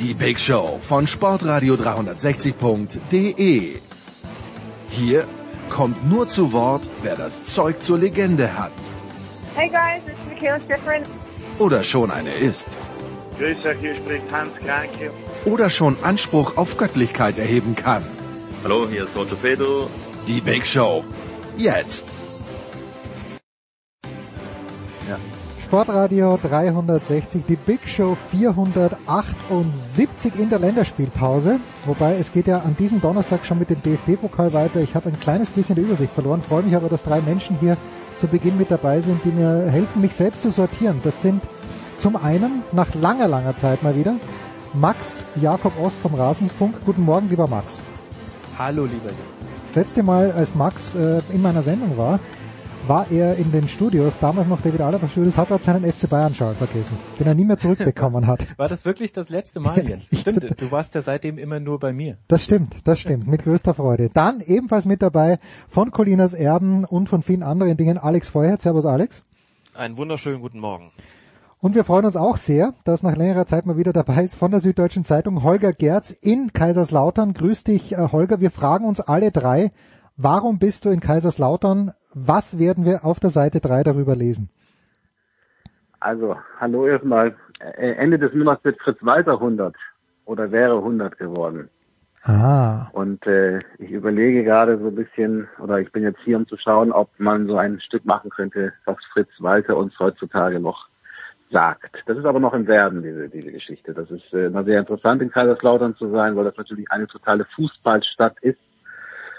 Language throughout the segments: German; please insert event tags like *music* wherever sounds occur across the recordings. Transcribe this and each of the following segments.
die Big Show von Sportradio 360.de. Hier kommt nur zu Wort, wer das Zeug zur Legende hat. Hey guys, it's Michaela Schifrin. Oder schon eine ist. Grüß euch, hier spricht Hans Kranke. Oder schon Anspruch auf Göttlichkeit erheben kann. Hallo, hier ist Roger Fedor. Die Big Show. Jetzt. Sportradio 360, die Big Show 478 in der Länderspielpause. Wobei es geht ja an diesem Donnerstag schon mit dem DFB-Pokal weiter. Ich habe ein kleines bisschen die Übersicht verloren, freue mich aber, dass drei Menschen hier zu Beginn mit dabei sind, die mir helfen, mich selbst zu sortieren. Das sind zum einen nach langer, langer Zeit mal wieder Max Jakob Ost vom Rasenfunk. Guten Morgen, lieber Max. Hallo, lieber Jens. Das letzte Mal, als Max äh, in meiner Sendung war, war er in den Studios, damals noch David Alaba Studios, hat dort seinen FC Bayern Schal vergessen, den er nie mehr zurückbekommen hat. *laughs* War das wirklich das letzte Mal, *laughs* Jens? Stimmt, du warst ja seitdem immer nur bei mir. Das stimmt, das stimmt, mit größter Freude. Dann ebenfalls mit dabei von Colinas Erben und von vielen anderen Dingen Alex Feuer. Servus Alex. Einen wunderschönen guten Morgen. Und wir freuen uns auch sehr, dass nach längerer Zeit mal wieder dabei ist von der Süddeutschen Zeitung Holger Gerz in Kaiserslautern. Grüß dich, äh, Holger. Wir fragen uns alle drei, warum bist du in Kaiserslautern? Was werden wir auf der Seite 3 darüber lesen? Also, hallo erstmal. Äh, Ende des Monats wird Fritz Walter 100 oder wäre 100 geworden. Ah. Und äh, ich überlege gerade so ein bisschen, oder ich bin jetzt hier, um zu schauen, ob man so ein Stück machen könnte, was Fritz Walter uns heutzutage noch sagt. Das ist aber noch im Werden, diese, diese Geschichte. Das ist äh, mal sehr interessant, in Kaiserslautern zu sein, weil das natürlich eine totale Fußballstadt ist.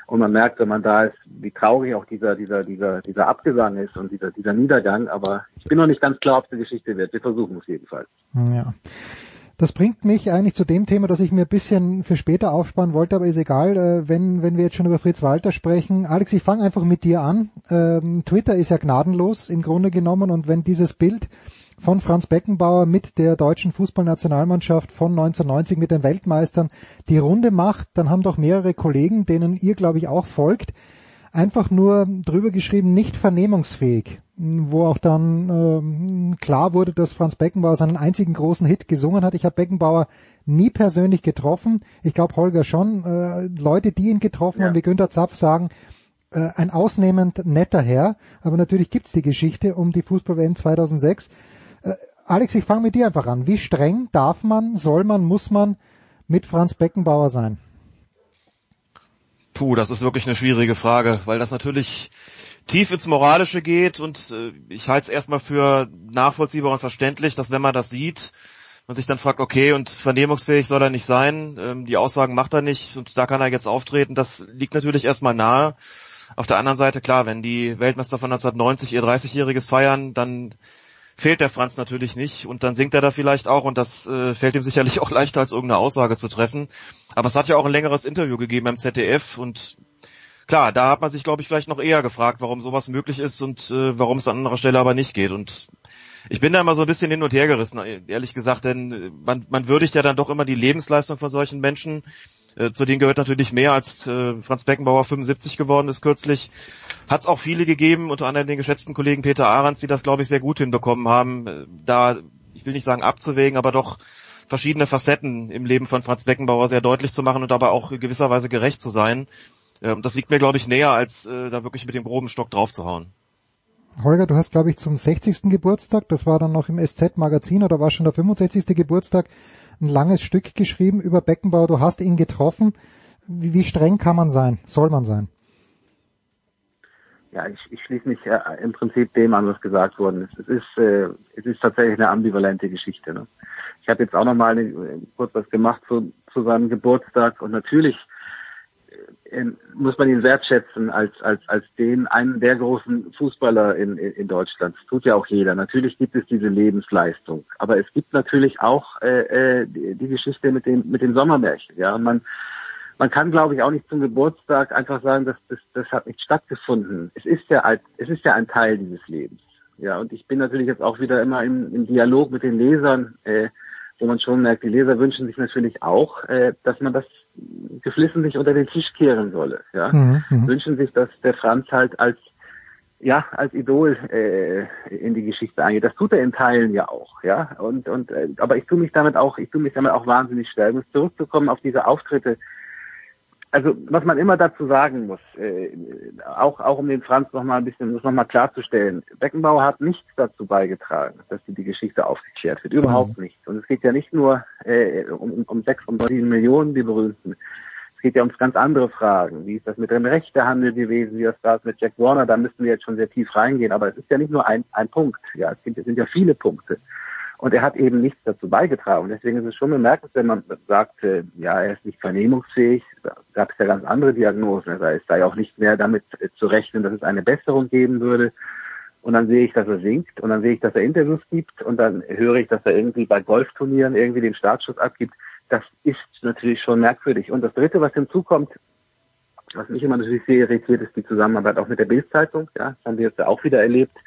Und man merkt, wenn man da ist, wie traurig auch dieser, dieser, dieser, dieser Abgesang ist und dieser, dieser Niedergang. Aber ich bin noch nicht ganz klar, ob es eine Geschichte wird. Wir versuchen es jedenfalls. Ja. Das bringt mich eigentlich zu dem Thema, das ich mir ein bisschen für später aufsparen wollte, aber ist egal, äh, wenn, wenn wir jetzt schon über Fritz Walter sprechen. Alex, ich fange einfach mit dir an. Ähm, Twitter ist ja gnadenlos im Grunde genommen und wenn dieses Bild von Franz Beckenbauer mit der deutschen Fußballnationalmannschaft von 1990 mit den Weltmeistern die Runde macht, dann haben doch mehrere Kollegen, denen ihr glaube ich auch folgt, einfach nur drüber geschrieben, nicht vernehmungsfähig, wo auch dann ähm, klar wurde, dass Franz Beckenbauer seinen einzigen großen Hit gesungen hat. Ich habe Beckenbauer nie persönlich getroffen. Ich glaube Holger schon. Äh, Leute, die ihn getroffen ja. haben, wie Günter Zapf sagen, äh, ein ausnehmend netter Herr. Aber natürlich gibt's die Geschichte um die Fußball-WM 2006. Äh, Alex, ich fange mit dir einfach an. Wie streng darf man, soll man, muss man mit Franz Beckenbauer sein? Puh, das ist wirklich eine schwierige Frage, weil das natürlich tief ins Moralische geht und äh, ich halte es erstmal für nachvollziehbar und verständlich, dass wenn man das sieht, man sich dann fragt, okay, und vernehmungsfähig soll er nicht sein, ähm, die Aussagen macht er nicht und da kann er jetzt auftreten, das liegt natürlich erstmal nahe. Auf der anderen Seite, klar, wenn die Weltmeister von 1990 ihr 30-jähriges feiern, dann fehlt der Franz natürlich nicht und dann singt er da vielleicht auch und das äh, fällt ihm sicherlich auch leichter als irgendeine Aussage zu treffen. Aber es hat ja auch ein längeres Interview gegeben beim ZDF und klar, da hat man sich glaube ich vielleicht noch eher gefragt, warum sowas möglich ist und äh, warum es an anderer Stelle aber nicht geht und ich bin da immer so ein bisschen hin und her gerissen, ehrlich gesagt, denn man, man würdigt ja dann doch immer die Lebensleistung von solchen Menschen äh, zu denen gehört natürlich mehr als äh, Franz Beckenbauer 75 geworden ist kürzlich. Hat es auch viele gegeben, unter anderem den geschätzten Kollegen Peter Ahrens, die das, glaube ich, sehr gut hinbekommen haben, äh, da, ich will nicht sagen abzuwägen, aber doch verschiedene Facetten im Leben von Franz Beckenbauer sehr deutlich zu machen und dabei auch gewisserweise gerecht zu sein. Ähm, das liegt mir, glaube ich, näher, als äh, da wirklich mit dem groben Stock draufzuhauen. Holger, du hast, glaube ich, zum 60. Geburtstag, das war dann noch im SZ-Magazin oder war schon der 65. Geburtstag, ein langes Stück geschrieben über Beckenbauer. Du hast ihn getroffen. Wie, wie streng kann man sein? Soll man sein? Ja, ich, ich schließe mich äh, im Prinzip dem an, was gesagt worden ist. Es ist, äh, es ist tatsächlich eine ambivalente Geschichte. Ne? Ich habe jetzt auch nochmal äh, kurz was gemacht zu, zu seinem Geburtstag und natürlich muss man ihn wertschätzen als, als, als den, einen der großen Fußballer in, in, Deutschland. Das tut ja auch jeder. Natürlich gibt es diese Lebensleistung. Aber es gibt natürlich auch äh, äh, die, die Geschichte mit dem, mit dem Sommermärchen. Ja, man, man kann, glaube ich, auch nicht zum Geburtstag einfach sagen, dass das, das hat nicht stattgefunden. Es ist ja, es ist ja ein Teil dieses Lebens. Ja, und ich bin natürlich jetzt auch wieder immer im, im Dialog mit den Lesern, äh, wo man schon merkt, die Leser wünschen sich natürlich auch, äh, dass man das geflissentlich unter den Tisch kehren solle. Ja, mhm, mhm, wünschen sich, dass der Franz halt als ja als Idol äh, in die Geschichte eingeht. Das tut er in Teilen ja auch. Ja, und und äh, aber ich tue mich damit auch, ich tue mich damit auch wahnsinnig schwer. Um zurückzukommen auf diese Auftritte also was man immer dazu sagen muss, äh, auch auch um den Franz noch mal ein bisschen das noch mal klarzustellen, Beckenbauer hat nichts dazu beigetragen, dass die, die Geschichte aufgeklärt wird, überhaupt mhm. nicht. Und es geht ja nicht nur äh, um, um sechs, um sieben Millionen, die berühmten. Es geht ja um ganz andere Fragen. Wie ist das mit dem Rechtehandel gewesen? Wie ist das mit Jack Warner? Da müssten wir jetzt schon sehr tief reingehen. Aber es ist ja nicht nur ein, ein Punkt. Ja, es sind, es sind ja viele Punkte. Und er hat eben nichts dazu beigetragen. Deswegen ist es schon bemerkenswert, wenn man sagt, äh, ja, er ist nicht vernehmungsfähig. Da gab es ja ganz andere Diagnosen. Es sei auch nicht mehr damit äh, zu rechnen, dass es eine Besserung geben würde. Und dann sehe ich, dass er singt und dann sehe ich, dass er Interviews gibt und dann höre ich, dass er irgendwie bei Golfturnieren irgendwie den Startschuss abgibt. Das ist natürlich schon merkwürdig. Und das Dritte, was hinzukommt, was mich immer natürlich sehr irritiert, ist die Zusammenarbeit auch mit der Bildzeitung. Ja, das haben wir jetzt ja auch wieder erlebt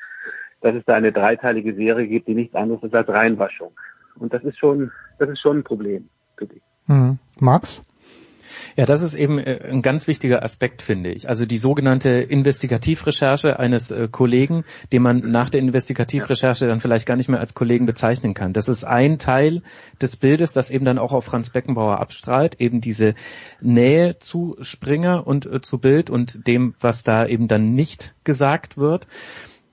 dass es da eine dreiteilige Serie gibt, die nichts anderes ist als Reinwaschung. Und das ist schon, das ist schon ein Problem, finde ich. Mhm. Max? Ja, das ist eben äh, ein ganz wichtiger Aspekt, finde ich. Also die sogenannte Investigativrecherche eines äh, Kollegen, den man nach der Investigativrecherche dann vielleicht gar nicht mehr als Kollegen bezeichnen kann. Das ist ein Teil des Bildes, das eben dann auch auf Franz Beckenbauer abstrahlt, eben diese Nähe zu Springer und äh, zu Bild und dem, was da eben dann nicht gesagt wird.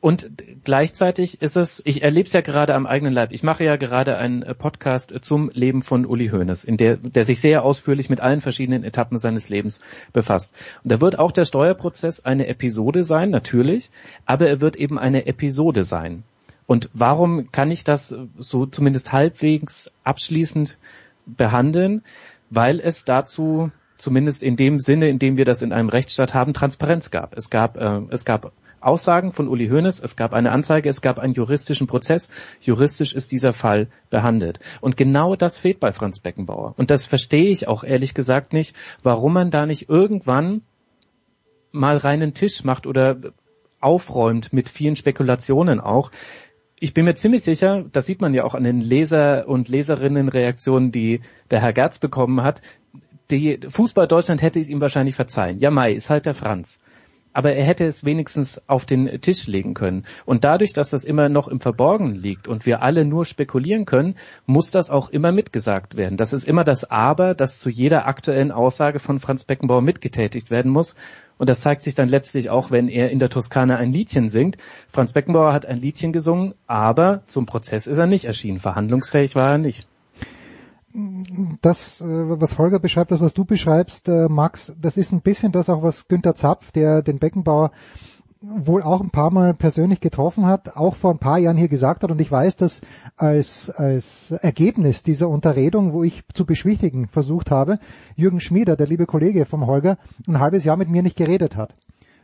Und gleichzeitig ist es, ich erlebe es ja gerade am eigenen Leib. Ich mache ja gerade einen äh, Podcast zum Leben von Uli Hoeneß, in der, der sich sehr ausführlich mit allen verschiedenen Etappen seines Lebens befasst. Und da wird auch der Steuerprozess eine Episode sein, natürlich, aber er wird eben eine Episode sein. Und warum kann ich das so zumindest halbwegs abschließend behandeln? Weil es dazu zumindest in dem Sinne, in dem wir das in einem Rechtsstaat haben, Transparenz gab. Es gab, äh, es gab Aussagen von Uli Hoeneß, es gab eine Anzeige, es gab einen juristischen Prozess. Juristisch ist dieser Fall behandelt. Und genau das fehlt bei Franz Beckenbauer. Und das verstehe ich auch ehrlich gesagt nicht, warum man da nicht irgendwann mal reinen Tisch macht oder aufräumt mit vielen Spekulationen auch. Ich bin mir ziemlich sicher, das sieht man ja auch an den Leser- und Leserinnenreaktionen, die der Herr Gerz bekommen hat, die Fußball Deutschland hätte es ihm wahrscheinlich verzeihen. Ja, Mai ist halt der Franz aber er hätte es wenigstens auf den Tisch legen können. Und dadurch, dass das immer noch im Verborgenen liegt und wir alle nur spekulieren können, muss das auch immer mitgesagt werden. Das ist immer das Aber, das zu jeder aktuellen Aussage von Franz Beckenbauer mitgetätigt werden muss. Und das zeigt sich dann letztlich auch, wenn er in der Toskana ein Liedchen singt. Franz Beckenbauer hat ein Liedchen gesungen, aber zum Prozess ist er nicht erschienen. Verhandlungsfähig war er nicht das, äh, was Holger beschreibt, das, was du beschreibst, äh, Max, das ist ein bisschen das auch, was Günter Zapf, der den Beckenbauer wohl auch ein paar Mal persönlich getroffen hat, auch vor ein paar Jahren hier gesagt hat und ich weiß, dass als, als Ergebnis dieser Unterredung, wo ich zu beschwichtigen versucht habe, Jürgen Schmieder, der liebe Kollege vom Holger, ein halbes Jahr mit mir nicht geredet hat.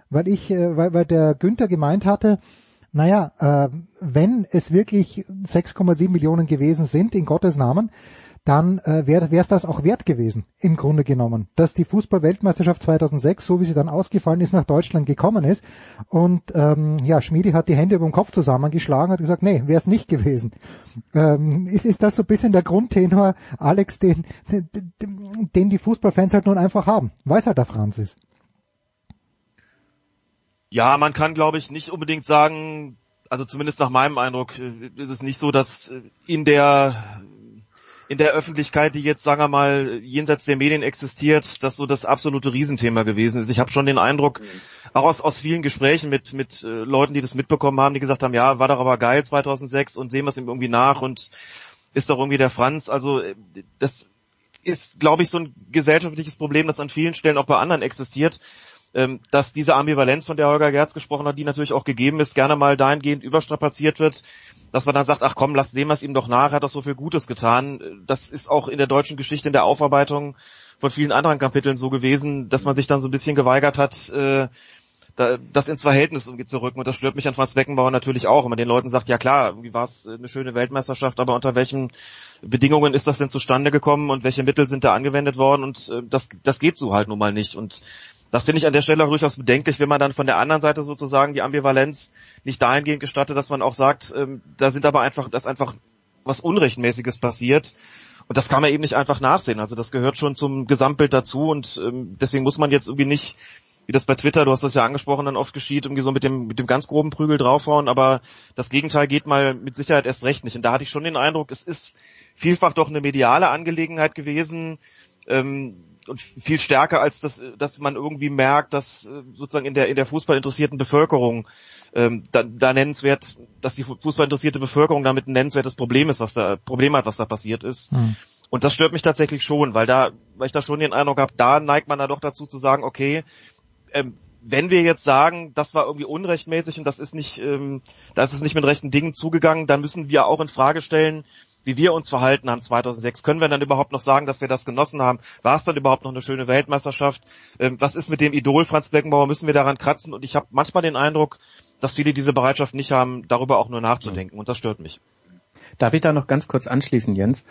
Weil ich, äh, weil, weil der Günther gemeint hatte, naja, äh, wenn es wirklich 6,7 Millionen gewesen sind, in Gottes Namen, dann äh, wäre es das auch wert gewesen, im Grunde genommen, dass die Fußball-Weltmeisterschaft 2006, so wie sie dann ausgefallen ist, nach Deutschland gekommen ist. Und ähm, ja, Schmiedi hat die Hände über den Kopf zusammengeschlagen, hat gesagt, nee, wäre es nicht gewesen. Ähm, ist, ist das so ein bisschen der Grundtenor, Alex, den, den, den die Fußballfans halt nun einfach haben, weil es halt der Franz ist? Ja, man kann, glaube ich, nicht unbedingt sagen, also zumindest nach meinem Eindruck äh, ist es nicht so, dass äh, in der in der Öffentlichkeit, die jetzt, sagen wir mal, jenseits der Medien existiert, das so das absolute Riesenthema gewesen ist. Ich habe schon den Eindruck, mhm. auch aus, aus vielen Gesprächen mit, mit äh, Leuten, die das mitbekommen haben, die gesagt haben, ja, war doch aber geil 2006 und sehen wir es ihm irgendwie nach und ist doch irgendwie der Franz. Also äh, das ist, glaube ich, so ein gesellschaftliches Problem, das an vielen Stellen auch bei anderen existiert, ähm, dass diese Ambivalenz, von der Holger Gerz gesprochen hat, die natürlich auch gegeben ist, gerne mal dahingehend überstrapaziert wird, dass man dann sagt, ach komm, lass wir es ihm doch nach, hat doch so viel Gutes getan. Das ist auch in der deutschen Geschichte, in der Aufarbeitung von vielen anderen Kapiteln so gewesen, dass man sich dann so ein bisschen geweigert hat, äh, da, das ins Verhältnis irgendwie zu rücken. Und das stört mich an Franz Beckenbauer natürlich auch. Wenn man den Leuten sagt, ja klar, irgendwie war es eine schöne Weltmeisterschaft, aber unter welchen Bedingungen ist das denn zustande gekommen und welche Mittel sind da angewendet worden? Und äh, das, das geht so halt nun mal nicht. Und das finde ich an der Stelle auch durchaus bedenklich, wenn man dann von der anderen Seite sozusagen die Ambivalenz nicht dahingehend gestattet, dass man auch sagt, ähm, da sind aber einfach, dass einfach was Unrechtmäßiges passiert. Und das kann man eben nicht einfach nachsehen. Also das gehört schon zum Gesamtbild dazu und ähm, deswegen muss man jetzt irgendwie nicht wie das bei Twitter, du hast das ja angesprochen, dann oft geschieht, irgendwie so mit dem, mit dem ganz groben Prügel draufhauen, aber das Gegenteil geht mal mit Sicherheit erst recht nicht. Und da hatte ich schon den Eindruck, es ist vielfach doch eine mediale Angelegenheit gewesen, ähm, und viel stärker als das, dass man irgendwie merkt, dass äh, sozusagen in der in der Fußball interessierten Bevölkerung ähm, da, da nennenswert, dass die Fußball interessierte Bevölkerung damit ein nennenswertes Problem ist, was da Problem hat, was da passiert ist. Mhm. Und das stört mich tatsächlich schon, weil da, weil ich da schon den Eindruck habe, da neigt man da doch dazu zu sagen, okay, ähm, wenn wir jetzt sagen, das war irgendwie unrechtmäßig und das ist nicht, ähm, da ist es nicht mit rechten Dingen zugegangen, dann müssen wir auch in Frage stellen, wie wir uns verhalten haben 2006. Können wir dann überhaupt noch sagen, dass wir das genossen haben? War es dann überhaupt noch eine schöne Weltmeisterschaft? Ähm, was ist mit dem Idol Franz Beckenbauer? Müssen wir daran kratzen? Und ich habe manchmal den Eindruck, dass viele diese Bereitschaft nicht haben, darüber auch nur nachzudenken. Und das stört mich. Darf ich da noch ganz kurz anschließen, Jens?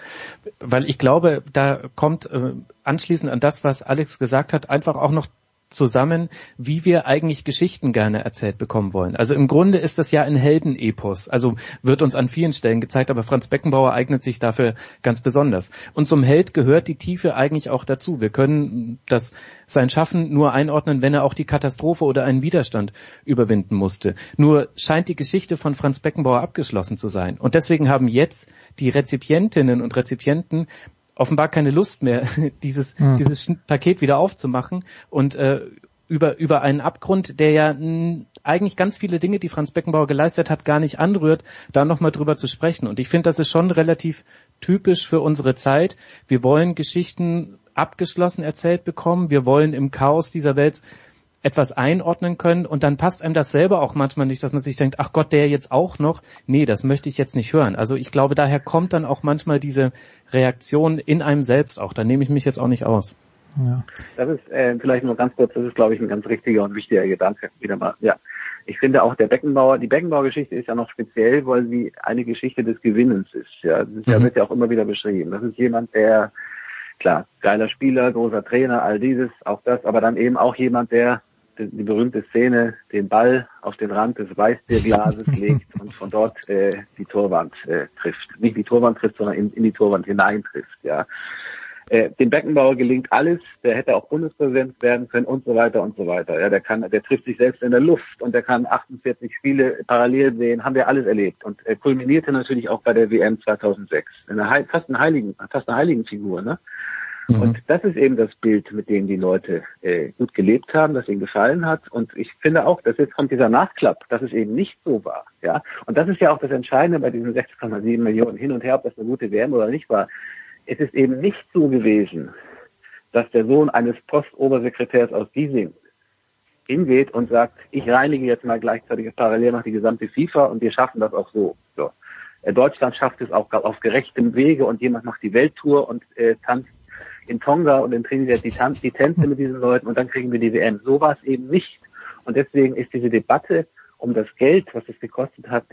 Weil ich glaube, da kommt äh, anschließend an das, was Alex gesagt hat, einfach auch noch zusammen, wie wir eigentlich Geschichten gerne erzählt bekommen wollen. Also im Grunde ist das ja ein Heldenepos. Also wird uns an vielen Stellen gezeigt, aber Franz Beckenbauer eignet sich dafür ganz besonders. Und zum Held gehört die Tiefe eigentlich auch dazu. Wir können das sein Schaffen nur einordnen, wenn er auch die Katastrophe oder einen Widerstand überwinden musste. Nur scheint die Geschichte von Franz Beckenbauer abgeschlossen zu sein. Und deswegen haben jetzt die Rezipientinnen und Rezipienten offenbar keine Lust mehr, *laughs* dieses, mhm. dieses Paket wieder aufzumachen und äh, über, über einen Abgrund, der ja mh, eigentlich ganz viele Dinge, die Franz Beckenbauer geleistet hat, gar nicht anrührt, da nochmal drüber zu sprechen. Und ich finde, das ist schon relativ typisch für unsere Zeit. Wir wollen Geschichten abgeschlossen erzählt bekommen. Wir wollen im Chaos dieser Welt etwas einordnen können und dann passt einem das selber auch manchmal nicht, dass man sich denkt, ach Gott, der jetzt auch noch. Nee, das möchte ich jetzt nicht hören. Also ich glaube, daher kommt dann auch manchmal diese Reaktion in einem selbst auch. Da nehme ich mich jetzt auch nicht aus. Ja. Das ist äh, vielleicht nur ganz kurz, das ist glaube ich ein ganz richtiger und wichtiger Gedanke wieder mal. Ja. Ich finde auch der Beckenbauer, die Beckenbauer-Geschichte ist ja noch speziell, weil sie eine Geschichte des Gewinnens ist. Ja, das ist ja, mhm. wird ja auch immer wieder beschrieben. Das ist jemand, der klar, geiler Spieler, großer Trainer, all dieses, auch das, aber dann eben auch jemand, der die, berühmte Szene, den Ball auf den Rand des Weißbierglases *laughs* legt und von dort äh, die Torwand äh, trifft. Nicht die Torwand trifft, sondern in, in die Torwand hinein trifft, ja. Äh, dem Beckenbauer gelingt alles, der hätte auch Bundespräsident werden können und so weiter und so weiter. Ja, der kann, der trifft sich selbst in der Luft und der kann 48 Spiele parallel sehen, haben wir alles erlebt und äh, kulminierte natürlich auch bei der WM 2006. Eine, fast eine heiligen, fast eine heiligen Figur, ne? Mhm. Und das ist eben das Bild, mit dem die Leute äh, gut gelebt haben, das ihnen gefallen hat. Und ich finde auch, dass jetzt kommt dieser Nachklapp, dass es eben nicht so war. Ja, und das ist ja auch das Entscheidende bei diesen 6,7 Millionen hin und her, ob das eine gute WM oder nicht war. Es ist eben nicht so gewesen, dass der Sohn eines Postobersekretärs aus Giesing hingeht und sagt, ich reinige jetzt mal gleichzeitig parallel noch die gesamte FIFA und wir schaffen das auch so. so. Äh, Deutschland schafft es auch auf gerechtem Wege und jemand macht die Welttour und äh, tanzt in Tonga und in Trinidad die, Tan die Tänze mit diesen Leuten und dann kriegen wir die WM. So war es eben nicht. Und deswegen ist diese Debatte um das Geld, was es gekostet hat,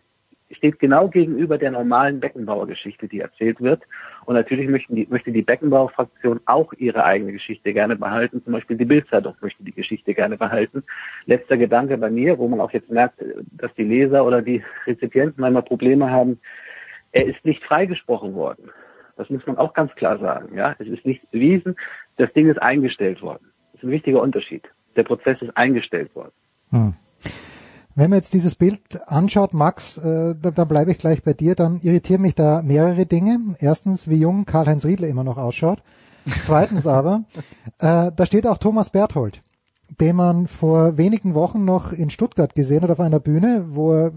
steht genau gegenüber der normalen Beckenbauer-Geschichte, die erzählt wird. Und natürlich möchten die, möchte die Beckenbauer-Fraktion auch ihre eigene Geschichte gerne behalten. Zum Beispiel die Bildzeitung möchte die Geschichte gerne behalten. Letzter Gedanke bei mir, wo man auch jetzt merkt, dass die Leser oder die Rezipienten einmal Probleme haben. Er ist nicht freigesprochen worden. Das muss man auch ganz klar sagen. Ja, es ist nicht bewiesen. Das Ding ist eingestellt worden. Das ist ein wichtiger Unterschied. Der Prozess ist eingestellt worden. Hm. Wenn man jetzt dieses Bild anschaut, Max, äh, da, da bleibe ich gleich bei dir, dann irritieren mich da mehrere Dinge. Erstens, wie jung Karl-Heinz Riedler immer noch ausschaut. Zweitens aber, *laughs* äh, da steht auch Thomas Berthold, den man vor wenigen Wochen noch in Stuttgart gesehen hat auf einer Bühne, wo er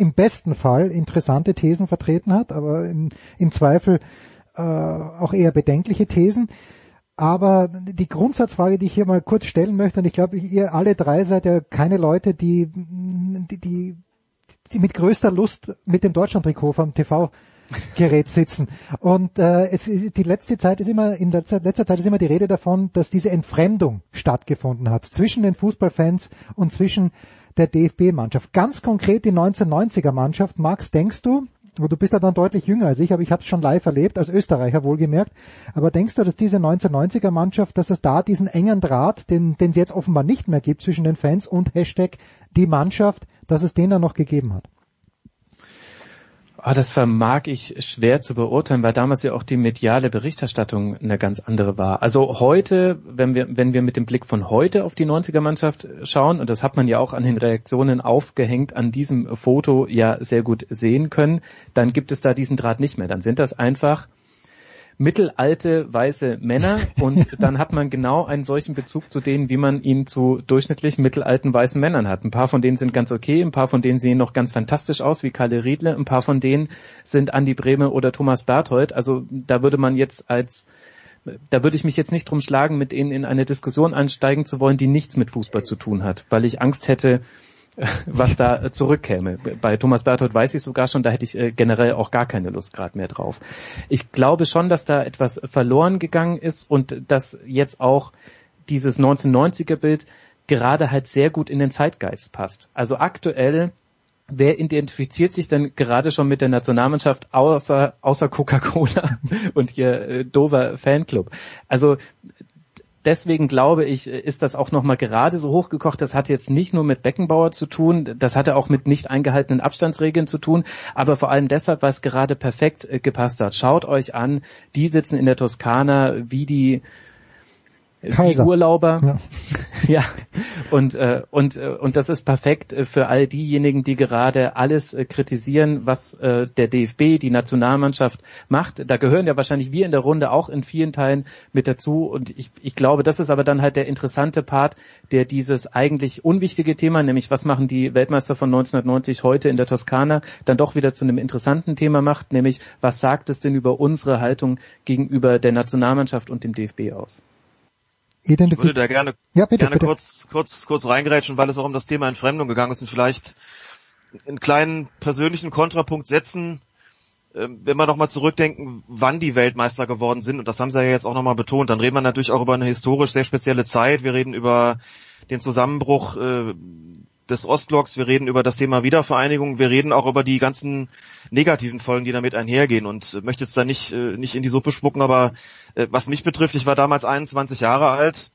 im besten Fall interessante Thesen vertreten hat, aber im, im Zweifel äh, auch eher bedenkliche Thesen. Aber die Grundsatzfrage, die ich hier mal kurz stellen möchte, und ich glaube, ihr alle drei seid ja keine Leute, die, die, die, mit größter Lust mit dem Deutschland-Trikot vom TV Gerät sitzen. Und äh, es, die letzte Zeit ist immer in letzter, letzter Zeit ist immer die Rede davon, dass diese Entfremdung stattgefunden hat zwischen den Fußballfans und zwischen der DFB-Mannschaft. Ganz konkret die 1990er Mannschaft. Max, denkst du, du bist ja dann deutlich jünger als ich, aber ich habe es schon live erlebt, als Österreicher wohlgemerkt. Aber denkst du, dass diese 1990er Mannschaft, dass es da diesen engen Draht, den es jetzt offenbar nicht mehr gibt zwischen den Fans und Hashtag die Mannschaft, dass es den da noch gegeben hat? Ah, das vermag ich schwer zu beurteilen, weil damals ja auch die mediale Berichterstattung eine ganz andere war. Also heute, wenn wir, wenn wir mit dem Blick von heute auf die 90er Mannschaft schauen, und das hat man ja auch an den Reaktionen aufgehängt an diesem Foto ja sehr gut sehen können, dann gibt es da diesen Draht nicht mehr. Dann sind das einfach mittelalte weiße Männer *laughs* und dann hat man genau einen solchen Bezug zu denen, wie man ihn zu durchschnittlich mittelalten weißen Männern hat. Ein paar von denen sind ganz okay, ein paar von denen sehen noch ganz fantastisch aus, wie Kalle Riedle, ein paar von denen sind Andi Brehme oder Thomas Berthold. Also da würde man jetzt als da würde ich mich jetzt nicht drum schlagen, mit ihnen in eine Diskussion einsteigen zu wollen, die nichts mit Fußball zu tun hat, weil ich Angst hätte, was da zurückkäme. Bei Thomas Berthold weiß ich sogar schon, da hätte ich äh, generell auch gar keine Lust gerade mehr drauf. Ich glaube schon, dass da etwas verloren gegangen ist und dass jetzt auch dieses 1990er Bild gerade halt sehr gut in den Zeitgeist passt. Also aktuell wer identifiziert sich denn gerade schon mit der Nationalmannschaft außer, außer Coca-Cola *laughs* und hier äh, Dover Fanclub? Also deswegen glaube ich, ist das auch nochmal gerade so hochgekocht. Das hat jetzt nicht nur mit Beckenbauer zu tun, das hatte auch mit nicht eingehaltenen Abstandsregeln zu tun, aber vor allem deshalb, weil es gerade perfekt äh, gepasst hat. Schaut euch an, die sitzen in der Toskana, wie die Kaiser. wie Urlauber. Ja. *laughs* ja. Und, äh, und, äh, und das ist perfekt äh, für all diejenigen, die gerade alles äh, kritisieren, was äh, der DFB, die Nationalmannschaft macht. Da gehören ja wahrscheinlich wir in der Runde auch in vielen Teilen mit dazu. Und ich, ich glaube, das ist aber dann halt der interessante Part, der dieses eigentlich unwichtige Thema, nämlich was machen die Weltmeister von 1990 heute in der Toskana, dann doch wieder zu einem interessanten Thema macht, nämlich was sagt es denn über unsere Haltung gegenüber der Nationalmannschaft und dem DFB aus? Ich würde da gerne, ja, bitte, gerne bitte. kurz, kurz, kurz reingerätschen, weil es auch um das Thema Entfremdung gegangen ist und vielleicht einen kleinen persönlichen Kontrapunkt setzen, ähm, wenn wir nochmal zurückdenken, wann die Weltmeister geworden sind, und das haben sie ja jetzt auch nochmal betont, dann reden wir natürlich auch über eine historisch sehr spezielle Zeit. Wir reden über den Zusammenbruch äh, des Ostblocks, wir reden über das Thema Wiedervereinigung, wir reden auch über die ganzen negativen Folgen, die damit einhergehen und äh, möchte jetzt da nicht, äh, nicht in die Suppe spucken, aber äh, was mich betrifft, ich war damals 21 Jahre alt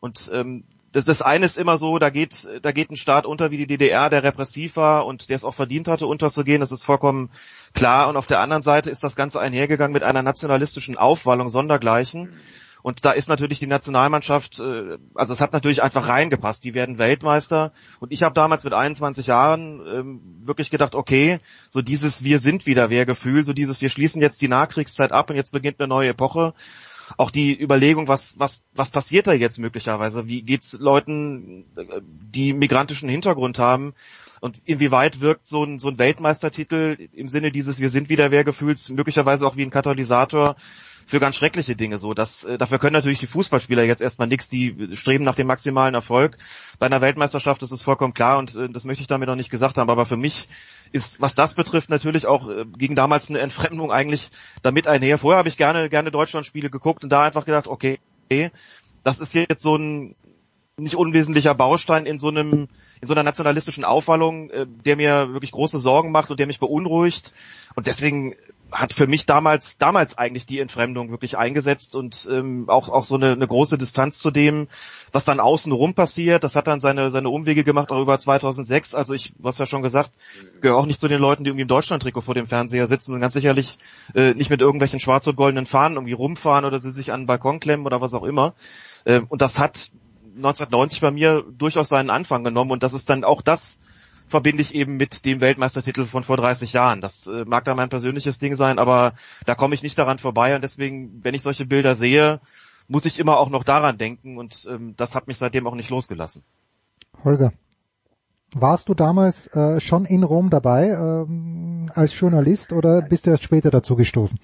und ähm, das, das eine ist immer so, da geht, da geht ein Staat unter wie die DDR, der repressiv war und der es auch verdient hatte, unterzugehen. Das ist vollkommen klar. Und auf der anderen Seite ist das Ganze einhergegangen mit einer nationalistischen Aufwallung sondergleichen. Und da ist natürlich die Nationalmannschaft, äh, also es hat natürlich einfach reingepasst. Die werden Weltmeister. Und ich habe damals mit 21 Jahren ähm, wirklich gedacht, okay, so dieses Wir sind wieder Wehrgefühl, so dieses Wir schließen jetzt die Nachkriegszeit ab und jetzt beginnt eine neue Epoche auch die Überlegung, was, was, was passiert da jetzt möglicherweise? Wie geht's Leuten, die migrantischen Hintergrund haben? Und inwieweit wirkt so ein, so ein Weltmeistertitel im Sinne dieses Wir sind wieder Wehrgefühls möglicherweise auch wie ein Katalysator für ganz schreckliche Dinge so. Das, äh, dafür können natürlich die Fußballspieler jetzt erstmal nichts, die streben nach dem maximalen Erfolg. Bei einer Weltmeisterschaft ist es vollkommen klar und äh, das möchte ich damit auch nicht gesagt haben. Aber für mich ist, was das betrifft, natürlich auch äh, gegen damals eine Entfremdung eigentlich damit einher. Vorher habe ich gerne, gerne Deutschlandspiele geguckt und da einfach gedacht, okay, das ist jetzt so ein nicht unwesentlicher Baustein in so einem in so einer nationalistischen Aufwallung, äh, der mir wirklich große Sorgen macht und der mich beunruhigt und deswegen hat für mich damals damals eigentlich die Entfremdung wirklich eingesetzt und ähm, auch auch so eine, eine große Distanz zu dem, was dann außenrum passiert. Das hat dann seine seine Umwege gemacht auch über 2006. Also ich, was ja schon gesagt, gehöre auch nicht zu den Leuten, die irgendwie im Deutschland-Trikot vor dem Fernseher sitzen und ganz sicherlich äh, nicht mit irgendwelchen schwarz und goldenen Fahnen irgendwie rumfahren oder sie sich an den Balkon klemmen oder was auch immer. Äh, und das hat 1990 bei mir durchaus seinen Anfang genommen und das ist dann auch das verbinde ich eben mit dem Weltmeistertitel von vor 30 Jahren. Das äh, mag da mein persönliches Ding sein, aber da komme ich nicht daran vorbei und deswegen, wenn ich solche Bilder sehe, muss ich immer auch noch daran denken und ähm, das hat mich seitdem auch nicht losgelassen. Holger, warst du damals äh, schon in Rom dabei ähm, als Journalist oder bist du erst später dazu gestoßen?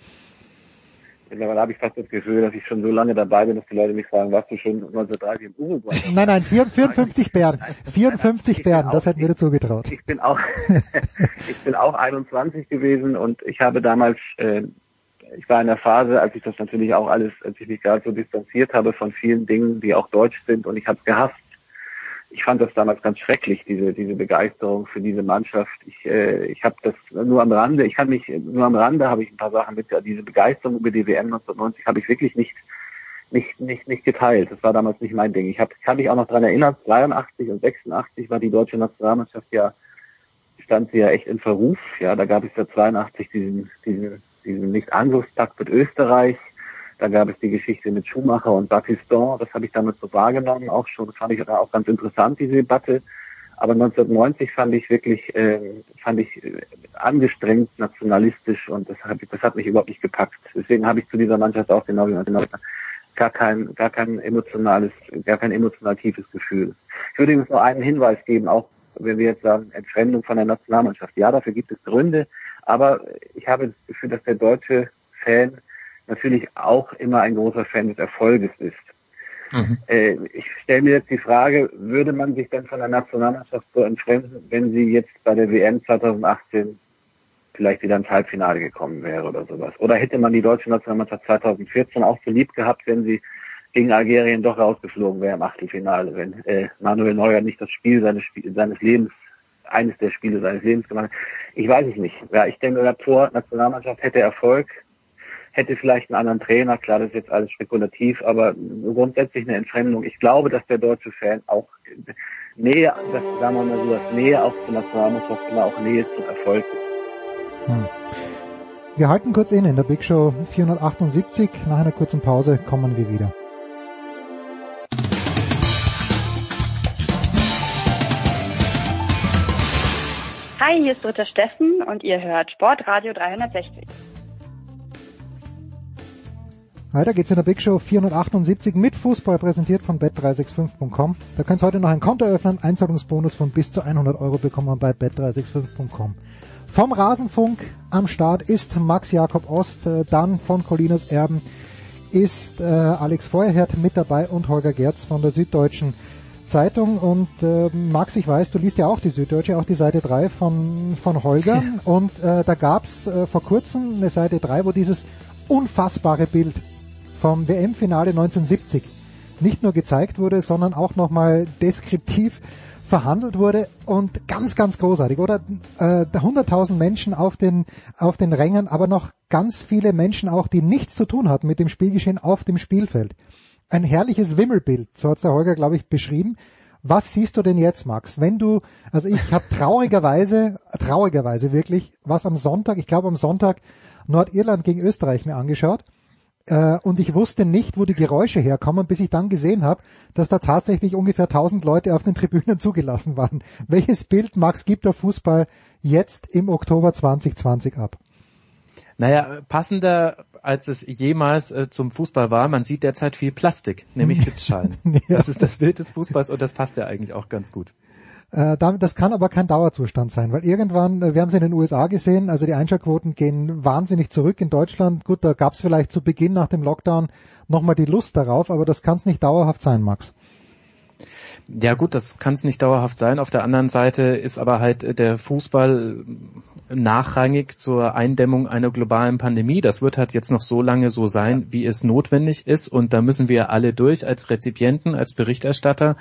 Mittlerweile habe ich fast das Gefühl, dass ich schon so lange dabei bin, dass die Leute mich fragen, warst du schon 1930 im Uruguay? *laughs* Nein, nein, 54 Bären. 54 Bären, das hätten wir dir zugetraut. Ich bin auch, *laughs* ich bin auch 21 gewesen und ich habe damals, äh, ich war in der Phase, als ich das natürlich auch alles, als ich mich gerade so distanziert habe von vielen Dingen, die auch deutsch sind und ich habe es gehasst ich fand das damals ganz schrecklich, diese, diese Begeisterung für diese Mannschaft. Ich, äh, ich habe das nur am Rande, ich kann mich, nur am Rande habe ich ein paar Sachen mit, diese Begeisterung über die WM 1990 habe ich wirklich nicht, nicht, nicht, nicht geteilt. Das war damals nicht mein Ding. Ich hab, kann mich auch noch dran erinnern, 83 und 86 war die deutsche Nationalmannschaft ja, stand sie ja echt in Verruf. Ja, da gab es ja 82 diesen, diesen, diesen Nicht-Angriffspakt mit Österreich da gab es die Geschichte mit Schumacher und Battiston. Das habe ich damit so wahrgenommen auch schon. Das fand ich auch ganz interessant, diese Debatte. Aber 1990 fand ich wirklich, äh, fand ich äh, angestrengt nationalistisch und das hat, das hat mich überhaupt nicht gepackt. Deswegen habe ich zu dieser Mannschaft auch genau wie gar kein, gar kein emotionales, gar kein emotional tiefes Gefühl. Ich würde übrigens nur einen Hinweis geben, auch wenn wir jetzt sagen, Entfremdung von der Nationalmannschaft. Ja, dafür gibt es Gründe, aber ich habe das Gefühl, dass der deutsche Fan natürlich auch immer ein großer Fan des Erfolges ist. Mhm. Äh, ich stelle mir jetzt die Frage, würde man sich denn von der Nationalmannschaft so entfremden, wenn sie jetzt bei der WM 2018 vielleicht wieder ins Halbfinale gekommen wäre oder sowas? Oder hätte man die deutsche Nationalmannschaft 2014 auch so lieb gehabt, wenn sie gegen Algerien doch rausgeflogen wäre im Achtelfinale, wenn äh, Manuel Neuer nicht das Spiel seines, seines Lebens, eines der Spiele seines Lebens gemacht hat? Ich weiß es nicht. Ja, ich denke, der Tor Nationalmannschaft hätte Erfolg, hätte vielleicht einen anderen Trainer. Klar, das ist jetzt alles spekulativ, aber grundsätzlich eine Entfremdung. Ich glaube, dass der deutsche Fan auch Nähe, das, sagen wir mal so, das Nähe auch zur Nationalmannschaft immer auch Nähe zum Erfolg ist. Hm. Wir halten kurz inne in der Big Show 478. Nach einer kurzen Pause kommen wir wieder. Hi, hier ist Dritter Steffen und ihr hört Sportradio 360. Weiter geht's in der Big Show 478 mit Fußball präsentiert von bet365.com. Da könnt ihr heute noch ein Konto öffnen, Einzahlungsbonus von bis zu 100 Euro bekommen wir bei bet365.com. Vom Rasenfunk am Start ist Max Jakob Ost, äh, dann von Colinas Erben ist äh, Alex Feuerherd mit dabei und Holger Gerz von der Süddeutschen Zeitung. Und äh, Max, ich weiß, du liest ja auch die Süddeutsche, auch die Seite 3 von, von Holger. Und äh, da gab's äh, vor kurzem eine Seite 3, wo dieses unfassbare Bild vom WM-Finale 1970 nicht nur gezeigt wurde, sondern auch nochmal deskriptiv verhandelt wurde und ganz, ganz großartig, oder? Äh, 100.000 Menschen auf den, auf den Rängen, aber noch ganz viele Menschen auch, die nichts zu tun hatten mit dem Spielgeschehen auf dem Spielfeld. Ein herrliches Wimmelbild, so hat der Holger, glaube ich, beschrieben. Was siehst du denn jetzt, Max? Wenn du, also ich habe traurigerweise, traurigerweise wirklich, was am Sonntag, ich glaube am Sonntag Nordirland gegen Österreich mir angeschaut äh, und ich wusste nicht, wo die Geräusche herkommen, bis ich dann gesehen habe, dass da tatsächlich ungefähr 1000 Leute auf den Tribünen *laughs* zugelassen waren. Welches Bild, Max, gibt der Fußball jetzt im Oktober 2020 ab? Naja, passender als es jemals äh, zum Fußball war, man sieht derzeit viel Plastik, nämlich *laughs* Sitzschalen. ja. Das ist das Bild des Fußballs und das passt ja eigentlich auch ganz gut. Äh, das kann aber kein Dauerzustand sein, weil irgendwann, äh, wir haben es in den USA gesehen, also die Einschaltquoten gehen wahnsinnig zurück in Deutschland. Gut, da gab es vielleicht zu Beginn nach dem Lockdown nochmal die Lust darauf, aber das kann es nicht dauerhaft sein, Max. Ja gut, das kann es nicht dauerhaft sein. Auf der anderen Seite ist aber halt äh, der Fußball nachrangig zur Eindämmung einer globalen Pandemie. Das wird halt jetzt noch so lange so sein, wie es notwendig ist. Und da müssen wir alle durch als Rezipienten, als Berichterstatter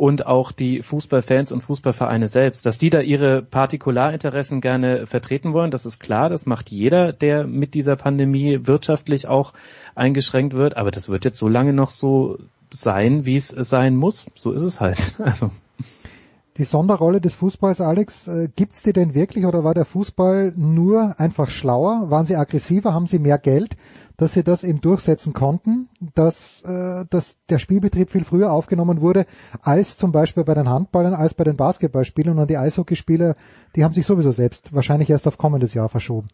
und auch die Fußballfans und Fußballvereine selbst. Dass die da ihre Partikularinteressen gerne vertreten wollen, das ist klar, das macht jeder, der mit dieser Pandemie wirtschaftlich auch eingeschränkt wird, aber das wird jetzt so lange noch so sein, wie es sein muss. So ist es halt. *laughs* Also. Die Sonderrolle des Fußballs, Alex, äh, gibt's die denn wirklich oder war der Fußball nur einfach schlauer? Waren sie aggressiver? Haben sie mehr Geld? Dass sie das eben durchsetzen konnten, dass, äh, dass der Spielbetrieb viel früher aufgenommen wurde, als zum Beispiel bei den Handballern, als bei den Basketballspielern und die Eishockeyspieler, die haben sich sowieso selbst wahrscheinlich erst auf kommendes Jahr verschoben.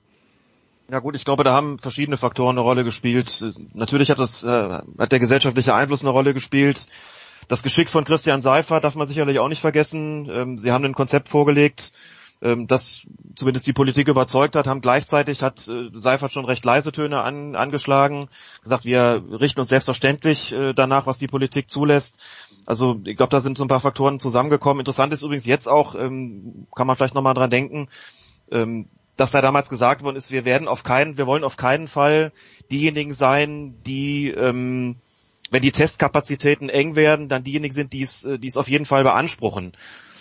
Ja gut, ich glaube, da haben verschiedene Faktoren eine Rolle gespielt. Natürlich hat das, äh, hat der gesellschaftliche Einfluss eine Rolle gespielt. Das Geschick von Christian Seifert darf man sicherlich auch nicht vergessen. Ähm, sie haben ein Konzept vorgelegt, ähm, das zumindest die Politik überzeugt hat, haben gleichzeitig hat äh, Seifert schon recht leise Töne an, angeschlagen, gesagt, wir richten uns selbstverständlich äh, danach, was die Politik zulässt. Also ich glaube, da sind so ein paar Faktoren zusammengekommen. Interessant ist übrigens jetzt auch, ähm, kann man vielleicht nochmal dran denken, ähm, dass da damals gesagt worden ist, wir werden auf keinen, wir wollen auf keinen Fall diejenigen sein, die ähm, wenn die Testkapazitäten eng werden, dann diejenigen sind, die es, äh, die es auf jeden Fall beanspruchen.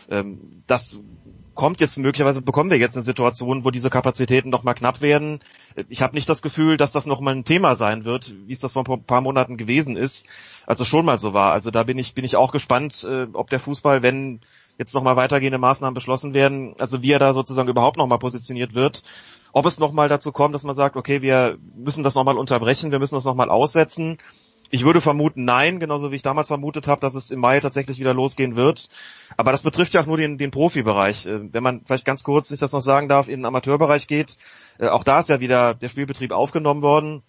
Ähm, das kommt jetzt möglicherweise bekommen wir jetzt eine Situation, wo diese Kapazitäten noch mal knapp werden. Ich habe nicht das Gefühl, dass das noch mal ein Thema sein wird, wie es das vor ein paar Monaten gewesen ist, als es schon mal so war. Also da bin ich bin ich auch gespannt, äh, ob der Fußball, wenn jetzt noch mal weitergehende Maßnahmen beschlossen werden, also wie er da sozusagen überhaupt noch mal positioniert wird, ob es noch mal dazu kommt, dass man sagt, okay, wir müssen das noch mal unterbrechen, wir müssen das noch mal aussetzen ich würde vermuten, nein, genauso wie ich damals vermutet habe, dass es im Mai tatsächlich wieder losgehen wird. Aber das betrifft ja auch nur den, den Profibereich. Äh, wenn man vielleicht ganz kurz, nicht das noch sagen darf, in den Amateurbereich geht, äh, auch da ist ja wieder der Spielbetrieb aufgenommen worden.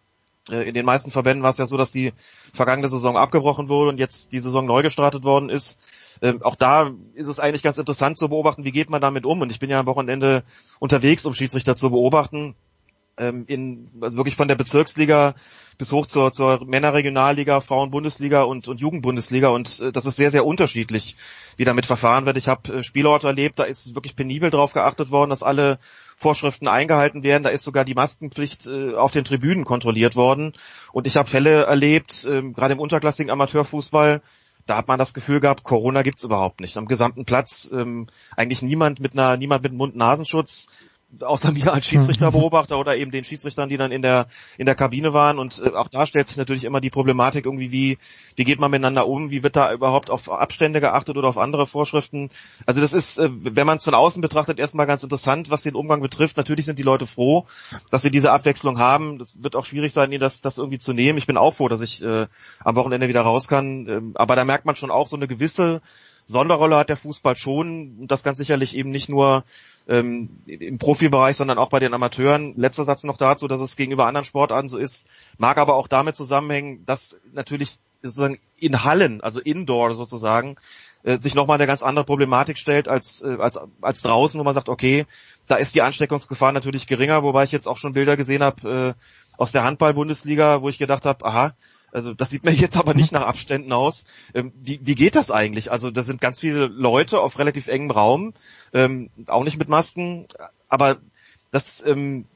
Äh, in den meisten Verbänden war es ja so, dass die vergangene Saison abgebrochen wurde und jetzt die Saison neu gestartet worden ist. Auch da ist es eigentlich ganz interessant zu beobachten, wie geht man damit um. Und ich bin ja am Wochenende unterwegs, um Schiedsrichter zu beobachten ähm, in, also wirklich von der Bezirksliga bis hoch zur, zur Männerregionalliga, Frauenbundesliga und, und Jugendbundesliga und äh, das ist sehr, sehr unterschiedlich, wie damit verfahren wird. Ich habe äh, Spielorte erlebt, da ist wirklich penibel drauf geachtet worden, dass alle Vorschriften eingehalten werden. Da ist sogar die Maskenpflicht äh, auf den Tribünen kontrolliert worden. Und ich habe Fälle erlebt, äh, gerade im unterklassigen Amateurfußball, da hat man das Gefühl gehabt, Corona gibt's überhaupt nicht. Am gesamten Platz ähm, eigentlich niemand mit einer, niemand mit Mund-Nasenschutz außer mir als Schiedsrichterbeobachter oder eben den Schiedsrichtern, die dann in der in der Kabine waren und äh, auch da stellt sich natürlich immer die Problematik irgendwie wie wie geht man miteinander um, wie wird da überhaupt auf Abstände geachtet oder auf andere Vorschriften. Also das ist äh, wenn man es von außen betrachtet erstmal ganz interessant, was den Umgang betrifft. Natürlich sind die Leute froh, dass sie diese Abwechslung haben. Das wird auch schwierig sein, ihnen das das irgendwie zu nehmen. Ich bin auch froh, dass ich äh, am Wochenende wieder raus kann, ähm, aber da merkt man schon auch so eine gewisse Sonderrolle hat der Fußball schon. Das ganz sicherlich eben nicht nur ähm, im Profibereich, sondern auch bei den Amateuren. Letzter Satz noch dazu, dass es gegenüber anderen Sportarten so ist, mag aber auch damit zusammenhängen, dass natürlich sozusagen in Hallen, also Indoor sozusagen, äh, sich nochmal eine ganz andere Problematik stellt als, äh, als, als draußen, wo man sagt, okay, da ist die Ansteckungsgefahr natürlich geringer, wobei ich jetzt auch schon Bilder gesehen habe äh, aus der Handball-Bundesliga, wo ich gedacht habe, aha, also das sieht mir jetzt aber nicht nach Abständen aus. Ähm, wie, wie geht das eigentlich? Also da sind ganz viele Leute auf relativ engem Raum, ähm, auch nicht mit Masken, aber das ähm,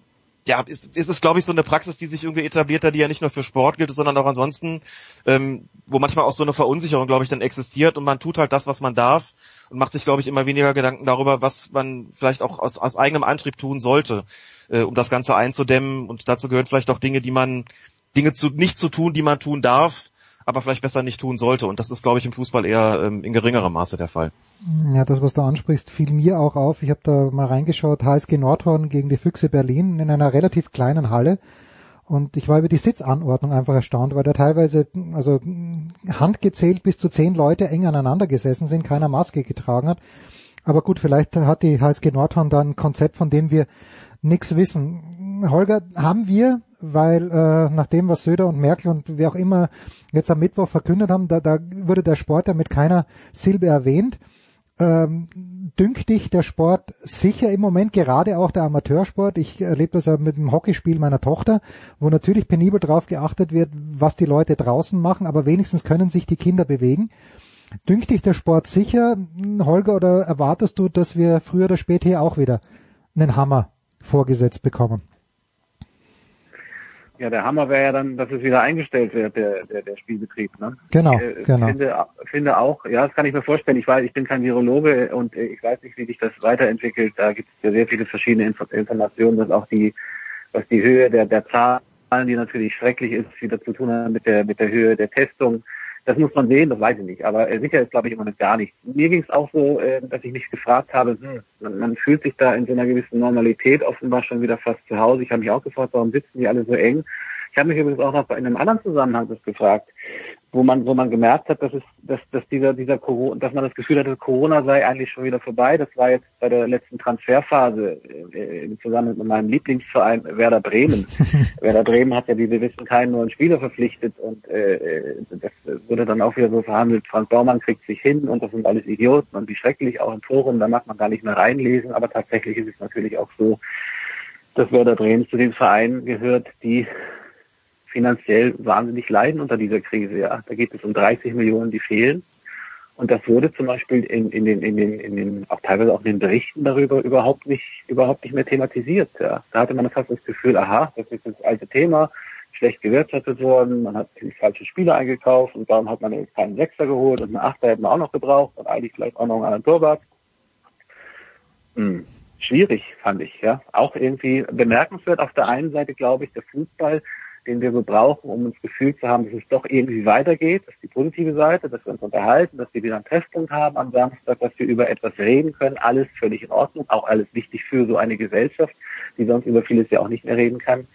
ja, ist, ist es, glaube ich, so eine Praxis, die sich irgendwie etabliert hat, die ja nicht nur für Sport gilt, sondern auch ansonsten, ähm, wo manchmal auch so eine Verunsicherung, glaube ich, dann existiert und man tut halt das, was man darf und macht sich, glaube ich, immer weniger Gedanken darüber, was man vielleicht auch aus, aus eigenem Antrieb tun sollte, äh, um das Ganze einzudämmen. Und dazu gehören vielleicht auch Dinge, die man Dinge zu, nicht zu tun, die man tun darf, aber vielleicht besser nicht tun sollte. Und das ist, glaube ich, im Fußball eher ähm, in geringerem Maße der Fall. Ja, das, was du ansprichst, fiel mir auch auf. Ich habe da mal reingeschaut, HSG Nordhorn gegen die Füchse Berlin in einer relativ kleinen Halle. Und ich war über die Sitzanordnung einfach erstaunt, weil da teilweise, also handgezählt bis zu zehn Leute eng aneinander gesessen sind, keiner Maske getragen hat. Aber gut, vielleicht hat die HSG Nordhorn da ein Konzept, von dem wir nichts wissen. Holger, haben wir weil äh, nach dem, was Söder und Merkel und wer auch immer jetzt am Mittwoch verkündet haben, da, da wurde der Sport ja mit keiner Silbe erwähnt. Ähm, dünkt dich der Sport sicher im Moment, gerade auch der Amateursport. Ich erlebe das ja mit dem Hockeyspiel meiner Tochter, wo natürlich penibel drauf geachtet wird, was die Leute draußen machen, aber wenigstens können sich die Kinder bewegen. Dünkt dich der Sport sicher, Holger, oder erwartest du, dass wir früher oder später hier auch wieder einen Hammer vorgesetzt bekommen? Ja, der Hammer wäre ja dann, dass es wieder eingestellt wird, der, der, der Spielbetrieb. Ne? Genau, ich, äh, genau. Finde, finde auch, ja, das kann ich mir vorstellen. Ich weiß, ich bin kein Virologe und äh, ich weiß nicht, wie sich das weiterentwickelt. Da gibt es ja sehr viele verschiedene Inf Informationen, dass auch die, was die Höhe der, der Zahlen, die natürlich schrecklich ist, wieder zu tun haben mit der, mit der Höhe der Testung. Das muss man sehen, das weiß ich nicht. Aber äh, sicher ist, glaube ich, im Moment gar nichts. Mir ging es auch so, äh, dass ich mich gefragt habe, hm, man, man fühlt sich da in so einer gewissen Normalität offenbar schon wieder fast zu Hause. Ich habe mich auch gefragt, warum sitzen die alle so eng? Ich habe mich übrigens auch noch in einem anderen Zusammenhang das gefragt. Wo man, wo man gemerkt hat, dass es, dass, dass dieser, dieser Corona, dass man das Gefühl hatte, Corona sei eigentlich schon wieder vorbei. Das war jetzt bei der letzten Transferphase äh, zusammen mit meinem Lieblingsverein Werder Bremen. *laughs* Werder Bremen hat ja, wie wir wissen, keinen neuen Spieler verpflichtet und äh, das wurde dann auch wieder so verhandelt. Frank Baumann kriegt sich hin und das sind alles Idioten und wie schrecklich auch im Forum, da mag man gar nicht mehr reinlesen, aber tatsächlich ist es natürlich auch so, dass Werder Bremen zu den Vereinen gehört, die finanziell wahnsinnig leiden unter dieser Krise. Ja, da geht es um 30 Millionen, die fehlen. Und das wurde zum Beispiel in, in den, in den, in den, auch teilweise auch in den Berichten darüber überhaupt nicht, überhaupt nicht mehr thematisiert. Ja, da hatte man fast das Gefühl, aha, das ist das alte Thema, schlecht gewirtschaftet worden, man hat die falschen Spieler eingekauft und darum hat man keinen Sechser geholt und einen Achter hätten wir auch noch gebraucht und eigentlich vielleicht auch noch einen anderen Torwart. Hm. Schwierig, fand ich, ja. Auch irgendwie bemerkenswert. Auf der einen Seite glaube ich, der Fußball den wir so brauchen, um uns Gefühl zu haben, dass es doch irgendwie weitergeht. Das ist die positive Seite, dass wir uns unterhalten, dass wir wieder einen Treffpunkt haben am Samstag, dass wir über etwas reden können. Alles völlig in Ordnung, auch alles wichtig für so eine Gesellschaft, die sonst über vieles ja auch nicht mehr reden kann.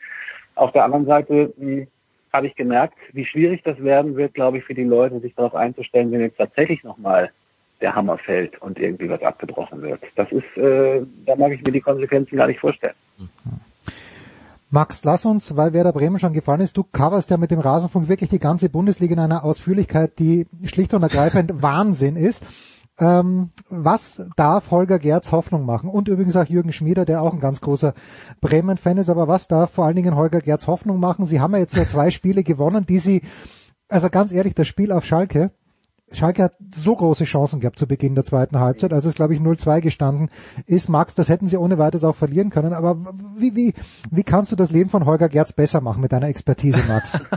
Auf der anderen Seite hm, habe ich gemerkt, wie schwierig das werden wird, glaube ich, für die Leute, sich darauf einzustellen, wenn jetzt tatsächlich nochmal der Hammer fällt und irgendwie was abgebrochen wird. Das ist, äh, da mag ich mir die Konsequenzen gar nicht vorstellen. Mhm. Max, lass uns, weil Werder Bremen schon gefallen ist, du coverst ja mit dem Rasenfunk wirklich die ganze Bundesliga in einer Ausführlichkeit, die schlicht und ergreifend *laughs* Wahnsinn ist. Ähm, was darf Holger Gerz Hoffnung machen? Und übrigens auch Jürgen Schmieder, der auch ein ganz großer Bremen-Fan ist. Aber was darf vor allen Dingen Holger Gerz Hoffnung machen? Sie haben ja jetzt ja zwei Spiele gewonnen, die sie, also ganz ehrlich, das Spiel auf Schalke, Schalke hat so große Chancen gehabt zu Beginn der zweiten Halbzeit, also es glaube ich 0-2 gestanden ist. Max, das hätten sie ohne weiteres auch verlieren können, aber wie, wie, wie kannst du das Leben von Holger Gerz besser machen mit deiner Expertise, Max? *laughs*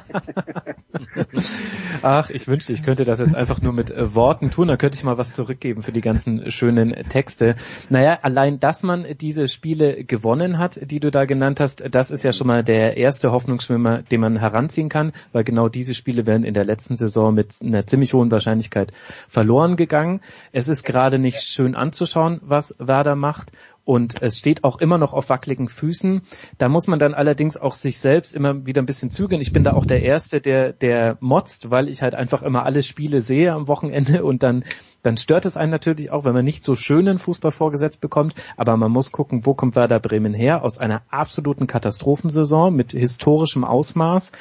Ach, ich wünschte, ich könnte das jetzt einfach nur mit äh, Worten tun, dann könnte ich mal was zurückgeben für die ganzen schönen Texte. Naja, allein, dass man diese Spiele gewonnen hat, die du da genannt hast, das ist ja schon mal der erste Hoffnungsschwimmer, den man heranziehen kann, weil genau diese Spiele werden in der letzten Saison mit einer ziemlich hohen Wahrscheinlichkeit verloren gegangen. Es ist gerade nicht schön anzuschauen, was Werder macht und es steht auch immer noch auf wackeligen Füßen. Da muss man dann allerdings auch sich selbst immer wieder ein bisschen zügeln. Ich bin da auch der Erste, der, der motzt, weil ich halt einfach immer alle Spiele sehe am Wochenende und dann, dann stört es einen natürlich auch, wenn man nicht so schönen Fußball vorgesetzt bekommt. Aber man muss gucken, wo kommt Werder Bremen her? Aus einer absoluten Katastrophensaison mit historischem Ausmaß.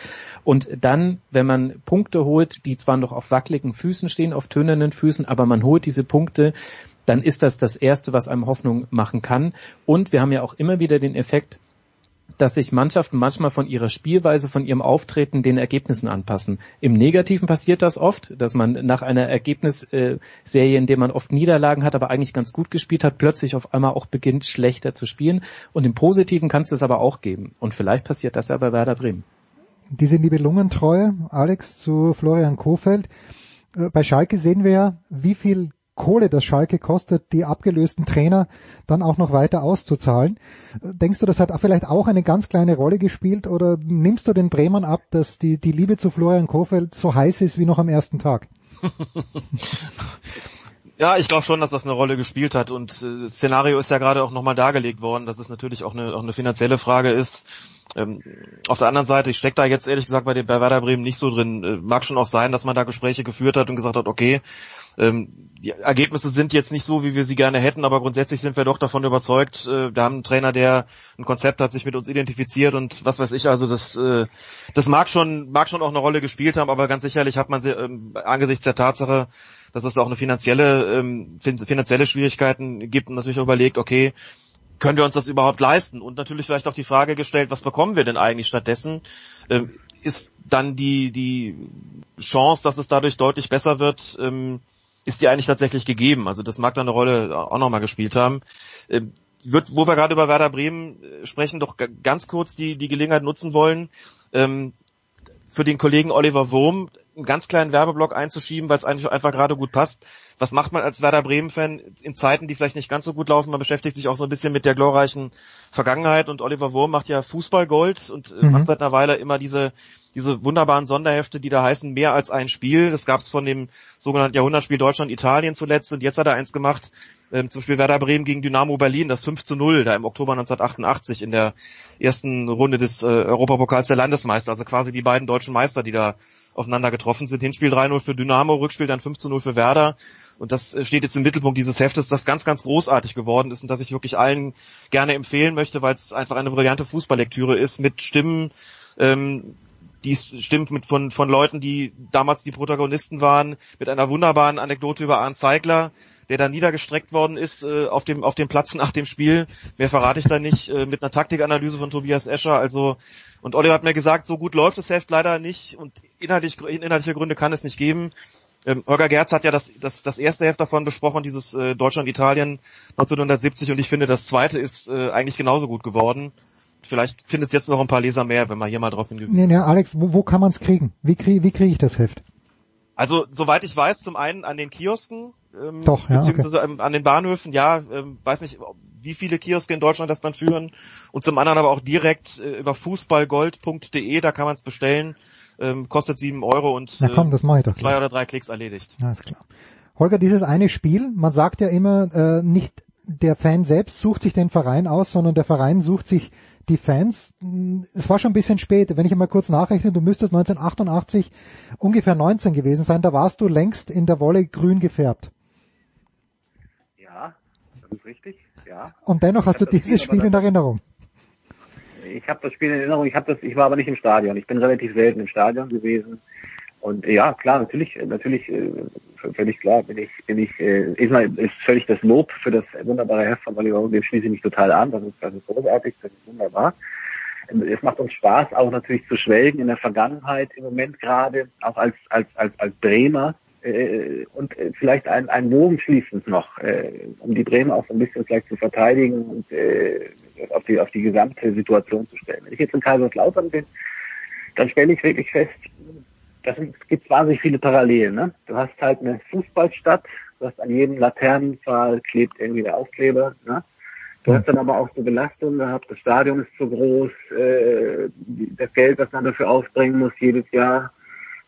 Und dann, wenn man Punkte holt, die zwar noch auf wackeligen Füßen stehen, auf tönenden Füßen, aber man holt diese Punkte dann ist das das Erste, was einem Hoffnung machen kann. Und wir haben ja auch immer wieder den Effekt, dass sich Mannschaften manchmal von ihrer Spielweise, von ihrem Auftreten den Ergebnissen anpassen. Im Negativen passiert das oft, dass man nach einer Ergebnisserie, in der man oft Niederlagen hat, aber eigentlich ganz gut gespielt hat, plötzlich auf einmal auch beginnt schlechter zu spielen. Und im Positiven kann es das aber auch geben. Und vielleicht passiert das ja bei Werder Bremen. Diese Nibelungentreue, Alex, zu Florian Kofeld. Äh, bei Schalke sehen wir ja, wie viel Kohle das Schalke kostet, die abgelösten Trainer dann auch noch weiter auszuzahlen. Denkst du, das hat vielleicht auch eine ganz kleine Rolle gespielt oder nimmst du den Bremern ab, dass die, die Liebe zu Florian Kofeld so heiß ist wie noch am ersten Tag? *laughs* Ja, ich glaube schon, dass das eine Rolle gespielt hat und äh, Szenario ist ja gerade auch nochmal dargelegt worden, dass es natürlich auch eine, auch eine finanzielle Frage ist. Ähm, auf der anderen Seite, ich stecke da jetzt ehrlich gesagt bei, dem, bei Werder Bremen nicht so drin. Äh, mag schon auch sein, dass man da Gespräche geführt hat und gesagt hat, okay, ähm, die Ergebnisse sind jetzt nicht so, wie wir sie gerne hätten, aber grundsätzlich sind wir doch davon überzeugt, äh, wir haben einen Trainer, der ein Konzept hat, sich mit uns identifiziert und was weiß ich, also das, äh, das mag schon, mag schon auch eine Rolle gespielt haben, aber ganz sicherlich hat man sie, äh, angesichts der Tatsache, dass es auch eine finanzielle, ähm, finanzielle Schwierigkeiten gibt und natürlich überlegt, okay, können wir uns das überhaupt leisten? Und natürlich vielleicht auch die Frage gestellt, was bekommen wir denn eigentlich stattdessen? Ähm, ist dann die, die Chance, dass es dadurch deutlich besser wird, ähm, ist die eigentlich tatsächlich gegeben? Also das mag da eine Rolle auch nochmal gespielt haben. Ähm, wird, wo wir gerade über Werder Bremen äh, sprechen, doch ganz kurz die, die Gelegenheit nutzen wollen, ähm, für den Kollegen Oliver Wurm einen ganz kleinen Werbeblock einzuschieben, weil es eigentlich einfach gerade gut passt. Was macht man als Werder Bremen-Fan in Zeiten, die vielleicht nicht ganz so gut laufen? Man beschäftigt sich auch so ein bisschen mit der glorreichen Vergangenheit und Oliver Wurm macht ja Fußballgold und äh, mhm. macht seit einer Weile immer diese diese wunderbaren Sonderhefte, die da heißen mehr als ein Spiel. Das gab es von dem sogenannten Jahrhundertspiel Deutschland-Italien zuletzt und jetzt hat er eins gemacht, ähm, zum Beispiel Werder Bremen gegen Dynamo Berlin, das 5 zu 0, da im Oktober 1988 in der ersten Runde des äh, Europapokals der Landesmeister, also quasi die beiden deutschen Meister, die da aufeinander getroffen sind. Hinspiel 3-0 für Dynamo, Rückspiel dann 5-0 für Werder. Und das äh, steht jetzt im Mittelpunkt dieses Heftes, das ganz, ganz großartig geworden ist und das ich wirklich allen gerne empfehlen möchte, weil es einfach eine brillante Fußballlektüre ist mit Stimmen, ähm, die stimmt mit von, von Leuten, die damals die Protagonisten waren, mit einer wunderbaren Anekdote über Arndt Zeigler, der da niedergestreckt worden ist äh, auf dem auf dem Platz nach dem Spiel. Mehr verrate ich da nicht. Äh, mit einer Taktikanalyse von Tobias Escher. Also und Oliver hat mir gesagt, so gut läuft das Heft leider nicht und inhaltlich, inhaltliche Gründe kann es nicht geben. Ähm, Holger Gerz hat ja das, das, das erste Heft davon besprochen, dieses äh, Deutschland-Italien 1970 und ich finde, das zweite ist äh, eigentlich genauso gut geworden. Vielleicht findet es jetzt noch ein paar Leser mehr, wenn man hier mal drauf hingewiesen Nee, nee, Alex, wo, wo kann man es kriegen? Wie kriege wie krieg ich das Heft? Also, soweit ich weiß, zum einen an den Kiosken, ähm, Doch, ja, beziehungsweise okay. an den Bahnhöfen, ja, ähm, weiß nicht, wie viele Kioske in Deutschland das dann führen. Und zum anderen aber auch direkt äh, über fußballgold.de, da kann man es bestellen. Ähm, kostet sieben Euro und Na komm, das mach ich doch zwei oder drei Klicks erledigt. Ja, ist klar. Holger, dieses eine Spiel, man sagt ja immer, äh, nicht der Fan selbst sucht sich den Verein aus, sondern der Verein sucht sich die Fans. Es war schon ein bisschen spät. Wenn ich einmal kurz nachrechne, du müsstest 1988 ungefähr 19 gewesen sein. Da warst du längst in der Wolle grün gefärbt. Das ist richtig. Ja. Und dennoch hast du dieses Spiel, Spiel in Erinnerung. Ich habe das Spiel in Erinnerung. Ich habe das. Ich war aber nicht im Stadion. Ich bin relativ selten im Stadion gewesen. Und ja, klar, natürlich, natürlich, äh, völlig klar, bin ich, bin ich, äh, ist, völlig das Lob für das wunderbare Heft von Oliver dem schließe ich mich total an. Das ist, das ist großartig, das ist wunderbar. Es macht uns Spaß, auch natürlich zu schwelgen in der Vergangenheit im Moment gerade, auch als als als als Bremer äh, und vielleicht ein, ein Bogen schließend noch, äh, um die Bremer auch so ein bisschen vielleicht zu verteidigen und äh, auf die auf die gesamte Situation zu stellen. Wenn ich jetzt in Kaiserslautern bin, dann stelle ich wirklich fest, das gibt wahnsinnig viele Parallelen. Ne? Du hast halt eine Fußballstadt, du hast an jedem Laternenpfahl klebt irgendwie der Aufkleber. Ne? Du hast dann aber auch so Belastungen gehabt, das Stadion ist zu groß, äh, das Geld, das man dafür aufbringen muss jedes Jahr.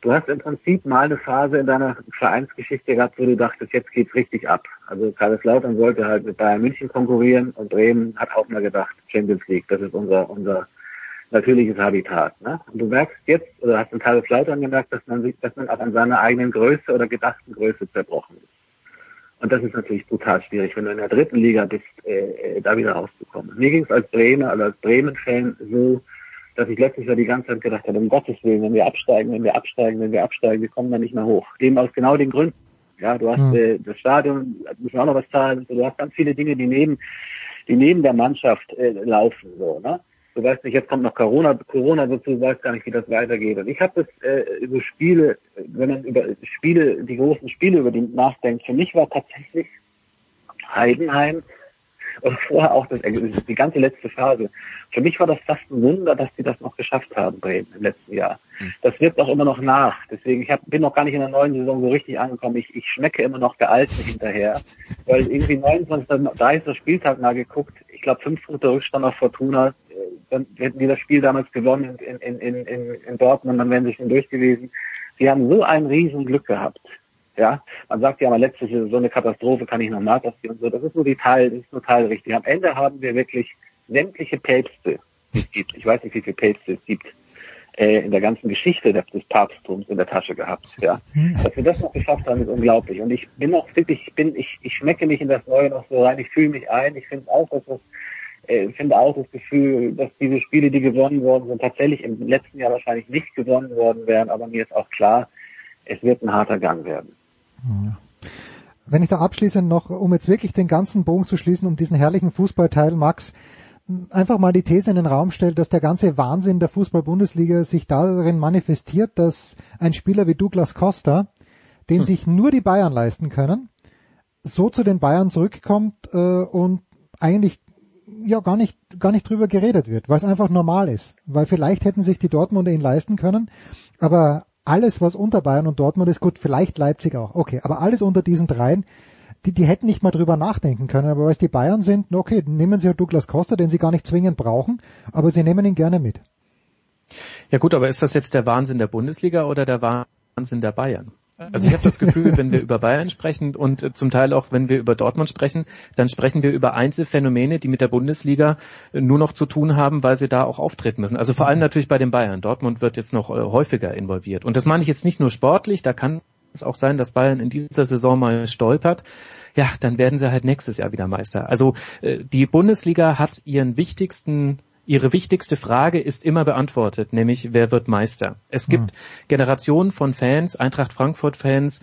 Du hast im Prinzip mal eine Phase in deiner Vereinsgeschichte gehabt, wo du dachtest, jetzt geht's richtig ab. Also Kaiserslautern wollte halt mit Bayern München konkurrieren und Bremen hat auch mal gedacht, Champions League, das ist unser, unser natürliches Habitat. Ne? Und du merkst jetzt, oder hast in Kaiserslautern gemerkt, dass man sich, dass man auch an seiner eigenen Größe oder gedachten Größe zerbrochen ist. Und das ist natürlich brutal schwierig, wenn du in der dritten Liga bist, äh, äh da wieder rauszukommen. Mir ging es als Bremer, also als Bremen-Fan so, dass ich letztlich so die ganze Zeit gedacht habe, um Gottes Willen, wenn wir absteigen, wenn wir absteigen, wenn wir absteigen, wir kommen dann nicht mehr hoch. Dem aus genau den Gründen. Ja, du hast mhm. äh, das Stadion, müssen wir auch noch was zahlen, du hast ganz viele Dinge, die neben, die neben der Mannschaft äh, laufen, so, ne? du weißt nicht, jetzt kommt noch Corona, Corona dazu, du weißt gar nicht, wie das weitergeht. Und ich habe das äh, über Spiele, wenn man über Spiele, die großen Spiele über die nachdenkt, für mich war tatsächlich Heidenheim und *laughs* vorher auch das, die ganze letzte Phase. Für mich war das fast ein Wunder, dass sie das noch geschafft haben, Bremen, im letzten Jahr. Hm. Das wirkt auch immer noch nach. Deswegen, ich hab, bin noch gar nicht in der neuen Saison so richtig angekommen. Ich, ich schmecke immer noch der Alten hinterher. Weil irgendwie 29. 30. Spieltag mal geguckt, ich glaube fünf Punkte Rückstand auf Fortuna, dann hätten die das Spiel damals gewonnen in, in, in, in, Dortmund, dann wären sie schon durch gewesen. Sie haben so ein riesen Glück gehabt. Ja, man sagt ja mal letztes Jahr, so eine Katastrophe kann ich noch nachvollziehen und so. Das ist nur die Teil, das ist nur Teil richtig. Am Ende haben wir wirklich sämtliche Päpste, es gibt. Ich weiß nicht, wie viele Päpste es gibt äh, in der ganzen Geschichte des Papsttums in der Tasche gehabt. Ja, dass wir das noch geschafft haben, ist unglaublich. Und ich bin auch wirklich, ich bin, ich, ich schmecke mich in das Neue noch so rein. Ich fühle mich ein. Ich finde auch, dass das äh, finde auch das Gefühl, dass diese Spiele, die gewonnen worden sind, tatsächlich im letzten Jahr wahrscheinlich nicht gewonnen worden wären, aber mir ist auch klar, es wird ein harter Gang werden. Wenn ich da abschließend noch, um jetzt wirklich den ganzen Bogen zu schließen, um diesen herrlichen Fußballteil, Max, einfach mal die These in den Raum stellt, dass der ganze Wahnsinn der Fußball-Bundesliga sich darin manifestiert, dass ein Spieler wie Douglas Costa, den hm. sich nur die Bayern leisten können, so zu den Bayern zurückkommt äh, und eigentlich ja gar nicht gar nicht drüber geredet wird, weil es einfach normal ist, weil vielleicht hätten sich die Dortmunder ihn leisten können, aber alles was unter Bayern und Dortmund ist gut, vielleicht Leipzig auch, okay, aber alles unter diesen dreien, die die hätten nicht mal drüber nachdenken können, aber weil es die Bayern sind, okay, nehmen sie halt Douglas Costa, den sie gar nicht zwingend brauchen, aber sie nehmen ihn gerne mit. Ja gut, aber ist das jetzt der Wahnsinn der Bundesliga oder der Wahnsinn der Bayern? Also ich habe das Gefühl, wenn wir über Bayern sprechen und äh, zum Teil auch wenn wir über Dortmund sprechen, dann sprechen wir über Einzelfänomene, die mit der Bundesliga äh, nur noch zu tun haben, weil sie da auch auftreten müssen. Also vor allem natürlich bei den Bayern. Dortmund wird jetzt noch äh, häufiger involviert. Und das meine ich jetzt nicht nur sportlich, da kann es auch sein, dass Bayern in dieser Saison mal stolpert. Ja, dann werden sie halt nächstes Jahr wieder Meister. Also die Bundesliga hat ihren wichtigsten ihre wichtigste Frage ist immer beantwortet, nämlich wer wird Meister? Es gibt hm. Generationen von Fans, Eintracht Frankfurt-Fans,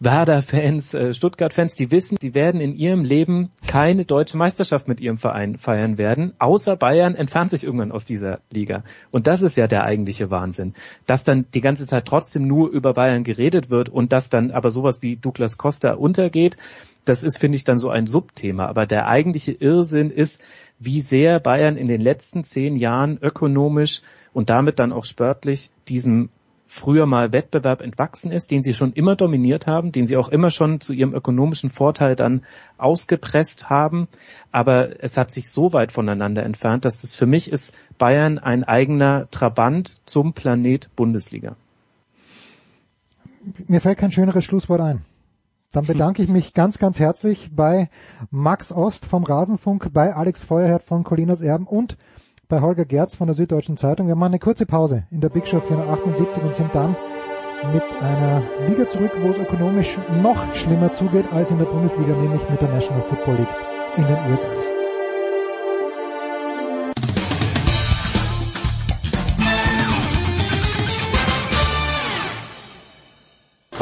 Werder-Fans, äh, Stuttgart-Fans, die wissen, sie werden in ihrem Leben keine deutsche Meisterschaft mit ihrem Verein feiern werden, außer Bayern entfernt sich irgendwann aus dieser Liga. Und das ist ja der eigentliche Wahnsinn. Dass dann die ganze Zeit trotzdem nur über Bayern geredet wird und dass dann aber sowas wie Douglas Costa untergeht, das ist, finde ich, dann so ein Subthema. Aber der eigentliche Irrsinn ist, wie sehr Bayern in den letzten zehn Jahren ökonomisch und damit dann auch sportlich diesem früher mal Wettbewerb entwachsen ist, den sie schon immer dominiert haben, den sie auch immer schon zu ihrem ökonomischen Vorteil dann ausgepresst haben. Aber es hat sich so weit voneinander entfernt, dass das für mich ist Bayern ein eigener Trabant zum Planet Bundesliga. Mir fällt kein schöneres Schlusswort ein. Dann bedanke ich mich ganz, ganz herzlich bei Max Ost vom Rasenfunk, bei Alex Feuerherd von Colinas Erben und bei Holger Gerz von der Süddeutschen Zeitung. Wir machen eine kurze Pause in der Big Show 478 und sind dann mit einer Liga zurück, wo es ökonomisch noch schlimmer zugeht als in der Bundesliga, nämlich mit der National Football League in den USA.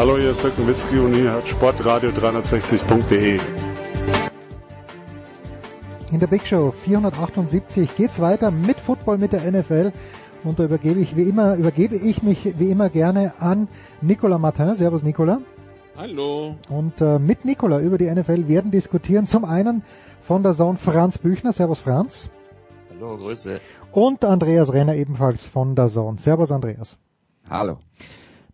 Hallo, hier ist Dirk Nowitzki und ihr hört Sportradio 360.de. In der Big Show 478 geht's weiter mit Football mit der NFL und da übergebe ich wie immer übergebe ich mich wie immer gerne an Nicolas Martin. Servus Nicolas. Hallo. Und äh, mit Nicolas über die NFL werden diskutieren zum einen von der Zone Franz Büchner. Servus Franz. Hallo, Grüße. Und Andreas Renner ebenfalls von der Zone. Servus Andreas. Hallo.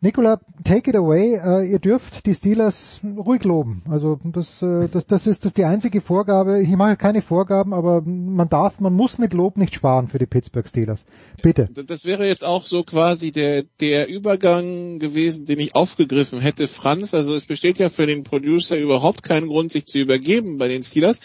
Nicola, take it away. Uh, ihr dürft die Steelers ruhig loben. Also das, uh, das, das ist das die einzige Vorgabe. Ich mache keine Vorgaben, aber man darf, man muss mit Lob nicht sparen für die Pittsburgh Steelers. Bitte. Das wäre jetzt auch so quasi der der Übergang gewesen, den ich aufgegriffen hätte, Franz. Also es besteht ja für den Producer überhaupt keinen Grund, sich zu übergeben bei den Steelers.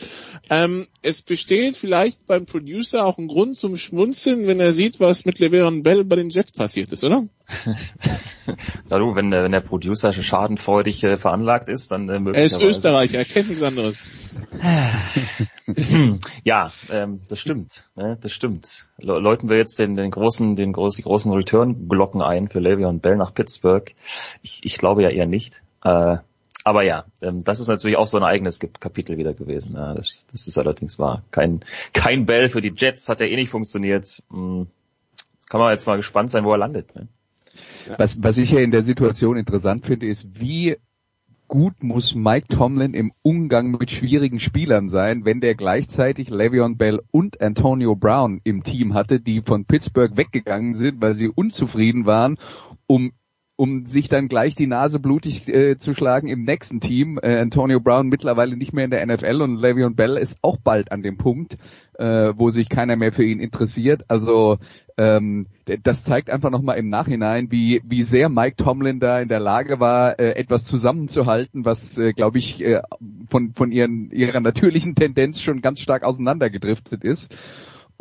Ähm, es besteht vielleicht beim Producer auch ein Grund zum Schmunzeln, wenn er sieht, was mit Le'Veon Bell bei den Jets passiert ist, oder? *laughs* ja du, wenn, wenn der Producer schadenfreudig äh, veranlagt ist, dann äh, Er ist Österreicher, er kennt nichts anderes. *laughs* ja, ähm, das stimmt, ne, das stimmt. Läuten wir jetzt den, den großen, den groß, die großen Return-Glocken ein für Le'Veon Bell nach Pittsburgh? Ich, ich glaube ja eher nicht. Äh, aber ja, ähm, das ist natürlich auch so ein eigenes Kapitel wieder gewesen. Ja, das, das ist allerdings wahr. Kein, kein Bell für die Jets hat ja eh nicht funktioniert. Hm, kann man jetzt mal gespannt sein, wo er landet. Ne? Was, was ich ja in der Situation interessant finde, ist, wie gut muss Mike Tomlin im Umgang mit schwierigen Spielern sein, wenn der gleichzeitig Le'Veon Bell und Antonio Brown im Team hatte, die von Pittsburgh weggegangen sind, weil sie unzufrieden waren, um um sich dann gleich die Nase blutig äh, zu schlagen im nächsten Team. Äh, Antonio Brown mittlerweile nicht mehr in der NFL und Le'Veon Bell ist auch bald an dem Punkt, äh, wo sich keiner mehr für ihn interessiert. Also ähm, das zeigt einfach nochmal im Nachhinein, wie, wie sehr Mike Tomlin da in der Lage war, äh, etwas zusammenzuhalten, was, äh, glaube ich, äh, von, von ihren, ihrer natürlichen Tendenz schon ganz stark auseinandergedriftet ist.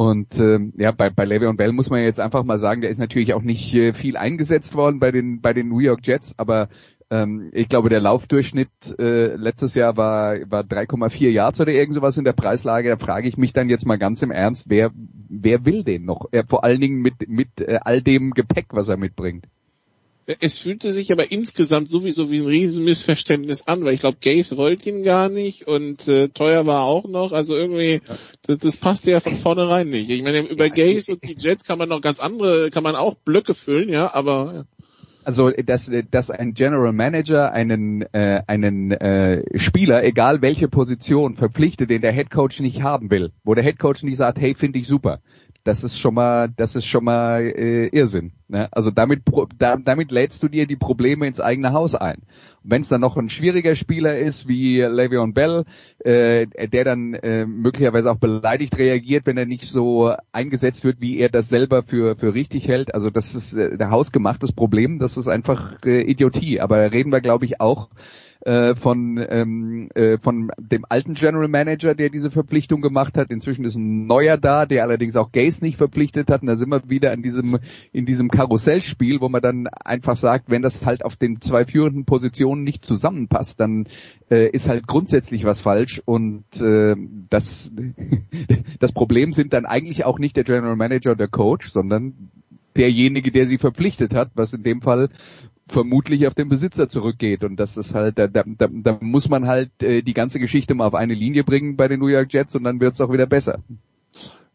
Und ähm, ja, bei, bei Le'Veon Bell muss man jetzt einfach mal sagen, der ist natürlich auch nicht äh, viel eingesetzt worden bei den bei den New York Jets, aber ähm, ich glaube, der Laufdurchschnitt äh, letztes Jahr war war 3,4 Yards oder irgend sowas in der Preislage. Da frage ich mich dann jetzt mal ganz im Ernst, wer wer will den noch? Er, vor allen Dingen mit mit äh, all dem Gepäck, was er mitbringt. Es fühlte sich aber insgesamt sowieso wie ein Riesenmissverständnis an, weil ich glaube, Gates wollte ihn gar nicht und äh, teuer war auch noch. Also irgendwie, das, das passte ja von vornherein nicht. Ich meine, über ja, Gates und die Jets kann man noch ganz andere, kann man auch Blöcke füllen, ja, aber ja. Also dass, dass ein General Manager einen äh, einen äh, Spieler, egal welche Position, verpflichtet, den der Head Coach nicht haben will, wo der Head Coach nicht sagt, hey, finde ich super, das ist schon mal, das ist schon mal äh, Irrsinn. Ne? Also damit, da, damit lädst du dir die Probleme ins eigene Haus ein. Wenn es dann noch ein schwieriger Spieler ist wie Le'Veon Bell, äh, der dann äh, möglicherweise auch beleidigt reagiert, wenn er nicht so eingesetzt wird, wie er das selber für für richtig hält. Also das ist äh, der hausgemachtes Problem. Das ist einfach äh, Idiotie. Aber reden wir, glaube ich, auch äh, von, ähm, äh, von dem alten General Manager, der diese Verpflichtung gemacht hat. Inzwischen ist ein neuer da, der allerdings auch Gaze nicht verpflichtet hat. Und da sind wir wieder in diesem, in diesem Karussellspiel, wo man dann einfach sagt, wenn das halt auf den zwei führenden Positionen nicht zusammenpasst, dann äh, ist halt grundsätzlich was falsch. Und äh, das, *laughs* das Problem sind dann eigentlich auch nicht der General Manager oder der Coach, sondern derjenige, der sie verpflichtet hat, was in dem Fall vermutlich auf den Besitzer zurückgeht. Und das ist halt, da, da, da muss man halt äh, die ganze Geschichte mal auf eine Linie bringen bei den New York Jets und dann wird es auch wieder besser.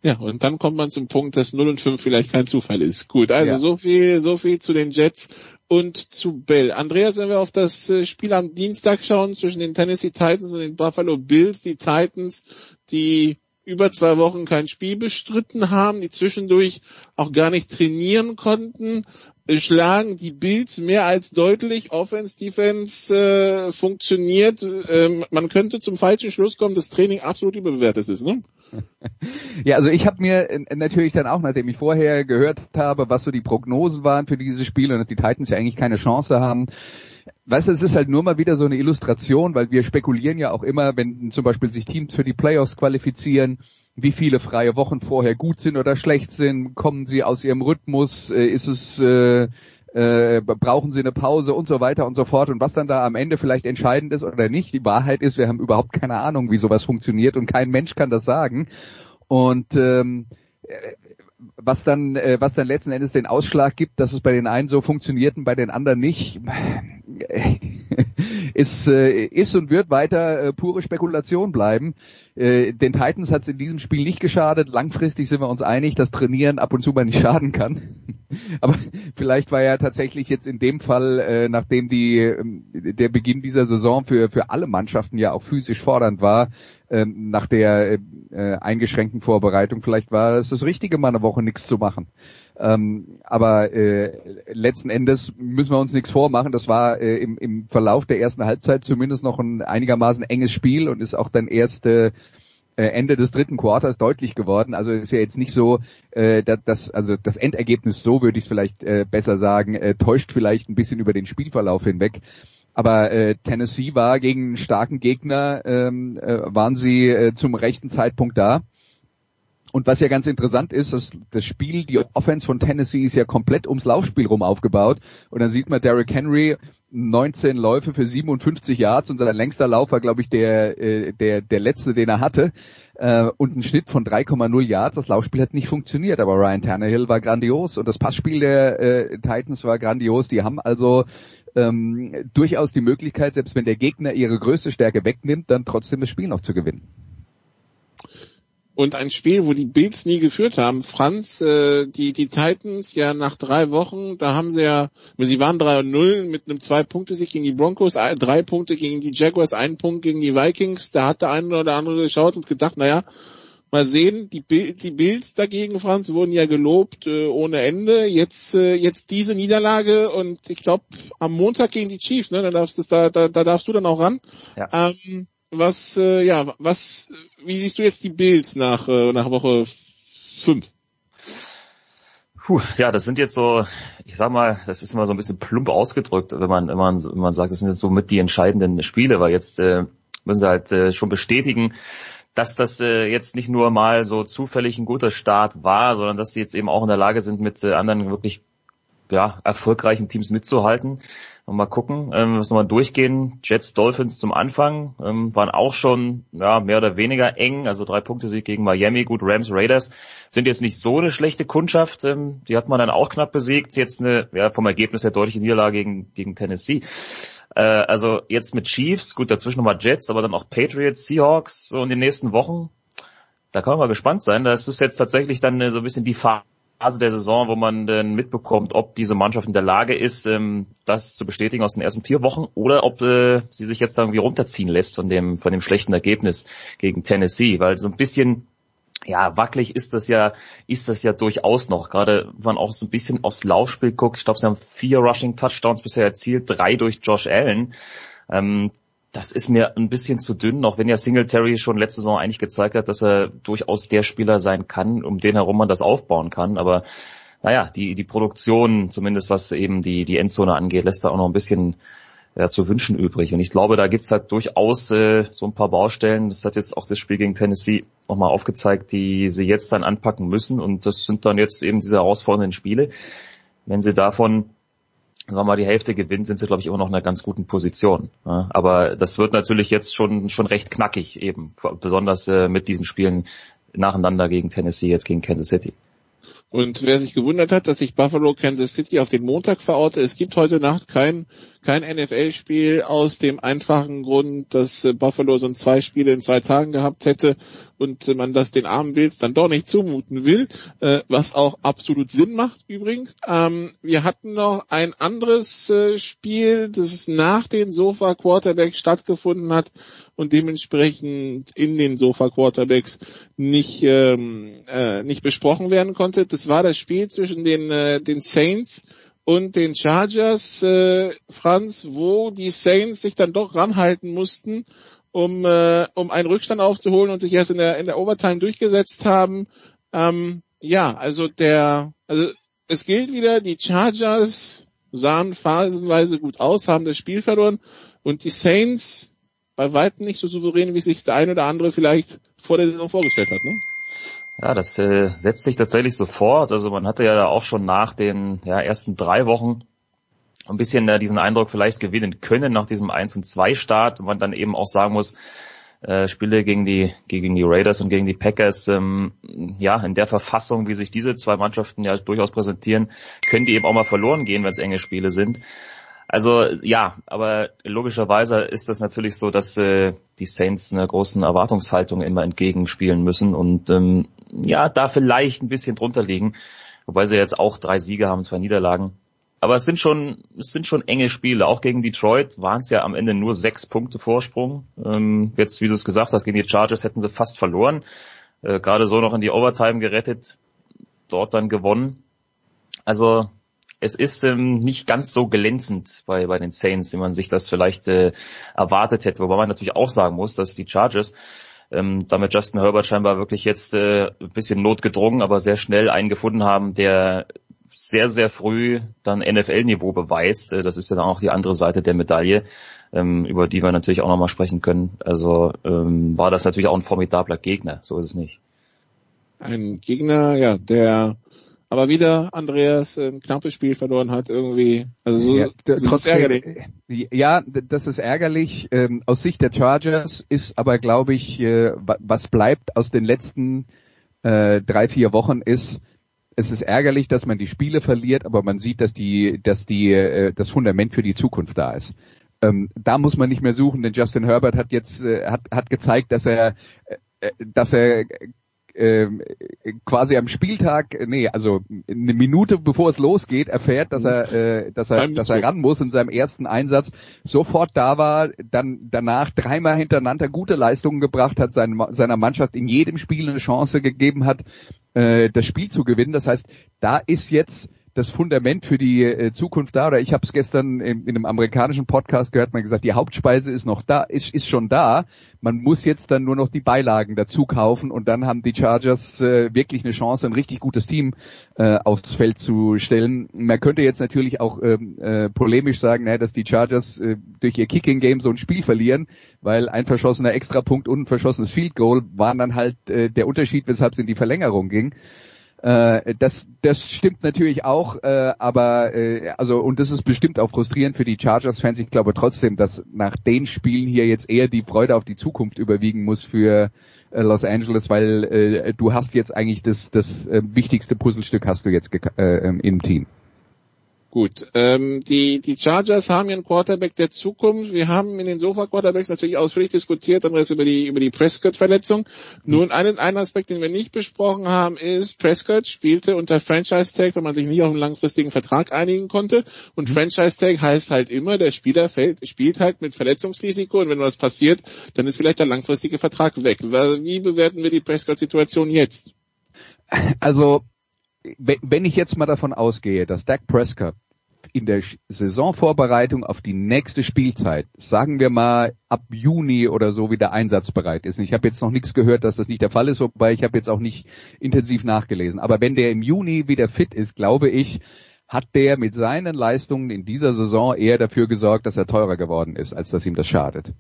Ja, und dann kommt man zum Punkt, dass 0 und 5 vielleicht kein Zufall ist. Gut, also ja. so viel, so viel zu den Jets und zu Bell. Andreas, wenn wir auf das äh, Spiel am Dienstag schauen zwischen den Tennessee Titans und den Buffalo Bills, die Titans, die über zwei Wochen kein Spiel bestritten haben, die zwischendurch auch gar nicht trainieren konnten, schlagen die Bills mehr als deutlich. Offense, Defense äh, funktioniert. Ähm, man könnte zum falschen Schluss kommen, dass Training absolut überbewertet ist. Ne? *laughs* Ja, also ich habe mir natürlich dann auch, nachdem ich vorher gehört habe, was so die Prognosen waren für dieses Spiel und dass die Titans ja eigentlich keine Chance haben, Weißt du, es ist halt nur mal wieder so eine Illustration, weil wir spekulieren ja auch immer, wenn zum Beispiel sich Teams für die Playoffs qualifizieren, wie viele freie Wochen vorher gut sind oder schlecht sind, kommen sie aus ihrem Rhythmus, äh, ist es äh, äh, brauchen sie eine Pause und so weiter und so fort und was dann da am Ende vielleicht entscheidend ist oder nicht. Die Wahrheit ist, wir haben überhaupt keine Ahnung, wie sowas funktioniert und kein Mensch kann das sagen. Und ähm, was dann, äh, was dann letzten Endes den Ausschlag gibt, dass es bei den einen so funktioniert und bei den anderen nicht, *laughs* ist, äh, ist und wird weiter äh, pure Spekulation bleiben. Äh, den Titans hat es in diesem Spiel nicht geschadet. Langfristig sind wir uns einig, dass Trainieren ab und zu mal nicht schaden kann. *laughs* Aber vielleicht war ja tatsächlich jetzt in dem Fall, äh, nachdem die, äh, der Beginn dieser Saison für, für alle Mannschaften ja auch physisch fordernd war, äh, nach der äh, eingeschränkten Vorbereitung, vielleicht war es das Richtige, mal eine Woche nichts zu machen. Ähm, aber äh, letzten Endes müssen wir uns nichts vormachen. Das war äh, im, im Verlauf der ersten Halbzeit zumindest noch ein einigermaßen enges Spiel und ist auch dann erst äh, Ende des dritten Quarters deutlich geworden. Also ist ja jetzt nicht so, äh, dass also das Endergebnis so würde ich es vielleicht äh, besser sagen, äh, täuscht vielleicht ein bisschen über den Spielverlauf hinweg. Aber äh, Tennessee war gegen einen starken Gegner, ähm, äh, waren sie äh, zum rechten Zeitpunkt da. Und was ja ganz interessant ist, dass das Spiel, die Offense von Tennessee ist ja komplett ums Laufspiel rum aufgebaut. Und dann sieht man Derrick Henry 19 Läufe für 57 Yards und sein längster Lauf war, glaube ich, der, äh, der, der letzte, den er hatte. Äh, und ein Schnitt von 3,0 Yards. Das Laufspiel hat nicht funktioniert, aber Ryan Tannehill war grandios und das Passspiel der äh, Titans war grandios. Die haben also ähm, durchaus die Möglichkeit, selbst wenn der Gegner ihre größte Stärke wegnimmt, dann trotzdem das Spiel noch zu gewinnen und ein Spiel, wo die Bills nie geführt haben. Franz, äh, die, die Titans ja nach drei Wochen, da haben sie ja, sie waren 3 und 0 mit einem zwei Punkte Sieg gegen die Broncos, drei Punkte gegen die Jaguars, ein Punkt gegen die Vikings. Da hat der eine oder andere geschaut und gedacht, naja, mal sehen, die, die Bills dagegen, Franz, wurden ja gelobt äh, ohne Ende. Jetzt, äh, jetzt diese Niederlage und ich glaube am Montag gegen die Chiefs, ne, da darfst, du, da, da, da darfst du dann auch ran. Ja. Ähm, was, äh, ja, was, wie siehst du jetzt die Bills nach, äh, nach Woche 5? Puh, ja, das sind jetzt so, ich sag mal, das ist immer so ein bisschen plump ausgedrückt, wenn man, wenn man, wenn man sagt, das sind jetzt so mit die entscheidenden Spiele, weil jetzt äh, müssen sie halt äh, schon bestätigen, dass das äh, jetzt nicht nur mal so zufällig ein guter Start war, sondern dass sie jetzt eben auch in der Lage sind, mit äh, anderen wirklich ja, erfolgreichen Teams mitzuhalten. Mal gucken, ähm, müssen wir mal durchgehen. Jets, Dolphins zum Anfang ähm, waren auch schon ja, mehr oder weniger eng, also drei Punkte Sieg gegen Miami, gut Rams, Raiders sind jetzt nicht so eine schlechte Kundschaft. Ähm, die hat man dann auch knapp besiegt. Jetzt eine ja, vom Ergebnis her deutliche Niederlage gegen, gegen Tennessee. Äh, also jetzt mit Chiefs, gut dazwischen nochmal Jets, aber dann auch Patriots, Seahawks so in den nächsten Wochen. Da kann man mal gespannt sein. Das ist jetzt tatsächlich dann äh, so ein bisschen die Phase Phase der Saison, wo man dann mitbekommt, ob diese Mannschaft in der Lage ist, ähm, das zu bestätigen aus den ersten vier Wochen oder ob äh, sie sich jetzt irgendwie runterziehen lässt von dem, von dem schlechten Ergebnis gegen Tennessee, weil so ein bisschen ja, wackelig ist das ja, ist das ja durchaus noch. Gerade wenn man auch so ein bisschen aufs Laufspiel guckt. Ich glaube, sie haben vier Rushing Touchdowns bisher erzielt, drei durch Josh Allen. Ähm, das ist mir ein bisschen zu dünn, auch wenn ja Singletary schon letzte Saison eigentlich gezeigt hat, dass er durchaus der Spieler sein kann, um den herum man das aufbauen kann. Aber naja, die, die Produktion, zumindest was eben die, die Endzone angeht, lässt da auch noch ein bisschen ja, zu wünschen übrig. Und ich glaube, da gibt's halt durchaus äh, so ein paar Baustellen. Das hat jetzt auch das Spiel gegen Tennessee nochmal aufgezeigt, die sie jetzt dann anpacken müssen. Und das sind dann jetzt eben diese herausfordernden Spiele. Wenn sie davon sagen wir mal, die Hälfte gewinnt, sind sie, glaube ich, immer noch in einer ganz guten Position. Ja, aber das wird natürlich jetzt schon, schon recht knackig eben, besonders äh, mit diesen Spielen nacheinander gegen Tennessee, jetzt gegen Kansas City. Und wer sich gewundert hat, dass sich Buffalo Kansas City auf den Montag verorte, es gibt heute Nacht kein, kein NFL-Spiel aus dem einfachen Grund, dass äh, Buffalo so zwei Spiele in zwei Tagen gehabt hätte und man das den armen Bills dann doch nicht zumuten will, äh, was auch absolut Sinn macht übrigens. Ähm, wir hatten noch ein anderes äh, Spiel, das nach den Sofa Quarterbacks stattgefunden hat und dementsprechend in den Sofa Quarterbacks nicht ähm, äh, nicht besprochen werden konnte. Das war das Spiel zwischen den äh, den Saints und den Chargers, äh, Franz, wo die Saints sich dann doch ranhalten mussten um, äh, um einen Rückstand aufzuholen und sich erst in der, in der Overtime durchgesetzt haben. Ähm, ja, also der, also es gilt wieder, die Chargers sahen phasenweise gut aus, haben das Spiel verloren und die Saints bei weitem nicht so souverän, wie sich der eine oder andere vielleicht vor der Saison vorgestellt hat, ne? Ja, das äh, setzt sich tatsächlich so fort. Also man hatte ja auch schon nach den ja, ersten drei Wochen ein bisschen äh, diesen Eindruck vielleicht gewinnen können nach diesem 1 und 2 Start und man dann eben auch sagen muss, äh, Spiele gegen die gegen die Raiders und gegen die Packers, ähm, ja, in der Verfassung, wie sich diese zwei Mannschaften ja durchaus präsentieren, können die eben auch mal verloren gehen, wenn es enge Spiele sind. Also ja, aber logischerweise ist das natürlich so, dass äh, die Saints einer großen Erwartungshaltung immer entgegenspielen müssen und ähm, ja, da vielleicht ein bisschen drunter liegen, wobei sie jetzt auch drei Siege haben, zwei Niederlagen. Aber es sind schon, es sind schon enge Spiele. Auch gegen Detroit waren es ja am Ende nur sechs Punkte Vorsprung. Ähm, jetzt, wie du es gesagt hast, gegen die Chargers hätten sie fast verloren. Äh, Gerade so noch in die Overtime gerettet, dort dann gewonnen. Also es ist ähm, nicht ganz so glänzend bei, bei den Saints, wie man sich das vielleicht äh, erwartet hätte. Wobei man natürlich auch sagen muss, dass die Chargers ähm, damit Justin Herbert scheinbar wirklich jetzt äh, ein bisschen notgedrungen, aber sehr schnell einen gefunden haben, der sehr, sehr früh dann NFL-Niveau beweist. Äh, das ist ja dann auch die andere Seite der Medaille, ähm, über die wir natürlich auch nochmal sprechen können. Also ähm, war das natürlich auch ein formidabler Gegner, so ist es nicht. Ein Gegner, ja, der aber wieder Andreas ein knappes Spiel verloren hat irgendwie. Also so, ja, das ist ärgerlich. Ja, das ist ärgerlich. Ähm, aus Sicht der Chargers ist aber, glaube ich, äh, was bleibt aus den letzten äh, drei, vier Wochen ist, es ist ärgerlich, dass man die Spiele verliert, aber man sieht, dass die, dass die, äh, das Fundament für die Zukunft da ist. Ähm, da muss man nicht mehr suchen, denn Justin Herbert hat jetzt äh, hat, hat gezeigt, dass er, äh, dass er äh, quasi am Spieltag, nee, also eine Minute bevor es losgeht, erfährt, dass er, äh, dass er, dass er ran muss in seinem ersten Einsatz, sofort da war, dann danach dreimal hintereinander gute Leistungen gebracht hat, seine, seiner Mannschaft in jedem Spiel eine Chance gegeben hat, äh, das Spiel zu gewinnen. Das heißt, da ist jetzt das Fundament für die äh, Zukunft da. Oder ich habe es gestern in, in, einem amerikanischen Podcast gehört, man gesagt, die Hauptspeise ist noch da, ist, ist schon da. Man muss jetzt dann nur noch die Beilagen dazu kaufen und dann haben die Chargers äh, wirklich eine Chance, ein richtig gutes Team äh, aufs Feld zu stellen. Man könnte jetzt natürlich auch ähm, äh, polemisch sagen, naja, dass die Chargers äh, durch ihr Kicking Game so ein Spiel verlieren, weil ein verschossener Extrapunkt und ein verschossenes Field Goal waren dann halt äh, der Unterschied, weshalb es in die Verlängerung ging. Äh, das, das stimmt natürlich auch, äh, aber äh, also und das ist bestimmt auch frustrierend für die Chargers-Fans. Ich glaube trotzdem, dass nach den Spielen hier jetzt eher die Freude auf die Zukunft überwiegen muss für äh, Los Angeles, weil äh, du hast jetzt eigentlich das, das äh, wichtigste Puzzlestück hast du jetzt äh, im Team. Gut, ähm, die, die Chargers haben ihren Quarterback der Zukunft. Wir haben in den Sofa-Quarterbacks natürlich ausführlich diskutiert, anderes über die, über die Prescott-Verletzung. Nun, einen, einen Aspekt, den wir nicht besprochen haben, ist, Prescott spielte unter Franchise-Tag, wenn man sich nicht auf einen langfristigen Vertrag einigen konnte. Und Franchise-Tag heißt halt immer, der Spieler fällt, spielt halt mit Verletzungsrisiko und wenn was passiert, dann ist vielleicht der langfristige Vertrag weg. Wie bewerten wir die Prescott-Situation jetzt? Also, wenn ich jetzt mal davon ausgehe, dass Dak Prescott in der Saisonvorbereitung auf die nächste Spielzeit, sagen wir mal ab Juni oder so wieder einsatzbereit ist. Ich habe jetzt noch nichts gehört, dass das nicht der Fall ist, wobei ich habe jetzt auch nicht intensiv nachgelesen. Aber wenn der im Juni wieder fit ist, glaube ich, hat der mit seinen Leistungen in dieser Saison eher dafür gesorgt, dass er teurer geworden ist, als dass ihm das schadet.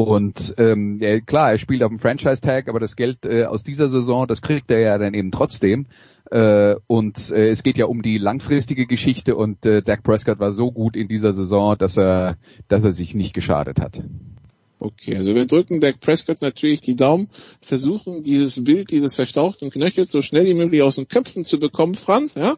Und ähm, ja, klar, er spielt auf dem Franchise-Tag, aber das Geld äh, aus dieser Saison, das kriegt er ja dann eben trotzdem. Äh, und äh, es geht ja um die langfristige Geschichte und äh, Dak Prescott war so gut in dieser Saison, dass er, dass er sich nicht geschadet hat. Okay, also wir drücken Dak Prescott natürlich die Daumen, versuchen dieses Bild dieses verstauchten Knöchels so schnell wie möglich aus den Köpfen zu bekommen, Franz, ja.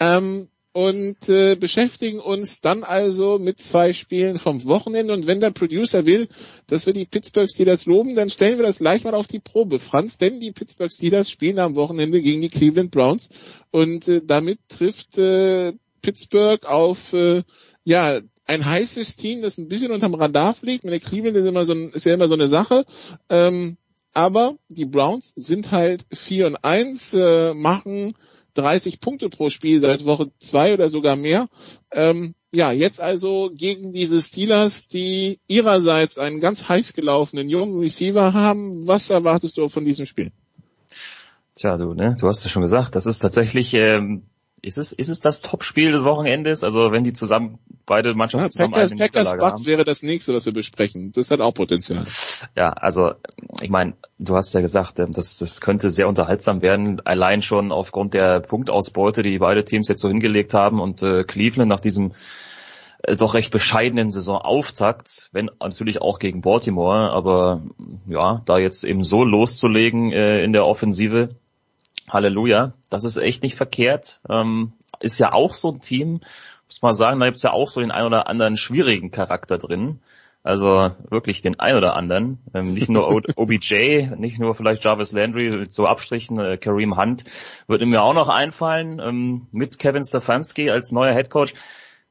Ähm, und äh, beschäftigen uns dann also mit zwei Spielen vom Wochenende. Und wenn der Producer will, dass wir die Pittsburgh Steelers loben, dann stellen wir das gleich mal auf die Probe, Franz. Denn die Pittsburgh Steelers spielen am Wochenende gegen die Cleveland Browns. Und äh, damit trifft äh, Pittsburgh auf äh, ja ein heißes Team, das ein bisschen unterm Radar fliegt. Der Cleveland ist, immer so ist ja immer so eine Sache. Ähm, aber die Browns sind halt 4 und 1, äh, machen 30 Punkte pro Spiel seit Woche zwei oder sogar mehr. Ähm, ja, jetzt also gegen diese Steelers, die ihrerseits einen ganz heiß gelaufenen jungen Receiver haben. Was erwartest du von diesem Spiel? Tja, du, ne, du hast ja schon gesagt, das ist tatsächlich ähm, ist es, ist es das Topspiel des Wochenendes? Also wenn die zusammen, beide Mannschaften ja, zusammen Packers, eine Packers Bucks wäre das nächste, was wir besprechen. Das hat auch Potenzial. Ja, also ich meine, du hast ja gesagt, ähm, das, das könnte sehr unterhaltsam werden, allein schon aufgrund der Punktausbeute, die beide Teams jetzt so hingelegt haben und äh, Cleveland nach diesem äh, doch recht bescheidenen Saisonauftakt, wenn natürlich auch gegen Baltimore, aber ja, da jetzt eben so loszulegen äh, in der Offensive, Halleluja. Das ist echt nicht verkehrt. Ähm, ist ja auch so ein Team, muss man sagen, da gibt's ja auch so den ein oder anderen schwierigen Charakter drin. Also wirklich den ein oder anderen. Ähm, nicht nur OBJ, *laughs* nicht nur vielleicht Jarvis Landry mit so Abstrichen, äh, Kareem Hunt würde mir auch noch einfallen, ähm, mit Kevin Stefanski als neuer Headcoach.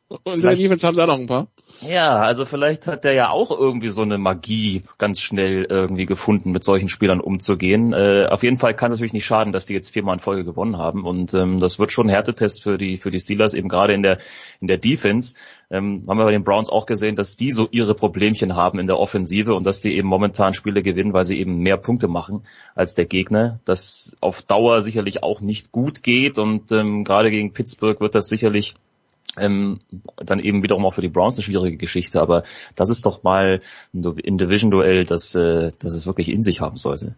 Und in der Defense haben sie auch noch ein paar. Ja, also vielleicht hat der ja auch irgendwie so eine Magie ganz schnell irgendwie gefunden, mit solchen Spielern umzugehen. Äh, auf jeden Fall kann es natürlich nicht schaden, dass die jetzt viermal in Folge gewonnen haben. Und ähm, das wird schon ein Härtetest für die für die Steelers, eben gerade in der in der Defense. Ähm, haben wir bei den Browns auch gesehen, dass die so ihre Problemchen haben in der Offensive und dass die eben momentan Spiele gewinnen, weil sie eben mehr Punkte machen als der Gegner. Das auf Dauer sicherlich auch nicht gut geht und ähm, gerade gegen Pittsburgh wird das sicherlich ähm, dann eben wiederum auch für die Browns eine schwierige Geschichte, aber das ist doch mal ein Division-Duell, das, äh, das es wirklich in sich haben sollte.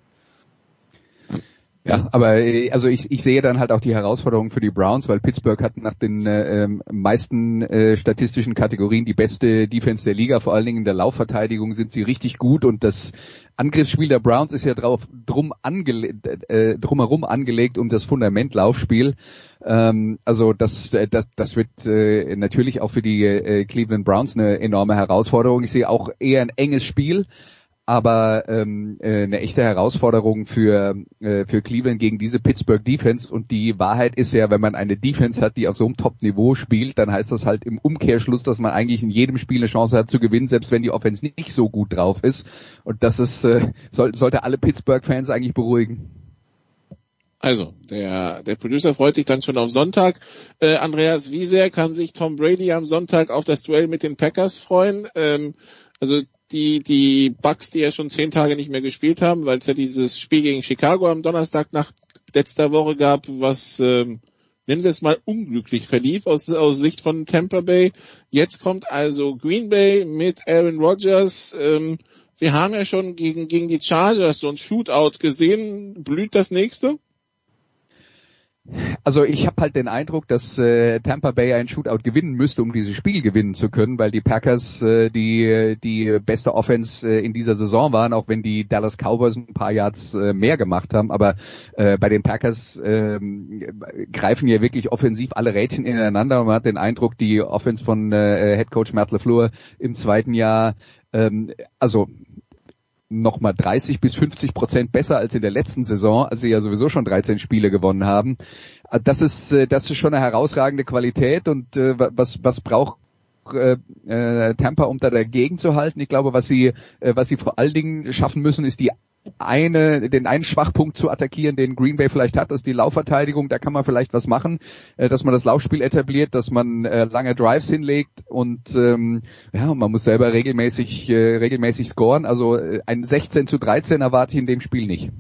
Ja, aber äh, also ich, ich sehe dann halt auch die Herausforderung für die Browns, weil Pittsburgh hat nach den äh, ähm, meisten äh, statistischen Kategorien die beste Defense der Liga, vor allen Dingen in der Laufverteidigung sind sie richtig gut und das Angriffsspiel der Browns ist ja drauf drum angele äh, drumherum angelegt um das Fundament Laufspiel. Ähm, also das, äh, das, das wird äh, natürlich auch für die äh, Cleveland Browns eine enorme Herausforderung. Ich sehe auch eher ein enges Spiel aber ähm, äh, eine echte Herausforderung für, äh, für Cleveland gegen diese Pittsburgh Defense. Und die Wahrheit ist ja, wenn man eine Defense hat, die auf so einem Top-Niveau spielt, dann heißt das halt im Umkehrschluss, dass man eigentlich in jedem Spiel eine Chance hat zu gewinnen, selbst wenn die Offense nicht so gut drauf ist. Und das ist, äh, soll, sollte alle Pittsburgh-Fans eigentlich beruhigen. Also, der, der Producer freut sich dann schon auf Sonntag. Äh, Andreas, wie sehr kann sich Tom Brady am Sonntag auf das Duell mit den Packers freuen? Ähm, also die, die Bucks, die ja schon zehn Tage nicht mehr gespielt haben, weil es ja dieses Spiel gegen Chicago am Donnerstag nach letzter Woche gab, was, ähm, nennen wir es mal, unglücklich verlief aus, aus Sicht von Tampa Bay. Jetzt kommt also Green Bay mit Aaron Rodgers. Ähm, wir haben ja schon gegen, gegen die Chargers so ein Shootout gesehen. Blüht das nächste? Also ich habe halt den Eindruck, dass äh, Tampa Bay ein Shootout gewinnen müsste, um dieses Spiel gewinnen zu können, weil die Packers äh, die die beste Offense äh, in dieser Saison waren, auch wenn die Dallas Cowboys ein paar Yards äh, mehr gemacht haben. Aber äh, bei den Packers äh, greifen ja wirklich offensiv alle Rädchen ineinander und man hat den Eindruck, die Offense von äh, Head Coach Matt LaFleur im zweiten Jahr, ähm, also nochmal 30 bis 50 Prozent besser als in der letzten Saison, als sie ja sowieso schon 13 Spiele gewonnen haben. Äh, das ist, äh, das ist schon eine herausragende Qualität und äh, was, was braucht äh, Tampa, um da dagegen zu halten. Ich glaube, was sie, äh, was sie vor allen Dingen schaffen müssen, ist die eine, den einen Schwachpunkt zu attackieren, den Green Bay vielleicht hat, ist die Laufverteidigung. Da kann man vielleicht was machen, äh, dass man das Laufspiel etabliert, dass man äh, lange Drives hinlegt und ähm, ja, man muss selber regelmäßig, äh, regelmäßig scoren. Also äh, ein 16 zu 13 erwarte ich in dem Spiel nicht.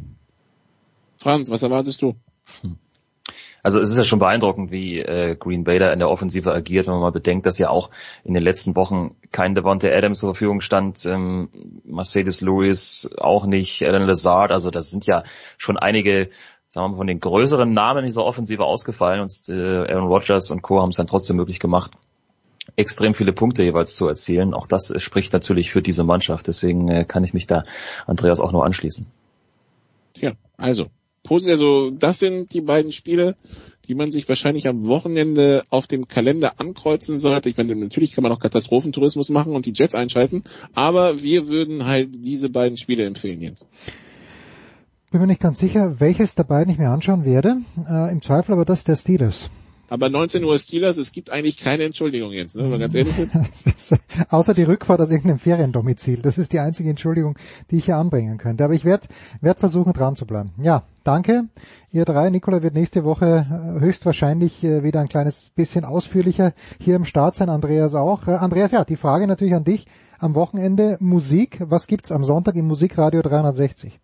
Franz, was erwartest du? Hm. *laughs* Also es ist ja schon beeindruckend, wie äh, Green Bay da in der Offensive agiert, wenn man mal bedenkt, dass ja auch in den letzten Wochen kein Devontae Adams zur Verfügung stand, ähm, Mercedes Lewis auch nicht, Alan Lazard, also das sind ja schon einige sagen wir mal, von den größeren Namen dieser Offensive ausgefallen und äh, Aaron Rodgers und Co. haben es dann trotzdem möglich gemacht, extrem viele Punkte jeweils zu erzielen. Auch das spricht natürlich für diese Mannschaft. Deswegen äh, kann ich mich da Andreas auch nur anschließen. Ja, also also das sind die beiden Spiele, die man sich wahrscheinlich am Wochenende auf dem Kalender ankreuzen sollte. Ich meine, natürlich kann man auch Katastrophentourismus machen und die Jets einschalten, aber wir würden halt diese beiden Spiele empfehlen jetzt. Bin mir nicht ganz sicher, welches der beiden ich mir anschauen werde. Äh, Im Zweifel aber das der Steelers. Aber 19 Uhr Steelers, es gibt eigentlich keine Entschuldigung jetzt, ne? wenn man ganz ehrlich *laughs* ist. Außer die Rückfahrt aus irgendeinem Feriendomizil. Das ist die einzige Entschuldigung, die ich hier anbringen könnte. Aber ich werde werd versuchen, dran zu bleiben. Ja, danke. Ihr drei, Nikola wird nächste Woche äh, höchstwahrscheinlich äh, wieder ein kleines bisschen ausführlicher hier im Start sein. Andreas auch. Äh, Andreas, ja, die Frage natürlich an dich. Am Wochenende Musik. Was gibt's am Sonntag im Musikradio 360?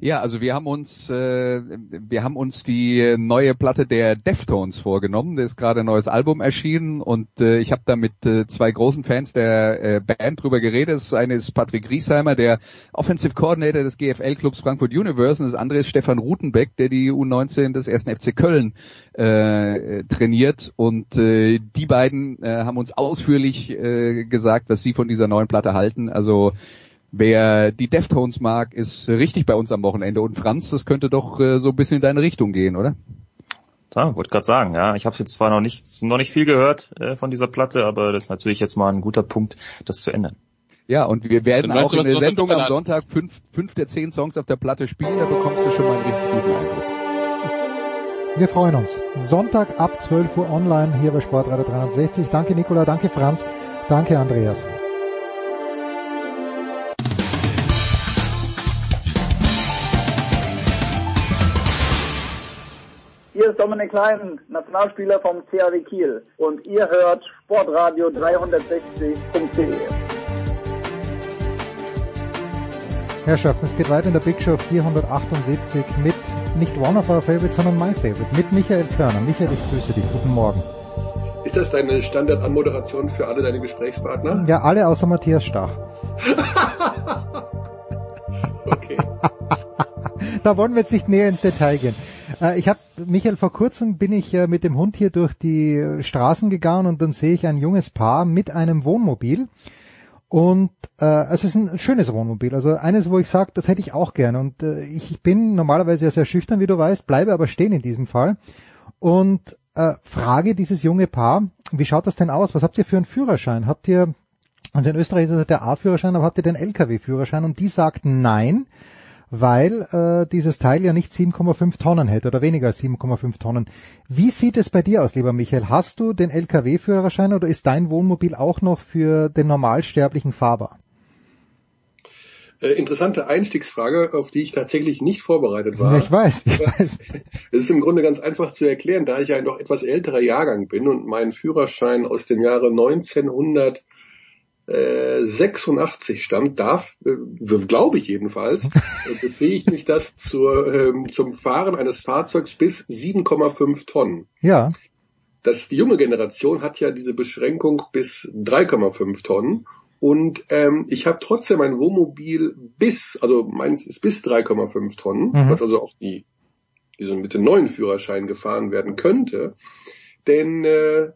Ja, also wir haben uns äh, wir haben uns die neue Platte der Deftones vorgenommen. Da ist gerade ein neues Album erschienen und äh, ich habe da mit äh, zwei großen Fans der äh, Band drüber geredet. Das eine ist Patrick Riesheimer, der Offensive Coordinator des GFL Clubs Frankfurt Universe und das andere ist Stefan Rutenbeck, der die U19 des ersten FC Köln äh, trainiert und äh, die beiden äh, haben uns ausführlich äh, gesagt, was sie von dieser neuen Platte halten. Also Wer die Deftones mag, ist richtig bei uns am Wochenende. Und Franz, das könnte doch äh, so ein bisschen in deine Richtung gehen, oder? Ja, wollte gerade sagen, ja. Ich habe jetzt zwar noch nicht, noch nicht viel gehört äh, von dieser Platte, aber das ist natürlich jetzt mal ein guter Punkt, das zu ändern. Ja, und wir werden auch in der Sendung am Sonntag fünf, fünf der zehn Songs auf der Platte spielen, da bekommst du schon mal einen richtig guten Eindruck. Wir freuen uns. Sonntag ab 12 Uhr online hier bei Sportradio 360. Danke Nicola, danke Franz, danke Andreas. Dominik Klein, Nationalspieler vom CAW Kiel und ihr hört Sportradio 360.de. Herrschaften, es geht weiter in der Big Show 478 mit nicht One of Our Favorites, sondern My Favorite, mit Michael Körner. Michael, ich grüße dich. Guten Morgen. Ist das deine Standard-Anmoderation für alle deine Gesprächspartner? Ja, alle außer Matthias Stach. *laughs* okay. *laughs* da wollen wir jetzt nicht näher ins Detail gehen. Äh, ich habe, Michael, vor kurzem bin ich äh, mit dem Hund hier durch die Straßen gegangen und dann sehe ich ein junges Paar mit einem Wohnmobil. Und äh, es ist ein schönes Wohnmobil, also eines, wo ich sage, das hätte ich auch gerne. Und äh, ich bin normalerweise ja sehr schüchtern, wie du weißt, bleibe aber stehen in diesem Fall und äh, frage dieses junge Paar, wie schaut das denn aus? Was habt ihr für einen Führerschein? Habt ihr, also in Österreich ist es der A-Führerschein, aber habt ihr den LKW-Führerschein? Und die sagt nein weil äh, dieses Teil ja nicht 7,5 Tonnen hätte oder weniger als 7,5 Tonnen. Wie sieht es bei dir aus, lieber Michael? Hast du den Lkw-Führerschein oder ist dein Wohnmobil auch noch für den Normalsterblichen fahrbar? Äh, interessante Einstiegsfrage, auf die ich tatsächlich nicht vorbereitet war. Ich weiß, ich weiß. Es ist im Grunde ganz einfach zu erklären, da ich ja ein noch etwas älterer Jahrgang bin und mein Führerschein aus dem Jahre 1900 86 stammt, darf, äh, glaube ich jedenfalls, *laughs* äh, befähigt mich das zur, ähm, zum Fahren eines Fahrzeugs bis 7,5 Tonnen. Ja. Das, die junge Generation hat ja diese Beschränkung bis 3,5 Tonnen. Und ähm, ich habe trotzdem ein Wohnmobil bis, also meins ist bis 3,5 Tonnen, mhm. was also auch die diesem mit dem neuen Führerschein gefahren werden könnte. Denn äh,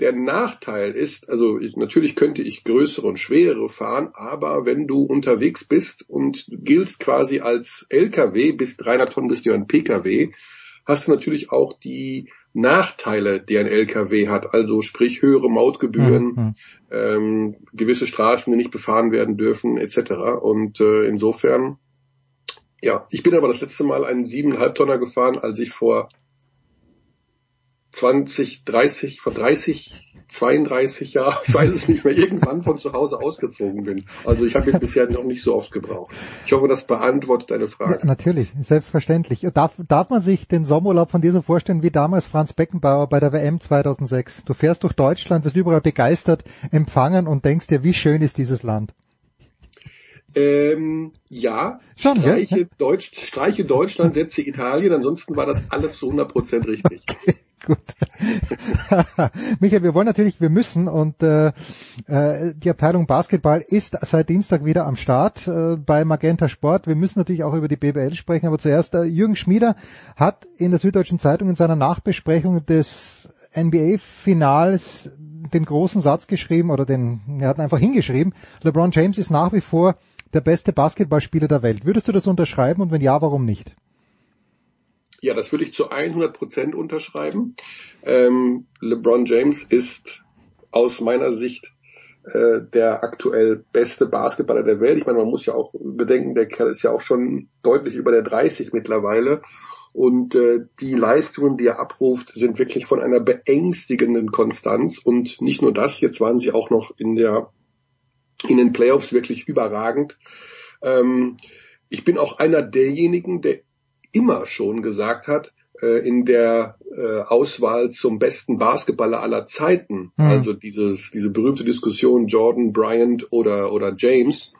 der Nachteil ist, also ich, natürlich könnte ich größere und schwerere fahren, aber wenn du unterwegs bist und giltst quasi als LKW, bis 300 Tonnen bist du ein PKW, hast du natürlich auch die Nachteile, die ein LKW hat, also sprich höhere Mautgebühren, mhm. ähm, gewisse Straßen, die nicht befahren werden dürfen, etc. Und äh, insofern, ja, ich bin aber das letzte Mal einen siebeneinhalb Tonner gefahren, als ich vor 20, 30, vor 30, 32 Jahren, *laughs* ich weiß es nicht mehr, irgendwann von zu Hause ausgezogen bin. Also ich habe ihn bisher noch nicht so oft gebraucht. Ich hoffe, das beantwortet deine Frage. Ja, natürlich, selbstverständlich. Darf, darf man sich den Sommerurlaub von dir so vorstellen wie damals Franz Beckenbauer bei der WM 2006? Du fährst durch Deutschland, wirst überall begeistert empfangen und denkst dir, wie schön ist dieses Land? Ähm, ja, Schon, streiche, ja? Deutsch, streiche Deutschland, setze Italien, ansonsten war das alles zu 100% richtig. Okay. *laughs* Gut. *laughs* Michael, wir wollen natürlich, wir müssen und äh, äh, die Abteilung Basketball ist seit Dienstag wieder am Start äh, bei Magenta Sport. Wir müssen natürlich auch über die BBL sprechen, aber zuerst äh, Jürgen Schmieder hat in der Süddeutschen Zeitung in seiner Nachbesprechung des NBA-Finals den großen Satz geschrieben oder den, er hat einfach hingeschrieben, LeBron James ist nach wie vor der beste Basketballspieler der Welt. Würdest du das unterschreiben und wenn ja, warum nicht? Ja, das würde ich zu 100 Prozent unterschreiben. Ähm, LeBron James ist aus meiner Sicht äh, der aktuell beste Basketballer der Welt. Ich meine, man muss ja auch bedenken, der Kerl ist ja auch schon deutlich über der 30 mittlerweile. Und äh, die Leistungen, die er abruft, sind wirklich von einer beängstigenden Konstanz. Und nicht nur das, jetzt waren sie auch noch in der in den Playoffs wirklich überragend. Ähm, ich bin auch einer derjenigen, der immer schon gesagt hat, äh, in der äh, Auswahl zum besten Basketballer aller Zeiten, hm. also dieses, diese berühmte Diskussion Jordan, Bryant oder, oder James,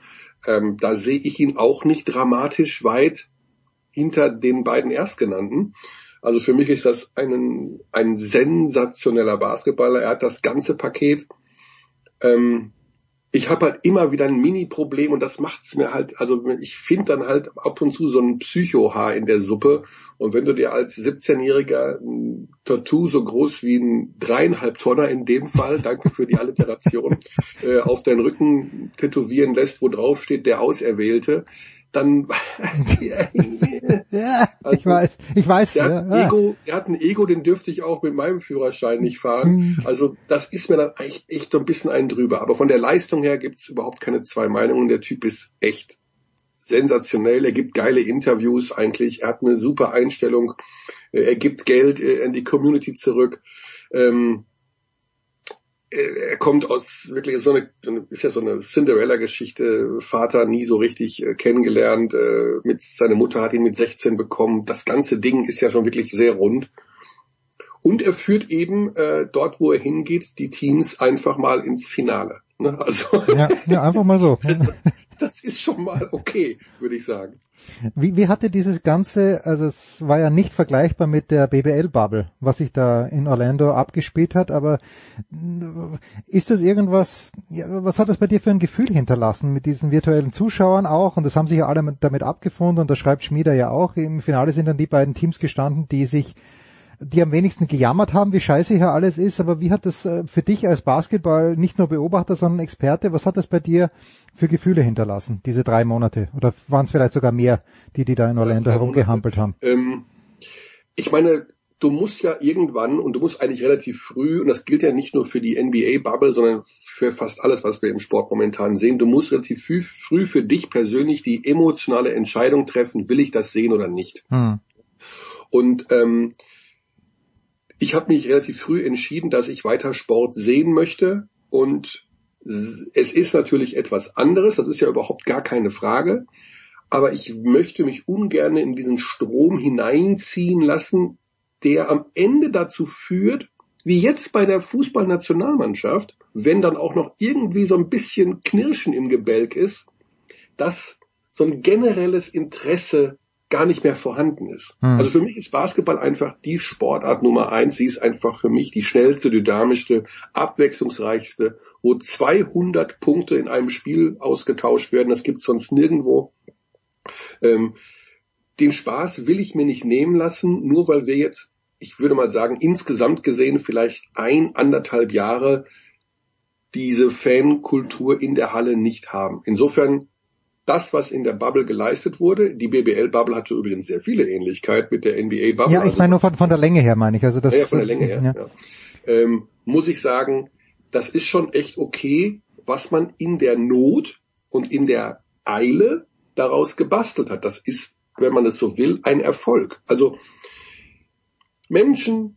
ähm, da sehe ich ihn auch nicht dramatisch weit hinter den beiden Erstgenannten. Also für mich ist das ein, ein sensationeller Basketballer. Er hat das ganze Paket. Ähm, ich habe halt immer wieder ein Mini-Problem und das macht's mir halt, also ich finde dann halt ab und zu so ein Psycho-Haar in der Suppe. Und wenn du dir als 17-Jähriger ein Tattoo so groß wie ein dreieinhalb Tonner in dem Fall, *laughs* danke für die Alliteration, äh, auf deinen Rücken tätowieren lässt, wo drauf steht der Auserwählte, dann *laughs* ja, also, ich weiß, ich weiß. Der hat, ja. Ego, er hat ein Ego, den dürfte ich auch mit meinem Führerschein nicht fahren. Hm. Also das ist mir dann echt, echt so ein bisschen ein drüber. Aber von der Leistung her gibt's überhaupt keine zwei Meinungen. Der Typ ist echt sensationell. Er gibt geile Interviews eigentlich. Er hat eine super Einstellung. Er gibt Geld äh, in die Community zurück. Ähm, er kommt aus wirklich so eine ist ja so eine Cinderella-Geschichte. Vater nie so richtig äh, kennengelernt. Äh, mit seine Mutter hat ihn mit 16 bekommen. Das ganze Ding ist ja schon wirklich sehr rund. Und er führt eben äh, dort, wo er hingeht, die Teams einfach mal ins Finale. Ne? Also ja, ja, einfach mal so. *laughs* das ist schon mal okay, würde ich sagen. Wie, wie hatte dieses Ganze, also es war ja nicht vergleichbar mit der BBL-Bubble, was sich da in Orlando abgespielt hat, aber ist das irgendwas, ja, was hat das bei dir für ein Gefühl hinterlassen mit diesen virtuellen Zuschauern auch? Und das haben sich ja alle damit abgefunden und das schreibt Schmieder ja auch. Im Finale sind dann die beiden Teams gestanden, die sich die am wenigsten gejammert haben, wie scheiße hier alles ist, aber wie hat das äh, für dich als Basketball, nicht nur Beobachter, sondern Experte, was hat das bei dir für Gefühle hinterlassen, diese drei Monate? Oder waren es vielleicht sogar mehr, die die da in Orlando herumgehampelt haben? Ähm, ich meine, du musst ja irgendwann und du musst eigentlich relativ früh, und das gilt ja nicht nur für die NBA-Bubble, sondern für fast alles, was wir im Sport momentan sehen, du musst relativ früh, früh für dich persönlich die emotionale Entscheidung treffen, will ich das sehen oder nicht. Hm. Und ähm, ich habe mich relativ früh entschieden, dass ich weiter Sport sehen möchte. Und es ist natürlich etwas anderes, das ist ja überhaupt gar keine Frage, aber ich möchte mich ungern in diesen Strom hineinziehen lassen, der am Ende dazu führt, wie jetzt bei der Fußballnationalmannschaft, wenn dann auch noch irgendwie so ein bisschen Knirschen im Gebälk ist, dass so ein generelles Interesse gar nicht mehr vorhanden ist. Hm. Also für mich ist Basketball einfach die Sportart Nummer eins. Sie ist einfach für mich die schnellste, dynamischste, abwechslungsreichste, wo 200 Punkte in einem Spiel ausgetauscht werden. Das gibt sonst nirgendwo. Ähm, den Spaß will ich mir nicht nehmen lassen, nur weil wir jetzt, ich würde mal sagen, insgesamt gesehen vielleicht ein, anderthalb Jahre diese Fankultur in der Halle nicht haben. Insofern das, was in der Bubble geleistet wurde, die BBL-Bubble hatte übrigens sehr viele Ähnlichkeit mit der NBA-Bubble. Ja, ich meine nur von, von der Länge her, meine ich. Also das, ja, von der Länge her, ja. ja. Ähm, muss ich sagen, das ist schon echt okay, was man in der Not und in der Eile daraus gebastelt hat. Das ist, wenn man es so will, ein Erfolg. Also Menschen,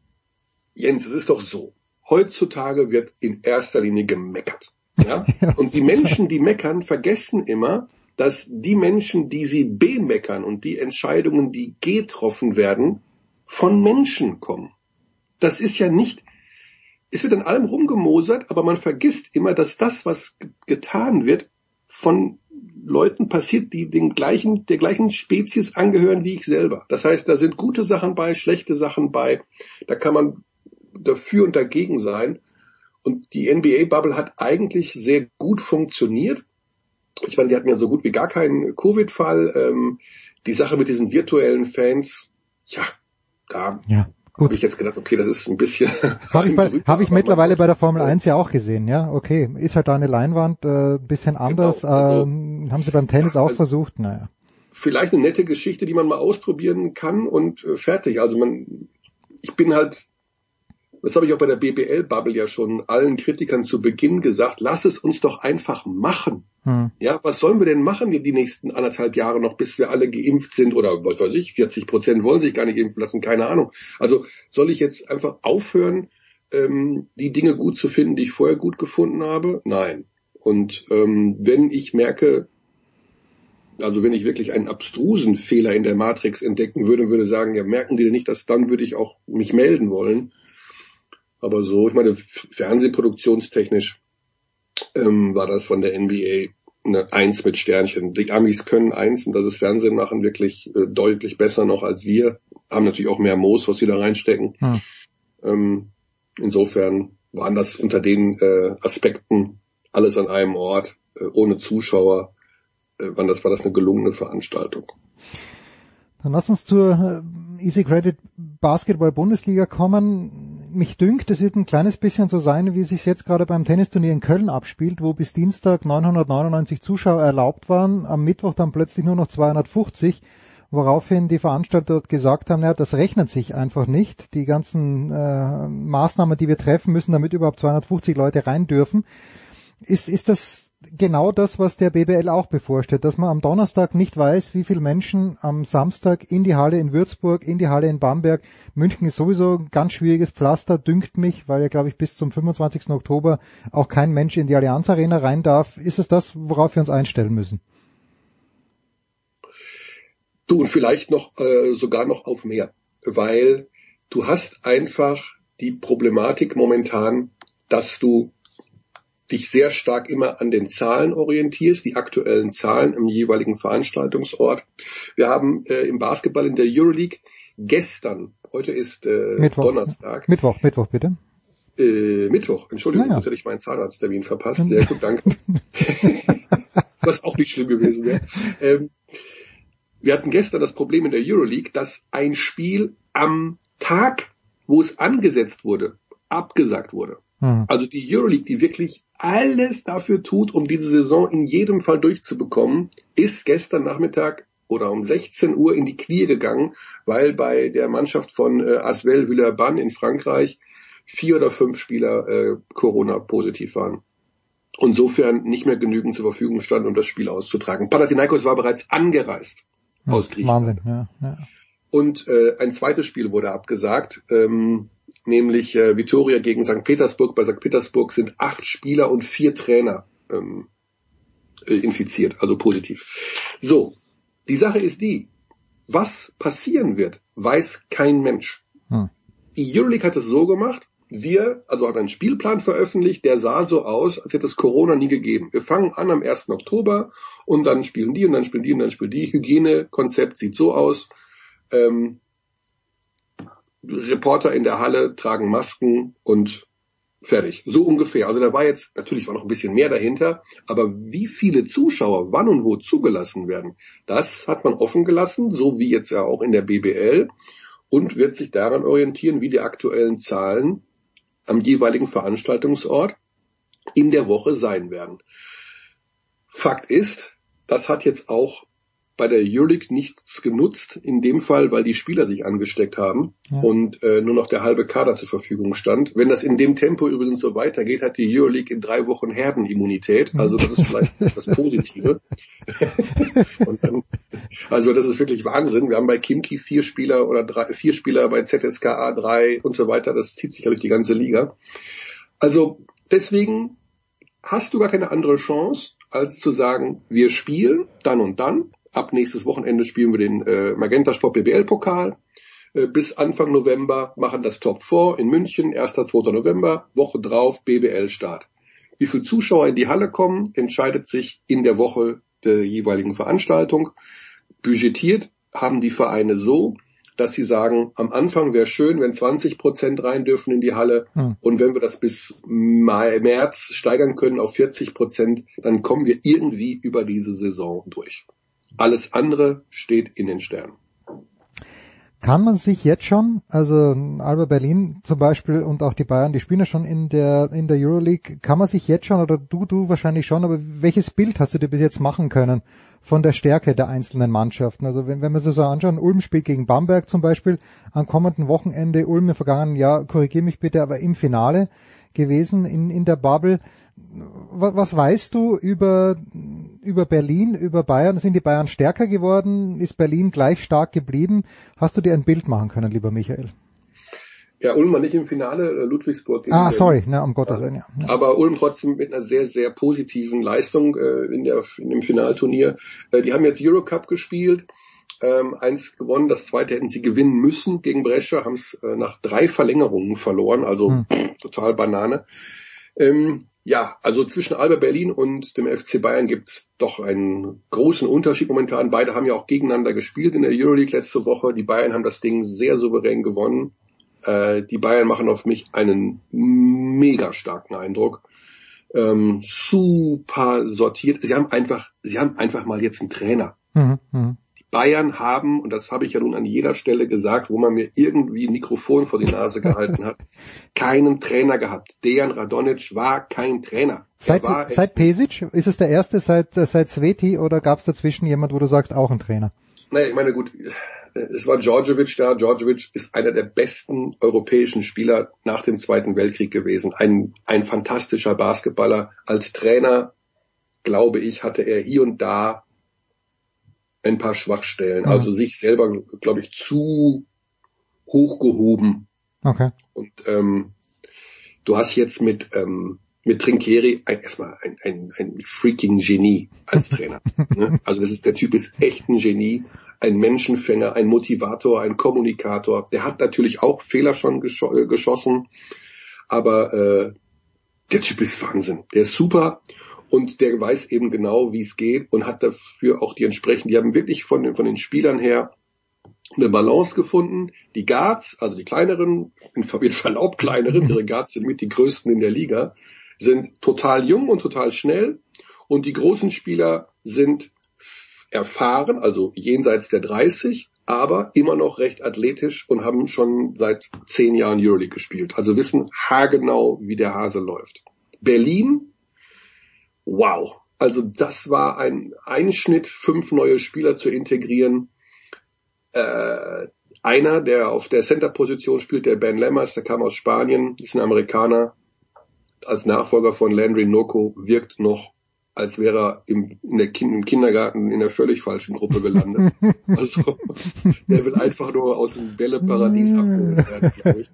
Jens, es ist doch so. Heutzutage wird in erster Linie gemeckert. Ja? *laughs* Und die Menschen, die meckern, vergessen immer, dass die Menschen, die sie bemeckern und die Entscheidungen, die getroffen werden, von Menschen kommen. Das ist ja nicht, es wird an allem rumgemosert, aber man vergisst immer, dass das, was getan wird, von Leuten passiert, die den gleichen, der gleichen Spezies angehören wie ich selber. Das heißt, da sind gute Sachen bei, schlechte Sachen bei. Da kann man dafür und dagegen sein. Und die NBA-Bubble hat eigentlich sehr gut funktioniert. Ich meine, die hatten ja so gut wie gar keinen Covid-Fall. Ähm, die Sache mit diesen virtuellen Fans, ja, da ja, habe ich jetzt gedacht, okay, das ist ein bisschen. Habe ich, bei, hab ich mittlerweile bei der Formel 1 ja auch gesehen, ja, okay. Ist halt da eine Leinwand, äh, bisschen genau, anders. Genau, also, ähm, haben sie beim Tennis ja, auch also, versucht, naja. Vielleicht eine nette Geschichte, die man mal ausprobieren kann und äh, fertig. Also man, ich bin halt das habe ich auch bei der BBL-Bubble ja schon allen Kritikern zu Beginn gesagt, lass es uns doch einfach machen. Hm. Ja, was sollen wir denn machen die nächsten anderthalb Jahre noch, bis wir alle geimpft sind oder was weiß ich, 40 Prozent wollen sich gar nicht impfen lassen, keine Ahnung. Also soll ich jetzt einfach aufhören, ähm, die Dinge gut zu finden, die ich vorher gut gefunden habe? Nein. Und ähm, wenn ich merke, also wenn ich wirklich einen abstrusen Fehler in der Matrix entdecken würde, würde sagen, ja, merken die denn nicht, dass dann würde ich auch mich melden wollen. Aber so, ich meine, fernsehproduktionstechnisch ähm, war das von der NBA eine Eins mit Sternchen. Die Amis können eins und das ist Fernsehen machen wirklich äh, deutlich besser noch als wir. Haben natürlich auch mehr Moos, was sie da reinstecken. Hm. Ähm, insofern waren das unter den äh, Aspekten alles an einem Ort, äh, ohne Zuschauer, äh, war das, war das eine gelungene Veranstaltung. Dann lass uns zur äh, Easy Credit Basketball Bundesliga kommen. Mich dünkt, es wird ein kleines bisschen so sein, wie es sich jetzt gerade beim Tennisturnier in Köln abspielt, wo bis Dienstag 999 Zuschauer erlaubt waren, am Mittwoch dann plötzlich nur noch 250, woraufhin die Veranstalter dort gesagt haben, ja, das rechnet sich einfach nicht. Die ganzen äh, Maßnahmen, die wir treffen müssen, damit überhaupt 250 Leute rein dürfen. Ist, ist das genau das, was der BBL auch bevorsteht, dass man am Donnerstag nicht weiß, wie viele Menschen am Samstag in die Halle in Würzburg, in die Halle in Bamberg, München ist sowieso ein ganz schwieriges Pflaster, dünkt mich, weil ja glaube ich bis zum 25. Oktober auch kein Mensch in die Allianz Arena rein darf. Ist es das, worauf wir uns einstellen müssen? Du und vielleicht noch äh, sogar noch auf mehr, weil du hast einfach die Problematik momentan, dass du dich sehr stark immer an den Zahlen orientierst, die aktuellen Zahlen im jeweiligen Veranstaltungsort. Wir haben äh, im Basketball in der Euroleague gestern, heute ist äh, Mittwoch. Donnerstag. Mittwoch, Mittwoch bitte. Äh, Mittwoch, Entschuldigung, ja, ja. hätte ich meinen Zahnarzttermin verpasst. Sehr gut, danke. *laughs* Was auch nicht schlimm gewesen wäre. Ähm, wir hatten gestern das Problem in der Euroleague, dass ein Spiel am Tag, wo es angesetzt wurde, abgesagt wurde. Hm. Also die Euroleague, die wirklich alles dafür tut, um diese Saison in jedem Fall durchzubekommen, ist gestern Nachmittag oder um 16 Uhr in die Knie gegangen, weil bei der Mannschaft von äh, Asvel Villeurbanne in Frankreich vier oder fünf Spieler äh, Corona positiv waren. Insofern nicht mehr genügend zur Verfügung stand, um das Spiel auszutragen. Panathinaikos war bereits angereist ja, aus Griechenland. Wahnsinn, ja, ja. Und äh, ein zweites Spiel wurde abgesagt. Ähm, nämlich äh, Vitoria gegen St. Petersburg. Bei St. Petersburg sind acht Spieler und vier Trainer ähm, äh, infiziert, also positiv. So, die Sache ist die, was passieren wird, weiß kein Mensch. Hm. Die Euroleague hat es so gemacht, wir, also hat einen Spielplan veröffentlicht, der sah so aus, als hätte es Corona nie gegeben. Wir fangen an am 1. Oktober und dann spielen die und dann spielen die und dann spielen die. Hygienekonzept sieht so aus. Ähm, Reporter in der Halle tragen Masken und Fertig. So ungefähr. Also da war jetzt, natürlich war noch ein bisschen mehr dahinter, aber wie viele Zuschauer wann und wo zugelassen werden, das hat man offen gelassen, so wie jetzt ja auch in der BBL und wird sich daran orientieren, wie die aktuellen Zahlen am jeweiligen Veranstaltungsort in der Woche sein werden. Fakt ist, das hat jetzt auch bei der Euroleague nichts genutzt, in dem Fall, weil die Spieler sich angesteckt haben ja. und äh, nur noch der halbe Kader zur Verfügung stand. Wenn das in dem Tempo übrigens so weitergeht, hat die Euroleague in drei Wochen Herdenimmunität. Also das ist vielleicht *laughs* das Positive. *laughs* dann, also das ist wirklich Wahnsinn. Wir haben bei Kimki vier Spieler oder drei, vier Spieler bei ZSKA drei und so weiter. Das zieht sich ja durch die ganze Liga. Also deswegen hast du gar keine andere Chance, als zu sagen, wir spielen dann und dann Ab nächstes Wochenende spielen wir den äh, Magenta Sport BBL Pokal. Äh, bis Anfang November machen das Top 4 in München, 1. 2. November, Woche drauf BBL Start. Wie viele Zuschauer in die Halle kommen, entscheidet sich in der Woche der jeweiligen Veranstaltung. Budgetiert haben die Vereine so, dass sie sagen, am Anfang wäre schön, wenn 20 Prozent rein dürfen in die Halle. Hm. Und wenn wir das bis Mai, März steigern können auf 40 Prozent, dann kommen wir irgendwie über diese Saison durch. Alles andere steht in den Sternen. Kann man sich jetzt schon, also Alba Berlin zum Beispiel und auch die Bayern, die spielen ja schon in der in der Euroleague, kann man sich jetzt schon oder du du wahrscheinlich schon, aber welches Bild hast du dir bis jetzt machen können von der Stärke der einzelnen Mannschaften? Also wenn, wenn wir so anschauen, Ulm spielt gegen Bamberg zum Beispiel am kommenden Wochenende, Ulm im vergangenen Jahr, korrigier mich bitte, aber im Finale gewesen in in der Bubble was weißt du über, über Berlin, über Bayern? Sind die Bayern stärker geworden? Ist Berlin gleich stark geblieben? Hast du dir ein Bild machen können, lieber Michael? Ja, Ulm war nicht im Finale, äh, Ludwigsburg. Ah, Berlin. sorry, na, um Gottes Willen, ja. Aber Ulm trotzdem mit einer sehr, sehr positiven Leistung äh, in, der, in dem Finalturnier. Äh, die haben jetzt Eurocup gespielt, ähm, eins gewonnen, das zweite hätten sie gewinnen müssen gegen Brescia, haben es äh, nach drei Verlängerungen verloren, also hm. total Banane. Ähm, ja, also zwischen Alba Berlin und dem FC Bayern gibt's doch einen großen Unterschied momentan. Beide haben ja auch gegeneinander gespielt in der Euroleague letzte Woche. Die Bayern haben das Ding sehr souverän gewonnen. Äh, die Bayern machen auf mich einen mega starken Eindruck. Ähm, super sortiert. Sie haben einfach, sie haben einfach mal jetzt einen Trainer. Mhm, mh. Bayern haben, und das habe ich ja nun an jeder Stelle gesagt, wo man mir irgendwie ein Mikrofon vor die Nase gehalten hat, *laughs* keinen Trainer gehabt. Dejan Radonic war kein Trainer. Seit, seit Pesic? Ist es der erste seit, seit Sveti oder gab es dazwischen jemand, wo du sagst, auch ein Trainer? Naja, ich meine, gut, es war Djordjevic da. Djordjevic ist einer der besten europäischen Spieler nach dem Zweiten Weltkrieg gewesen. Ein, ein fantastischer Basketballer. Als Trainer, glaube ich, hatte er hier und da ein paar Schwachstellen. Mhm. Also sich selber, glaube ich, zu hochgehoben. Okay. Und ähm, du hast jetzt mit ähm, mit Trinkeri ein, erstmal ein, ein, ein freaking Genie als *laughs* Trainer. ne? Also das ist der Typ ist echt ein Genie, ein Menschenfänger, ein Motivator, ein Kommunikator. Der hat natürlich auch Fehler schon gesch äh, geschossen, aber äh, der Typ ist Wahnsinn. Der ist super und der weiß eben genau, wie es geht und hat dafür auch die entsprechenden, die haben wirklich von den, von den Spielern her eine Balance gefunden. Die Guards, also die kleineren, in Verlaub kleineren, *laughs* ihre Guards sind mit die größten in der Liga, sind total jung und total schnell und die großen Spieler sind erfahren, also jenseits der 30, aber immer noch recht athletisch und haben schon seit zehn Jahren Euroleague gespielt. Also wissen haargenau, wie der Hase läuft. Berlin wow. Also das war ein Einschnitt, fünf neue Spieler zu integrieren. Äh, einer, der auf der Center-Position spielt, der Ben Lammers, der kam aus Spanien, ist ein Amerikaner, als Nachfolger von Landry Noko, wirkt noch, als wäre er im, kind, im Kindergarten in der völlig falschen Gruppe gelandet. *laughs* also, der will einfach nur aus dem Bälleparadies abgeholt werden, glaube ich.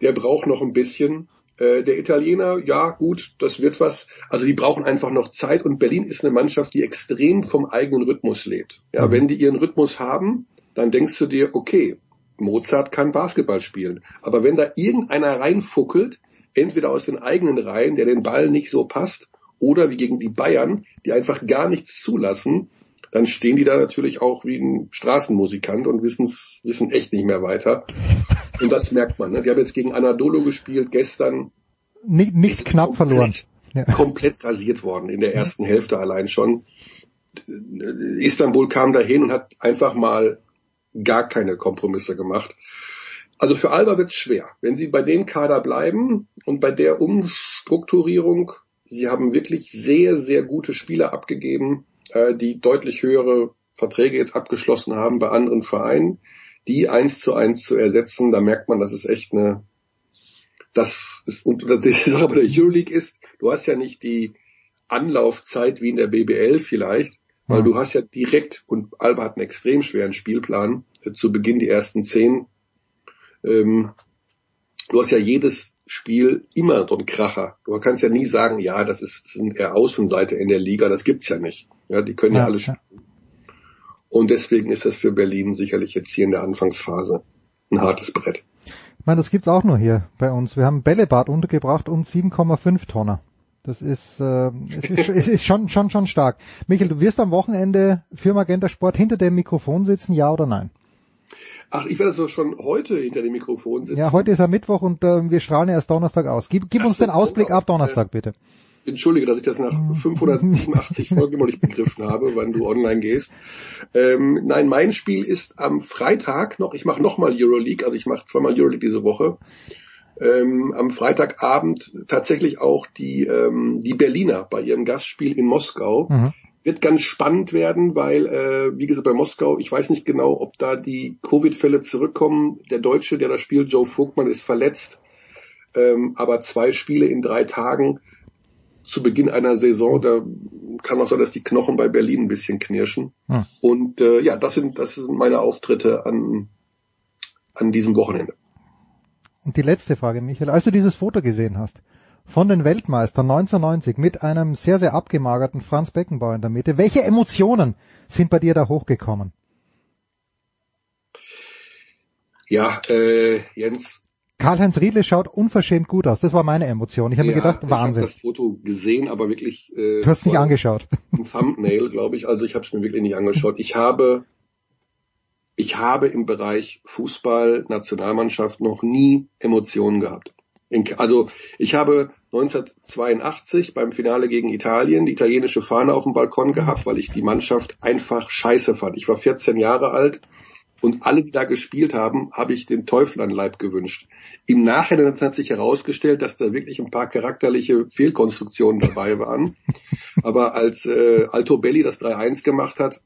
Der braucht noch ein bisschen. Äh, der Italiener, ja gut, das wird was. Also die brauchen einfach noch Zeit und Berlin ist eine Mannschaft, die extrem vom eigenen Rhythmus lebt. Ja, mhm. wenn die ihren Rhythmus haben, dann denkst du dir, okay, Mozart kann Basketball spielen. Aber wenn da irgendeiner reinfuckelt, entweder aus den eigenen Reihen, der den Ball nicht so passt, oder wie gegen die Bayern, die einfach gar nichts zulassen, dann stehen die da natürlich auch wie ein Straßenmusikant und wissen's, wissen echt nicht mehr weiter. Und das merkt man. Ne? Die haben jetzt gegen Anadolo gespielt gestern. nicht, nicht knapp verloren. Ja. Komplett rasiert worden in der ersten Hälfte allein schon. Istanbul kam dahin und hat einfach mal gar keine Kompromisse gemacht. Also für Alba wird es schwer. Wenn sie bei dem Kader bleiben und bei der Umstrukturierung, sie haben wirklich sehr, sehr gute Spieler abgegeben, äh, die deutlich höhere Verträge jetzt abgeschlossen haben bei anderen Vereinen, die eins zu eins zu ersetzen, da merkt man, das ist echt eine, das ist, und *laughs* die Sache bei der Euroleague ist, du hast ja nicht die Anlaufzeit wie in der BBL vielleicht, weil du hast ja direkt, und Alba hat einen extrem schweren Spielplan, äh, zu Beginn die ersten zehn ähm, du hast ja jedes Spiel immer so ein Kracher. Du kannst ja nie sagen, ja, das ist sind eher Außenseite in der Liga, das gibt's ja nicht. Ja, die können ja, ja alle spielen. Und deswegen ist das für Berlin sicherlich jetzt hier in der Anfangsphase ein hartes Brett. Ich meine, das gibt's auch nur hier bei uns. Wir haben Bällebad untergebracht und 7,5 Tonner. Das ist, äh, es ist, es ist schon, schon, schon stark. Michael, du wirst am Wochenende für Magenta Sport hinter dem Mikrofon sitzen, ja oder nein? Ach, ich werde so schon heute hinter dem Mikrofon sitzen. Ja, heute ist ja Mittwoch und äh, wir strahlen erst Donnerstag aus. Gib, gib uns den Ausblick ab Donnerstag, bitte. Entschuldige, dass ich das nach 587 Folgen immer nicht begriffen habe, wann du online gehst. Ähm, nein, mein Spiel ist am Freitag noch, ich mache nochmal Euroleague, also ich mache zweimal Euroleague diese Woche. Ähm, am Freitagabend tatsächlich auch die, ähm, die Berliner bei ihrem Gastspiel in Moskau. Mhm wird ganz spannend werden, weil, äh, wie gesagt, bei Moskau, ich weiß nicht genau, ob da die Covid-Fälle zurückkommen. Der Deutsche, der da spielt, Joe Vogtmann, ist verletzt. Ähm, aber zwei Spiele in drei Tagen zu Beginn einer Saison, da kann auch sein, dass die Knochen bei Berlin ein bisschen knirschen. Hm. Und äh, ja, das sind, das sind meine Auftritte an, an diesem Wochenende. Und die letzte Frage, Michael, als du dieses Foto gesehen hast, von den Weltmeistern 1990 mit einem sehr, sehr abgemagerten Franz Beckenbauer in der Mitte. Welche Emotionen sind bei dir da hochgekommen? Ja, äh, Jens. Karl-Heinz Riedle schaut unverschämt gut aus. Das war meine Emotion. Ich habe ja, mir gedacht, Wahnsinn. Ich habe das Foto gesehen, aber wirklich. Äh, du hast es nicht angeschaut. Ein Thumbnail, glaube ich. Also ich habe es mir wirklich nicht angeschaut. Ich habe, ich habe im Bereich Fußball, Nationalmannschaft noch nie Emotionen gehabt. Also ich habe 1982 beim Finale gegen Italien die italienische Fahne auf dem Balkon gehabt, weil ich die Mannschaft einfach scheiße fand. Ich war 14 Jahre alt und alle, die da gespielt haben, habe ich den Teufel an Leib gewünscht. Im Nachhinein hat sich herausgestellt, dass da wirklich ein paar charakterliche Fehlkonstruktionen dabei waren. Aber als äh, Alto Belli das 3-1 gemacht hat,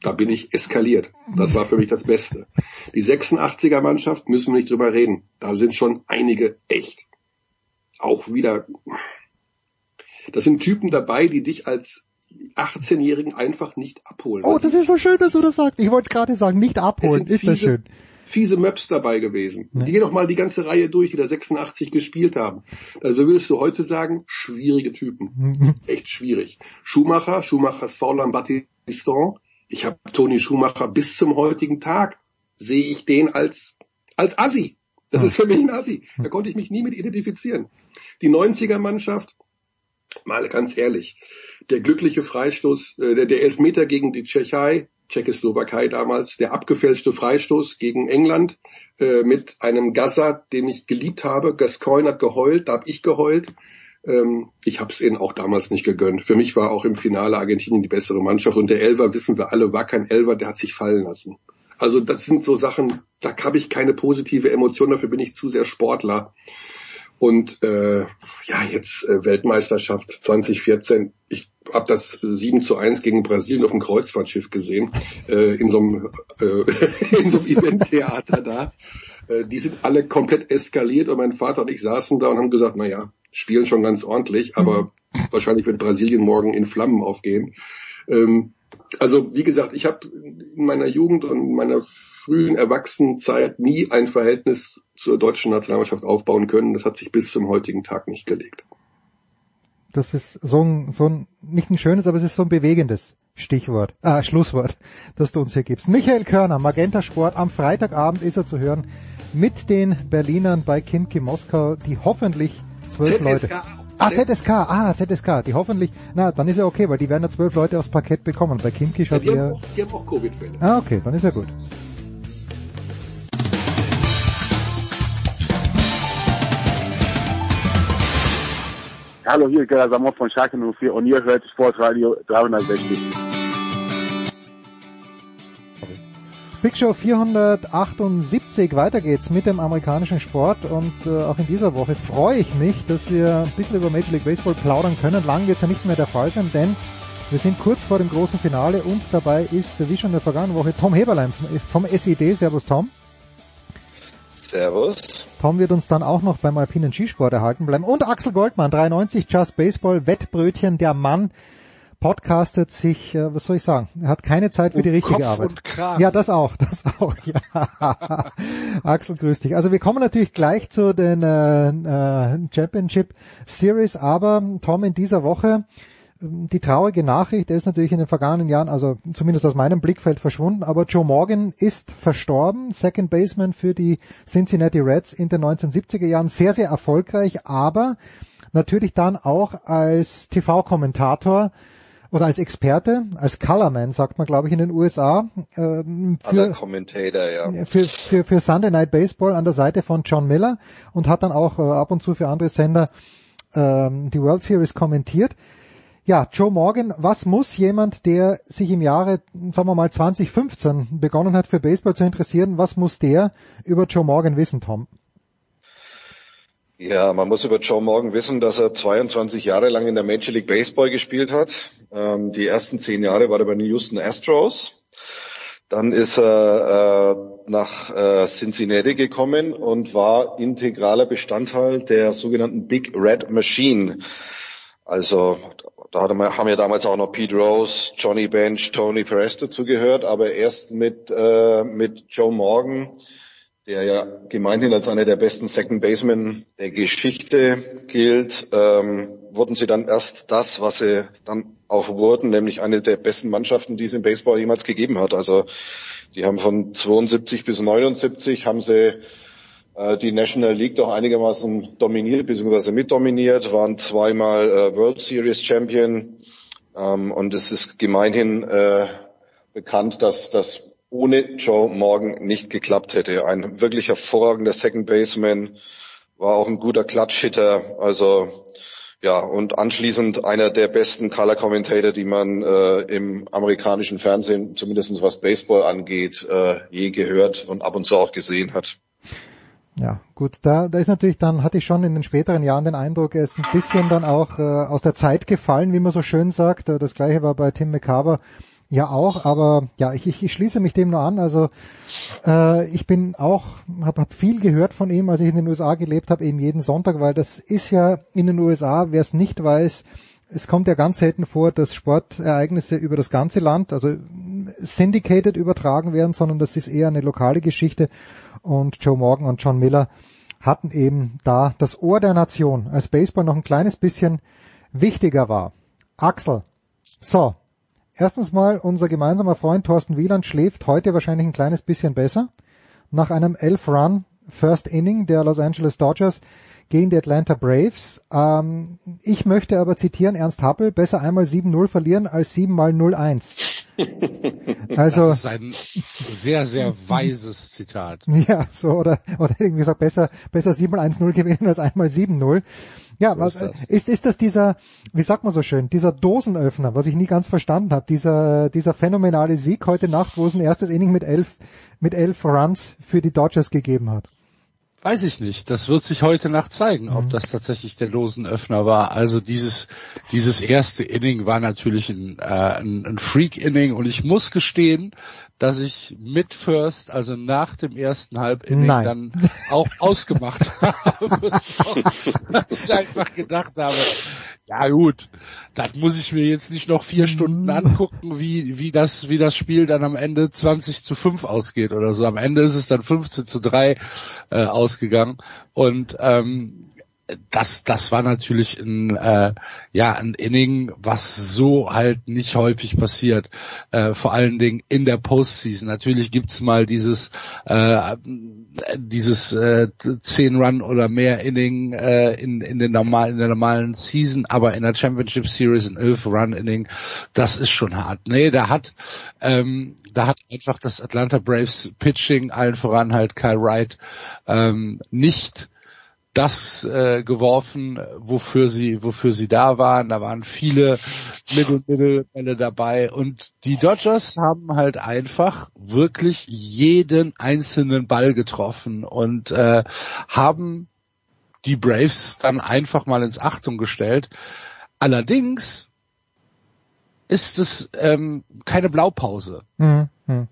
da bin ich eskaliert. Das war für mich das Beste. Die 86er Mannschaft müssen wir nicht drüber reden. Da sind schon einige echt. Auch wieder. Das sind Typen dabei, die dich als 18-Jährigen einfach nicht abholen. Oh, das ist so schön, dass du das sagst. Ich wollte es gerade sagen, nicht abholen. Ist fiese, das schön. Fiese Möps dabei gewesen. Ja. Die gehen noch mal die ganze Reihe durch, die da 86 gespielt haben. Also würdest du heute sagen, schwierige Typen. *laughs* Echt schwierig. Schumacher, Schumachers Faulan Battiston, ich habe Toni Schumacher bis zum heutigen Tag sehe ich den als als Assi. Das ist für mich ein Assi. Da konnte ich mich nie mit identifizieren. Die 90er Mannschaft, mal ganz ehrlich, der glückliche Freistoß, äh, der, der Elfmeter gegen die Tschechei, Tschechoslowakei damals, der abgefälschte Freistoß gegen England äh, mit einem Gaza, den ich geliebt habe. Gascoigne hat geheult, da habe ich geheult. Ähm, ich habe es ihnen auch damals nicht gegönnt. Für mich war auch im Finale Argentinien die bessere Mannschaft und der Elver, wissen wir alle, war kein Elver, der hat sich fallen lassen. Also das sind so Sachen, da habe ich keine positive Emotion, dafür bin ich zu sehr Sportler. Und äh, ja, jetzt äh, Weltmeisterschaft 2014. Ich habe das 7 zu 1 gegen Brasilien auf dem Kreuzfahrtschiff gesehen, äh, in so einem, äh, *laughs* in so einem Eventtheater da. Äh, die sind alle komplett eskaliert und mein Vater und ich saßen da und haben gesagt, na ja, spielen schon ganz ordentlich, aber mhm. wahrscheinlich wird Brasilien morgen in Flammen aufgehen. Ähm, also wie gesagt, ich habe in meiner Jugend und meiner frühen Erwachsenenzeit nie ein Verhältnis zur deutschen Nationalmannschaft aufbauen können. Das hat sich bis zum heutigen Tag nicht gelegt. Das ist so ein, so ein nicht ein schönes, aber es ist so ein bewegendes Stichwort, ah, Schlusswort, *laughs* das du uns hier gibst. Michael Körner, Magenta Sport, am Freitagabend ist er zu hören mit den Berlinern bei Kimki Moskau, die hoffentlich zwölf Leute. Ah, ZSK, ah, ZSK, die hoffentlich, na, dann ist ja okay, weil die werden ja zwölf Leute aufs Parkett bekommen. Bei Kimki schaut ja, die, haben auch, die haben auch Covid-Fälle. Ah, okay, dann ist ja gut. Hallo, hier ist Gerhard Sammer von Schalke 04 und ihr hört Sportradio 360. Big Show 478, weiter geht's mit dem amerikanischen Sport und äh, auch in dieser Woche freue ich mich, dass wir ein bisschen über Major League Baseball plaudern können. Lang wird's ja nicht mehr der Fall sein, denn wir sind kurz vor dem großen Finale und dabei ist, wie schon in der vergangenen Woche, Tom Heberlein vom SED. Servus Tom. Servus. Tom wird uns dann auch noch beim alpinen Skisport erhalten bleiben. Und Axel Goldmann, 93, Just Baseball, Wettbrötchen, der Mann, podcastet sich, äh, was soll ich sagen, er hat keine Zeit für die richtige Kopf Arbeit. Und Kragen. Ja, das auch, *laughs* das auch, ja. *laughs* Axel, grüß dich. Also wir kommen natürlich gleich zu den äh, äh, Championship Series, aber Tom, in dieser Woche die traurige Nachricht, er ist natürlich in den vergangenen Jahren, also zumindest aus meinem Blickfeld verschwunden, aber Joe Morgan ist verstorben, Second Baseman für die Cincinnati Reds in den 1970er Jahren, sehr, sehr erfolgreich, aber natürlich dann auch als TV-Kommentator oder als Experte, als Colorman, sagt man, glaube ich, in den USA, Aller für, ja. für, für, für Sunday Night Baseball an der Seite von John Miller und hat dann auch äh, ab und zu für andere Sender ähm, die World Series kommentiert. Ja, Joe Morgan, was muss jemand, der sich im Jahre, sagen wir mal 2015 begonnen hat für Baseball zu interessieren, was muss der über Joe Morgan wissen, Tom? Ja, man muss über Joe Morgan wissen, dass er 22 Jahre lang in der Major League Baseball gespielt hat. Ähm, die ersten zehn Jahre war er bei den Houston Astros. Dann ist er äh, nach äh, Cincinnati gekommen und war integraler Bestandteil der sogenannten Big Red Machine. Also da haben ja damals auch noch Pete Rose, Johnny Bench, Tony Perez dazugehört, aber erst mit, äh, mit Joe Morgan, der ja gemeinhin als einer der besten Second Basemen der Geschichte gilt, ähm, wurden sie dann erst das, was sie dann auch wurden, nämlich eine der besten Mannschaften, die es im Baseball jemals gegeben hat. Also die haben von 72 bis 79 haben sie die National League doch einigermaßen dominiert bzw. mitdominiert, waren zweimal äh, World Series Champion ähm, und es ist gemeinhin äh, bekannt, dass das ohne Joe Morgan nicht geklappt hätte. Ein wirklich hervorragender Second Baseman, war auch ein guter Klatschhitter, also ja, und anschließend einer der besten Color Commentator, die man äh, im amerikanischen Fernsehen, zumindest was Baseball angeht, äh, je gehört und ab und zu auch gesehen hat. Ja, gut, da, da ist natürlich dann, hatte ich schon in den späteren Jahren den Eindruck, er ist ein bisschen dann auch äh, aus der Zeit gefallen, wie man so schön sagt. Das gleiche war bei Tim McCarver ja auch, aber ja, ich, ich, ich schließe mich dem nur an. Also äh, ich bin auch, habe hab viel gehört von ihm, als ich in den USA gelebt habe, eben jeden Sonntag, weil das ist ja in den USA, wer es nicht weiß, es kommt ja ganz selten vor, dass Sportereignisse über das ganze Land, also syndicated übertragen werden, sondern das ist eher eine lokale Geschichte. Und Joe Morgan und John Miller hatten eben da das Ohr der Nation, als Baseball noch ein kleines bisschen wichtiger war. Axel, so, erstens mal unser gemeinsamer Freund Thorsten Wieland schläft heute wahrscheinlich ein kleines bisschen besser. Nach einem Elf-Run First Inning der Los Angeles Dodgers gegen die Atlanta Braves. Ähm, ich möchte aber zitieren Ernst Happel, besser einmal 7-0 verlieren als 7 mal 0-1. *laughs* Also, das ist ein sehr, sehr weises Zitat. *laughs* Ja, so, oder, oder irgendwie gesagt, besser, besser 7-1-0 gewinnen als einmal 7-0. Ja, was, ist, ist das dieser, wie sagt man so schön, dieser Dosenöffner, was ich nie ganz verstanden habe, dieser, dieser phänomenale Sieg heute Nacht, wo es ein erstes Inning mit elf, mit elf Runs für die Dodgers gegeben hat? Weiß ich nicht. Das wird sich heute Nacht zeigen, ob das tatsächlich der Dosenöffner war. Also dieses dieses erste Inning war natürlich ein, äh, ein, ein Freak-Inning und ich muss gestehen, dass ich mit First, also nach dem ersten Halbinning, dann auch ausgemacht *laughs* habe. *laughs* dass ich einfach gedacht habe, ja gut, das muss ich mir jetzt nicht noch vier Stunden angucken, wie, wie das, wie das Spiel dann am Ende 20 zu 5 ausgeht oder so. Am Ende ist es dann 15 zu 3 äh, ausgegangen. Und ähm, das, das war natürlich ein, äh, ja, ein Inning, was so halt nicht häufig passiert. Äh, vor allen Dingen in der Postseason. Natürlich gibt's mal dieses, äh, dieses äh, 10 Run oder mehr Inning äh, in, in, den normal, in der normalen Season, aber in der Championship Series ein 11 Run Inning, das ist schon hart. Nee, da hat, ähm, da hat einfach das Atlanta Braves Pitching, allen voran halt Kyle Wright, ähm, nicht das äh, geworfen, wofür sie, wofür sie da waren. Da waren viele Mittel-Mittelbälle dabei und die Dodgers haben halt einfach wirklich jeden einzelnen Ball getroffen und äh, haben die Braves dann einfach mal ins Achtung gestellt. Allerdings ist es ähm, keine Blaupause. Mhm. Mhm.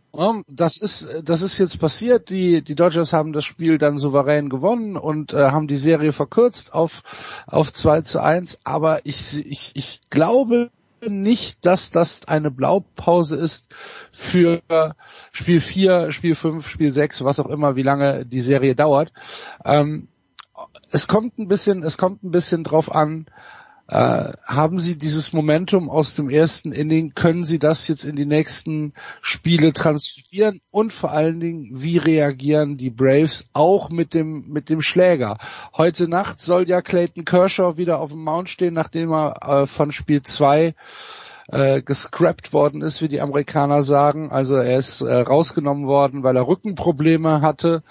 Das ist das ist jetzt passiert. Die die Dodgers haben das Spiel dann souverän gewonnen und äh, haben die Serie verkürzt auf auf 2 zu 1. Aber ich ich ich glaube nicht, dass das eine Blaupause ist für Spiel 4, Spiel 5, Spiel 6, was auch immer, wie lange die Serie dauert. Ähm, es kommt ein bisschen, es kommt ein bisschen drauf an, äh, haben Sie dieses Momentum aus dem ersten Inning, können Sie das jetzt in die nächsten Spiele transferieren und vor allen Dingen, wie reagieren die Braves auch mit dem, mit dem Schläger? Heute Nacht soll ja Clayton Kershaw wieder auf dem Mount stehen, nachdem er äh, von Spiel 2 äh, gescrapped worden ist, wie die Amerikaner sagen. Also er ist äh, rausgenommen worden, weil er Rückenprobleme hatte.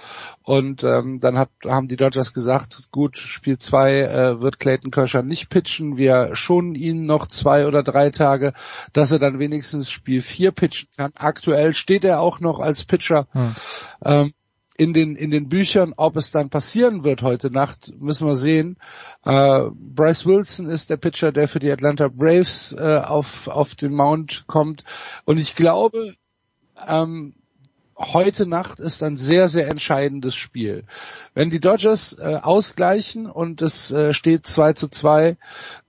Und ähm, dann hat, haben die Dodgers gesagt, gut, Spiel 2 äh, wird Clayton Kershaw nicht pitchen. Wir schonen ihn noch zwei oder drei Tage, dass er dann wenigstens Spiel 4 pitchen kann. Aktuell steht er auch noch als Pitcher. Hm. Ähm, in den in den Büchern, ob es dann passieren wird heute Nacht, müssen wir sehen. Äh, Bryce Wilson ist der Pitcher, der für die Atlanta Braves äh, auf auf den Mount kommt und ich glaube, ähm, heute Nacht ist ein sehr sehr entscheidendes Spiel. Wenn die Dodgers äh, ausgleichen und es äh, steht 2 zu 2,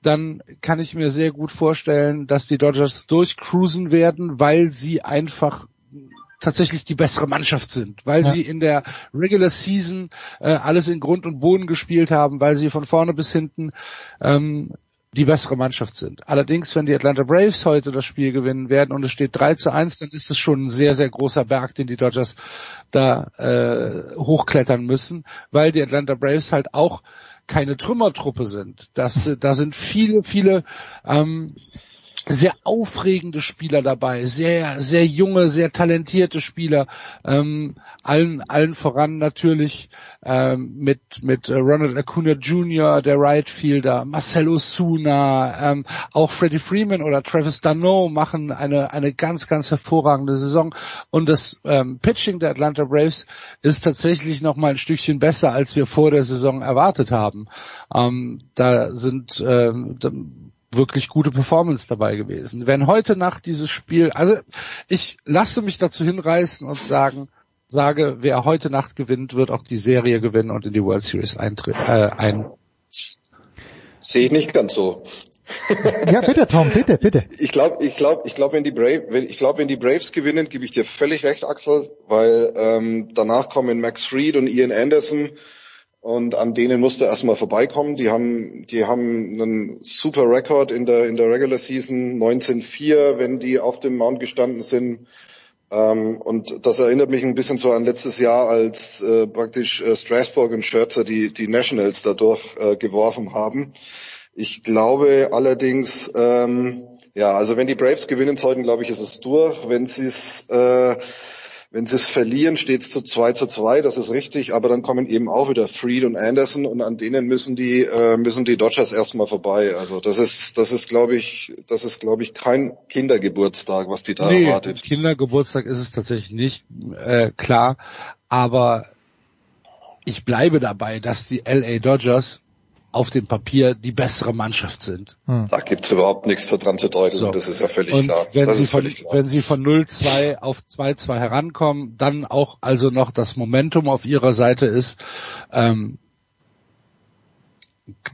dann kann ich mir sehr gut vorstellen, dass die Dodgers durchcruisen werden, weil sie einfach tatsächlich die bessere Mannschaft sind, weil ja. sie in der Regular Season äh, alles in Grund und Boden gespielt haben, weil sie von vorne bis hinten ähm, die bessere Mannschaft sind. Allerdings, wenn die Atlanta Braves heute das Spiel gewinnen werden und es steht 3 zu 1, dann ist es schon ein sehr, sehr großer Berg, den die Dodgers da äh, hochklettern müssen, weil die Atlanta Braves halt auch keine Trümmertruppe sind. Das, da sind viele, viele ähm, sehr aufregende Spieler dabei, sehr, sehr junge, sehr talentierte Spieler, ähm, allen, allen voran natürlich ähm, mit, mit Ronald Acuna Jr., der Right Fielder, Marcelo Suna, ähm, auch Freddie Freeman oder Travis Dano machen eine, eine ganz, ganz hervorragende Saison und das ähm, Pitching der Atlanta Braves ist tatsächlich noch mal ein Stückchen besser, als wir vor der Saison erwartet haben. Ähm, da sind ähm, wirklich gute Performance dabei gewesen. Wenn heute Nacht dieses Spiel, also ich lasse mich dazu hinreißen und sagen, sage, wer heute Nacht gewinnt, wird auch die Serie gewinnen und in die World Series eintreten. Äh, ein Sehe ich nicht ganz so. *laughs* ja, bitte, Tom, bitte, bitte. Ich glaube, ich glaube, ich glaube, wenn die Braves, wenn, ich glaube, wenn die Braves gewinnen, gebe ich dir völlig recht, Axel, weil ähm, danach kommen Max Fried und Ian Anderson und an denen musste erstmal vorbeikommen. Die haben, die haben einen super Rekord in der, in der Regular Season, 19-4, wenn die auf dem Mount gestanden sind. Ähm, und das erinnert mich ein bisschen so an letztes Jahr, als äh, praktisch äh, Strasbourg und Scherzer die, die Nationals dadurch äh, geworfen haben. Ich glaube allerdings, ähm, ja, also wenn die Braves gewinnen sollten, glaube ich, ist es durch. Wenn sie es äh, wenn sie es verlieren, steht es zu 2 zu 2, das ist richtig, aber dann kommen eben auch wieder Freed und Anderson und an denen müssen die äh, müssen die Dodgers erstmal vorbei. Also das ist das ist glaube ich, das ist glaube ich kein Kindergeburtstag, was die da nee, erwartet. Kindergeburtstag ist es tatsächlich nicht äh, klar, aber ich bleibe dabei, dass die LA Dodgers auf dem Papier die bessere Mannschaft sind. Hm. Da gibt's überhaupt nichts dran zu deuten, so. das ist ja völlig und klar. Wenn das sie, von, wenn sie von 0-2 auf 2-2 herankommen, dann auch also noch das Momentum auf ihrer Seite ist, ähm,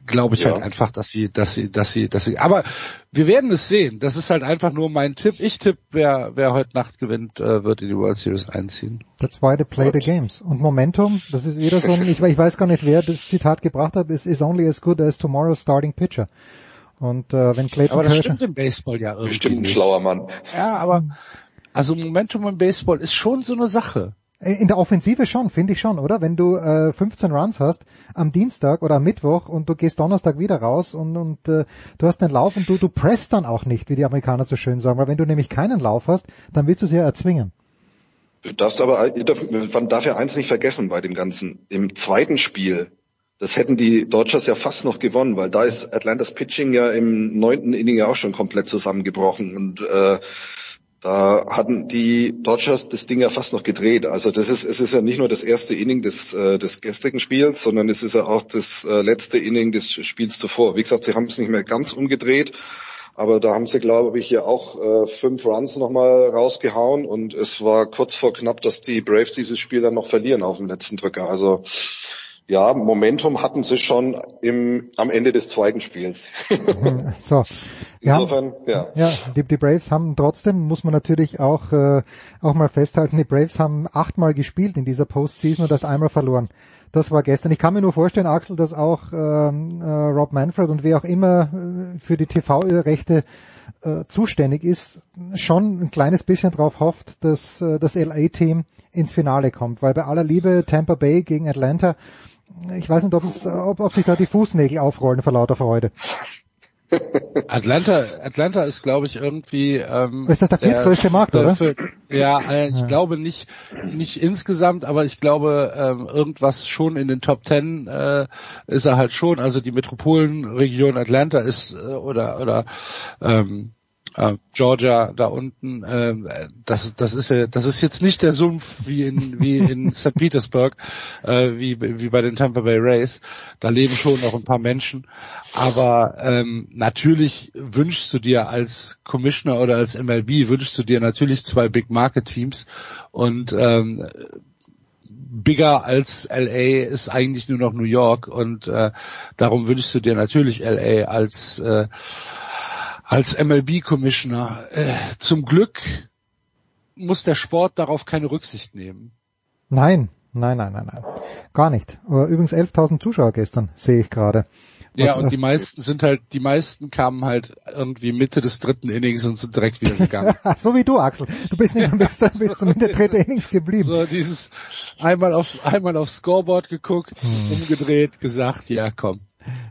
glaube ich halt ja. halt einfach, dass sie, dass sie, dass sie, dass sie, aber wir werden es sehen. Das ist halt einfach nur mein Tipp. Ich tippe, wer, wer heute Nacht gewinnt, äh, wird in die World Series einziehen. That's why they play What? the games. Und Momentum, das ist wieder so ein, ich, ich weiß gar nicht, wer das Zitat gebracht hat, is, is only as good as tomorrow's starting pitcher. Und äh, wenn Clayton Aber das Kershaw, stimmt im Baseball ja irgendwie. Bestimmt ein schlauer Mann. Ja, aber also Momentum im Baseball ist schon so eine Sache. Äh, in der Offensive schon, finde ich schon, oder? Wenn du äh, 15 Runs hast am Dienstag oder am Mittwoch und du gehst Donnerstag wieder raus und, und äh, du hast einen Lauf und du, du presst dann auch nicht, wie die Amerikaner so schön sagen, weil wenn du nämlich keinen Lauf hast, dann willst du sie ja erzwingen. Du darfst aber, man darf ja eins nicht vergessen bei dem Ganzen. Im zweiten Spiel das hätten die Dodgers ja fast noch gewonnen, weil da ist Atlantas Pitching ja im neunten Inning ja auch schon komplett zusammengebrochen und äh, da hatten die Dodgers das Ding ja fast noch gedreht. Also das ist, es ist ja nicht nur das erste Inning des, äh, des gestrigen Spiels, sondern es ist ja auch das äh, letzte Inning des Spiels zuvor. Wie gesagt, sie haben es nicht mehr ganz umgedreht, aber da haben sie, glaube ich, ja auch äh, fünf Runs nochmal rausgehauen und es war kurz vor knapp, dass die Braves dieses Spiel dann noch verlieren auf dem letzten Drücker. Also ja, Momentum hatten sie schon im, am Ende des zweiten Spiels. *laughs* so. Wir Insofern, haben, ja. Ja, die, die Braves haben trotzdem, muss man natürlich auch, äh, auch mal festhalten, die Braves haben achtmal gespielt in dieser Postseason und erst einmal verloren. Das war gestern. Ich kann mir nur vorstellen, Axel, dass auch ähm, äh, Rob Manfred und wer auch immer äh, für die TV-Rechte äh, zuständig ist, schon ein kleines bisschen drauf hofft, dass äh, das LA-Team ins Finale kommt. Weil bei aller Liebe Tampa Bay gegen Atlanta, ich weiß nicht, ob, es, ob, ob sich da die Fußnägel aufrollen vor lauter Freude. *laughs* Atlanta, Atlanta ist, glaube ich, irgendwie. Ähm, ist das der viertgrößte Markt, oder? Für, ja, *laughs* äh, ich ja. glaube nicht, nicht insgesamt, aber ich glaube ähm, irgendwas schon in den Top Ten äh, ist er halt schon. Also die Metropolenregion Atlanta ist äh, oder oder ähm, äh, Georgia da unten, äh, das, das ist ja, das ist jetzt nicht der Sumpf wie in wie in *laughs* St. Petersburg, äh, wie wie bei den Tampa Bay Rays. Da leben schon noch ein paar Menschen, aber ähm, natürlich wünschst du dir als Commissioner oder als MLB wünschst du dir natürlich zwei Big Market Teams und ähm, bigger als LA ist eigentlich nur noch New York und äh, darum wünschst du dir natürlich LA als äh, als MLB-Commissioner. Äh, zum Glück muss der Sport darauf keine Rücksicht nehmen. Nein, nein, nein, nein, nein. Gar nicht. Übrigens 11.000 Zuschauer gestern, sehe ich gerade. Ja, und die meisten sind halt, die meisten kamen halt irgendwie Mitte des dritten Innings und sind direkt wieder gegangen. *laughs* so wie du, Axel. Du bist nicht *laughs* bis, bis zum Ende dritten Innings geblieben. So dieses einmal auf einmal aufs Scoreboard geguckt, hm. umgedreht, gesagt, ja komm.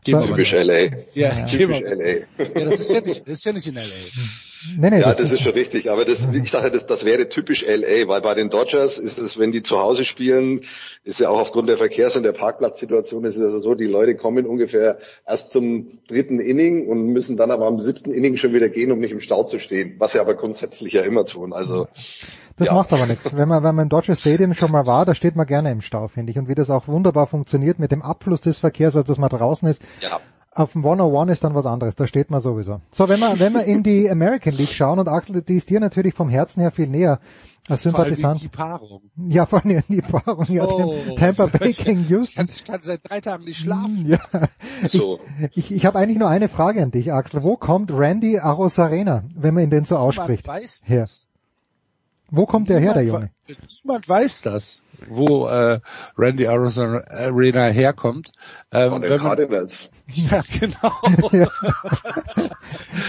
Typisch LA. Ja, ja. typisch LA. Ja, das ist ja nicht, das ist ja nicht in LA. *laughs* Nee, nee, ja, das, das ist schon richtig, aber das, ich sage, das, das wäre typisch LA, weil bei den Dodgers ist es, wenn die zu Hause spielen, ist ja auch aufgrund der Verkehrs- und der Parkplatzsituation ist es also so, die Leute kommen ungefähr erst zum dritten Inning und müssen dann aber am siebten Inning schon wieder gehen, um nicht im Stau zu stehen, was sie aber grundsätzlich ja immer tun. Also das ja. macht aber nichts. Wenn man, wenn man im Dodger Stadium schon mal war, da steht man gerne im Stau, finde ich. Und wie das auch wunderbar funktioniert mit dem Abfluss des Verkehrs, als dass man draußen ist. Ja. Auf dem 101 ist dann was anderes, da steht man sowieso. So, wenn wir, wenn wir in die American League schauen, und Axel, die ist dir natürlich vom Herzen her viel näher als Sympathisant. die Paarung. Ja, vor allem die Paarung, ja, oh, Tampa Bay gegen Houston. Ich kann, seit drei Tagen nicht schlafen. Ja. So. Ich, ich, ich habe eigentlich nur eine Frage an dich, Axel. Wo kommt Randy Arosarena, wenn man ihn denn so ausspricht? Weiß her. Wo kommt der her, der Junge? Niemand weiß das, wo äh, Randy Arena herkommt. Ähm, Von den Cardinals. *laughs* Ja, genau. *laughs*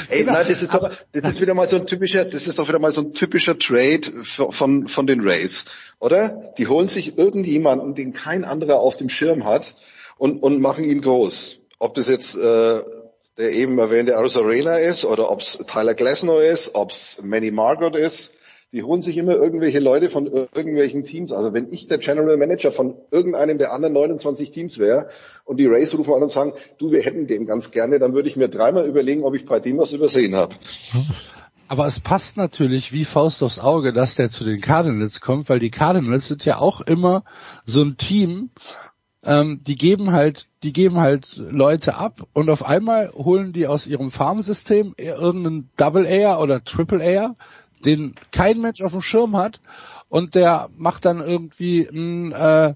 Ey, nein, das ist doch, das ist wieder mal so ein typischer, das ist doch wieder mal so ein typischer Trade von, von den Rays, oder? Die holen sich irgendjemanden, den kein anderer auf dem Schirm hat und, und machen ihn groß. Ob das jetzt, äh, der eben erwähnte Arena ist oder ob es Tyler Glasnow ist, ob es Manny Margot ist die holen sich immer irgendwelche Leute von irgendwelchen Teams. Also wenn ich der General Manager von irgendeinem der anderen 29 Teams wäre und die Rays rufen an und sagen, du, wir hätten den ganz gerne, dann würde ich mir dreimal überlegen, ob ich bei dem was übersehen habe. Aber es passt natürlich wie Faust aufs Auge, dass der zu den Cardinals kommt, weil die Cardinals sind ja auch immer so ein Team, ähm, die geben halt, die geben halt Leute ab und auf einmal holen die aus ihrem Farmsystem irgendeinen Double A oder Triple A den kein Mensch auf dem Schirm hat und der macht dann irgendwie ein, äh,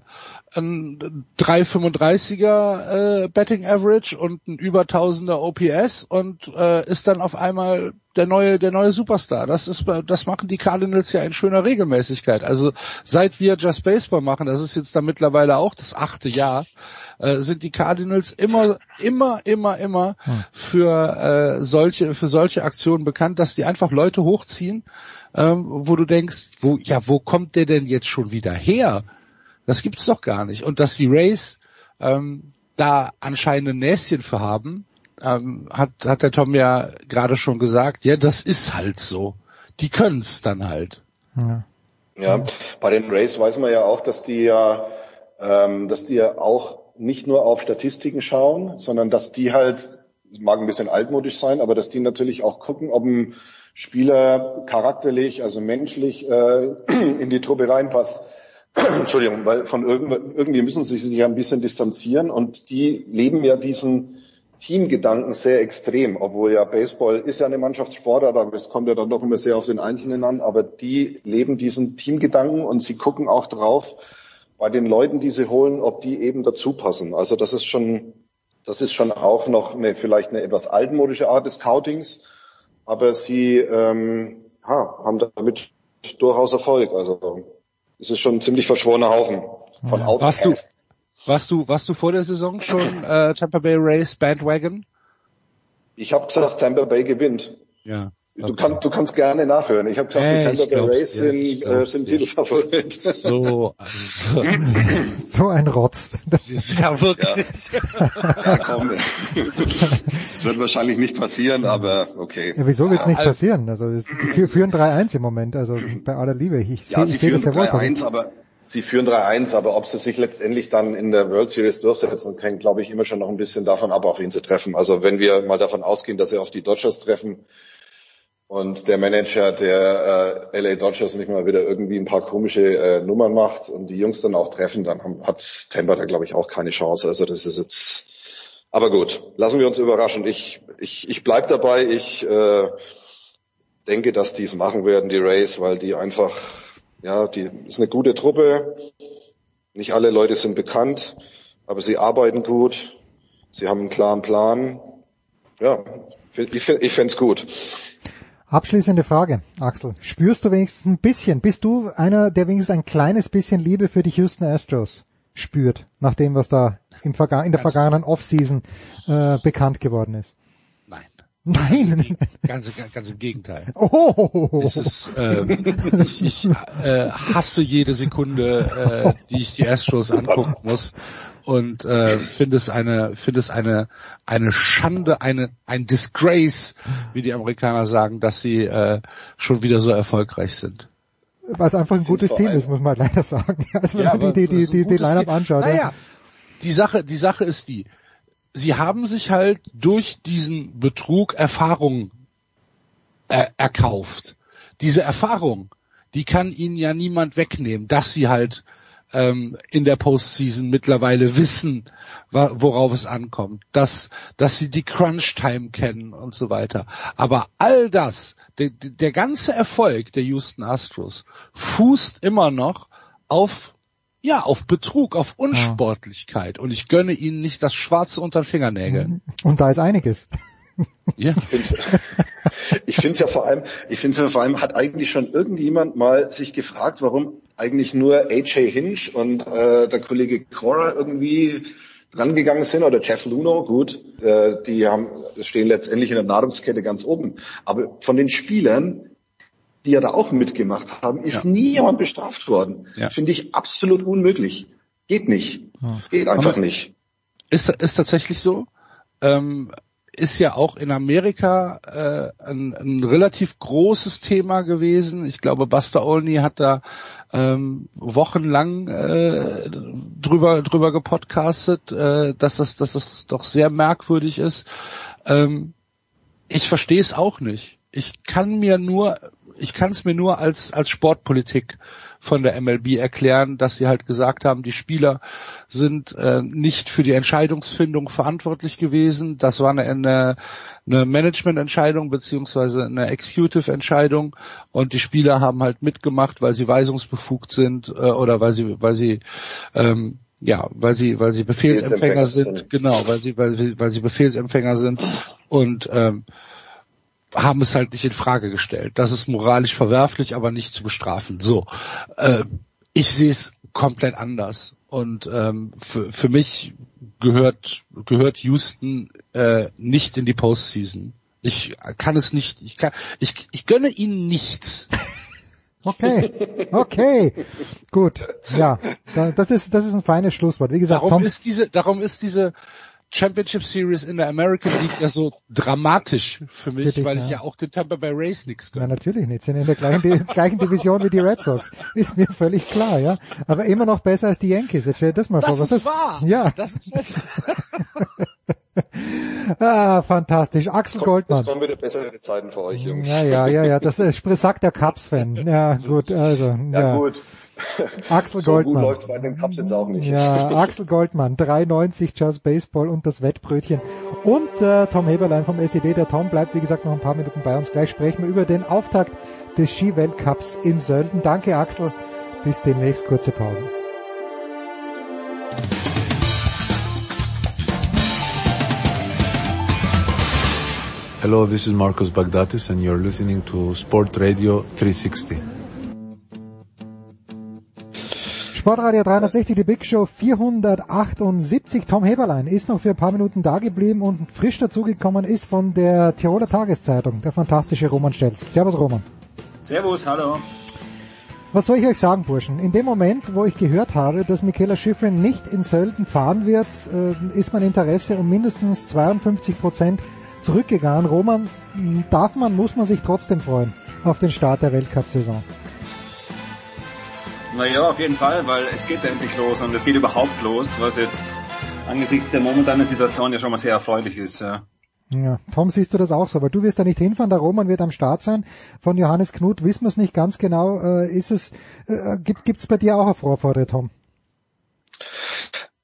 ein 335er äh, Betting Average und ein über 1000er OPS und äh, ist dann auf einmal der neue der neue Superstar. Das ist das machen die Cardinals ja in schöner Regelmäßigkeit. Also seit wir Just Baseball machen, das ist jetzt da mittlerweile auch das achte Jahr, äh, sind die Cardinals immer immer immer immer hm. für äh, solche für solche Aktionen bekannt, dass die einfach Leute hochziehen, ähm, wo du denkst, wo ja wo kommt der denn jetzt schon wieder her? Das gibt's doch gar nicht. Und dass die Rays ähm, da anscheinend ein Näschen für haben, ähm, hat, hat der Tom ja gerade schon gesagt, ja, das ist halt so. Die können's dann halt. Ja. ja, bei den Rays weiß man ja auch, dass die ja, ähm, dass die ja auch nicht nur auf Statistiken schauen, sondern dass die halt, es mag ein bisschen altmodisch sein, aber dass die natürlich auch gucken, ob ein Spieler charakterlich, also menschlich äh, *clears throat* in die Truppe reinpasst. *clears throat* Entschuldigung, weil von irgendwie, müssen sie sich ja ein bisschen distanzieren und die leben ja diesen Teamgedanken sehr extrem, obwohl ja Baseball ist ja eine Mannschaftssportart, aber es kommt ja dann doch immer sehr auf den Einzelnen an, aber die leben diesen Teamgedanken und sie gucken auch drauf, bei den Leuten, die sie holen, ob die eben dazu passen. Also das ist schon, das ist schon auch noch eine, vielleicht eine etwas altmodische Art des Scoutings, aber sie ähm, ha, haben damit durchaus Erfolg. Also es ist schon ein ziemlich verschworener Haufen von Warst du, warst du, warst du vor der Saison schon äh, Tampa Bay Race Bandwagon? Ich habe gesagt, Tampa Bay gewinnt. Ja. Du, kann, du kannst gerne nachhören. Ich habe gesagt, Äh, die Tampa Bay Rays dir, sind, äh, sind. Titelfavorit. *laughs* So, also, *laughs* So ein Rotz. Das ist ja wirklich. Ja, komm. Es wird wahrscheinlich nicht passieren, aber okay. Ja, wieso wird's nicht Also- passieren? Also es- sie führen 3-1 im Moment, also bei aller Liebe. Ich Ja, sehe sie ich sehe führen das ja wohl. 3-1, aber sie führen 3-1, aber ob sie sich letztendlich dann in der World Series durchsetzen, hängt, glaube ich, immer schon noch ein bisschen davon ab, auf wen sie treffen. Also wenn wir mal davon ausgehen, dass sie auf die Dodgers treffen und der Manager der äh, LA Dodgers nicht mal wieder irgendwie ein paar komische äh, Nummern macht und die Jungs dann auch treffen, dann haben, hat Tampa da, glaube ich, auch keine Chance. Also das ist jetzt aber gut, lassen wir uns überraschen. Ich, ich, ich bleib dabei. Ich äh, denke, dass die es machen werden, die Rays, weil die einfach, ja, die ist eine gute Truppe. Nicht alle Leute sind bekannt, aber sie arbeiten gut. Sie haben einen klaren Plan. Ja, ich, ich fände gut. Abschließende Frage, Axel. Spürst du wenigstens ein bisschen, bist du einer, der wenigstens ein kleines bisschen Liebe für die Houston Astros spürt, nach dem, was da im Verga in der vergangenen Offseason äh, bekannt geworden ist? Nein. Nein. Ganz, ganz, ganz im Gegenteil. *laughs* Oh. Es ist, ähm, ich ich äh, hasse jede Sekunde, äh, die ich die Astros angucken muss und äh, finde es eine finde es eine eine Schande, eine ein Disgrace, wie die Amerikaner sagen, dass sie äh, schon wieder so erfolgreich sind. Was einfach ein gutes Team ist, muss man leider sagen. Also wenn Ja, man die, aber die, die, die, die gutes Line-Up anschaut. Naja, ja. die Sache, die Sache ist die, sie haben sich halt durch diesen Betrug Erfahrung äh, erkauft. Diese Erfahrung, die kann ihnen ja niemand wegnehmen, dass sie halt ähm, in der Postseason mittlerweile wissen, worauf es ankommt, dass, dass sie die Crunch-Time kennen und so weiter. Aber all das, der, der ganze Erfolg der Houston Astros fußt immer noch auf ja, auf Betrug, auf Unsportlichkeit. Und ich gönne ihnen nicht das Schwarze unter den Fingernägeln. Und da ist einiges. Ja. Ich finde *laughs* ich es ja vor allem, ich finde ja vor allem, hat eigentlich schon irgendjemand mal sich gefragt, warum eigentlich nur AJ Hinch und äh, der Kollege Cora irgendwie drangegangen sind oder Jeff Luno, gut, äh, die haben stehen letztendlich in der Nahrungskette ganz oben. Aber von den Spielern, die ja da auch mitgemacht haben, ist nie jemand bestraft worden. Ja. Finde ich absolut unmöglich. Geht nicht. Geht einfach Aber- nicht. Ist, ist tatsächlich so. Ähm, ist ja auch in Amerika äh, ein, ein relativ großes Thema gewesen. Ich glaube, Buster Olney hat da ähm, wochenlang äh, drüber drüber gepodcastet, äh, dass das dass das doch sehr merkwürdig ist. Ähm, ich verstehe es auch nicht. Ich kann mir nur ich kann es mir nur als als Sportpolitik von der MLB erklären, dass sie halt gesagt haben, die Spieler sind äh, nicht für die Entscheidungsfindung verantwortlich gewesen. Das war eine, eine, eine Managemententscheidung beziehungsweise eine Executive-Entscheidung und die Spieler haben halt mitgemacht, weil sie weisungsbefugt sind äh, oder weil sie weil sie ähm, ja, weil sie weil sie Befehlsempfänger sind. genau, weil sie weil sie weil sie Befehlsempfänger sind und ähm, haben es halt nicht in Frage gestellt. Das ist moralisch verwerflich, aber nicht zu bestrafen. So, äh, ich sehe es komplett anders. Und ähm, für, für mich gehört gehört Houston äh, nicht in die Postseason. Ich kann es nicht. Ich kann. Ich, ich gönne ihnen nichts. Okay, okay, gut, ja, da- das ist das ist ein feines Schlusswort. Wie gesagt, Darum Tom, ist diese, darum ist diese, Championship Series in der American League ja so dramatisch für mich, Für dich, weil ja. ich ja auch den Tampa Bay Rays nichts Na, gönne. natürlich nicht. Sind in der gleichen, *laughs* gleichen Division wie die Red Sox. Ist mir völlig klar, ja. Aber immer noch besser als die Yankees. Jetzt stell dir das mal Das vor. Was ist wahr. Ja. Das ist *laughs* Ah, fantastisch. Axel Es Goldmann. kommen wieder bessere Zeiten für euch, Jungs. Ja, ja, ja, ja. Das *laughs* ist, sagt der Cubs-Fan. Ja, gut, also. Ja, Ja, gut. *laughs* Axel so Goldmann. gut läuft's bei den Cups jetzt auch nicht. Ja, *laughs* Axel Goldmann, 3,90 Just Baseball und das Wettbrötchen. Und äh, Tom Heberlein vom SED. Der Tom bleibt, wie gesagt, noch ein paar Minuten bei uns. Gleich sprechen wir über den Auftakt des Skiweltcups in Sölden. Danke, Axel. Bis demnächst. Kurze Pause. Hello, this is Marcos Bagdatis and you're listening to Sport Radio 360. Sportradio 360, die Big Show 478. Tom Heberlein ist noch für ein paar Minuten da geblieben und frisch dazugekommen ist von der Tiroler Tageszeitung, der fantastische Roman Stelz. Servus Roman. Servus, hallo. Was soll ich euch sagen, Burschen? In dem Moment, wo ich gehört habe, dass Michaela Schifrin nicht in Sölden fahren wird, äh, ist mein Interesse um mindestens 52 Prozent zurückgegangen. Roman, darf man, muss man sich trotzdem freuen auf den Start der Weltcup-Saison. Naja, auf jeden Fall, weil jetzt geht's endlich los und es geht überhaupt los, was jetzt angesichts der momentanen Situation ja schon mal sehr erfreulich ist. Ja. Ja, Tom, siehst du das auch so? Aber du wirst da nicht hinfahren, der Roman wird am Start sein. Von Johannes Knut wissen wir es nicht ganz genau. Äh, ist es, äh, gibt gibt's bei dir auch eine Vorfreude, Tom?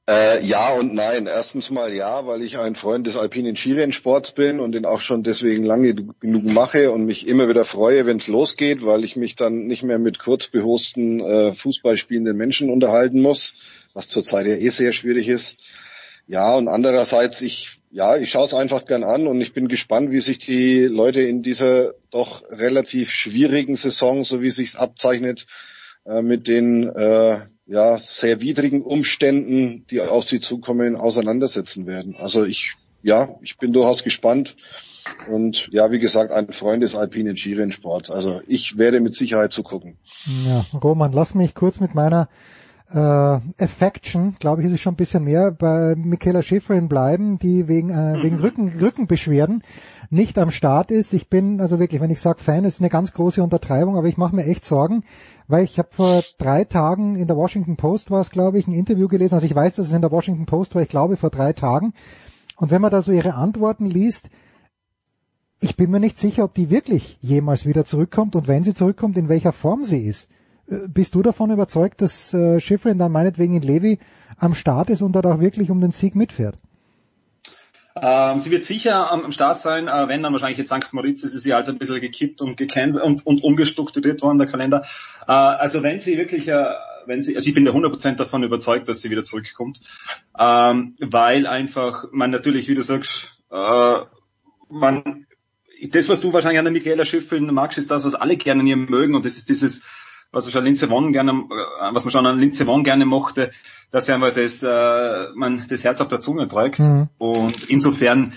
Äh, ja und nein. Erstens mal ja, weil ich ein Freund des alpinen Skirennsports bin und den auch schon deswegen lange genug mache und mich immer wieder freue, wenn es losgeht, weil ich mich dann nicht mehr mit kurzbehosten äh, Fußball spielenden Menschen unterhalten muss, was zurzeit ja eh sehr schwierig ist. Ja, und andererseits, ich, ja, ich schaue es einfach gern an und ich bin gespannt, wie sich die Leute in dieser doch relativ schwierigen Saison, so wie es sich abzeichnet, äh, mit den äh, ja, sehr widrigen Umständen, die auf sie zukommen, auseinandersetzen werden. Also ich, ja, ich bin durchaus gespannt. Und ja, wie gesagt, ein Freund des alpinen Skirennsports. Also ich werde mit Sicherheit zugucken. Ja, Roman, lass mich kurz mit meiner äh, Affection, glaube ich, ist es schon ein bisschen mehr, bei Michaela Schifrin bleiben, die wegen, äh, wegen Rücken, Rückenbeschwerden nicht am Start ist. Ich bin, also wirklich, wenn ich sage Fan, ist eine ganz große Untertreibung, aber ich mache mir echt Sorgen, weil ich habe vor drei Tagen in der Washington Post war es, glaube ich, ein Interview gelesen. Also ich weiß, dass es in der Washington Post war, ich glaube vor drei Tagen. Und wenn man da so ihre Antworten liest, ich bin mir nicht sicher, ob die wirklich jemals wieder zurückkommt und wenn sie zurückkommt, in welcher Form sie ist. Äh, Bist du davon überzeugt, dass äh, Schifrin dann meinetwegen in Levi am Start ist und dort auch wirklich um den Sieg mitfährt? Ähm, sie wird sicher am, am Start sein, äh, wenn dann wahrscheinlich jetzt St. Moritz ist, ist sie also ein bisschen gekippt und gecancelt und, und umgestrukturiert worden, der Kalender. Äh, also wenn sie wirklich, äh, wenn sie, also ich bin ja 100% davon überzeugt, dass sie wieder zurückkommt, ähm, weil einfach man natürlich, wie du sagst, äh, man, das, was du wahrscheinlich an der Michaela Schiffrin magst, ist das, was alle gerne an ihr mögen und das ist dieses, was schon Linze Won gerne, äh, was man schon an Linze Won gerne mochte, dass er einfach das, äh, man das Herz auf der Zunge trägt. Mhm. Und insofern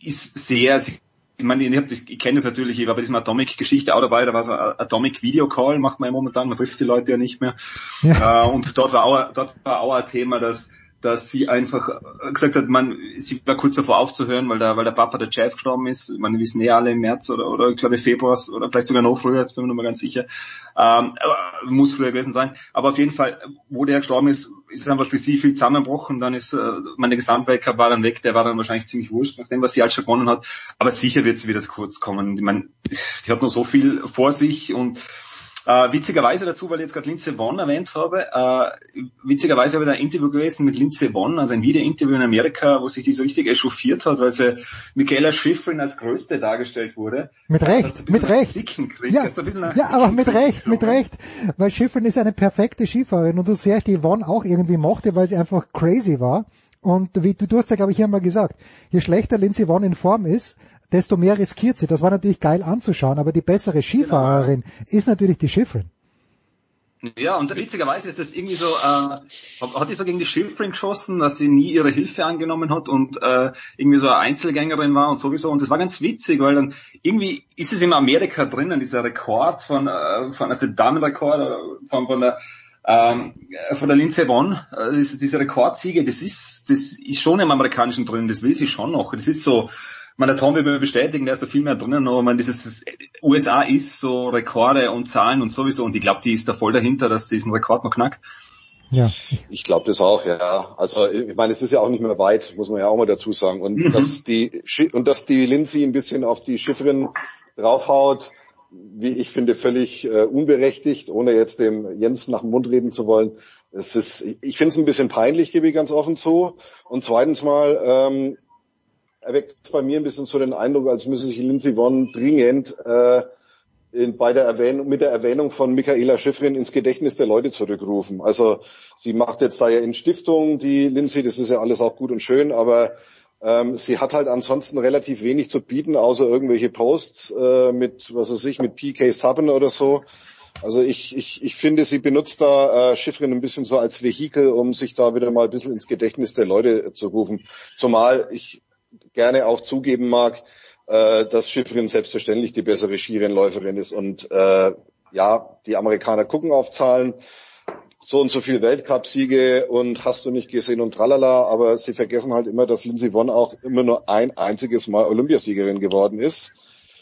ist sehr, ich meine, ich, hab das, ich kenne das natürlich, ich war bei diesem Atomic-Geschichte auch dabei, da war so ein Atomic Video Call, macht man ja momentan, man trifft die Leute ja nicht mehr. Ja. Äh, und dort war auch, dort war auch ein Thema, dass dass sie einfach gesagt hat, man, sie war kurz davor aufzuhören, weil der, weil der Papa der Chef gestorben ist. Man wissen eh alle im März oder, oder ich glaube Februar oder vielleicht sogar noch früher, jetzt bin ich mir noch mal ganz sicher. Ähm, muss früher gewesen sein. Aber auf jeden Fall, wo der gestorben ist, ist einfach für sie viel zusammenbrochen. Dann ist, äh, meine Gesamtweltcup war dann weg, der war dann wahrscheinlich ziemlich wurscht, nachdem was sie halt schon gewonnen hat. Aber sicher wird sie wieder kurz kommen. Ich meine, die hat noch so viel vor sich und äh, witzigerweise dazu, weil ich jetzt gerade Lindsay Vonn erwähnt habe, äh, witzigerweise habe ich da ein Interview gewesen mit Lindsay Vonn, also ein Video-Interview in Amerika, wo sich die so richtig echauffiert hat, weil sie Michaela Schifrin als Größte dargestellt wurde. Mit Recht, mit Recht. Ja, ja, aber mit Recht, mit Recht. Weil Schifrin ist eine perfekte Skifahrerin und so sehr ich die Vonn auch irgendwie mochte, weil sie einfach crazy war. Und wie du, du hast ja, glaube ich, hier mal gesagt, je schlechter Lindsay Vonn in Form ist, desto mehr riskiert sie. Das war natürlich geil anzuschauen, aber die bessere Skifahrerin ist natürlich die Schifrin. Ja, und witzigerweise ist das irgendwie so, äh, hat die so gegen die Schifrin geschossen, dass sie nie ihre Hilfe angenommen hat und äh, irgendwie so eine Einzelgängerin war und sowieso. Und das war ganz witzig, weil dann irgendwie ist es in Amerika drinnen, dieser Rekord von, äh, von also Damenrekord äh, von, von der Ähm, von der Lindsey Vonn, äh, diese Rekordsiege, das ist, das ist schon im Amerikanischen drin, das will sie schon noch. Das ist so, man, der Tom will mir bestätigen, der ist da viel mehr drinnen, aber man, dieses, das USA ist so Rekorde und Zahlen und sowieso, und ich glaube, die ist da voll dahinter, dass diesen Rekord noch knackt. Ja. Ich glaube das auch, ja. Also ich meine, es ist ja auch nicht mehr weit, muss man ja auch mal dazu sagen. Und Mhm. dass die und dass die Lindsay ein bisschen auf die Schifferin draufhaut, wie ich finde, völlig äh, unberechtigt, ohne jetzt dem Jens nach dem Mund reden zu wollen. Es ist, ich finde es ein bisschen peinlich, gebe ich ganz offen zu. Und zweitens mal ähm, erweckt bei mir ein bisschen so den Eindruck, als müsse sich Lindsay Vonn dringend äh, in, bei der Erwähnung, mit der Erwähnung von Michaela Schifrin ins Gedächtnis der Leute zurückrufen. Also sie macht jetzt da ja in Stiftung die Lindsay, das ist ja alles auch gut und schön, aber ähm, sie hat halt ansonsten relativ wenig zu bieten, außer irgendwelche Posts äh, mit, was weiß ich, mit PK Subban oder so. Also ich, ich, ich finde, sie benutzt da äh, Schiffrin ein bisschen so als Vehikel, um sich da wieder mal ein bisschen ins Gedächtnis der Leute zu rufen. Zumal ich gerne auch zugeben mag, äh, dass Schiffrin selbstverständlich die bessere Skirennläuferin ist. Und äh, ja, die Amerikaner gucken auf Zahlen, so und so viel Weltcupsiege und hast du nicht gesehen und tralala, aber sie vergessen halt immer, dass Lindsey Vonn auch immer nur ein einziges Mal Olympiasiegerin geworden ist.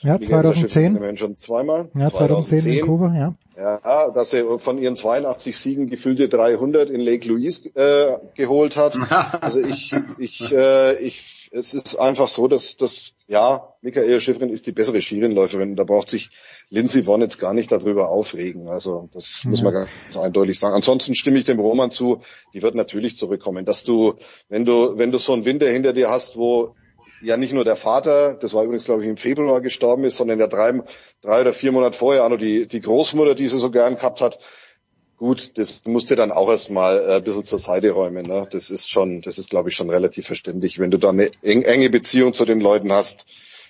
Ja, Michaela Schifrin 2010. immerhin schon zweimal. Ja, 2010 in Kuba, ja. Ja, dass er von ihren 82 Siegen gefühlte 300 in Lake Louise äh, geholt hat. *laughs* Also ich, ich, äh, ich, es ist einfach so, dass, dass ja, Michaela Schifrin ist die bessere Skirennläuferin. Da braucht sich Lindsay Vonn jetzt gar nicht darüber aufregen. Also das muss man ganz eindeutig sagen. Ansonsten stimme ich dem Roman zu. Die wird natürlich zurückkommen. Dass du, wenn du, wenn du so einen Winter hinter dir hast, wo ja nicht nur der Vater, das war übrigens glaube ich im Februar gestorben ist, sondern ja drei, drei oder vier Monate vorher auch noch die, die Großmutter, die sie so gern gehabt hat. Gut, das musste dann auch erstmal äh, ein bisschen zur Seite räumen. Ne? Das ist schon, das ist glaube ich schon relativ verständlich. Wenn du da eine eng, enge Beziehung zu den Leuten hast,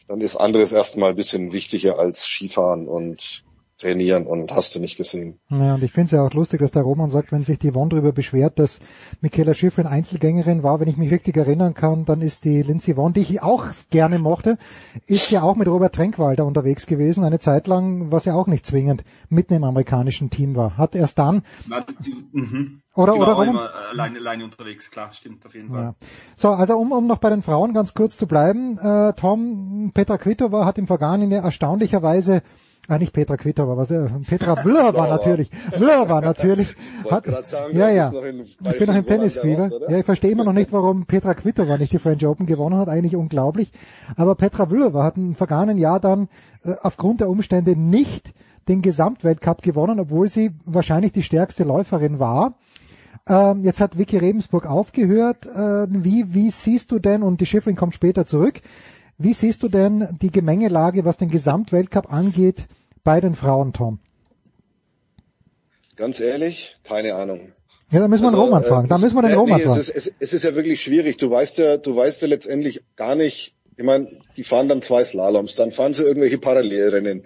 dann ist anderes erstmal ein bisschen wichtiger als Skifahren und trainieren und hast du nicht gesehen. Ja, und ich finde es ja auch lustig, dass der Roman sagt, wenn sich die Yvonne darüber beschwert, dass Michaela Schifrin Einzelgängerin war, wenn ich mich richtig erinnern kann, dann ist die Lindsay Vonn, die ich auch gerne mochte, ist ja auch mit Robert Trenkwalder unterwegs gewesen, eine Zeit lang, was ja auch nicht zwingend mitten im amerikanischen Team war. Hat erst dann, Na, die, mhm. Oder- die oder war immer äh, alleine, alleine unterwegs, klar, stimmt auf jeden Fall. ja. So, also um, um noch bei den Frauen ganz kurz zu bleiben, äh, Tom, Petra Kvitova hat im vergangenen Jahr erstaunlicherweise Ah, nicht Petra Kvitova, was, äh, Petra Vlhova natürlich. Vlhova *laughs* natürlich. Wollte Hat, sagen, ja, ja. ich bin noch im Tennisfieber. Ja, ich verstehe immer noch nicht, warum Petra Kvitova nicht die French Open gewonnen hat. Eigentlich unglaublich. Aber Petra Vlhova hat im vergangenen Jahr dann äh, aufgrund der Umstände nicht den Gesamtweltcup gewonnen, obwohl sie wahrscheinlich die stärkste Läuferin war. Ähm, jetzt hat Vicky Rebensburg aufgehört. Äh, wie, wie siehst du denn, und die Schiffrin kommt später zurück, wie siehst du denn die Gemengelage, was den Gesamtweltcup angeht, bei den Frauen, Tom? Ganz ehrlich, keine Ahnung. Ja, da müssen wir den Roman äh, fragen. Da es- müssen wir den äh, Roman nee, fragen. Es ist, es, es ist ja wirklich schwierig. Du weißt ja, du weißt ja letztendlich gar nicht, ich meine, die fahren dann zwei Slaloms, dann fahren sie irgendwelche Parallelrennen.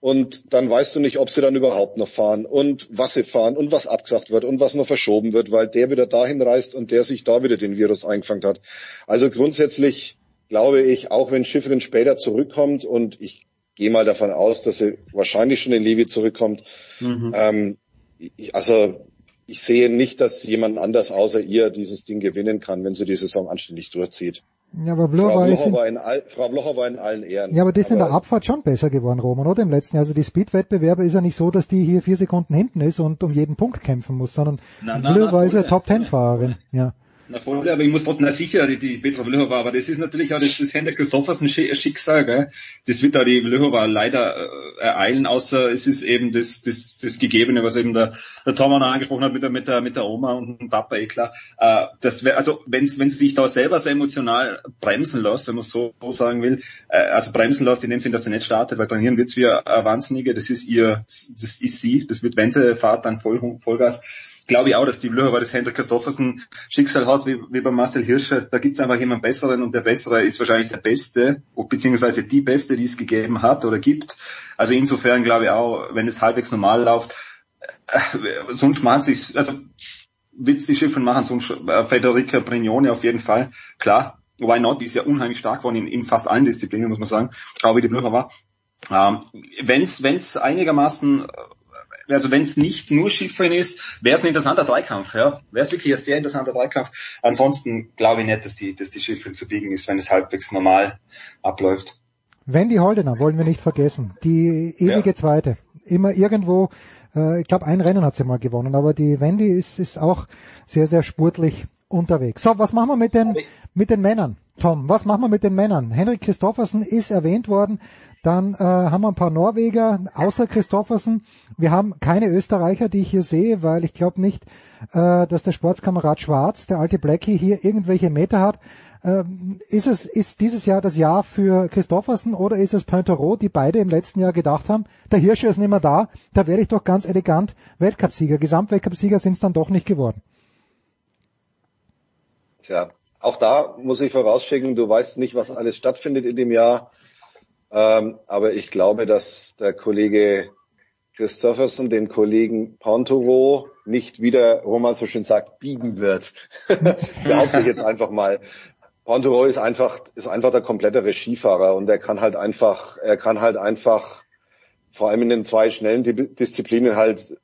Und dann weißt du nicht, ob sie dann überhaupt noch fahren und was sie fahren und was abgesagt wird und was noch verschoben wird, weil der wieder dahin reist und der sich da wieder den Virus eingefangen hat. Also grundsätzlich glaube ich, auch wenn Schifferin später zurückkommt und ich gehe mal davon aus, dass sie wahrscheinlich schon in Levi zurückkommt, ähm, ich, also ich sehe nicht, dass jemand anders außer ihr dieses Ding gewinnen kann, wenn sie die Saison anständig durchzieht. Ja, aber Frau Vlhova ist Blocher, in, war in all, Frau Blocher war in allen Ehren. ja, aber die ist in der Abfahrt schon besser geworden, Roman, oder? Im letzten Jahr. Also die Speed-Wettbewerbe ist ja nicht so, dass die hier vier Sekunden hinten ist und um jeden Punkt kämpfen muss, sondern Na, na, Vlhova na, ist ja Top-Ten-Fahrerin. Ja. Na voll, aber ich muss trotzdem, na sicher, die, die Petra Vlhova, aber das ist natürlich auch das, das Hendrik Christoffersen Schi- Schicksal, gell? Das wird da die Vlhova leider äh, ereilen, außer es ist eben das, das, das Gegebene, was eben der, der Tom auch noch angesprochen hat mit der, mit der, mit der Oma und dem Papa, eh klar. Äh, das wär, also, wenn wenn sie sich da selber so emotional bremsen lässt, wenn man so, so sagen will, äh, also bremsen lässt in dem Sinn, dass sie nicht startet, weil trainieren wird's wie eine Wahnsinnige, das ist ihr, das ist sie, das wird, wenn sie fahrt, dann voll, Vollgas glaube ich auch, dass die Blöcher, weil das Hendrik Christoffersen Schicksal hat, wie, wie bei Marcel Hirscher, da gibt's einfach jemanden Besseren und der Bessere ist wahrscheinlich der Beste, beziehungsweise die Beste, die es gegeben hat oder gibt. Also insofern glaube ich auch, wenn es halbwegs normal läuft, äh, sonst macht sich, also wird's die Schiffen machen, sonst äh, Federica Brignone auf jeden Fall, klar. Why not? Die ist ja unheimlich stark geworden in, in fast allen Disziplinen, muss man sagen. Auch wie die Blöcher war. Ähm, wenn's, wenn's einigermaßen also wenn es nicht nur Skifahren ist, wäre es ein interessanter Dreikampf, ja. Wäre es wirklich ein sehr interessanter Dreikampf. Ansonsten glaube ich nicht, dass die, dass die Skifahren zu biegen ist, wenn es halbwegs normal abläuft. Wendy Holdener wollen wir nicht vergessen. Die ewige ja. Zweite. Immer irgendwo, äh, ich glaube ein Rennen hat sie mal gewonnen, aber die Wendy ist, ist auch sehr, sehr sportlich unterwegs. So, was machen wir mit den, mit den Männern? Tom, was machen wir mit den Männern? Henrik Christoffersen ist erwähnt worden. Dann äh, haben wir ein paar Norweger, außer Christoffersen. Wir haben keine Österreicher, die ich hier sehe, weil ich glaube nicht, äh, dass der Sportskamerad Schwarz, der alte Blackie, hier irgendwelche Meter hat. Ähm, ist es ist dieses Jahr das Jahr für Christoffersen oder ist es Pointerot, die beide im letzten Jahr gedacht haben, der Hirscher ist nicht mehr da, da werde ich doch ganz elegant Weltcupsieger. Gesamtweltcupsieger sind es dann doch nicht geworden. Tja, auch da muss ich vorausschicken, du weißt nicht, was alles stattfindet in dem Jahr. Ähm, aber ich glaube, dass der Kollege Christofferson den Kollegen Pontoro nicht wieder, wo man so schön sagt, biegen wird. *laughs* Behaupte ich jetzt einfach mal. Pontoro ist einfach, ist einfach der komplettere Skifahrer und er kann halt einfach, er kann halt einfach vor allem in den zwei schnellen Disziplinen halt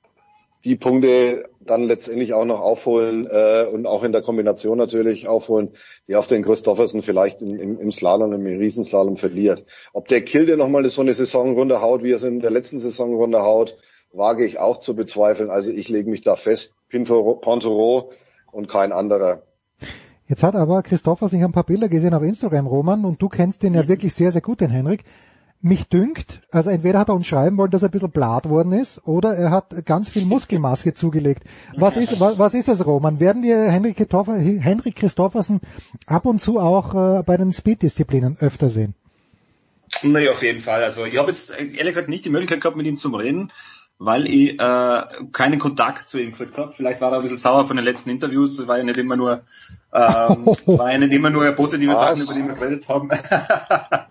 die Punkte dann letztendlich auch noch aufholen äh, und auch in der Kombination natürlich aufholen, die auf den Christoffersen vielleicht im, im, im Slalom, im Riesenslalom verliert. Ob der Kilde nochmal so eine Saisonrunde haut, wie er es in der letzten Saisonrunde haut, wage ich auch zu bezweifeln. Also ich lege mich da fest, Pontoro und kein anderer. Jetzt hat aber Christophers, ich habe ein paar Bilder gesehen auf Instagram, Roman, und du kennst den ja wirklich sehr, sehr gut, den Henrik mich dünkt, also entweder hat er uns schreiben wollen, dass er ein bisschen blatt worden ist, oder er hat ganz viel Muskelmaske *laughs* zugelegt. Was ist, was, was ist das, Roman? Werden wir Henrik, Henrik Christoffersen ab und zu auch äh, bei den Speed-Disziplinen öfter sehen? Nee, auf jeden Fall. Also ich habe jetzt ehrlich gesagt nicht die Möglichkeit gehabt, mit ihm zu reden weil ich äh, keinen Kontakt zu ihm gekriegt habe. Vielleicht war er ein bisschen sauer von den letzten Interviews, war ja nicht immer nur ähm, *laughs* war ja nicht immer nur positive Was? Sachen, über die wir geredet haben. *laughs* Kann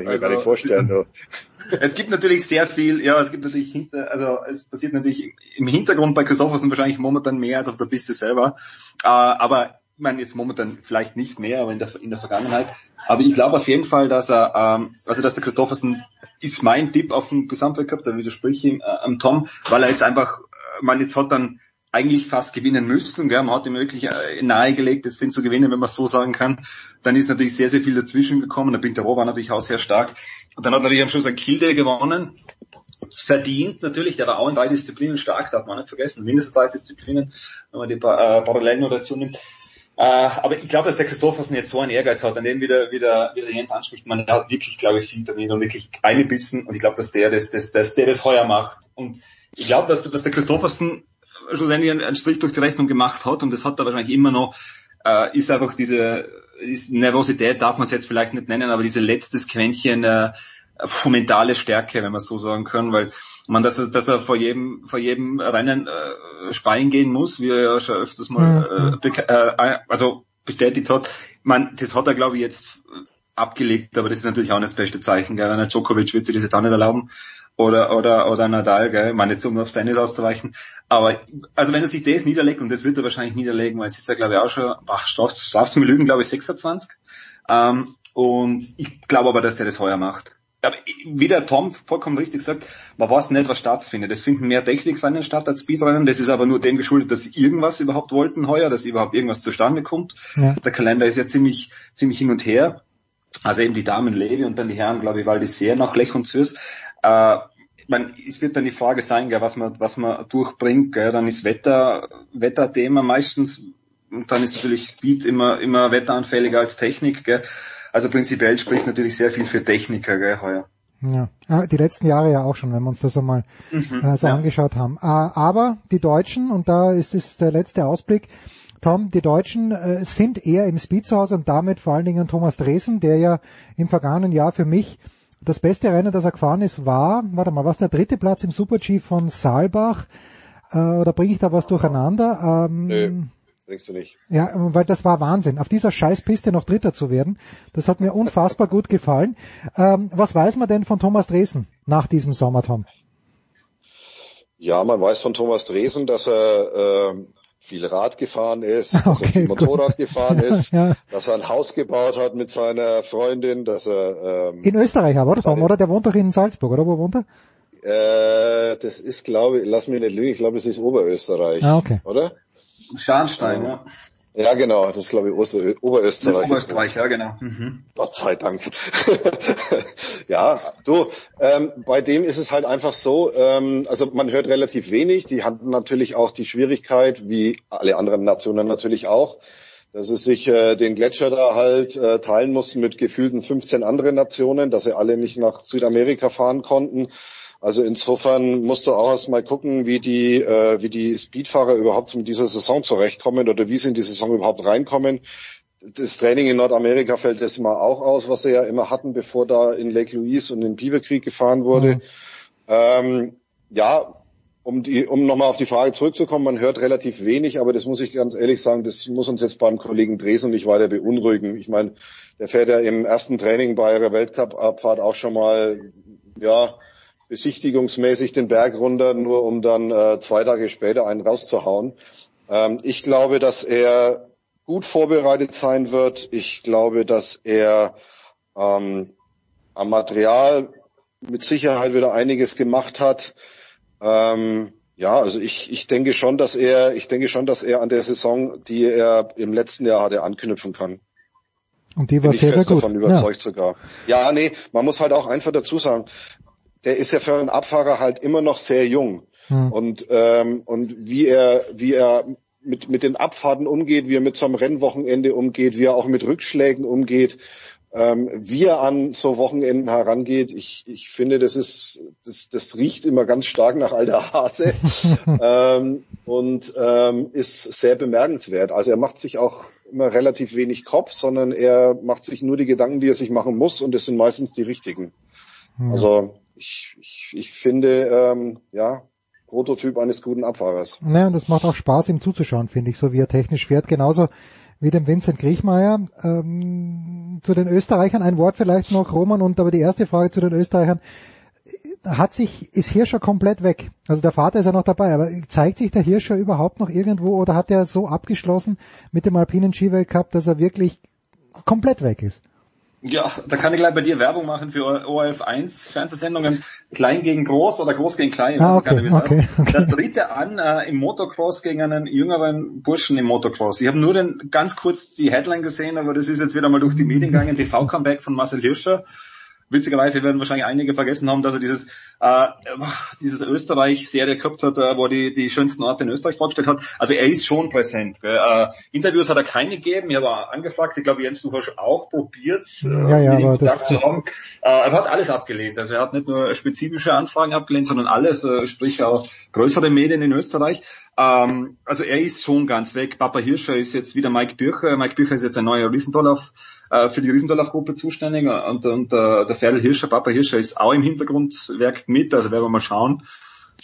ich mir also, gar nicht vorstellen. So. Es gibt natürlich sehr viel, ja, es gibt natürlich hinter, also es passiert natürlich im Hintergrund bei Christoffersen wahrscheinlich momentan mehr als auf der Piste selber. Äh, aber ich meine jetzt momentan vielleicht nicht mehr, aber in der, in der Vergangenheit. Aber ich glaube auf jeden Fall, dass er, ähm, also dass der Christoffersen ist mein Tipp auf dem Gesamtweltcup, da widerspreche ich ihm, äh, am Tom, weil er jetzt einfach, äh, man jetzt hat dann eigentlich fast gewinnen müssen, gell? man hat ihm wirklich äh, nahegelegt, das Ding zu gewinnen, wenn man so sagen kann. Dann ist natürlich sehr, sehr viel dazwischen gekommen, der Pinter war natürlich auch sehr stark. Und dann hat natürlich am Schluss ein Kilde gewonnen, verdient natürlich, der war auch in drei Disziplinen stark, darf man nicht vergessen, mindestens drei Disziplinen, wenn man die äh, Parallelen dazu nimmt. Äh, aber ich glaube, dass der Christophersen jetzt so einen Ehrgeiz hat, an dem wieder, wieder, wieder Jens anspricht, man hat wirklich, glaube ich, viel drin und wirklich eingebissen und ich glaube, dass der das, das, das, der das heuer macht. Und ich glaube, dass, dass der Christophersen schlussendlich einen, einen Strich durch die Rechnung gemacht hat und das hat er wahrscheinlich immer noch, äh, ist einfach diese ist Nervosität, darf man es jetzt vielleicht nicht nennen, aber diese letztes Quäntchen äh, mentale Stärke, wenn man so sagen kann, weil man, dass er, dass er vor jedem, vor jedem Rennen äh, speien gehen muss, wie er ja schon öfters mal mhm. äh, äh, also bestätigt hat. Man, das hat er glaube ich jetzt abgelegt, aber das ist natürlich auch nicht das beste Zeichen. Gell? Einer Djokovic wird sich das jetzt auch nicht erlauben oder oder oder Nadal, gell? Ich meine jetzt um aufs Tennis auszuweichen. Aber also wenn er sich das niederlegt und das wird er wahrscheinlich niederlegen, weil jetzt ist er glaube ich auch schon, ach, strafst, strafst du mir lügen, glaube ich 26. Ähm, und ich glaube aber, dass der das heuer macht aber wie der Tom vollkommen richtig sagt, man weiß nicht, was stattfindet. Es finden mehr Technikrennen statt als Speedrennen. Das ist aber nur dem geschuldet, dass sie irgendwas überhaupt wollten heuer, dass überhaupt irgendwas zustande kommt. Ja. Der Kalender ist ja ziemlich, ziemlich hin und her. Also eben die Damen Levi und dann die Herren, glaube ich, weil die sehr nach Lech und Zürs. Äh, man, es wird dann die Frage sein, gell, was man, was man durchbringt. Gell, dann ist Wetter, Wetterthema meistens und dann ist natürlich Speed immer, immer wetteranfälliger als Technik. Gell. Also prinzipiell spricht natürlich sehr viel für Techniker gell, heuer. Ja, die letzten Jahre ja auch schon, wenn wir uns das einmal mhm, äh, so ja. angeschaut haben. Äh, aber die Deutschen, und da ist es der letzte Ausblick, Tom, die Deutschen äh, sind eher im Speed zu Hause und damit vor allen Dingen Thomas Dresen, der ja im vergangenen Jahr für mich das beste Rennen, das er gefahren ist, war, warte mal, was der dritte Platz im Super-G von Saalbach? Äh, oder bringe ich da was durcheinander? Ähm, Nö. Bringst du nicht. Ja, weil das war Wahnsinn. Auf dieser Scheißpiste noch Dritter zu werden, das hat mir unfassbar gut gefallen. Ähm, was weiß man denn von Thomas Dresen nach diesem Sommer, Tom? Ja, man weiß von Thomas Dresen, dass er äh, viel Rad gefahren ist, okay, dass er viel Motorrad gut. gefahren *laughs* ist, ja. dass er ein Haus gebaut hat mit seiner Freundin, dass er... Ähm, in Österreich aber, oder Tom? Oder der wohnt doch in Salzburg, oder wo wohnt er? Äh, das ist, glaube ich, lass mich nicht lügen, ich glaube, es ist Oberösterreich. Ah, okay. Oder? Scharnstein, ja. Ja, genau, das ist, glaube ich, Oster Das Oberösterreich. ist Oberösterreich, ja, genau. Mhm. Gott sei Dank. *laughs* ja, du, ähm, bei dem ist es halt einfach so, ähm, also man hört relativ wenig. Die hatten natürlich auch die Schwierigkeit, wie alle anderen Nationen natürlich auch, dass sie sich äh, den Gletscher da halt äh, teilen mussten mit gefühlten 15 anderen Nationen, dass sie alle nicht nach Südamerika fahren konnten. Also insofern musst du auch erst mal gucken, wie die, äh, wie die Speedfahrer überhaupt mit dieser Saison zurechtkommen oder wie sie in die Saison überhaupt reinkommen. Das Training in Nordamerika fällt das immer auch aus, was sie ja immer hatten, bevor da in Lake Louise und in Beaver Creek gefahren wurde. Mhm. Ähm, ja, um die, um nochmal auf die Frage zurückzukommen, man hört relativ wenig, aber das muss ich ganz ehrlich sagen, das muss uns jetzt beim Kollegen Dresen nicht weiter beunruhigen. Ich meine, der fährt ja im ersten Training bei der Weltcup-Abfahrt auch schon mal, ja, besichtigungsmäßig den Berg runter, nur um dann äh, zwei Tage später einen rauszuhauen. Ähm, ich glaube, dass er gut vorbereitet sein wird. Ich glaube, dass er ähm, am Material mit Sicherheit wieder einiges gemacht hat. Ähm, ja, also ich, ich denke schon, dass er, ich denke schon, dass er an der Saison, die er im letzten Jahr hatte, anknüpfen kann. Und die war Bin ich sehr, sehr fest gut. davon überzeugt sogar. Ja, nee, man muss halt auch einfach dazu sagen, der ist ja für einen Abfahrer halt immer noch sehr jung. Hm. Und, ähm, und wie er, wie er mit, mit den Abfahrten umgeht, wie er mit so einem Rennwochenende umgeht, wie er auch mit Rückschlägen umgeht, ähm, wie er an so Wochenenden herangeht, ich, ich finde, das ist, das, das riecht immer ganz stark nach alter Hase *laughs* ähm, und ähm, ist sehr bemerkenswert. Also er macht sich auch immer relativ wenig Kopf, sondern er macht sich nur die Gedanken, die er sich machen muss und das sind meistens die richtigen. Hm. Also ich, ich, ich finde, ähm, ja, Prototyp eines guten Abfahrers. Naja, und das macht auch Spaß, ihm zuzuschauen, finde ich, so wie er technisch fährt. Genauso wie dem Vincent Griechmeier. Ähm, zu den Österreichern ein Wort vielleicht noch, Roman, und aber die erste Frage zu den Österreichern. Hat sich, ist Hirscher komplett weg? Also der Vater ist ja noch dabei, aber zeigt sich der Hirscher überhaupt noch irgendwo oder hat er so abgeschlossen mit dem alpinen Skiweltcup, dass er wirklich komplett weg ist? Ja, da kann ich gleich bei dir Werbung machen für ORF1 Fernsehsendungen Klein gegen Groß oder Groß gegen Klein. Ah, okay, okay, okay. Da tritt er an äh, im Motocross gegen einen jüngeren Burschen im Motocross. Ich habe nur den, ganz kurz die Headline gesehen, aber das ist jetzt wieder mal durch die Medien gegangen. *laughs* TV-Comeback von Marcel Hirscher. Witzigerweise werden wahrscheinlich einige vergessen haben, dass er dieses äh, dieses Österreich-Serie gehabt hat, äh, wo er die, die schönsten Orte in Österreich vorgestellt hat. Also er ist schon präsent. Gell? Äh, Interviews hat er keine gegeben. Ich habe angefragt. Ich glaube, Jens, du hast auch probiert, äh, Ja, ja, aber Kontakt das- zu haben. Äh, er hat alles abgelehnt. Also er hat nicht nur spezifische Anfragen abgelehnt, sondern alles, äh, sprich auch größere Medien in Österreich. Ähm, also er ist schon ganz weg. Papa Hirscher ist jetzt wieder Mike Bircher. Mike Bircher ist jetzt ein neuer Riesendorlauf äh, für die Riesendorlauf-Gruppe zuständig und, und äh, der Ferl Hirscher, Papa Hirscher ist auch im Hintergrund, werkt mit, also werden wir mal schauen,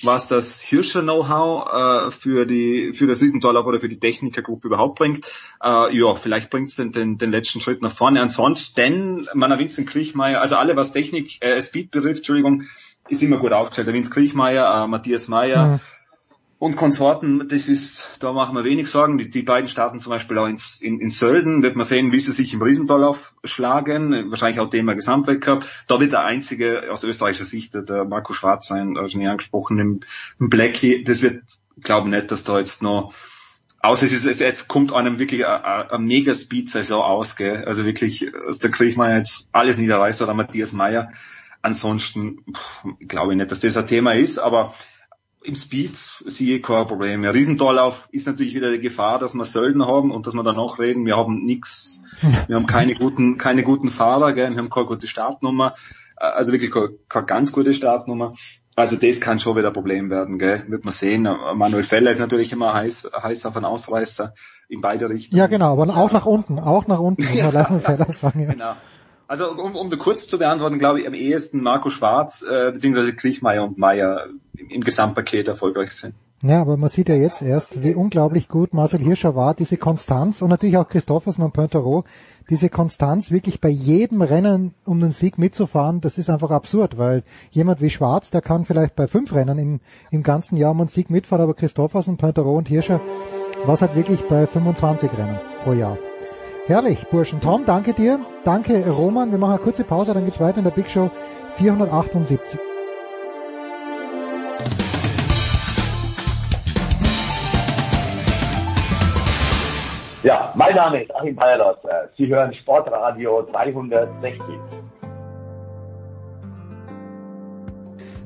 was das Hirscher-Know-how äh, für die für das Riesendorlauf oder für die Technikergruppe überhaupt bringt. Äh, ja, vielleicht bringt es den, den, den letzten Schritt nach vorne. Ansonsten, meiner Vincent Kriechmeier, also alle, was Technik, äh, Speed betrifft, Entschuldigung, ist immer gut aufgestellt. Der Vince Kriechmeier, äh, Matthias Meyer, Mhm. Und Konsorten, das ist, da machen wir wenig Sorgen. Die, die beiden starten zum Beispiel auch ins, in, in Sölden, wird man sehen, wie sie sich im Riesendorlauf schlagen, wahrscheinlich auch Thema Gesamtweltcup. Da wird der einzige aus österreichischer Sicht, der- Marco Schwarz sein, äh, schon hier angesprochen, im, Blackie. Das wird, glaube nicht, dass da jetzt noch Außer es ist, es, jetzt kommt einem wirklich eine mega Speed-Saison aus, gell? Also wirklich, also da kriege ich mal jetzt alles niederreißt oder Matthias Meyer. Ansonsten glaube ich nicht, dass das ein Thema ist, aber im Speed sehe ich kein Problem. Ja, Riesendorlauf ist natürlich wieder die Gefahr, dass wir Söldner haben und dass wir danach reden, wir haben nichts, wir haben keine guten, keine guten Fahrer, gell? wir haben keine gute Startnummer, also wirklich keine, keine ganz gute Startnummer. Also das kann schon wieder ein Problem werden, gell? wird man sehen. Manuel Feller ist natürlich immer heiß, heiß auf einen Ausreißer in beide Richtungen. Ja, genau, aber auch nach unten, auch nach unten, muss man *laughs* leider Fehler sagen. Ja. Genau. Also um, um kurz zu beantworten, glaube ich am ehesten Marco Schwarz äh, beziehungsweise Kriechmeier und Meier im, im Gesamtpaket erfolgreich sind. Ja, aber man sieht ja jetzt erst, wie unglaublich gut Marcel Hirscher war, diese Konstanz und natürlich auch Christoffersen und Pointerot, diese Konstanz wirklich bei jedem Rennen um den Sieg mitzufahren, das ist einfach absurd, weil jemand wie Schwarz, der kann vielleicht bei fünf Rennen im, im ganzen Jahr um den Sieg mitfahren, aber Christoffersen, Pointerot und Hirscher, was halt wirklich bei 25 Rennen pro Jahr. Herrlich, Burschen. Tom, danke dir. Danke, Roman. Wir machen eine kurze Pause, dann geht's weiter in der Big Show 478. Ja, mein Name ist Achim Bayerlos. Sie hören Sportradio 360.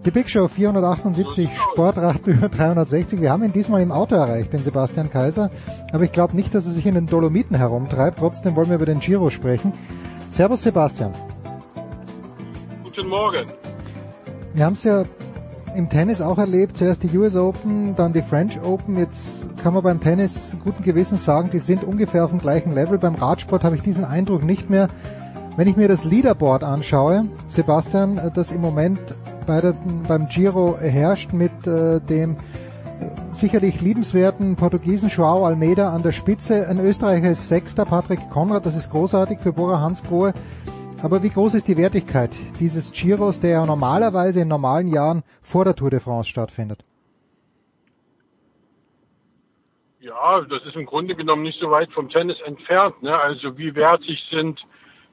Die Big Show 478, Sportradio 360. Wir haben ihn diesmal im Auto erreicht, den Sebastian Kaiser. Aber ich glaube nicht, dass er sich in den Dolomiten herumtreibt. Trotzdem wollen wir über den Giro sprechen. Servus Sebastian. Guten Morgen. Wir haben es ja im Tennis auch erlebt. Zuerst die US Open, dann die French Open. Jetzt kann man beim Tennis guten Gewissens sagen, die sind ungefähr auf dem gleichen Level. Beim Radsport habe ich diesen Eindruck nicht mehr. Wenn ich mir das Leaderboard anschaue, Sebastian, das im Moment bei der, beim Giro herrscht mit äh, dem sicherlich liebenswerten Portugiesen Joao Almeida an der Spitze. Ein Österreicher ist Sechster, Patrick Konrad, das ist großartig für Bora Hansgrohe. Aber wie groß ist die Wertigkeit dieses Giros, der ja normalerweise in normalen Jahren vor der Tour de France stattfindet? Ja, das ist im Grunde genommen nicht so weit vom Tennis entfernt. Ne? Also wie wertig sind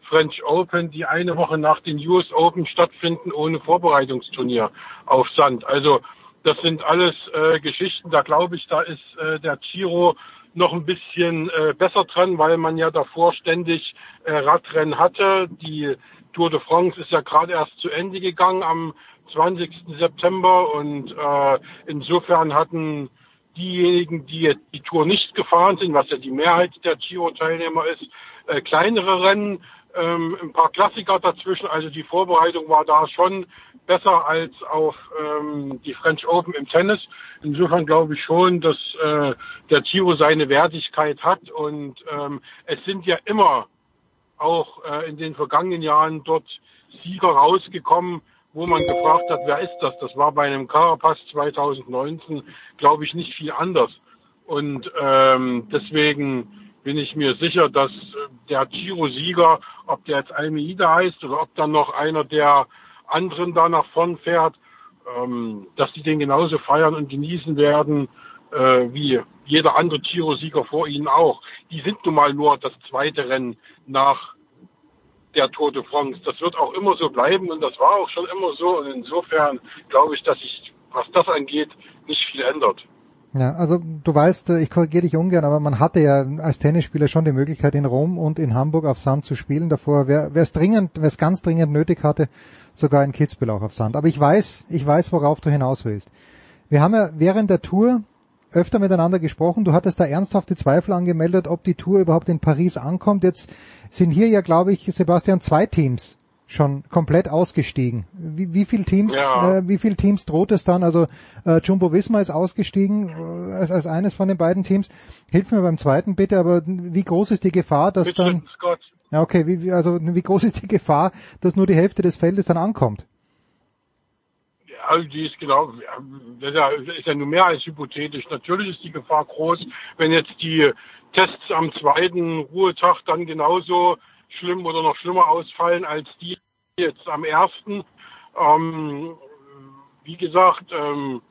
French Open, die eine Woche nach den US Open stattfinden ohne Vorbereitungsturnier auf Sand. Also das sind alles äh, Geschichten, da glaube ich, da ist äh, der Giro noch ein bisschen äh, besser dran, weil man ja davor ständig äh, Radrennen hatte. Die Tour de France ist ja gerade erst zu Ende gegangen am 20. September und äh, insofern hatten diejenigen, die die Tour nicht gefahren sind, was ja die Mehrheit der Giro-Teilnehmer ist, äh, kleinere Rennen ähm, ein paar Klassiker dazwischen. Also die Vorbereitung war da schon besser als auf ähm, die French Open im Tennis. Insofern glaube ich schon, dass äh, der Giro seine Wertigkeit hat und ähm, es sind ja immer auch äh, in den vergangenen Jahren dort Sieger rausgekommen, wo man gefragt hat, wer ist das? Das war bei einem Carapaz 2019, glaube ich, nicht viel anders. Und ähm, deswegen bin ich mir sicher, dass äh, der Giro-Sieger, ob der jetzt Almeida heißt oder ob dann noch einer der anderen da nach vorn fährt, ähm, dass die den genauso feiern und genießen werden äh, wie jeder andere Giro-Sieger vor ihnen auch. Die sind nun mal nur das zweite Rennen nach der Tour de France. Das wird auch immer so bleiben und das war auch schon immer so. Und insofern glaube ich, dass sich, was das angeht, nicht viel ändert. Ja, also du weißt, äh, ich korrigiere dich ungern, aber man hatte ja als Tennisspieler schon die Möglichkeit in Rom und in Hamburg auf Sand zu spielen. Davor, wer es dringend, wer es ganz dringend nötig hatte, sogar in Kitzbühel auch auf Sand. Aber ich weiß, ich weiß, worauf du hinaus willst. Wir haben ja während der Tour öfter miteinander gesprochen. Du hattest da ernsthafte Zweifel angemeldet, ob die Tour überhaupt in Paris ankommt. Jetzt sind hier ja, glaube ich, Sebastian, zwei Teams schon komplett ausgestiegen. Wie, wie viel Teams, ja. äh, wie viel Teams droht es dann? Also äh, Jumbo Visma ist ausgestiegen äh, als, als eines von den beiden Teams. Hilf mir beim zweiten bitte, aber wie groß ist die Gefahr, dass Bitte, dann Scott. ja okay, wie, also wie groß ist die Gefahr, dass nur die Hälfte des Feldes dann ankommt? Ja, die ist genau, das ist ja nur mehr als hypothetisch. Natürlich ist die Gefahr groß, wenn jetzt die Tests am zweiten Ruhetag dann genauso schlimm oder noch schlimmer ausfallen als die jetzt am ersten. Ähm, wie gesagt, ähm,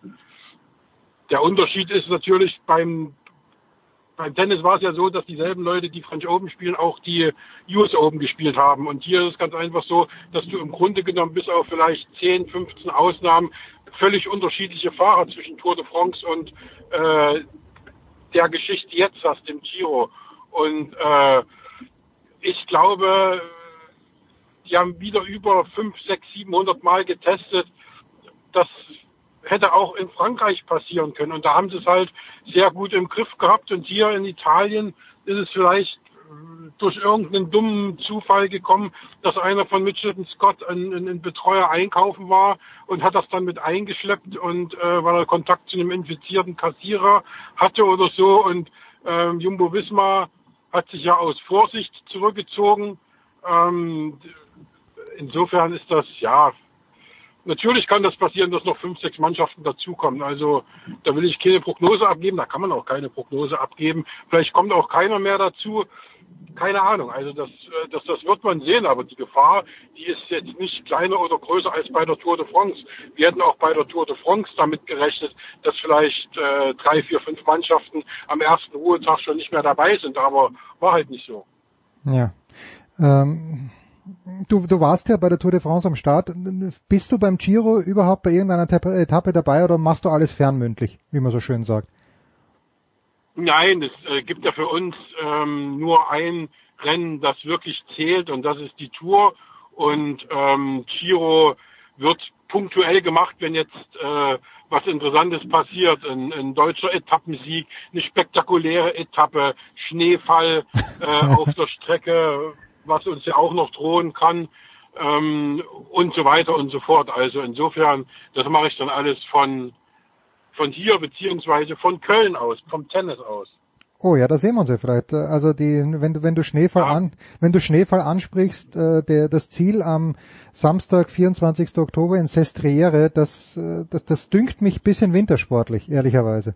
der Unterschied ist natürlich beim beim Tennis war es ja so, dass dieselben Leute, die French Open spielen, auch die US Open gespielt haben. Und hier ist es ganz einfach so, dass du im Grunde genommen bis auf vielleicht 10, 15 Ausnahmen völlig unterschiedliche Fahrer zwischen Tour de France und äh, der Geschichte jetzt hast, dem Giro. Und äh, ich glaube, die haben wieder über 5, 6, 700 Mal getestet. Das hätte auch in Frankreich passieren können. Und da haben sie es halt sehr gut im Griff gehabt. Und hier in Italien ist es vielleicht durch irgendeinen dummen Zufall gekommen, dass einer von Mitchelton Scott ein, ein, ein, Betreuer einkaufen war und hat das dann mit eingeschleppt und äh, weil er Kontakt zu einem infizierten Kassierer hatte oder so und äh, Jumbo Visma hat sich ja aus Vorsicht zurückgezogen. Ähm, insofern ist das, ja, natürlich kann das passieren, dass noch fünf, sechs Mannschaften dazukommen. Also da will ich keine Prognose abgeben, da kann man auch keine Prognose abgeben. Vielleicht kommt auch keiner mehr dazu keine Ahnung. Also das, äh, das, das wird man sehen, aber die Gefahr, die ist jetzt nicht kleiner oder größer als bei der Tour de France. Wir hätten auch bei der Tour de France damit gerechnet, dass vielleicht äh, drei, vier, fünf Mannschaften am ersten Ruhetag schon nicht mehr dabei sind, aber war halt nicht so. Ja. Ähm, du, du warst ja bei der Tour de France am Start. Bist du beim Giro überhaupt bei irgendeiner Etappe dabei oder machst du alles fernmündlich, wie man so schön sagt? Nein, es äh, gibt ja für uns ähm, nur ein Rennen, das wirklich zählt und das ist die Tour. Und ähm, Giro wird punktuell gemacht, wenn jetzt äh, was Interessantes passiert. Ein, ein deutscher Etappensieg, eine spektakuläre Etappe, Schneefall *laughs* äh, auf der Strecke, was uns ja auch noch drohen kann ähm, und so weiter und so fort. Also insofern, das mache ich dann alles von von hier beziehungsweise von Köln aus, vom Tennis aus. Oh ja, da sehen wir uns ja vielleicht. Also die, wenn du wenn du Schneefall an, wenn du Schneefall ansprichst, äh, der das Ziel am Samstag, 24. Oktober in Sestriere, das äh, das das dünkt mich bisschen wintersportlich, ehrlicherweise.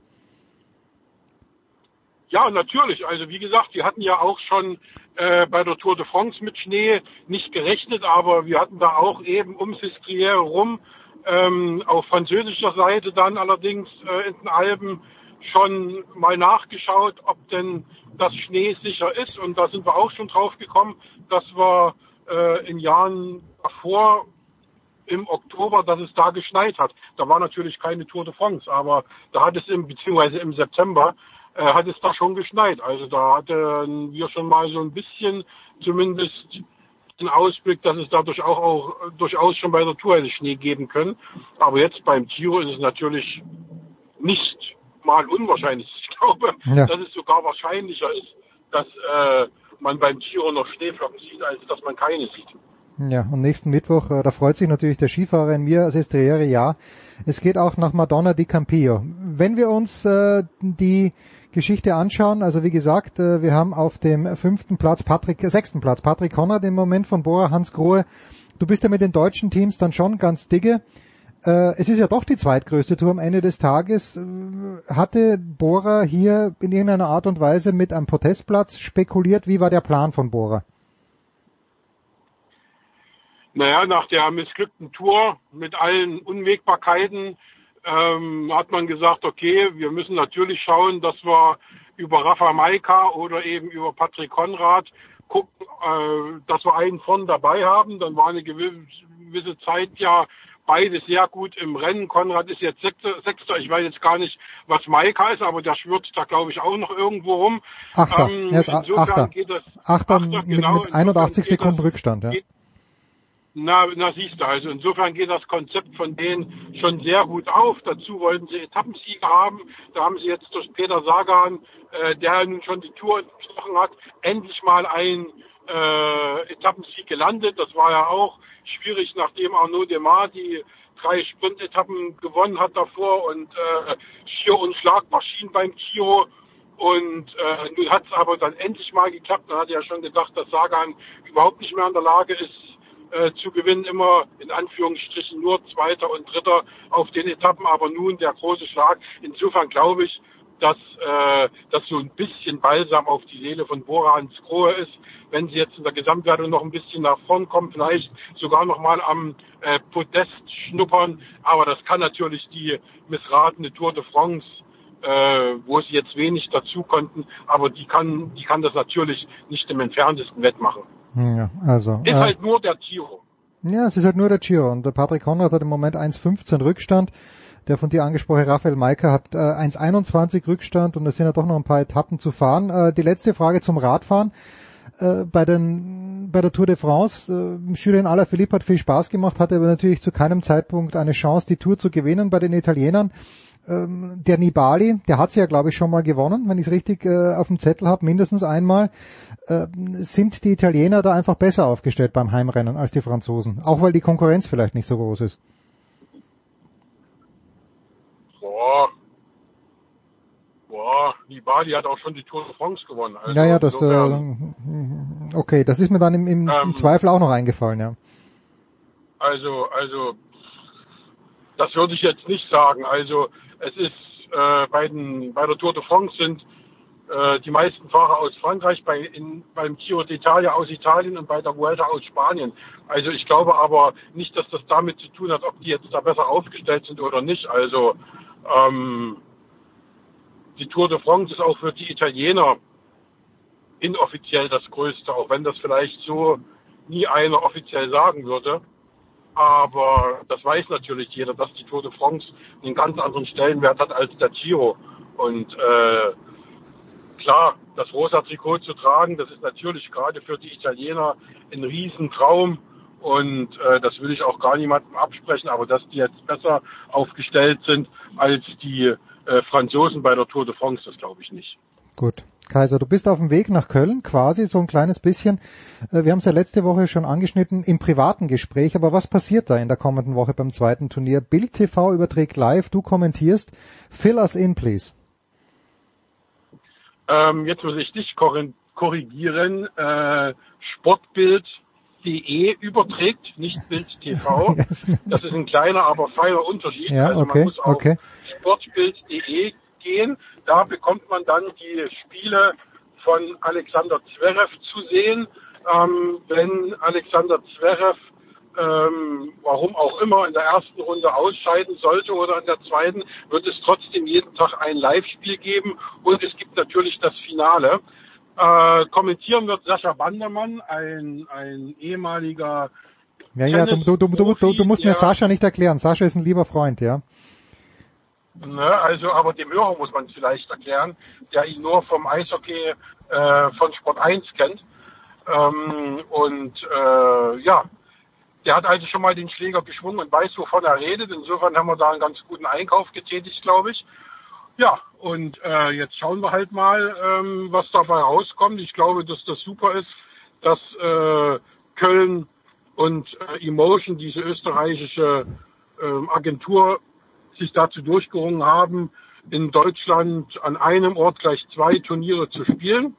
Ja, natürlich. Also wie gesagt, wir hatten ja auch schon äh, bei der Tour de France mit Schnee nicht gerechnet, aber wir hatten da auch eben um Sestriere rum ähm, auf französischer Seite dann allerdings äh, in den Alpen schon mal nachgeschaut, ob denn das Schnee sicher ist. Und da sind wir auch schon drauf gekommen, dass wir äh, in Jahren davor im Oktober, dass es da geschneit hat. Da war natürlich keine Tour de France, aber da hat es im, beziehungsweise im September, äh, hat es da schon geschneit. Also da hatten wir schon mal so ein bisschen zumindest den Ausblick, dass es dadurch auch, auch durchaus schon bei der Tour hätte Schnee geben können. Aber jetzt beim Giro ist es natürlich nicht mal unwahrscheinlich. *laughs* Ich glaube, ja. dass es sogar wahrscheinlicher ist, dass äh, man beim Giro noch Schneeflocken sieht, als dass man keine sieht. Ja, und nächsten Mittwoch, äh, da freut sich natürlich der Skifahrer in mir, Sestriere, ja. Es geht auch nach Madonna di Campillo. Wenn wir uns äh, die Geschichte anschauen, also wie gesagt, äh, wir haben auf dem fünften Platz Patrick, äh, sechsten Platz Patrick Honner, den Moment von Bora Hans Grohe. Du bist ja mit den deutschen Teams dann schon ganz dicke. Äh, es ist ja doch die zweitgrößte Tour am Ende des Tages. Hatte Bora hier in irgendeiner Art und Weise mit einem Protestplatz spekuliert? Wie war der Plan von Bora? Naja, nach der missglückten Tour mit allen Unwägbarkeiten ähm, hat man gesagt, okay, wir müssen natürlich schauen, dass wir über Rafa Maika oder eben über Patrick Konrad gucken, äh, dass wir einen von dabei haben. Dann war eine gewisse Zeit ja beide sehr gut im Rennen. Konrad ist jetzt Sechster. Ich weiß jetzt gar nicht, was Maika ist, aber der schwirrt da, glaube ich, auch noch irgendwo rum. Achter. Ähm, er ist Achter. Geht das, Achter, Achter mit, genau, mit 81 Sekunden das, Rückstand. Ja. Geht, na, na siehst du, also insofern geht das Konzept von denen schon sehr gut auf. Dazu wollten sie Etappensieger haben. Da haben sie jetzt durch Peter Sagan, äh, der nun schon die Tour gesprochen hat, endlich mal einen äh, Etappensieg gelandet. Das war ja auch schwierig, nachdem Arnaud Demar die drei Sprintetappen gewonnen hat davor und äh, schier unschlagbar schien beim Giro. Und äh, nun hat es aber dann endlich mal geklappt. Man hatte ja schon gedacht, dass Sagan überhaupt nicht mehr in der Lage ist, äh, zu gewinnen. Immer in Anführungsstrichen nur Zweiter und Dritter auf den Etappen, aber nun der große Schlag. Insofern glaube ich, dass äh, das so ein bisschen Balsam auf die Seele von Bora Hans Grohe ist, wenn sie jetzt in der Gesamtwertung noch ein bisschen nach vorn kommen, vielleicht sogar noch mal am äh, Podest schnuppern. Aber das kann natürlich die missratene Tour de France, äh, wo sie jetzt wenig dazu konnten, aber die kann, die kann das natürlich nicht im entferntesten wettmachen. Ja, also. Ist äh, halt nur der Giro. Ja, es ist halt nur der Giro. Und der Patrick Konrad hat im Moment 1,15 Rückstand. Der von dir angesprochene Raphael Maika hat äh, 1,21 Rückstand und es sind ja doch noch ein paar Etappen zu fahren. Äh, die letzte Frage zum Radfahren. Äh, bei, den, bei der Tour de France, äh, Julien Alaphilippe hat viel Spaß gemacht, hatte aber natürlich zu keinem Zeitpunkt eine Chance, die Tour zu gewinnen bei den Italienern. Ähm, der Nibali, der hat sie ja, glaube ich, schon mal gewonnen, wenn ich es richtig äh, auf dem Zettel habe, mindestens einmal. Äh, sind die Italiener da einfach besser aufgestellt beim Heimrennen als die Franzosen? Auch weil die Konkurrenz vielleicht nicht so groß ist. Boah, Boah, Nibali hat auch schon die Tour de France gewonnen. Also ja, ja, das, äh, okay, das ist mir dann im, im, ähm, im Zweifel auch noch eingefallen, ja. Also, also, das würde ich jetzt nicht sagen. Also, es ist äh, bei, den, bei der Tour de France sind äh, die meisten Fahrer aus Frankreich, bei, in, beim Giro d'Italia aus Italien und bei der Vuelta aus Spanien. Also ich glaube aber nicht, dass das damit zu tun hat, ob die jetzt da besser aufgestellt sind oder nicht. Also ähm, die Tour de France ist auch für die Italiener inoffiziell das Größte, auch wenn das vielleicht so nie einer offiziell sagen würde. Aber das weiß natürlich jeder, dass die Tour de France einen ganz anderen Stellenwert hat als der Giro. Und äh, klar, das rosa Trikot zu tragen, das ist natürlich gerade für die Italiener ein Riesentraum. Und äh, das will ich auch gar niemandem absprechen, aber dass die jetzt besser aufgestellt sind als die äh, Franzosen bei der Tour de France, das glaube ich nicht. Gut. Kaiser, du bist auf dem Weg nach Köln, quasi so ein kleines bisschen. Äh, wir haben es ja letzte Woche schon angeschnitten im privaten Gespräch, aber was passiert da in der kommenden Woche beim zweiten Turnier? Bild TV überträgt live, du kommentierst. Fill us in, please. Ähm, jetzt muss ich dich korrigieren. Äh, Sportbild.de überträgt, nicht Bild TV. *laughs* Das ist ein kleiner, aber feiner Unterschied. Ja, also okay, man muss auf okay. Sportbild.de gehen. Da bekommt man dann die Spiele von Alexander Zverev zu sehen. Ähm, wenn Alexander Zverev ähm, warum auch immer in der ersten Runde ausscheiden sollte oder in der zweiten, wird es trotzdem jeden Tag ein Live-Spiel geben und es gibt natürlich das Finale. Äh, kommentieren wird Sascha Bandermann, ein, ein ehemaliger Ja, ja, du, du, du, du, musst mir Sascha nicht erklären. Sascha ist ein lieber Freund, ja. Ne, also, aber dem Hörer muss man es vielleicht erklären, der ihn nur vom Eishockey äh, von Sport 1 kennt. Ähm, und äh, ja, der hat also schon mal den Schläger geschwungen und weiß, wovon er redet. Insofern haben wir da einen ganz guten Einkauf getätigt, glaube ich. Ja, und äh, jetzt schauen wir halt mal, ähm, was dabei rauskommt. Ich glaube, dass das super ist, dass äh, Köln und äh, Emotion, diese österreichische ähm, Agentur, sich dazu durchgerungen haben, in Deutschland an einem Ort gleich zwei Turniere zu spielen.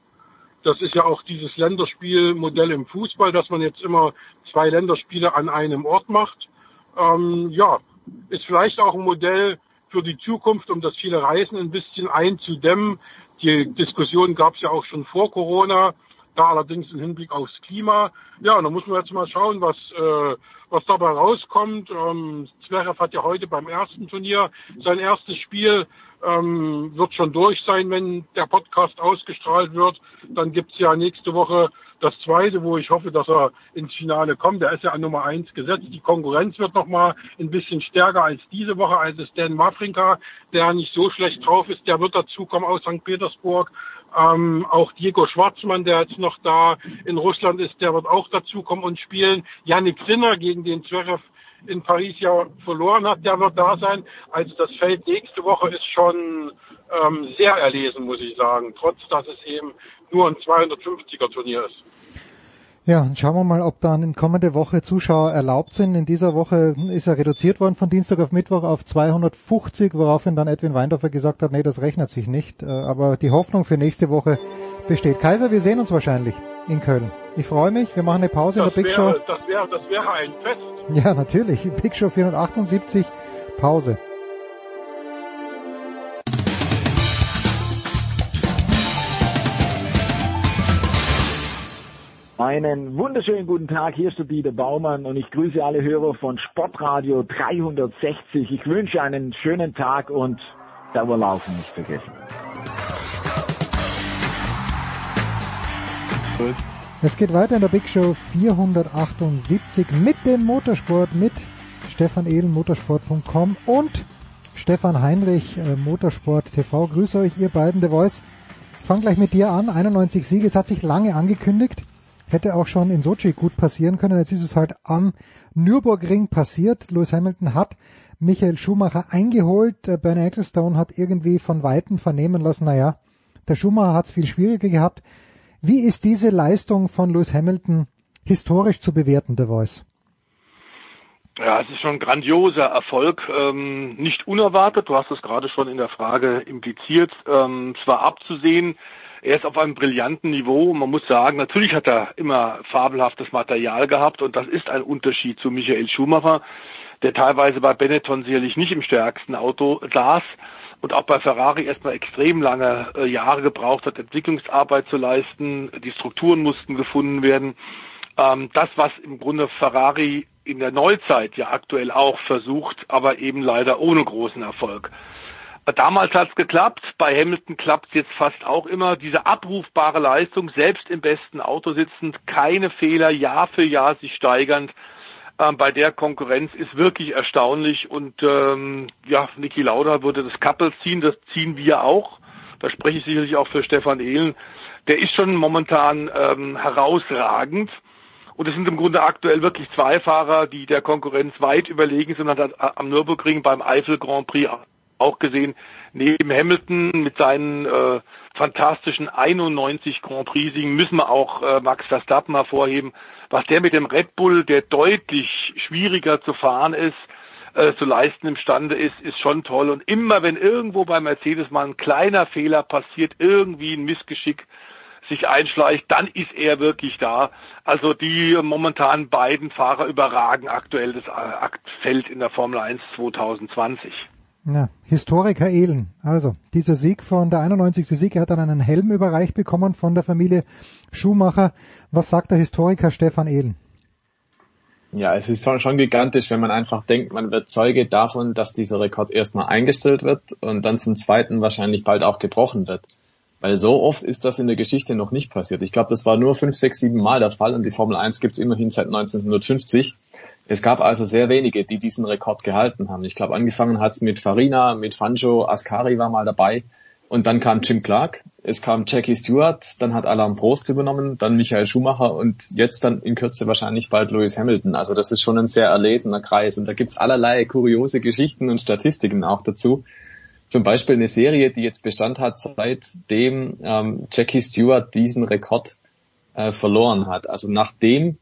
Das ist ja auch dieses Länderspielmodell im Fußball, dass man jetzt immer zwei Länderspiele an einem Ort macht. Ähm, ja, ist vielleicht auch ein Modell für die Zukunft, um das viele Reisen ein bisschen einzudämmen. Die Diskussion gab es ja auch schon vor Corona, da allerdings im Hinblick aufs Klima. Ja, da muss man jetzt mal schauen, was, äh, was dabei rauskommt. Ähm, Zverev hat ja heute beim ersten Turnier sein erstes Spiel ähm, wird schon durch sein, wenn der Podcast ausgestrahlt wird. Dann gibt's ja nächste Woche das zweite, wo ich hoffe, dass er ins Finale kommt. Der ist ja an Nummer eins gesetzt. Die Konkurrenz wird nochmal ein bisschen stärker als diese Woche, als es Dan Wawrinka, der nicht so schlecht drauf ist, der wird dazukommen aus St. Petersburg. Ähm, auch Diego Schwarzmann, der jetzt noch da in Russland ist, der wird auch dazukommen und spielen. Yannick Sinner gegen den Zverev in Paris ja verloren hat, der wird da sein. Also das Feld nächste Woche ist schon ähm, sehr erlesen, muss ich sagen, trotz dass es eben nur ein 250er Turnier ist. Ja, und schauen wir mal, ob dann in kommende Woche Zuschauer erlaubt sind. In dieser Woche ist er reduziert worden von Dienstag auf Mittwoch auf 250, woraufhin dann Edwin Weindorfer gesagt hat, nee, das rechnet sich nicht. Äh, Aber die Hoffnung für nächste Woche besteht. Kaiser, wir sehen uns wahrscheinlich in Köln. Ich freue mich, wir machen eine Pause in Das der Big Show. wäre, das, wäre, das wäre ein Fest. Ja, natürlich. Big Show 478, Pause. Einen wunderschönen guten Tag, hier ist der Dieter Baumann und ich grüße alle Hörer von Sportradio 360. Ich wünsche einen schönen Tag und Dauerlaufen nicht vergessen. Es geht weiter in der Big Show 478 mit dem Motorsport, mit Stefan Ehlen, motorsport.com und Stefan Heinrich, äh, Motorsport TV. Grüße euch, ihr beiden, The Voice. Ich fang gleich mit dir an. 91 Siege, es hat sich lange angekündigt. Hätte auch schon in Sochi gut passieren können. Jetzt ist es halt am Nürburgring passiert. Lewis Hamilton hat Michael Schumacher eingeholt. Äh, Bernie Ecclestone hat irgendwie von Weitem vernehmen lassen, naja, der Schumacher hat es viel schwieriger gehabt. Wie ist diese Leistung von Lewis Hamilton historisch zu bewerten, The Voice? Ja, es ist schon ein grandioser Erfolg, ähm, nicht unerwartet. Du hast es gerade schon in der Frage impliziert. Ähm, es war abzusehen. Er ist auf einem brillanten Niveau. Man muss sagen, natürlich hat er immer fabelhaftes Material gehabt und das ist ein Unterschied zu Michael Schumacher, der teilweise bei Benetton sicherlich nicht im stärksten Auto saß und auch bei Ferrari erstmal extrem lange äh, Jahre gebraucht hat, Entwicklungsarbeit zu leisten. Die Strukturen mussten gefunden werden. Ähm, das, was im Grunde Ferrari in der Neuzeit ja aktuell auch versucht, aber eben leider ohne großen Erfolg. Äh, Damals hat es geklappt, bei Hamilton klappt es jetzt fast auch immer. Diese abrufbare Leistung, selbst im besten Auto sitzend, keine Fehler, Jahr für Jahr sich steigernd. Ähm, bei der Konkurrenz ist wirklich erstaunlich und ähm, ja, Niki Lauda würde das Couple ziehen, das ziehen wir auch. da spreche ich sicherlich auch für Stefan Ehlen, der ist schon momentan ähm, herausragend. Und es sind im Grunde aktuell wirklich zwei Fahrer, die der Konkurrenz weit überlegen sind. Hat am Nürburgring beim Eifel Grand Prix auch gesehen, neben Hamilton mit seinen äh, fantastischen 91 Grand Prix-Siegen müssen wir auch äh, Max Verstappen hervorheben. Was der mit dem Red Bull, der deutlich schwieriger zu fahren ist, äh, zu leisten imstande ist, ist schon toll. Und immer wenn irgendwo bei Mercedes mal ein kleiner Fehler passiert, irgendwie ein Missgeschick sich einschleicht, dann ist er wirklich da. Also die momentan beiden Fahrer überragen aktuell das äh, Feld in der Formel 1 2020. Ja, Historiker Ehlen. Also, dieser Sieg von der 91. Sieg, er hat dann einen Helm überreicht bekommen von der Familie Schumacher. Was sagt der Historiker Stefan Ehlen? Ja, es ist schon, gigantisch, wenn man einfach denkt, man wird Zeuge davon, dass dieser Rekord erstmal eingestellt wird und dann zum zweiten wahrscheinlich bald auch gebrochen wird. Weil so oft ist das in der Geschichte noch nicht passiert. Ich glaube, das war nur fünf, sechs, sieben Mal der Fall und die Formel 1 gibt's immerhin seit 1950. Es gab also sehr wenige, die diesen Rekord gehalten haben. Ich glaube, angefangen hat's mit Farina, mit Fanjo, Ascari war mal dabei und dann kam Jim Clark, es kam Jackie Stewart, dann hat Alain Prost übernommen, dann Michael Schumacher und jetzt dann in Kürze wahrscheinlich bald Lewis Hamilton. Also das ist schon ein sehr erlesener Kreis und da gibt's allerlei kuriose Geschichten und Statistiken auch dazu. Zum Beispiel eine Serie, die jetzt Bestand hat, seitdem ähm, Jackie Stewart diesen Rekord äh, verloren hat. Also nachdem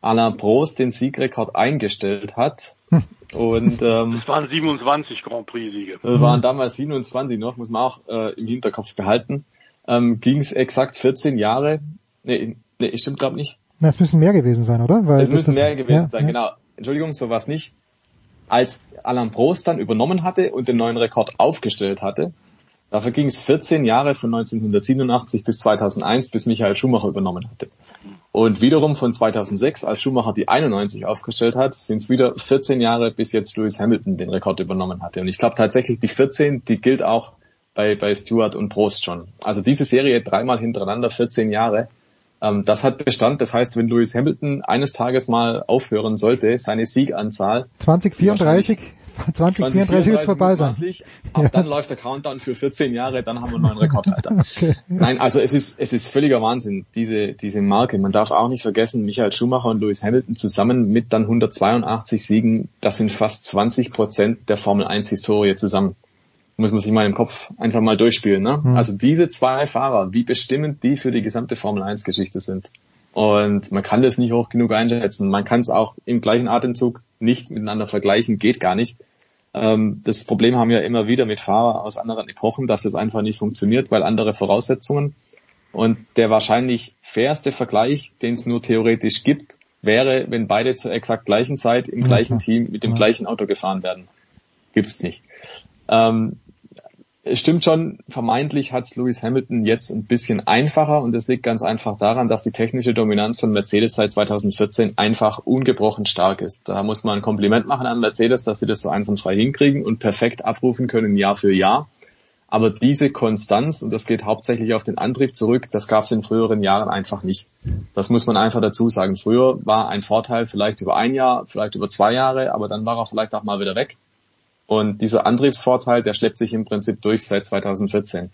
Alain Prost den Siegrekord eingestellt hat. *laughs* Und ähm, das waren 27 Grand Prix-Siege. Das waren damals 27 noch, muss man auch äh, im Hinterkopf behalten. Ähm, Ging es exakt 14 Jahre. Nee, nee stimmt glaube nicht. Na, es müssen mehr gewesen sein, oder? Weil es müssen mehr gewesen ja, sein, ja. genau. Entschuldigung, so war nicht. Als Alain Prost dann übernommen hatte und den neuen Rekord aufgestellt hatte, dafür ging es 14 Jahre von 1987 bis 2001, bis Michael Schumacher übernommen hatte. Und wiederum von 2006, als Schumacher die 91 aufgestellt hat, sind es wieder 14 Jahre, bis jetzt Lewis Hamilton den Rekord übernommen hatte. Und ich glaube tatsächlich, die 14, die gilt auch bei, bei Stewart und Prost schon. Also diese Serie dreimal hintereinander, 14 Jahre, ähm, das hat Bestand. Das heißt, wenn Lewis Hamilton eines Tages mal aufhören sollte, seine Sieganzahl 2034 2034 wird vorbei sein. Ab ja. dann läuft der Countdown für 14 Jahre, dann haben wir einen neuen Rekordhalter. *laughs* okay. Nein, also es ist, es ist völliger Wahnsinn, diese, diese Marke. Man darf auch nicht vergessen, Michael Schumacher und Lewis Hamilton zusammen mit dann 182 Siegen, das sind fast 20 Prozent der Formel 1 Historie zusammen. Muss man sich mal im Kopf einfach mal durchspielen, ne? Mhm. Also diese zwei Fahrer, wie bestimmend die für die gesamte Formel 1 Geschichte sind. Und man kann das nicht hoch genug einschätzen. Man kann es auch im gleichen Atemzug nicht miteinander vergleichen, geht gar nicht. Ähm, das Problem haben wir immer wieder mit Fahrern aus anderen Epochen, dass es einfach nicht funktioniert, weil andere Voraussetzungen. Und der wahrscheinlich fairste Vergleich, den es nur theoretisch gibt, wäre, wenn beide zur exakt gleichen Zeit im gleichen Team mit dem gleichen Auto gefahren werden. Gibt's nicht. Ähm, es stimmt schon, vermeintlich hat es Lewis Hamilton jetzt ein bisschen einfacher und es liegt ganz einfach daran, dass die technische Dominanz von Mercedes seit 2014 einfach ungebrochen stark ist. Da muss man ein Kompliment machen an Mercedes, dass sie das so einwandfrei hinkriegen und perfekt abrufen können Jahr für Jahr. Aber diese Konstanz, und das geht hauptsächlich auf den Antrieb zurück, das gab es in früheren Jahren einfach nicht. Das muss man einfach dazu sagen. Früher war ein Vorteil vielleicht über ein Jahr, vielleicht über zwei Jahre, aber dann war er vielleicht auch mal wieder weg. Und dieser Antriebsvorteil, der schleppt sich im Prinzip durch seit 2014.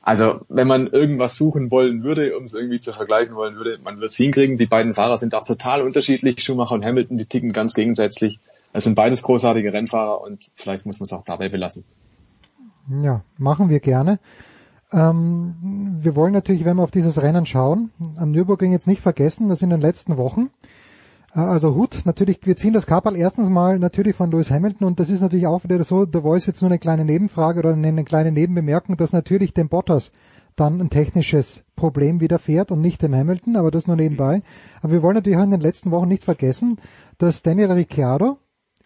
Also wenn man irgendwas suchen wollen würde, um es irgendwie zu vergleichen wollen würde, man wird es hinkriegen. Die beiden Fahrer sind auch total unterschiedlich. Schumacher und Hamilton, die ticken ganz gegensätzlich. Es sind beides großartige Rennfahrer und vielleicht muss man es auch dabei belassen. Ja, machen wir gerne. Ähm, wir wollen natürlich, wenn wir auf dieses Rennen schauen, am Nürburgring jetzt nicht vergessen, dass in den letzten Wochen also Hut, natürlich, wir ziehen das Kapperl erstens mal natürlich von Lewis Hamilton und das ist natürlich auch wieder so, da war es jetzt nur eine kleine Nebenfrage oder eine kleine Nebenbemerkung, dass natürlich dem Bottas dann ein technisches Problem widerfährt und nicht dem Hamilton, aber das nur nebenbei. Aber wir wollen natürlich auch in den letzten Wochen nicht vergessen, dass Daniel Ricciardo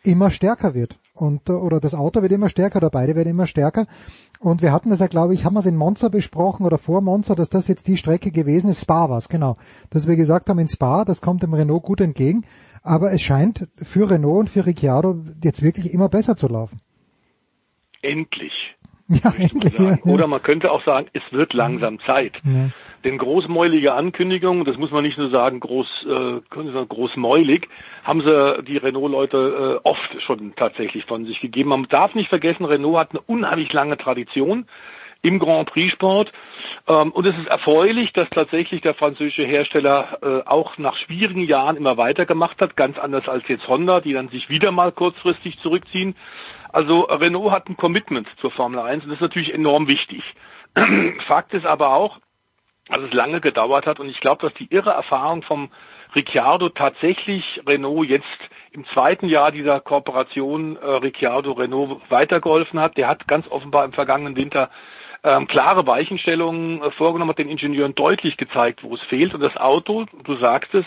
immer stärker wird und oder das Auto wird immer stärker oder beide werden immer stärker. Und wir hatten das ja, glaube ich, haben wir es in Monza besprochen oder vor Monza, dass das jetzt die Strecke gewesen ist. Spa war es, genau. Dass wir gesagt haben, in Spa, das kommt dem Renault gut entgegen. Aber es scheint für Renault und für Ricciardo jetzt wirklich immer besser zu laufen. Endlich. Ja, endlich. Ja, ja. *laughs* Oder man könnte auch sagen, es wird langsam Zeit. Ja. Denn großmäulige Ankündigungen, das muss man nicht nur sagen, groß, äh, können Sie sagen, großmäulig, haben sie die Renault-Leute äh, oft schon tatsächlich von sich gegeben. Man darf nicht vergessen, Renault hat eine unheimlich lange Tradition im Grand Prix Sport. Ähm, und es ist erfreulich, dass tatsächlich der französische Hersteller äh, auch nach schwierigen Jahren immer weitergemacht hat, ganz anders als jetzt Honda, die dann sich wieder mal kurzfristig zurückziehen. Also Renault hat ein Commitment zur Formel 1 und das ist natürlich enorm wichtig. *clears throat* Fakt ist aber auch, dass es lange gedauert hat und ich glaube, dass die irre Erfahrung vom Ricciardo tatsächlich Renault jetzt im zweiten Jahr dieser Kooperation äh, Ricciardo Renault weitergeholfen hat. Der hat ganz offenbar im vergangenen Winter ähm, klare Weichenstellungen äh, vorgenommen, hat den Ingenieuren deutlich gezeigt, wo es fehlt. Und das Auto, du sagst es,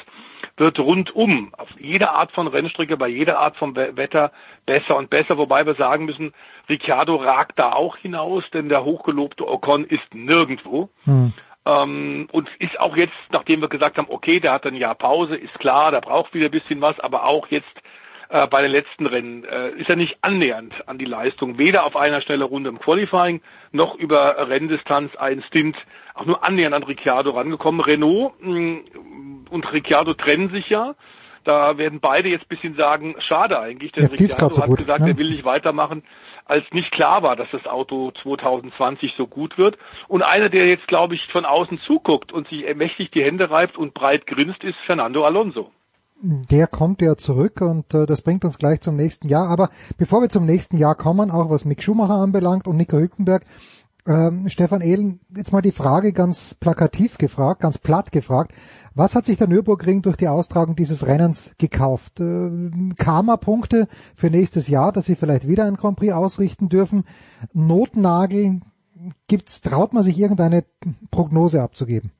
wird rundum auf jede Art von Rennstrecke, bei jeder Art von Wetter besser und besser. Wobei wir sagen müssen, Ricciardo ragt da auch hinaus, denn der hochgelobte Ocon ist nirgendwo. Hm. Ähm, und ist auch jetzt, nachdem wir gesagt haben, okay, der hat ein Jahr Pause, ist klar, der braucht wieder ein bisschen was, aber auch jetzt äh, bei den letzten Rennen äh, ist er nicht annähernd an die Leistung, weder auf einer Stelle Runde im Qualifying noch über Renndistanz ein Stint auch nur annähernd an Ricciardo rangekommen. Renault mh, mm, und Ricciardo trennen sich ja. Da werden beide jetzt bisschen sagen, schade eigentlich, denn Ricciardo so hat gut, gesagt, ne? er will nicht weitermachen, als nicht klar war, dass das Auto 2020 so gut wird. Und einer, der jetzt, glaube ich, von außen zuguckt und sich mächtig die Hände reibt und breit grinst, ist Fernando Alonso der kommt ja zurück und äh, das bringt uns gleich zum nächsten Jahr. Aber bevor wir zum nächsten Jahr kommen, auch was Mick Schumacher anbelangt und Nico Hülkenberg, ähm, Stefan Ehlen, jetzt mal die Frage ganz plakativ gefragt, ganz platt gefragt. Was hat sich der Nürburgring durch die Austragung dieses Rennens gekauft? Äh, Karma-Punkte für nächstes Jahr, dass sie vielleicht wieder ein Grand Prix ausrichten dürfen? Notnagel? Gibt's, traut man sich irgendeine Prognose abzugeben?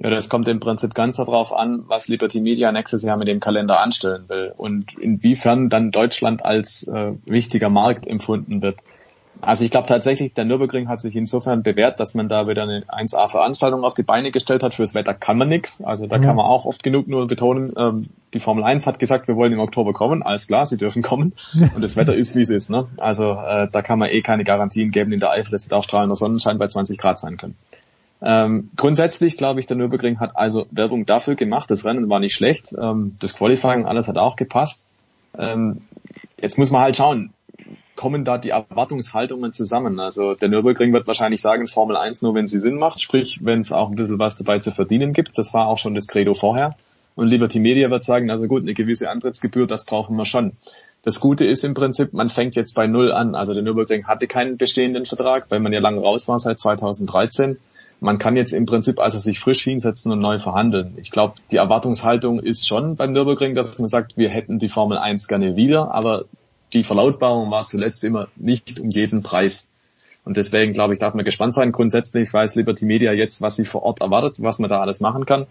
Ja, das kommt im Prinzip ganz darauf an, was Liberty Media nächstes Jahr mit dem Kalender anstellen will und inwiefern dann Deutschland als äh, wichtiger Markt empfunden wird. Also ich glaube tatsächlich, der Nürburgring hat sich insofern bewährt, dass man da wieder eine 1A-Veranstaltung auf die Beine gestellt hat. Fürs Wetter kann man nichts. Also da ja. kann man auch oft genug nur betonen, ähm, die Formel 1 hat gesagt, wir wollen im Oktober kommen. Alles klar, sie dürfen kommen. Und das Wetter ist, wie es ist. Ne? Also äh, da kann man eh keine Garantien geben in der Eifel. Es wird auch strahlender Sonnenschein bei 20 Grad sein können. Ähm, grundsätzlich glaube ich, der Nürburgring hat also Werbung dafür gemacht. Das Rennen war nicht schlecht. Ähm, das Qualifying, alles hat auch gepasst. Ähm, jetzt muss man halt schauen, kommen da die Erwartungshaltungen zusammen? Also der Nürburgring wird wahrscheinlich sagen, Formel 1 nur, wenn sie Sinn macht, sprich, wenn es auch ein bisschen was dabei zu verdienen gibt. Das war auch schon das Credo vorher. Und Liberty Media wird sagen, also gut, eine gewisse Antrittsgebühr, das brauchen wir schon. Das Gute ist im Prinzip, man fängt jetzt bei Null an. Also der Nürburgring hatte keinen bestehenden Vertrag, weil man ja lange raus war seit 2013 man kann jetzt im Prinzip also sich frisch hinsetzen und neu verhandeln. Ich glaube, die Erwartungshaltung ist schon beim Nürburgring, dass man sagt, wir hätten die Formel 1 gerne wieder, aber die Verlautbarung war zuletzt immer nicht um jeden Preis. Und deswegen glaube ich, darf man gespannt sein. Grundsätzlich weiß Liberty Media jetzt, was sie vor Ort erwartet, was man da alles machen kann.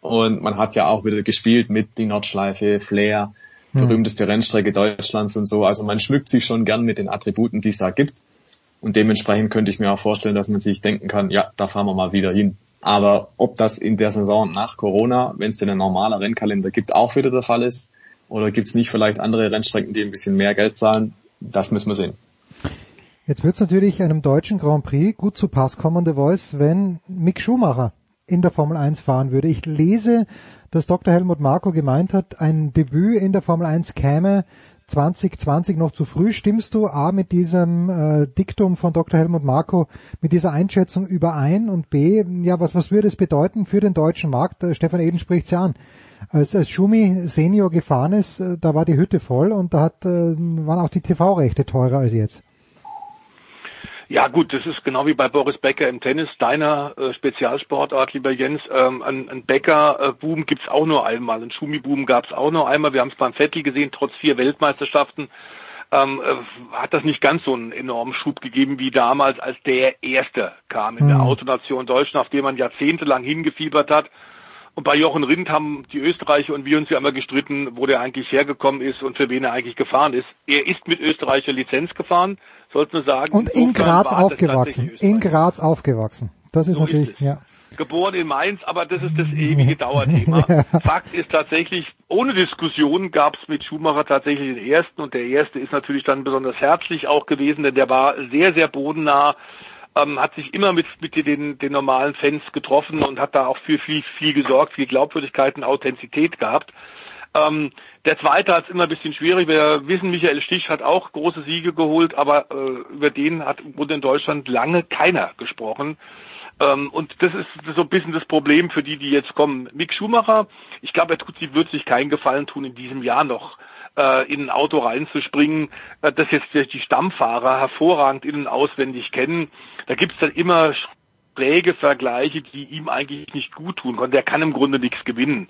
Und man hat ja auch wieder gespielt mit die Nordschleife, Flair, hm. berühmteste Rennstrecke Deutschlands und so. Also man schmückt sich schon gern mit den Attributen, die es da gibt. Und dementsprechend könnte ich mir auch vorstellen, dass man sich denken kann, ja, da fahren wir mal wieder hin. Aber ob das in der Saison nach Corona, wenn es denn ein normaler Rennkalender gibt, auch wieder der Fall ist, oder gibt es nicht vielleicht andere Rennstrecken, die ein bisschen mehr Geld zahlen, das müssen wir sehen. Jetzt wird es natürlich einem deutschen Grand Prix gut zu Pass kommen, The Voice, wenn Mick Schumacher in der Formel 1 fahren würde. Ich lese, dass Dr. Helmut Marko gemeint hat, ein Debüt in der Formel 1 käme 2020 noch zu früh. Stimmst du A mit diesem äh, Diktum von Dr. Helmut Marko, mit dieser Einschätzung überein und B, ja, was, was würde es bedeuten für den deutschen Markt? Äh, Stefan Eden spricht ja an. Als, als Schumi Senior gefahren ist, äh, da war die Hütte voll und da hat, äh, waren auch die TV-Rechte teurer als jetzt. Ja gut, das ist genau wie bei Boris Becker im Tennis, deiner äh, Spezialsportart, lieber Jens. Ähm, ein, ein Becker-Boom gibt's auch nur einmal, ein Schumi-Boom gab's auch nur einmal. Wir haben es beim Vettel gesehen, trotz vier Weltmeisterschaften ähm, äh, hat das nicht ganz so einen enormen Schub gegeben wie damals, als der Erste kam in mhm. der Autonation Deutschland, auf den man jahrzehntelang hingefiebert hat. Und bei Jochen Rindt haben die Österreicher und wir uns ja immer gestritten, wo der eigentlich hergekommen ist und für wen er eigentlich gefahren ist. Er ist mit Österreicher Lizenz gefahren sollte man sagen. Und in Graz aufgewachsen. In Graz aufgewachsen. Das ist so natürlich, ist ja. Geboren in Mainz, aber das ist das ewige Dauerthema. *laughs* ja. Fakt ist tatsächlich, ohne Diskussion gab es mit Schumacher tatsächlich den ersten und der erste ist natürlich dann besonders herzlich auch gewesen, denn der war sehr, sehr bodennah, ähm, hat sich immer mit, mit den, den normalen Fans getroffen und hat da auch für viel, viel gesorgt, viel Glaubwürdigkeit und Authentizität gehabt. Ähm, der zweite hat es immer ein bisschen schwierig. Wir wissen, Michael Stich hat auch große Siege geholt, aber äh, über den hat im Grunde in Deutschland lange keiner gesprochen. Ähm, und das ist so ein bisschen das Problem für die, die jetzt kommen. Mick Schumacher, ich glaube, er tut sie wird sich keinen Gefallen tun, in diesem Jahr noch äh, in ein Auto reinzuspringen, äh, das jetzt die Stammfahrer hervorragend innen auswendig kennen. Da gibt's dann immer schräge Vergleiche, die ihm eigentlich nicht gut tun konnten. Der kann im Grunde nichts gewinnen.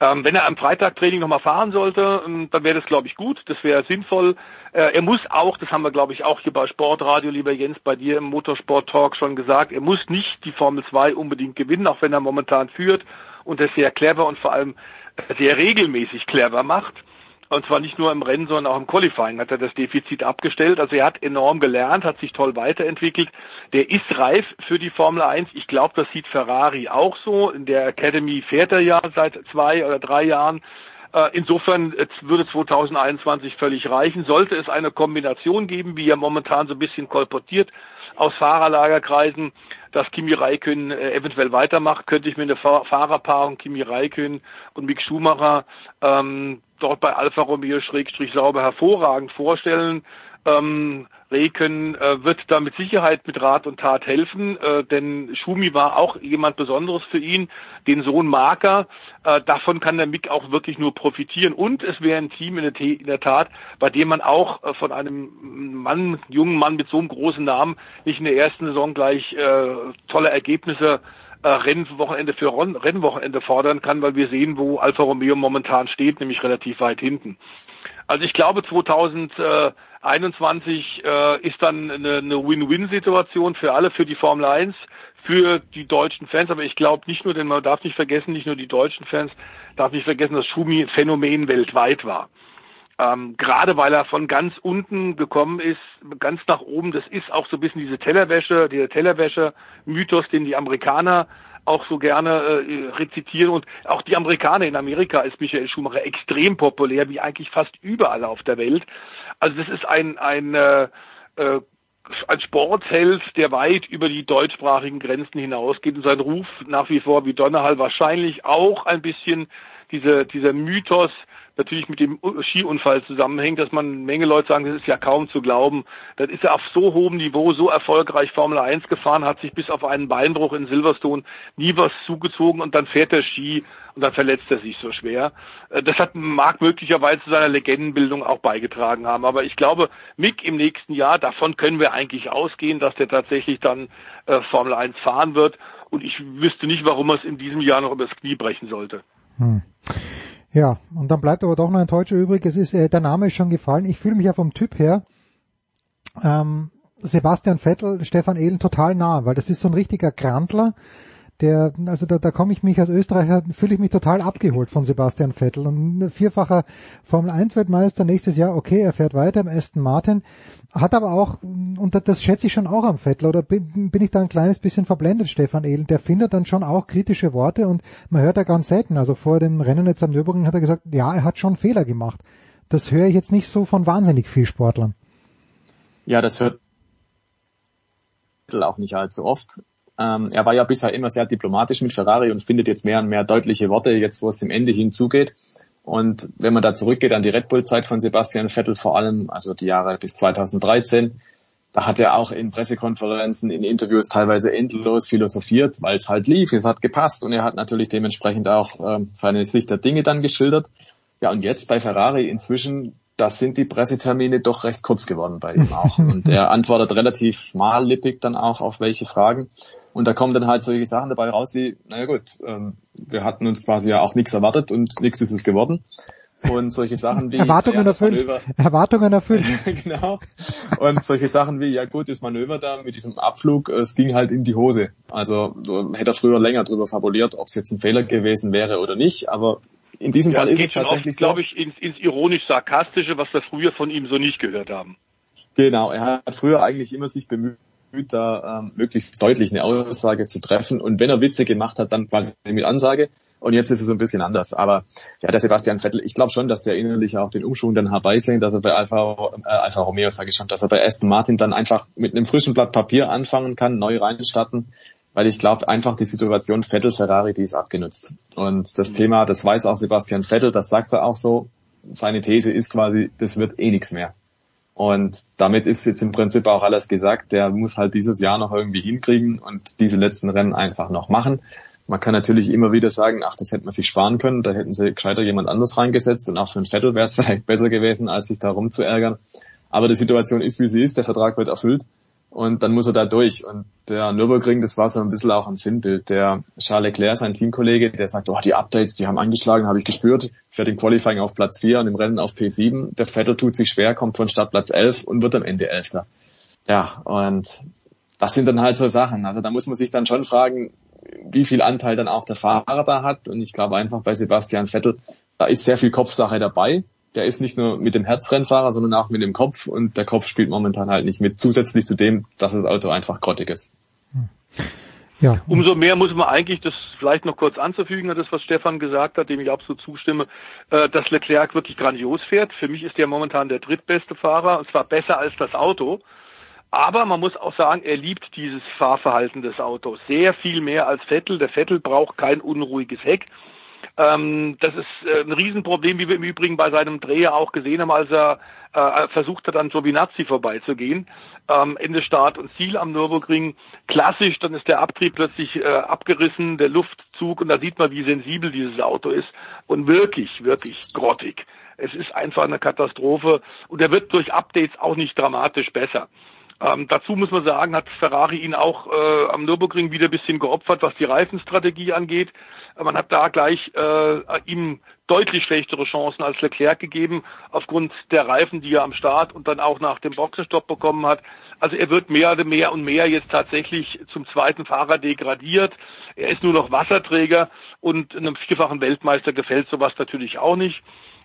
Ähm, wenn er am Freitagtraining nochmal fahren sollte, ähm, dann wäre das, glaube ich, gut. Das wäre sinnvoll. Äh, er muss auch, das haben wir, glaube ich, auch hier bei Sportradio, lieber Jens, bei dir im Motorsport-Talk schon gesagt, er muss nicht die Formel 2 unbedingt gewinnen, auch wenn er momentan führt und es sehr clever und vor allem sehr regelmäßig clever macht. Und zwar nicht nur im Rennen, sondern auch im Qualifying hat er das Defizit abgestellt. Also er hat enorm gelernt, hat sich toll weiterentwickelt. Der ist reif für die Formel 1. Ich glaube, das sieht Ferrari auch so. In der Academy fährt er ja seit zwei oder drei Jahren. Äh, insofern würde 2021 völlig reichen. Sollte es eine Kombination geben, wie er momentan so ein bisschen kolportiert, aus Fahrerlagerkreisen, dass Kimi Räikkönen äh, eventuell weitermacht, könnte ich mir eine Fahrerpaarung Kimi Räikkönen und Mick Schumacher ähm, dort bei Alfa Romeo Schrägstrich Sauber hervorragend vorstellen. Ähm, Reken äh, wird da mit Sicherheit mit Rat und Tat helfen, äh, denn Schumi war auch jemand Besonderes für ihn, den Sohn Marker. Äh, davon kann der Mick auch wirklich nur profitieren. Und es wäre ein Team in der, in der Tat, bei dem man auch äh, von einem Mann, jungen Mann mit so einem großen Namen nicht in der ersten Saison gleich äh, tolle Ergebnisse äh, Rennwochenende für Rennwochenende fordern kann, weil wir sehen, wo Alfa Romeo momentan steht, nämlich relativ weit hinten. Also ich glaube 2021 äh, ist dann eine, eine Win-Win-Situation für alle, für die Formel 1, für die deutschen Fans, aber ich glaube nicht nur, denn man darf nicht vergessen, nicht nur die deutschen Fans, darf nicht vergessen, dass Schumi Phänomen weltweit war. Ähm, gerade weil er von ganz unten gekommen ist, ganz nach oben, das ist auch so ein bisschen diese Tellerwäsche, dieser Tellerwäsche-Mythos, den die Amerikaner auch so gerne äh, rezitieren und auch die Amerikaner in Amerika ist Michael Schumacher extrem populär, wie eigentlich fast überall auf der Welt. Also das ist ein ein äh, äh, ein Sportheld, der weit über die deutschsprachigen Grenzen hinausgeht und sein Ruf nach wie vor wie Donnerhall wahrscheinlich auch ein bisschen diese, dieser Mythos natürlich mit dem Skiunfall zusammenhängt, dass man eine Menge Leute sagen, das ist ja kaum zu glauben. Das ist ja auf so hohem Niveau so erfolgreich Formel 1 gefahren, hat sich bis auf einen Beinbruch in Silverstone nie was zugezogen und dann fährt der Ski und dann verletzt er sich so schwer. Äh, das hat mag möglicherweise zu seiner Legendenbildung auch beigetragen haben. Aber ich glaube, Mick im nächsten Jahr, davon können wir eigentlich ausgehen, dass der tatsächlich dann äh, Formel 1 fahren wird. Und ich wüsste nicht, warum er es in diesem Jahr noch übers Knie brechen sollte. Hm. Ja, und dann bleibt aber doch noch ein Deutscher übrig. Es ist, äh, der Name ist schon gefallen. Ich fühle mich ja vom Typ her ähm, Sebastian Vettel, Stefan Ehlen total nah, weil das ist so ein richtiger Grandler, der, also da, da komme ich mich als Österreicher, fühle ich mich total abgeholt von Sebastian Vettel. Und vierfacher Formel 1 Weltmeister nächstes Jahr, okay, er fährt weiter im Aston Martin, hat aber auch, und das schätze ich schon auch am Vettel, oder bin, bin ich da ein kleines bisschen verblendet, Stefan Ehlen, der findet dann schon auch kritische Worte und man hört da ganz selten, also vor dem Rennen jetzt am Nürburgring hat er gesagt, ja, er hat schon Fehler gemacht. Das höre ich jetzt nicht so von wahnsinnig viel Sportlern. Ja, das hört auch nicht allzu oft. Ähm, er war ja bisher immer sehr diplomatisch mit Ferrari und findet jetzt mehr und mehr deutliche Worte, jetzt wo es dem Ende hinzugeht. Und wenn man da zurückgeht an die Red Bull-Zeit von Sebastian Vettel vor allem, also die Jahre bis 2013, da hat er auch in Pressekonferenzen, in Interviews teilweise endlos philosophiert, weil es halt lief, es hat gepasst und er hat natürlich dementsprechend auch ähm, seine Sicht der Dinge dann geschildert. Ja, und jetzt bei Ferrari inzwischen, da sind die Pressetermine doch recht kurz geworden bei ihm auch. *laughs* Und er antwortet relativ schmallippig dann auch auf welche Fragen. Und da kommen dann halt solche Sachen dabei raus wie, naja gut, ähm, wir hatten uns quasi ja auch nichts erwartet und nichts ist es geworden. Und solche Sachen wie Erwartungen ja, erfüllt. Manöver, Erwartungen erfüllt. *laughs* genau. Und solche Sachen wie, ja gut, das Manöver da mit diesem Abflug, es ging halt in die Hose. Also hätte er früher länger drüber fabuliert, ob es jetzt ein Fehler gewesen wäre oder nicht, aber in diesem ja, Fall ist es tatsächlich oft, so. glaube ich, ins, ins ironisch-sarkastische, was wir früher von ihm so nicht gehört haben. Genau, er hat früher eigentlich immer sich bemüht, da ähm, möglichst deutlich eine Aussage zu treffen. Und wenn er Witze gemacht hat, dann quasi mit Ansage. Und jetzt ist es so ein bisschen anders. Aber ja, der Sebastian Vettel, ich glaube schon, dass der innerlich auch den Umschwung dann herbeisehen, dass er bei Alfa, äh, Alfa Romeo, sage ich schon, dass er bei Aston Martin dann einfach mit einem frischen Blatt Papier anfangen kann, neu reinstarten. weil ich glaube einfach die Situation Vettel Ferrari, die ist abgenutzt. Und das Thema, das weiß auch Sebastian Vettel, das sagt er auch so. Seine These ist quasi, das wird eh nichts mehr. Und damit ist jetzt im Prinzip auch alles gesagt. Der muss halt dieses Jahr noch irgendwie hinkriegen und diese letzten Rennen einfach noch machen. Man kann natürlich immer wieder sagen, ach, das hätte man sich sparen können, da hätten sie gescheiter jemand anders reingesetzt und auch für einen Vettel wäre es *laughs* vielleicht besser gewesen, als sich da rumzuärgern. Aber die Situation ist, wie sie ist, der Vertrag wird erfüllt und dann muss er da durch. Und der Nürburgring, das war so ein bisschen auch ein Sinnbild. Der Charles Leclerc, sein Teamkollege, der sagt, oh, die Updates, die haben angeschlagen, habe ich gespürt, fährt im Qualifying auf Platz 4 und im Rennen auf P7. Der Vettel tut sich schwer, kommt von Startplatz 11 und wird am Ende Elfter. Ja, und das sind dann halt so Sachen. Also da muss man sich dann schon fragen, wie viel Anteil dann auch der Fahrer da hat. Und ich glaube einfach bei Sebastian Vettel, da ist sehr viel Kopfsache dabei der ist nicht nur mit dem Herzrennfahrer, sondern auch mit dem Kopf und der Kopf spielt momentan halt nicht mit, zusätzlich zu dem, dass das Auto einfach grottig ist. Ja. Umso mehr muss man eigentlich, das vielleicht noch kurz anzufügen, das was Stefan gesagt hat, dem ich absolut zustimme, äh, dass Leclerc wirklich grandios fährt. Für mich ist er momentan der drittbeste Fahrer, und zwar besser als das Auto. Aber man muss auch sagen, er liebt dieses Fahrverhalten des Autos sehr viel mehr als Vettel. Der Vettel braucht kein unruhiges Heck. Ähm, das ist äh, ein Riesenproblem, wie wir im Übrigen bei seinem Dreher auch gesehen haben, als er äh, versucht hat, an Giovinazzi vorbeizugehen. Ähm, Ende Start und Ziel am Nürburgring. Klassisch, dann ist der Abtrieb plötzlich äh, abgerissen, der Luftzug und da sieht man, wie sensibel dieses Auto ist und wirklich, wirklich grottig. Es ist einfach eine Katastrophe und er wird durch Updates auch nicht dramatisch besser. Ähm, dazu muss man sagen, hat Ferrari ihn auch äh, am Nürburgring wieder ein bisschen geopfert, was die Reifenstrategie angeht. Man hat da gleich äh, ihm deutlich schlechtere Chancen als Leclerc gegeben, aufgrund der Reifen, die er am Start und dann auch nach dem Boxenstopp bekommen hat. Also er wird mehr oder mehr und mehr jetzt tatsächlich zum zweiten Fahrer degradiert. Er ist nur noch Wasserträger und einem vierfachen Weltmeister gefällt sowas natürlich auch nicht.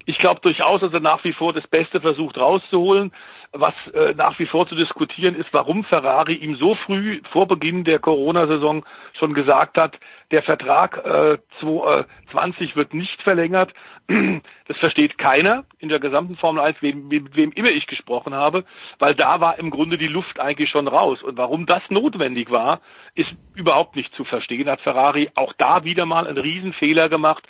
Ich glaube durchaus, dass er nach wie vor das Beste versucht rauszuholen. Was äh, nach wie vor zu diskutieren ist, warum Ferrari ihm so früh vor Beginn der Corona-Saison schon gesagt hat, der Vertrag äh, 2020 äh, wird nicht verlängert. *clears throat* Das versteht keiner in der gesamten Formel 1, wem, wem, wem immer ich gesprochen habe, weil da war im Grunde die Luft eigentlich schon raus. Und warum das notwendig war, ist überhaupt nicht zu verstehen. Hat Ferrari auch da wieder mal einen Riesenfehler gemacht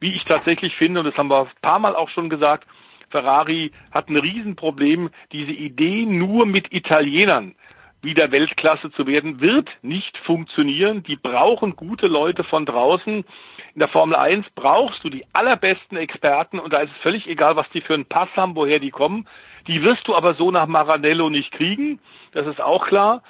wie ich tatsächlich finde, und das haben wir ein paar Mal auch schon gesagt, Ferrari hat ein Riesenproblem. Diese Idee, nur mit Italienern wieder Weltklasse zu werden, wird nicht funktionieren. Die brauchen gute Leute von draußen. In der Formel 1 brauchst du die allerbesten Experten und da ist es völlig egal, was die für einen Pass haben, woher die kommen. Die wirst du aber so nach Maranello nicht kriegen. Das ist auch klar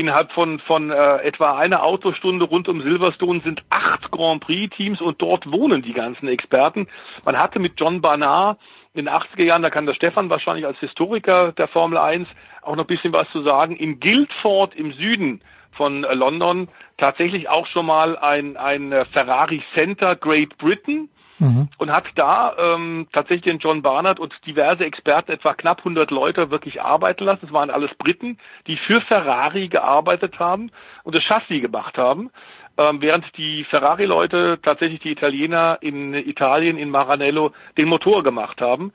innerhalb von, von äh, etwa einer Autostunde rund um Silverstone sind acht Grand Prix-Teams und dort wohnen die ganzen Experten. Man hatte mit John Barnard in den 80er Jahren, da kann der Stefan wahrscheinlich als Historiker der Formel 1 auch noch ein bisschen was zu sagen, in Guildford im Süden von äh, London tatsächlich auch schon mal ein, ein äh, Ferrari Center Great Britain mhm. und hat da ähm, tatsächlich den John Barnard und diverse Experten, etwa knapp 100 Leute, wirklich arbeiten lassen. Das waren alles Briten, die für Ferrari gearbeitet haben und das Chassis gemacht haben ähm, während die Ferrari-Leute tatsächlich die Italiener in Italien, in Maranello, den Motor gemacht haben.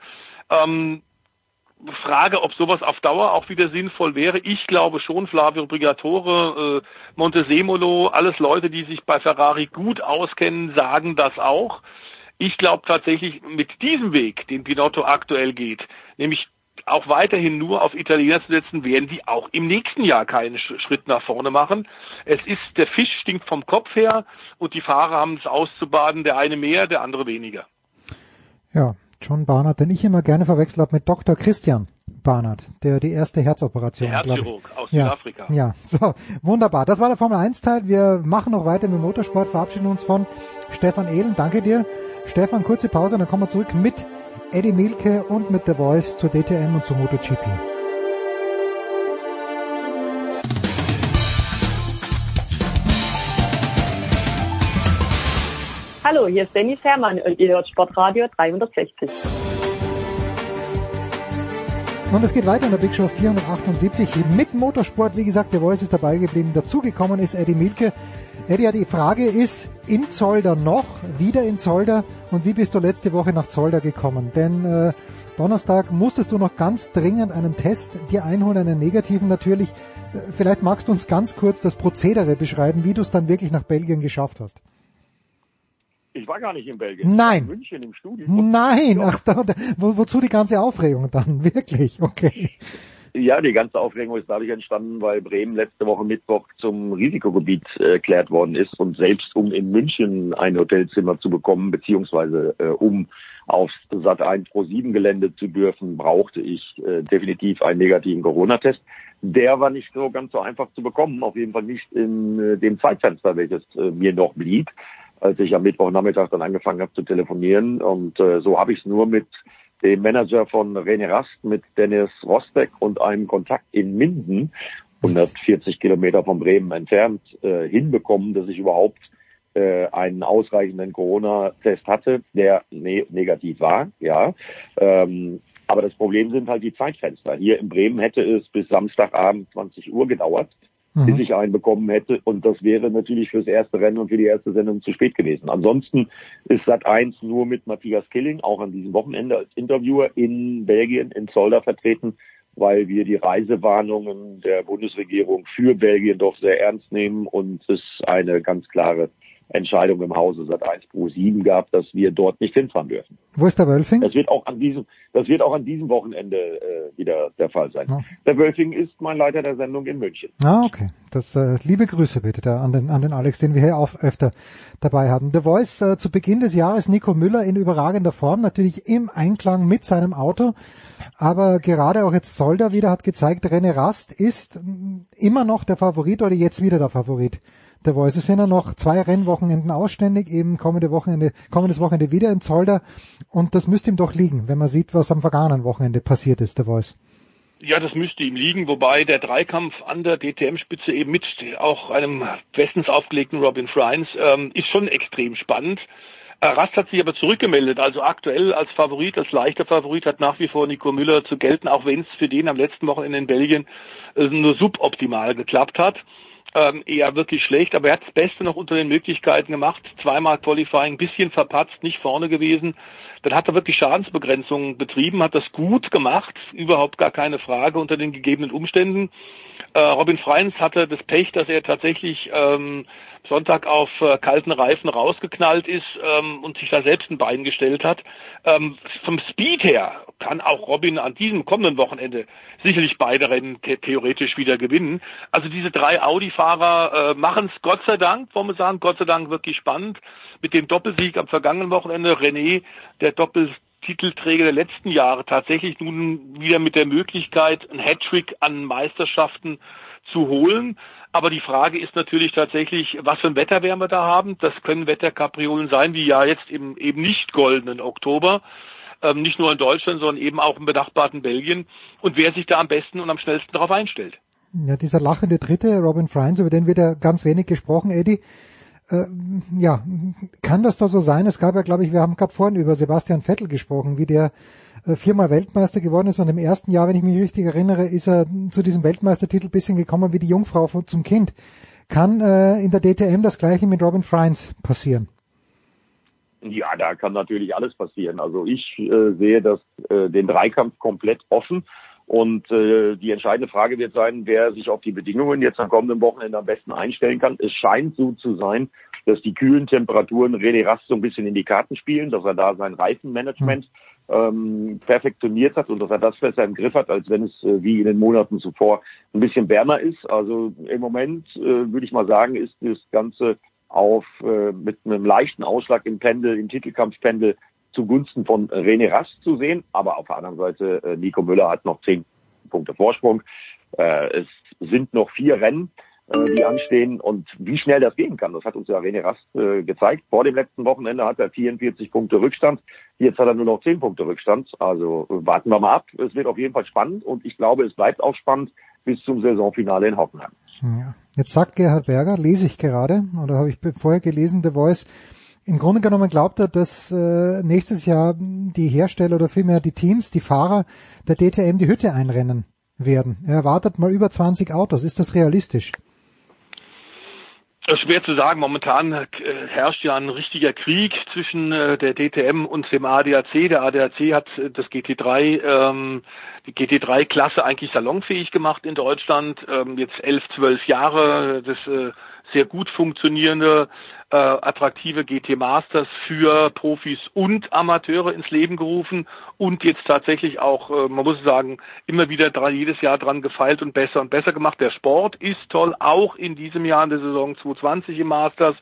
Ähm, Frage, ob sowas auf Dauer auch wieder sinnvoll wäre. Ich glaube schon, Flavio Brigatore, äh, Montesemolo, alles Leute, die sich bei Ferrari gut auskennen, sagen das auch. Ich glaube tatsächlich, mit diesem Weg, den Pinotto aktuell geht, nämlich auch weiterhin nur auf Italiener zu setzen, werden die auch im nächsten Jahr keinen Schritt nach vorne machen. Es ist, der Fisch stinkt vom Kopf her und die Fahrer haben es auszubaden, der eine mehr, der andere weniger. Ja, John Barnard, den ich immer gerne verwechselt habe mit Dr. Christian Barnard, der die erste Herzoperation. Der Herzchirurg aus ja, Südafrika. Ja, so, wunderbar. Das war der Formel 1 Teil. Wir machen noch weiter mit Motorsport, verabschieden uns von Stefan Ehlen. Danke dir. Stefan, kurze Pause und dann kommen wir zurück mit Eddie Milke und mit The Voice zur DTM und zur MotoGP. Hallo, hier ist Dennis Herrmann und ihr hört Sportradio 360. Und es geht weiter in der Big Show 478 mit Motorsport. Wie gesagt, der Voice ist dabei geblieben. Dazugekommen ist Eddie Milke. Eddie, die Frage ist, in Zolder noch, wieder in Zolder und wie bist du letzte Woche nach Zolder gekommen? Denn äh, Donnerstag musstest du noch ganz dringend einen Test dir einholen, einen negativen natürlich. Äh, vielleicht magst du uns ganz kurz das Prozedere beschreiben, wie du es dann wirklich nach Belgien geschafft hast. Ich war gar nicht in Belgien. Nein. In München im Studio. Nein, *laughs* ach, da, da, wo, wozu die ganze Aufregung dann? *laughs* Wirklich, okay. Ja, die ganze Aufregung ist dadurch entstanden, weil Bremen letzte Woche Mittwoch zum Risikogebiet äh, erklärt worden ist und selbst um in München ein Hotelzimmer zu bekommen, beziehungsweise äh, um aufs Sat 1 Pro 7 Gelände zu dürfen, brauchte ich äh, definitiv einen negativen Corona-Test. Der war nicht so ganz so einfach zu bekommen, auf jeden Fall nicht in äh, dem Zeitfenster, welches äh, mir noch blieb, als ich am Mittwochnachmittag dann angefangen habe zu telefonieren. Und äh, so habe ich es nur mit dem Manager von René Rast mit Dennis Rostek und einem Kontakt in Minden, 140 Kilometer von Bremen entfernt, äh, hinbekommen, dass ich überhaupt äh, einen ausreichenden Corona-Test hatte, der ne negativ war, ja. Ähm, aber das Problem sind halt die Zeitfenster. Hier in Bremen hätte es bis Samstagabend 20 Uhr gedauert, mhm. bis ich einen bekommen hätte. Und das wäre natürlich fürs erste Rennen und für die erste Sendung zu spät gewesen. Ansonsten ist Sat 1 nur mit Matthias Killing, auch an diesem Wochenende als Interviewer in Belgien, in Zolder vertreten, weil wir die Reisewarnungen der Bundesregierung für Belgien doch sehr ernst nehmen und es eine ganz klare Entscheidung im Hause seit 1 Pro 7 gab, dass wir dort nicht hinfahren dürfen. Wo ist der Wölfing? Das wird auch an diesem, das wird auch an diesem Wochenende äh, wieder der Fall sein. Oh. Der Wölfing ist mein Leiter der Sendung in München. Ah, okay. Das äh, liebe Grüße bitte da an den an den Alex, den wir hier auch öfter dabei haben. The Voice äh, zu Beginn des Jahres Nico Müller in überragender Form, natürlich im Einklang mit seinem Auto. Aber gerade auch jetzt Solder wieder hat gezeigt, René Rast ist immer noch der Favorit oder jetzt wieder der Favorit der Voice. Es sind ja noch zwei Rennwochenenden ausständig, eben kommende Wochenende, kommendes Wochenende wieder in Zolder. Und das müsste ihm doch liegen, wenn man sieht, was am vergangenen Wochenende passiert ist, der Voice. Ja, das müsste ihm liegen, wobei der Dreikampf an der DTM-Spitze eben mit auch einem bestens aufgelegten Robin Friends ähm, ist schon extrem spannend. Äh, Rast hat sich aber zurückgemeldet, also aktuell als Favorit, als leichter Favorit hat nach wie vor Nico Müller zu gelten, auch wenn es für den am letzten Wochenende in Belgien äh, nur suboptimal geklappt hat ähm, eher wirklich schlecht, aber er hat das Beste noch unter den Möglichkeiten gemacht. Zweimal Qualifying, bisschen verpatzt, nicht vorne gewesen. Dann hat er wirklich Schadensbegrenzungen betrieben, hat das gut gemacht, überhaupt gar keine Frage unter den gegebenen Umständen. Äh, Robin Freins hatte das Pech, dass er tatsächlich ähm, Sonntag auf äh, kalten Reifen rausgeknallt ist ähm, und sich da selbst ein Bein gestellt hat. Ähm, vom Speed her kann auch Robin an diesem kommenden Wochenende sicherlich beide Rennen theoretisch wieder gewinnen. Also diese drei Audi-Fahrer äh, machen es Gott sei Dank, wollen wir sagen, Gott sei Dank wirklich spannend. Mit dem Doppelsieg am vergangenen Wochenende René, der Doppeltitelträger der letzten Jahre, tatsächlich nun wieder mit der Möglichkeit, ein Hattrick an Meisterschaften zu holen. Aber die Frage ist natürlich tatsächlich, was für ein Wetter werden wir da haben? Das können Wetterkapriolen sein, wie ja jetzt im eben nicht goldenen Oktober. Ähm, nicht nur in Deutschland, sondern eben auch im benachbarten Belgien. Und wer sich da am besten und am schnellsten darauf einstellt. Ja, dieser lachende Dritte, Robin Friends, über den wird ja ganz wenig gesprochen, Eddie. Äh, ja, kann das da so sein? Es gab ja, glaube ich, wir haben gerade vorhin über Sebastian Vettel gesprochen, wie der äh, viermal Weltmeister geworden ist und im ersten Jahr, wenn ich mich richtig erinnere, ist er zu diesem Weltmeistertitel bisschen gekommen wie die Jungfrau zum Kind. Kann äh, in der DTM das gleiche mit Robin Friends passieren? Ja, da kann natürlich alles passieren. Also ich äh, sehe das äh, den Dreikampf komplett offen. Und äh, die entscheidende Frage wird sein, wer sich auf die Bedingungen jetzt am kommenden Wochenende am besten einstellen kann. Es scheint so zu sein, dass die kühlen Temperaturen René Rast so ein bisschen in die Karten spielen, dass er da sein Reifenmanagement ähm, perfektioniert hat und dass er das besser im Griff hat, als wenn es äh, wie in den Monaten zuvor ein bisschen wärmer ist. Also im Moment äh, würde ich mal sagen, ist das Ganze auf äh, mit einem leichten Ausschlag im Pendel, im Titelkampfpendel zugunsten von René Rast zu sehen. Aber auf der anderen Seite, äh, Nico Müller hat noch zehn Punkte Vorsprung. Äh, es sind noch vier Rennen äh, die anstehen und wie schnell das gehen kann. Das hat uns ja René Rast äh, gezeigt. Vor dem letzten Wochenende hat er 44 Punkte Rückstand. Jetzt hat er nur noch 10 Punkte Rückstand. Also äh, warten wir mal ab. Es wird auf jeden Fall spannend und ich glaube, es bleibt auch spannend bis zum Saisonfinale in Hoffenheim. Ja. Jetzt sagt Gerhard Berger, lese ich gerade, oder habe ich vorher gelesen, The Voice, im Grunde genommen glaubt er, dass äh, nächstes Jahr die Hersteller oder vielmehr die Teams, die Fahrer der DTM die Hütte einrennen werden. Er erwartet mal über 20 Autos. Ist das realistisch? Schwer zu sagen. Momentan äh, herrscht ja ein richtiger Krieg zwischen äh, der DTM und dem ADAC. Der ADAC hat äh, das GT3, ähm, die GT3-Klasse eigentlich salonfähig gemacht in Deutschland. Ähm, jetzt elf, zwölf Jahre. Das äh, sehr gut funktionierende, äh, attraktive GT Masters für Profis und Amateure ins Leben gerufen und jetzt tatsächlich auch, äh, man muss sagen, immer wieder dran, jedes Jahr dran gefeilt und besser und besser gemacht. Der Sport ist toll, auch in diesem Jahr in der Saison 2020 im Masters.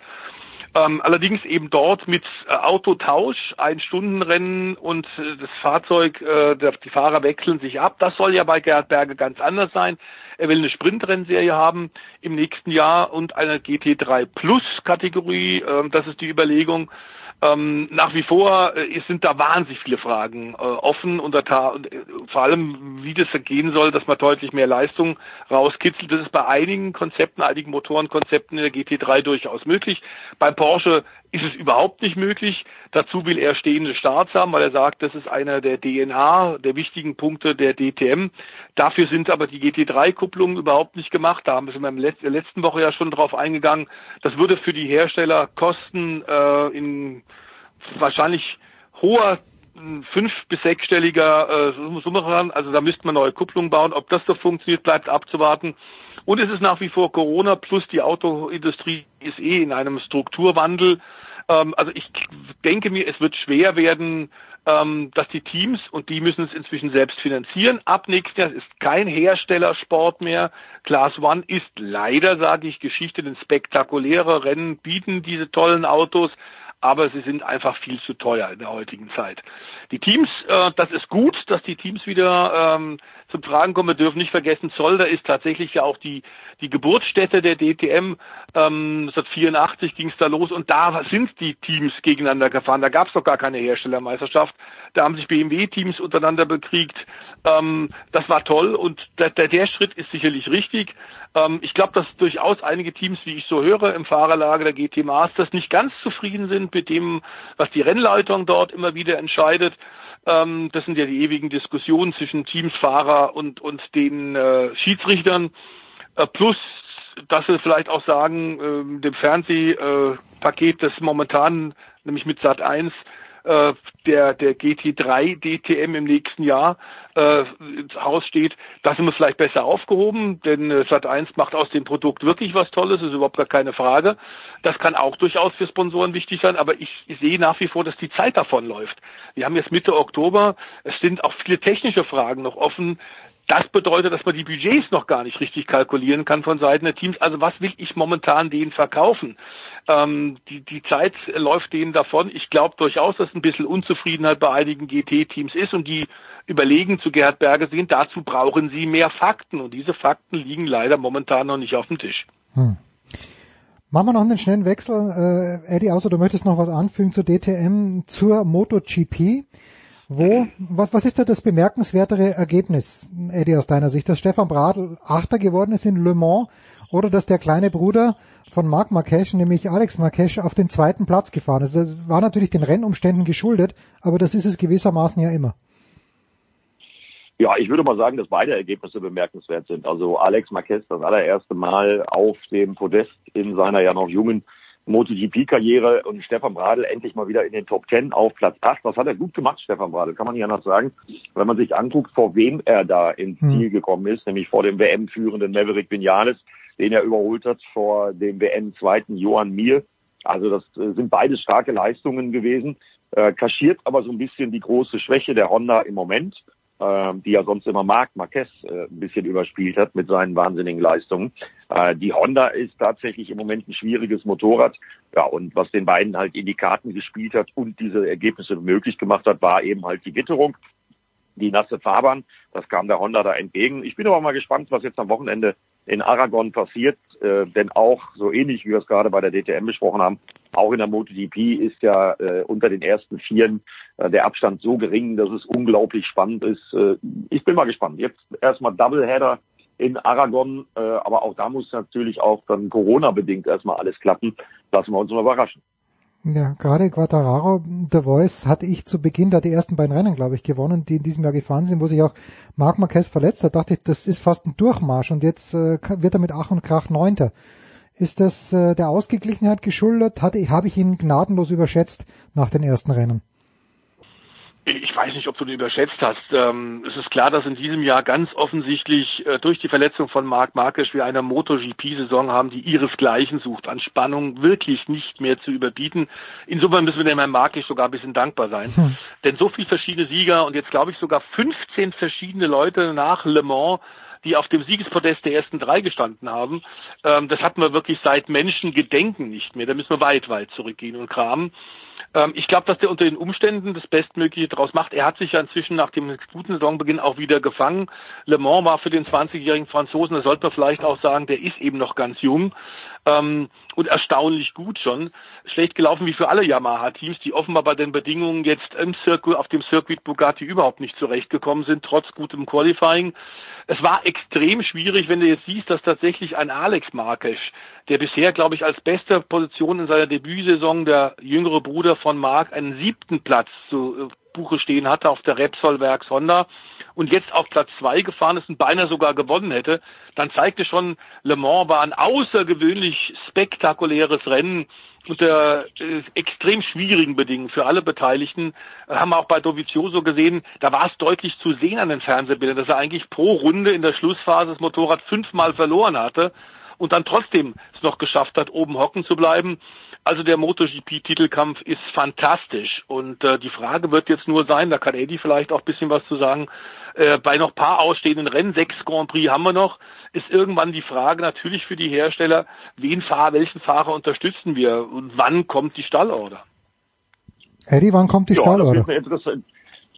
Ähm, allerdings eben dort mit äh, Autotausch, ein Stundenrennen und äh, das Fahrzeug, äh, die Fahrer wechseln sich ab. Das soll ja bei Gerhard Berge ganz anders sein. Er will eine Sprintrennserie haben im nächsten Jahr und eine GT3 Plus Kategorie. Ähm, das ist die Überlegung. Ähm, nach wie vor äh, sind da wahnsinnig viele Fragen äh, offen und, äh, vor allem, wie das gehen soll, dass man deutlich mehr Leistung rauskitzelt. Das ist bei einigen Konzepten, einigen Motorenkonzepten in der GT3 durchaus möglich. Beim Porsche ist es überhaupt nicht möglich. Dazu will er stehende Starts haben, weil er sagt, das ist einer der DNA, der wichtigen Punkte der DTM. Dafür sind aber die GT3-Kupplungen überhaupt nicht gemacht. Da haben wir in der letzten Woche ja schon drauf eingegangen. Das würde für die Hersteller kosten äh, in wahrscheinlich hoher fünf- bis sechsstelliger äh, Summe ran. Also da müsste man neue Kupplungen bauen. Ob das so funktioniert, bleibt abzuwarten. Und es ist nach wie vor Corona plus die Autoindustrie ist eh in einem Strukturwandel. Ähm, also ich denke mir, es wird schwer werden, ähm, dass die Teams, und die müssen es inzwischen selbst finanzieren, ab nächstes Jahr ist kein Herstellersport mehr. Class One ist leider, sage ich, Geschichte, denn spektakuläre Rennen bieten diese tollen Autos aber sie sind einfach viel zu teuer in der heutigen Zeit. Die Teams, äh, das ist gut, dass die Teams wieder ähm, zum Tragen kommen. Wir dürfen nicht vergessen, Zolder ist tatsächlich ja auch die, die Geburtsstätte der DTM. Ähm, 1984 ging es da los und da sind die Teams gegeneinander gefahren. Da gab es noch gar keine Herstellermeisterschaft. Da haben sich BMW-Teams untereinander bekriegt. Ähm, das war toll und der, der, der Schritt ist sicherlich richtig. Ähm, ich glaube, dass durchaus einige Teams, wie ich so höre, im Fahrerlager der GT Masters nicht ganz zufrieden sind mit dem, was die Rennleitung dort immer wieder entscheidet. Ähm, das sind ja die ewigen Diskussionen zwischen Teams, Fahrer und, und den äh, Schiedsrichtern. Äh, plus, dass sie vielleicht auch sagen, äh, dem Fernsehpaket, das momentan, nämlich mit Sat 1, äh, der, der GT3 DTM im nächsten Jahr äh, ins Haus steht, da sind wir vielleicht besser aufgehoben, denn äh, Sat1 macht aus dem Produkt wirklich was Tolles, ist überhaupt gar keine Frage. Das kann auch durchaus für Sponsoren wichtig sein, aber ich, ich sehe nach wie vor, dass die Zeit davon läuft. Wir haben jetzt Mitte Oktober, es sind auch viele technische Fragen noch offen. Das bedeutet, dass man die Budgets noch gar nicht richtig kalkulieren kann von Seiten der Teams. Also was will ich momentan denen verkaufen? Ähm, die, die Zeit läuft denen davon. Ich glaube durchaus, dass ein bisschen Unzufriedenheit bei einigen GT-Teams ist und die überlegen zu Gerhard Berger sehen, dazu brauchen sie mehr Fakten und diese Fakten liegen leider momentan noch nicht auf dem Tisch. Hm. Machen wir noch einen schnellen Wechsel. Äh, Eddie, außer du möchtest noch was anfügen zur DTM, zur MotoGP. Wo, was, was ist da das bemerkenswertere Ergebnis, Eddie, aus deiner Sicht, dass Stefan Bradl Achter geworden ist in Le Mans oder dass der kleine Bruder von Marc Marquez, nämlich Alex Marquez, auf den zweiten Platz gefahren ist? Das war natürlich den Rennumständen geschuldet, aber das ist es gewissermaßen ja immer. Ja, ich würde mal sagen, dass beide Ergebnisse bemerkenswert sind. Also Alex Marquez das allererste Mal auf dem Podest in seiner ja noch jungen MotoGP-Karriere und Stefan Bradl endlich mal wieder in den Top Ten auf Platz 8. Das hat er gut gemacht, Stefan Bradl, kann man ja noch sagen. Wenn man sich anguckt, vor wem er da ins hm. Ziel gekommen ist, nämlich vor dem WM-führenden Maverick Vinales, den er überholt hat, vor dem WM-zweiten Johann Mir. Also das äh, sind beides starke Leistungen gewesen, äh, kaschiert aber so ein bisschen die große Schwäche der Honda im Moment die ja sonst immer Marc Marquez äh, ein bisschen überspielt hat mit seinen wahnsinnigen Leistungen. Äh, die Honda ist tatsächlich im Moment ein schwieriges Motorrad. Ja, und was den beiden halt in die Karten gespielt hat und diese Ergebnisse möglich gemacht hat, war eben halt die Witterung die nasse Fahrbahn. Das kam der Honda da entgegen. Ich bin aber mal gespannt, was jetzt am Wochenende in Aragon passiert, äh, denn auch so ähnlich wie wir es gerade bei der DTM besprochen haben, auch in der MotoGP ist ja äh, unter den ersten Vieren äh, der Abstand so gering, dass es unglaublich spannend ist. Äh, ich bin mal gespannt. Jetzt erstmal Doubleheader in Aragon, äh, aber auch da muss natürlich auch dann Corona-bedingt erstmal alles klappen. Lassen wir uns mal überraschen. Ja, gerade Quattararo, The Voice, hatte ich zu Beginn da die ersten beiden Rennen, glaube ich, gewonnen, die in diesem Jahr gefahren sind, wo sich auch Marc Marquez verletzt hat, dachte ich, das ist fast ein Durchmarsch und jetzt äh, wird er mit Ach und Krach Neunter Ist das äh, der Ausgeglichenheit geschuldet? Habe ich ihn gnadenlos überschätzt nach den ersten Rennen? Ich weiß nicht, ob du ihn überschätzt hast. Ähm, es ist klar, dass in diesem Jahr ganz offensichtlich äh, durch die Verletzung von Marc Marquez wir eine MotoGP-Saison haben, die ihresgleichen sucht, an Spannung wirklich nicht mehr zu überbieten. Insofern müssen wir dem Herrn Marquez sogar ein bisschen dankbar sein. Hm. Denn so viele verschiedene Sieger und jetzt glaube ich sogar 15 verschiedene Leute nach Le Mans die auf dem Siegespodest der ersten drei gestanden haben. Ähm, das hatten wir wirklich seit Menschengedenken nicht mehr. Da müssen wir weit, weit zurückgehen und kramen. Ähm, ich glaube, dass der unter den Umständen das Bestmögliche daraus macht. Er hat sich ja inzwischen nach dem guten Saisonbeginn auch wieder gefangen. Le Mans war für den 20-jährigen Franzosen, da sollte man vielleicht auch sagen, der ist eben noch ganz jung ähm, und erstaunlich gut schon. Schlecht gelaufen wie für alle Yamaha-Teams, die offenbar bei den Bedingungen jetzt im Circuit, auf dem Circuit Bugatti überhaupt nicht zurechtgekommen sind, trotz gutem Qualifying. Es war extrem schwierig, wenn du jetzt siehst, dass tatsächlich ein Alex Marquez, der bisher, glaube ich, als beste Position in seiner Debütsaison der jüngere Bruder von Marc einen siebten Platz zu äh, Buche stehen hatte auf der Repsol Werks Honda und jetzt auf Platz zwei gefahren ist und beinahe sogar gewonnen hätte, dann zeigte schon, Le Mans war ein außergewöhnlich spektakuläres Rennen unter äh, extrem schwierigen Bedingungen für alle Beteiligten. Äh, haben wir auch bei Dovizioso gesehen, da war es deutlich zu sehen an den Fernsehbildern, dass er eigentlich pro Runde in der Schlussphase das Motorrad fünfmal verloren hatte und dann trotzdem es noch geschafft hat, oben hocken zu bleiben. Also der MotoGP-Titelkampf ist fantastisch und äh, die Frage wird jetzt nur sein, da kann Eddie vielleicht auch ein bisschen was zu sagen, äh, bei noch paar ausstehenden Rennen, sechs Grand Prix haben wir noch, ist irgendwann die Frage natürlich für die Hersteller, wen Fahr welchen Fahrer unterstützen wir und wann kommt die Stallorder? Eddie, wann kommt die ja, Stallorder?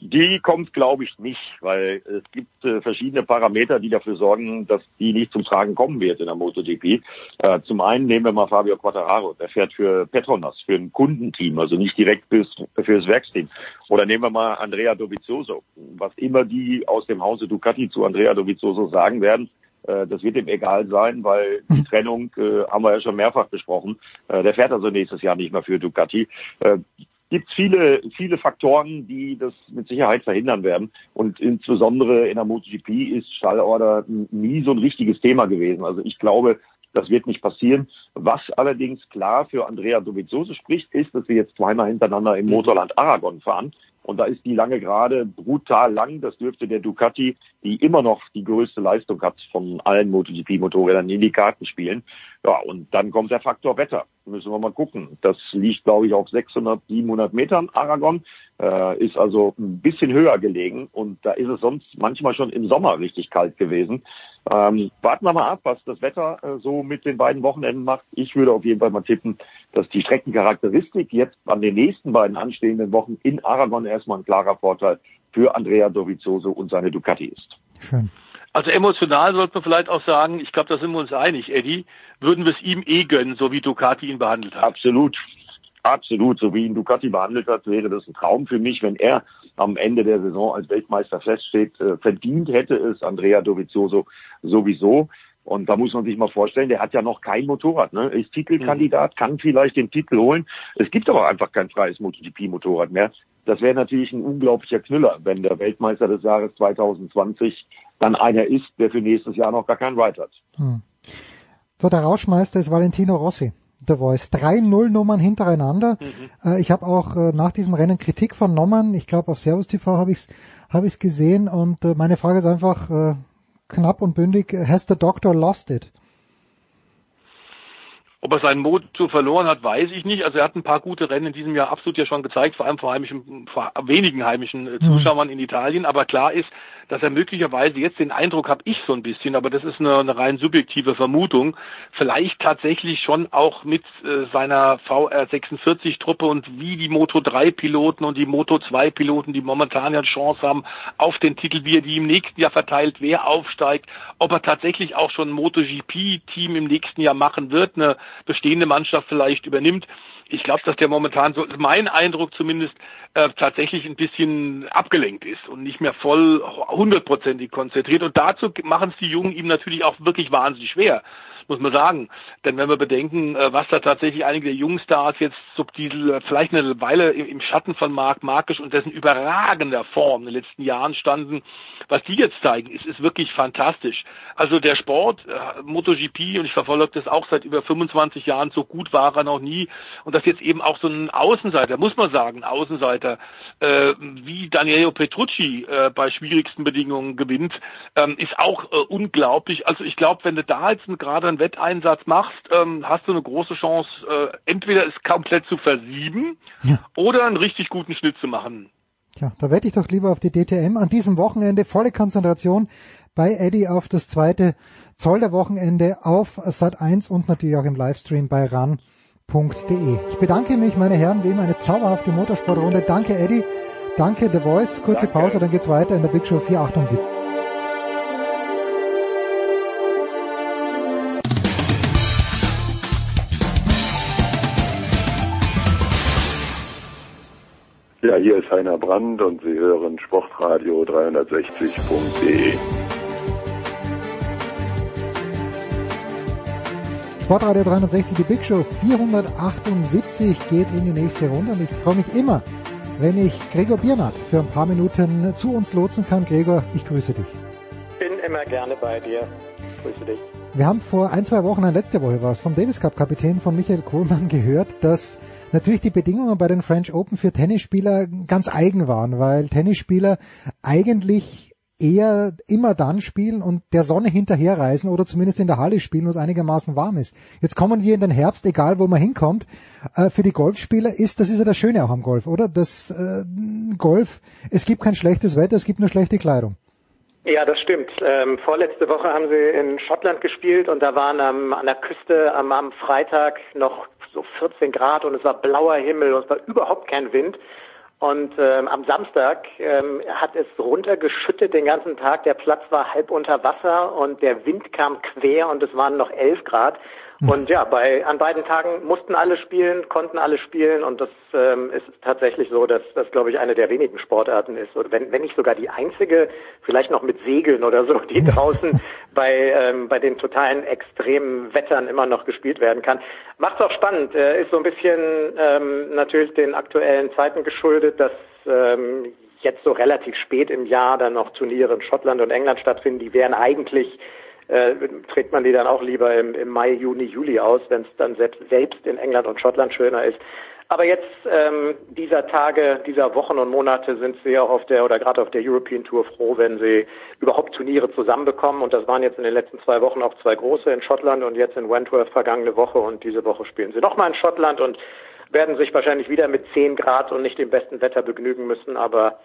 Die kommt, glaube ich, nicht, weil es gibt äh, verschiedene Parameter, die dafür sorgen, dass die nicht zum Tragen kommen wird in der MotoGP. Äh, zum einen nehmen wir mal Fabio Quattararo, der fährt für Petronas, für ein Kundenteam, also nicht direkt fürs, fürs Werksteam. Oder nehmen wir mal Andrea Dovizioso. Was immer die aus dem Hause Ducati zu Andrea Dovizioso sagen werden, äh, das wird ihm egal sein, weil die Trennung äh, haben wir ja schon mehrfach besprochen. Äh, der fährt also nächstes Jahr nicht mehr für Ducati. Gibt viele, viele Faktoren, die das mit Sicherheit verhindern werden. Und insbesondere in der MotoGP ist Stallorder nie so ein richtiges Thema gewesen. Also ich glaube, das wird nicht passieren. Was allerdings klar für Andrea Dovizioso spricht, ist, dass wir jetzt zweimal hintereinander im Motorland Aragon fahren. Und da ist die lange Gerade brutal lang. Das dürfte der Ducati, die immer noch die größte Leistung hat von allen MotoGP-Motorrädern, in die Karten spielen. Ja, und dann kommt der Faktor Wetter. Müssen wir mal gucken. Das liegt, glaube ich, auf 600, 700 Metern Aragon. Äh, ist also ein bisschen höher gelegen. Und da ist es sonst manchmal schon im Sommer richtig kalt gewesen. Ähm, warten wir mal ab, was das Wetter äh, so mit den beiden Wochenenden macht. Ich würde auf jeden Fall mal tippen, dass die Streckencharakteristik jetzt an den nächsten beiden anstehenden Wochen in Aragon erstmal ein klarer Vorteil für Andrea Dovizioso und seine Ducati ist. Schön. Also emotional sollte man vielleicht auch sagen, ich glaube, da sind wir uns einig, Eddie, würden wir es ihm eh gönnen, so wie Ducati ihn behandelt hat. Absolut. Absolut, so wie ihn Ducati behandelt hat, wäre das ein Traum für mich, wenn er am Ende der Saison als Weltmeister feststeht. Äh, verdient hätte es Andrea Dovizioso sowieso. Und da muss man sich mal vorstellen, der hat ja noch kein Motorrad, ne? Ist Titelkandidat, mhm. kann vielleicht den Titel holen. Es gibt aber einfach kein freies MotoGP-Motorrad mehr. Das wäre natürlich ein unglaublicher Knüller, wenn der Weltmeister des Jahres 2020 dann einer ist, der für nächstes Jahr noch gar kein Ride hat. Hm. So, der Rauschmeister ist Valentino Rossi. The Voice. Drei Nullnummern hintereinander. Mhm. Äh, ich habe auch äh, nach diesem Rennen Kritik vernommen. Ich glaube, auf Servus TV habe ich es hab ich's gesehen. Und äh, meine Frage ist einfach knapp und bündig. Has the doctor lost it? Ob er seinen Motor verloren hat, weiß ich nicht. Also er hat ein paar gute Rennen in diesem Jahr absolut ja schon gezeigt, vor allem vor, heimischen, vor wenigen heimischen äh, mhm. Zuschauern in Italien. Aber klar ist, dass er möglicherweise jetzt den Eindruck habe ich so ein bisschen, aber das ist eine, eine rein subjektive Vermutung, vielleicht tatsächlich schon auch mit äh, seiner VR46-Truppe und wie die Moto 3-Piloten und die Moto 2-Piloten, die momentan ja Chance haben auf den Titel, wie er die im nächsten Jahr verteilt, wer aufsteigt, ob er tatsächlich auch schon ein MotoGP-Team im nächsten Jahr machen wird, eine bestehende Mannschaft vielleicht übernimmt ich glaube, dass der momentan, so mein Eindruck zumindest, äh, tatsächlich ein bisschen abgelenkt ist und nicht mehr voll hundertprozentig konzentriert. Und dazu machen es die Jungen ihm natürlich auch wirklich wahnsinnig schwer. Muss man sagen. Denn wenn wir bedenken, äh, was da tatsächlich einige der Jungstars jetzt subtil, äh, vielleicht eine Weile im Schatten von Marc Markisch und dessen überragender Form in den letzten Jahren standen, was die jetzt zeigen, ist, ist wirklich fantastisch. Also der Sport, äh, MotoGP, und ich verfolge das auch seit über 25 Jahren, so gut war er noch nie. Und dass jetzt eben auch so ein Außenseiter, muss man sagen, Außenseiter, äh, wie Daniele Petrucci äh, bei schwierigsten Bedingungen gewinnt, ähm, ist auch äh, unglaublich. Also ich glaube, wenn du da jetzt gerade einen Wetteinsatz machst, ähm, hast du eine große Chance, äh, entweder es komplett zu versieben Ja. oder einen richtig guten Schnitt zu machen. Tja, da wette ich doch lieber auf die DTM. An diesem Wochenende volle Konzentration bei Eddie auf das zweite Zoll der Wochenende auf Sat 1 und natürlich auch im Livestream bei ran.de. Ich bedanke mich, meine Herren, wie immer eine zauberhafte Motorsportrunde. Danke Eddie, danke The Voice. Kurze Pause, dann geht's weiter in der Big Show 478. Ja, hier ist Heiner Brandt und Sie hören Sportradio 360.de. Sportradio 360, die Big Show 478 geht in die nächste Runde und ich freue mich immer, wenn ich Gregor Biernat für ein paar Minuten zu uns lotsen kann. Gregor, ich grüße dich. Bin immer gerne bei dir. Grüße dich. Wir haben vor ein, zwei Wochen, letzte Woche war es, vom Davis Cup Kapitän von Michael Kohlmann gehört, dass natürlich die Bedingungen bei den French Open für Tennisspieler ganz eigen waren, weil Tennisspieler eigentlich eher immer dann spielen und der Sonne hinterherreisen oder zumindest in der Halle spielen, wo es einigermaßen warm ist. Jetzt kommen wir in den Herbst, egal wo man hinkommt. Äh, für die Golfspieler ist, das ist ja das Schöne auch am Golf, oder? Das äh, Golf, es gibt kein schlechtes Wetter, es gibt nur schlechte Kleidung. Ja, das stimmt. Ähm, vorletzte Woche haben sie in Schottland gespielt und da waren am, an der Küste am, am Freitag noch so 14 Grad und es war blauer Himmel und es war überhaupt kein Wind. Und ähm, am Samstag ähm, hat es runtergeschüttet den ganzen Tag. Der Platz war halb unter Wasser und der Wind kam quer und es waren noch 11 Grad. Und ja, bei an beiden Tagen mussten alle spielen, konnten alle spielen und das ähm, ist tatsächlich so, dass das glaube ich eine der wenigen Sportarten ist oder wenn wenn nicht sogar die einzige, vielleicht noch mit Segeln oder so, die *laughs* draußen bei ähm, bei den totalen extremen Wettern immer noch gespielt werden kann. Macht's auch spannend, äh, ist so ein bisschen ähm, natürlich den aktuellen Zeiten geschuldet, dass ähm, jetzt so relativ spät im Jahr dann noch Turniere in Schottland und England stattfinden. Die wären eigentlich äh, trägt man die dann auch lieber im, im Mai, Juni, Juli aus, wenn es dann selbst, selbst in England und Schottland schöner ist. Aber jetzt ähm, dieser Tage, dieser Wochen und Monate sind sie auch auf der oder gerade auf der European Tour froh, wenn sie überhaupt Turniere zusammenbekommen. Und das waren jetzt in den letzten zwei Wochen auch zwei große in Schottland und jetzt in Wentworth vergangene Woche. Und diese Woche spielen sie nochmal in Schottland und werden sich wahrscheinlich wieder mit 10 Grad und nicht dem besten Wetter begnügen müssen. Aber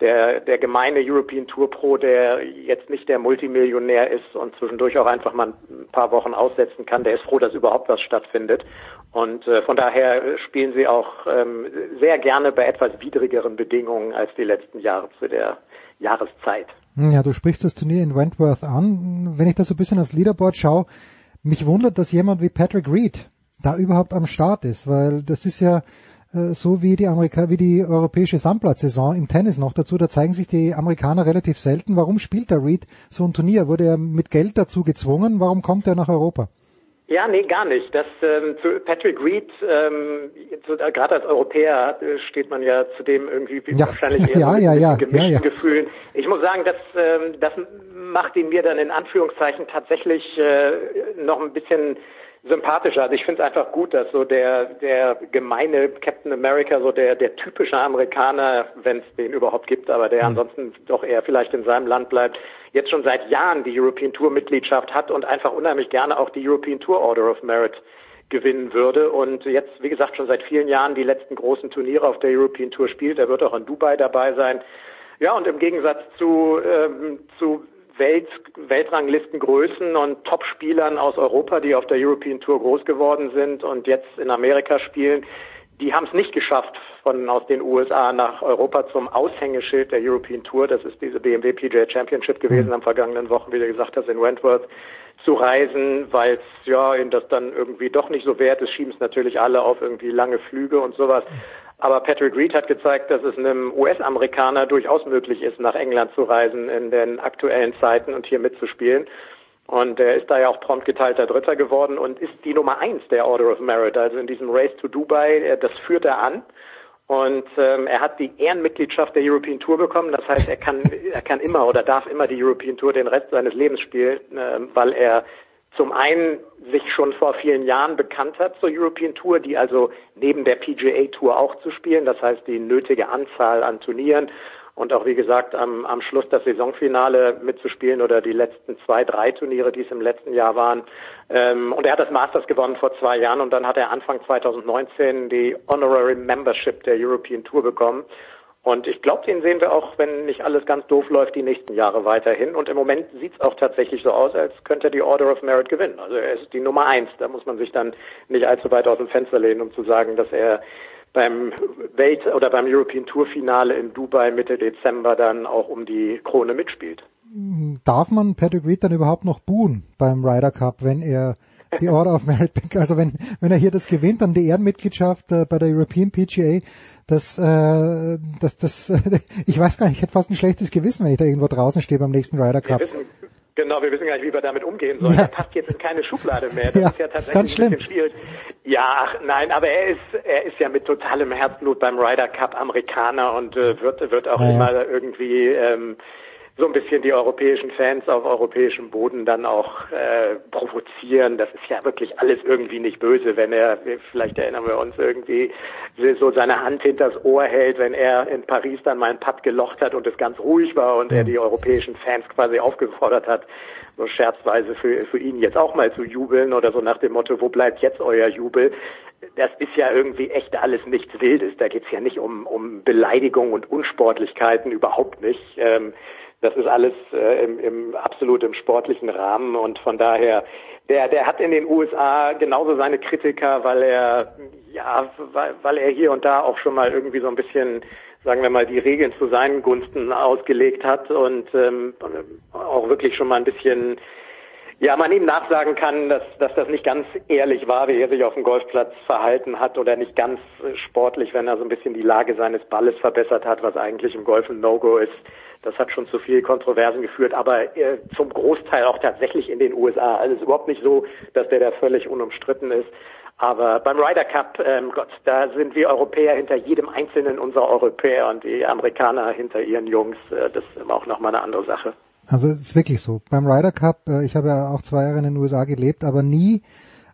der, der gemeine European Tour Pro, der jetzt nicht der Multimillionär ist und zwischendurch auch einfach mal ein paar Wochen aussetzen kann, der ist froh, dass überhaupt was stattfindet. Und äh, von daher spielen sie auch ähm, sehr gerne bei etwas widrigeren Bedingungen als die letzten Jahre zu der Jahreszeit. Ja, du sprichst das Turnier in Wentworth an. Wenn ich da so ein bisschen aufs Leaderboard schaue, mich wundert, dass jemand wie Patrick Reed da überhaupt am Start ist, weil das ist ja so wie die Amerika wie die europäische Sandplatzsaison im Tennis noch dazu, da zeigen sich die Amerikaner relativ selten. Warum spielt der Reed so ein Turnier? Wurde er mit Geld dazu gezwungen? Warum kommt er nach Europa? Ja, nee, gar nicht. Das ähm, zu Patrick Reed, ähm, so, äh, gerade als Europäer äh, steht man ja zudem irgendwie Ja. wahrscheinlich *laughs* eher Ja, mit, ja, ja, gemischten ja. Gefühlen. Ich muss sagen, das, ähm, das macht ihn mir dann in Anführungszeichen tatsächlich äh, noch ein bisschen sympathischer. Also ich finde es einfach gut, dass so der der gemeine Captain America, so der der typische Amerikaner, wenn es den überhaupt gibt, aber der ansonsten doch eher vielleicht in seinem Land bleibt, jetzt schon seit Jahren die European Tour Mitgliedschaft hat und einfach unheimlich gerne auch die European Tour Order of Merit gewinnen würde und jetzt, wie gesagt, schon seit vielen Jahren die letzten großen Turniere auf der European Tour spielt. Er wird auch in Dubai dabei sein. Ja, und im Gegensatz zu, ähm, zu Welt, Weltranglistengrößen und Top-Spielern aus Europa, die auf der European Tour groß geworden sind und jetzt in Amerika spielen, die haben es nicht geschafft, von aus den USA nach Europa zum Aushängeschild der European Tour, das ist diese BMW PGA Championship gewesen am vergangenen Wochen, wie du gesagt hast, in Wentworth, zu reisen, weil es ja ihnen das dann irgendwie doch nicht so wert ist, schieben es natürlich alle auf irgendwie lange Flüge und sowas. Aber Patrick Reed hat gezeigt, dass es einem US-Amerikaner durchaus möglich ist, nach England zu reisen in den aktuellen Zeiten und hier mitzuspielen. Und er ist da ja auch prompt geteilter Dritter geworden und ist die Nummer eins der Order of Merit. Also in diesem Race to Dubai, das führt er an. Und ähm, er hat die Ehrenmitgliedschaft der European Tour bekommen. Das heißt, er kann, er kann immer oder darf immer die European Tour den Rest seines Lebens spielen, äh, weil er zum einen sich schon vor vielen Jahren bekannt hat zur European Tour, die also neben der PGA Tour auch zu spielen, das heißt die nötige Anzahl an Turnieren und auch wie gesagt am, am Schluss das Saisonfinale mitzuspielen oder die letzten zwei, drei Turniere, die es im letzten Jahr waren. Ähm, und er hat das Masters gewonnen vor zwei Jahren und dann hat er Anfang 2019 die Honorary Membership der European Tour bekommen. Und ich glaube, den sehen wir auch, wenn nicht alles ganz doof läuft, die nächsten Jahre weiterhin. Und im Moment sieht es auch tatsächlich so aus, als könnte er die Order of Merit gewinnen. Also er ist die Nummer eins. Da muss man sich dann nicht allzu weit aus dem Fenster lehnen, um zu sagen, dass er beim Welt- oder beim European Tour Finale in Dubai Mitte Dezember dann auch um die Krone mitspielt. Darf man Pedigree dann überhaupt noch buhen beim Ryder Cup, wenn er die Order of Merit, also wenn, wenn er hier das gewinnt, dann die Ehrenmitgliedschaft äh, bei der European PGA, das, äh, das, das, äh, *laughs* ich weiß gar nicht, ich hätte fast ein schlechtes Gewissen, wenn ich da irgendwo draußen stehe beim nächsten Ryder Cup. Wir wissen, genau, wir wissen gar nicht, wie wir damit umgehen sollen. Ja. Er passt jetzt in keine Schublade mehr. Das Ja, ist ja ist tatsächlich ganz ein schlimm. bisschen schwierig. Ja, ach, nein, aber er ist, er ist ja mit totalem Herzblut beim Ryder Cup Amerikaner und äh, wird, wird auch ja. immer irgendwie, ähm, so ein bisschen die europäischen Fans auf europäischem Boden dann auch äh, provozieren. Das ist ja wirklich alles irgendwie nicht böse, wenn er, vielleicht erinnern wir uns irgendwie, so seine Hand hinters Ohr hält, wenn er in Paris dann mal einen Putt gelocht hat und es ganz ruhig war und er die europäischen Fans quasi aufgefordert hat, so scherzweise für, für ihn jetzt auch mal zu jubeln oder so nach dem Motto, wo bleibt jetzt euer Jubel? Das ist ja irgendwie echt alles nichts Wildes. Da geht's ja nicht um, um Beleidigung und Unsportlichkeiten, überhaupt nicht. Ähm, das ist alles äh, im, im absolut im sportlichen Rahmen und von daher, der, der hat in den USA genauso seine Kritiker, weil er ja, weil, weil er hier und da auch schon mal irgendwie so ein bisschen, sagen wir mal, die Regeln zu seinen Gunsten ausgelegt hat und ähm, auch wirklich schon mal ein bisschen ja, man ihm nachsagen kann, dass, dass das nicht ganz ehrlich war, wie er sich auf dem Golfplatz verhalten hat oder nicht ganz sportlich, wenn er so ein bisschen die Lage seines Balles verbessert hat, was eigentlich im Golf ein No-Go ist. Das hat schon zu viel Kontroversen geführt, aber äh, zum Großteil auch tatsächlich in den USA. Also es ist überhaupt nicht so, dass der da völlig unumstritten ist. Aber beim Ryder Cup, ähm, Gott, da sind wir Europäer hinter jedem einzelnen unserer Europäer und die Amerikaner hinter ihren Jungs. Äh, das ist auch nochmal eine andere Sache. Also es ist wirklich so. Beim Ryder Cup, äh, ich habe ja auch zwei Jahre in den USA gelebt, aber nie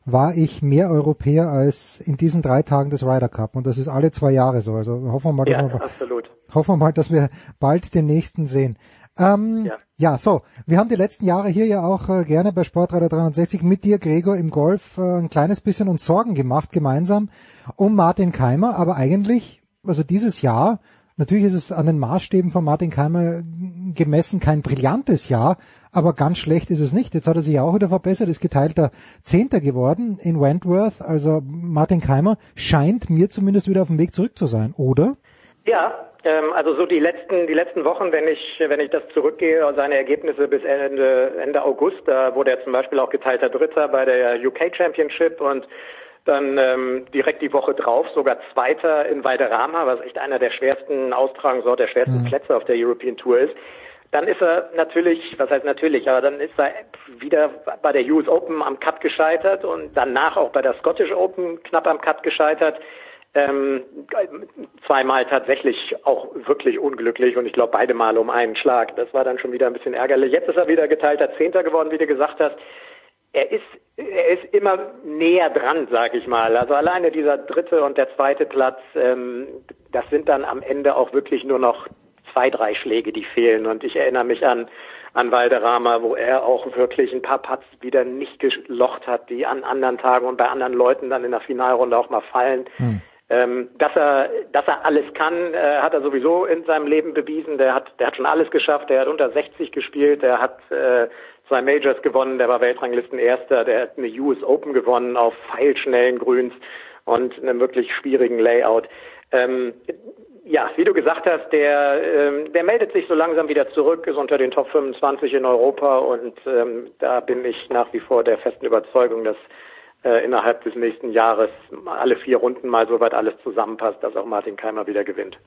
war ich mehr Europäer als in diesen drei Tagen des Ryder Cup. Und das ist alle zwei Jahre so. Also hoffen wir mal, dass, Ja, wir, absolut. hoffen wir, mal, dass wir bald den nächsten sehen. Ähm, ja. Ja. so. Wir haben die letzten Jahre hier ja auch äh, gerne bei Sportradar 360 mit dir, Gregor, im Golf äh, ein kleines bisschen uns Sorgen gemacht, gemeinsam, um Martin Keimer. Aber eigentlich, also dieses Jahr, natürlich ist es an den Maßstäben von Martin Keimer gemessen kein brillantes Jahr, aber ganz schlecht ist es nicht. Jetzt hat er sich auch wieder verbessert, ist geteilter Zehnter geworden in Wentworth. Also Martin Keimer scheint mir zumindest wieder auf dem Weg zurück zu sein, oder? Ja, ähm, also so die letzten die letzten Wochen, wenn ich wenn ich das zurückgehe, seine Ergebnisse bis Ende Ende August, da wurde er zum Beispiel auch geteilter Dritter bei der UK Championship und dann ähm, direkt die Woche drauf sogar Zweiter in Valderrama, was echt einer der schwersten Austragungsorte, der schwersten Plätze auf der European Tour ist. Dann ist er natürlich, was heißt natürlich, aber dann ist er wieder bei der US Open am Cut gescheitert und danach auch bei der Scottish Open knapp am Cut gescheitert. Ähm, zweimal tatsächlich auch wirklich unglücklich und ich glaube beide Mal um einen Schlag. Das war dann schon wieder ein bisschen ärgerlich. Jetzt ist er wieder geteilter Zehnter geworden, wie du gesagt hast. Er ist, er ist immer näher dran, sag ich mal. Also alleine dieser dritte und der zweite Platz, ähm, das sind dann am Ende auch wirklich nur noch zwei, drei Schläge, die fehlen. Und ich erinnere mich an an Valderrama, wo er auch wirklich ein paar Putts wieder nicht gelocht hat, die an anderen Tagen und bei anderen Leuten dann in der Finalrunde auch mal fallen. Hm. Ähm, dass er, dass er alles kann, äh, hat er sowieso in seinem Leben bewiesen. Der hat, der hat schon alles geschafft. Der hat unter 60 gespielt. Der hat äh, zwei Majors gewonnen. Der war Weltranglistenerster. Der hat eine US Open gewonnen auf feilschnellen Grüns und einem wirklich schwierigen Layout. Ähm, ja, wie du gesagt hast, der, ähm, der meldet sich so langsam wieder zurück, ist unter den Top 25 in Europa und ähm, da bin ich nach wie vor der festen Überzeugung, dass äh, innerhalb des nächsten Jahres alle vier Runden mal so weit alles zusammenpasst, dass auch Martin Keimer wieder gewinnt.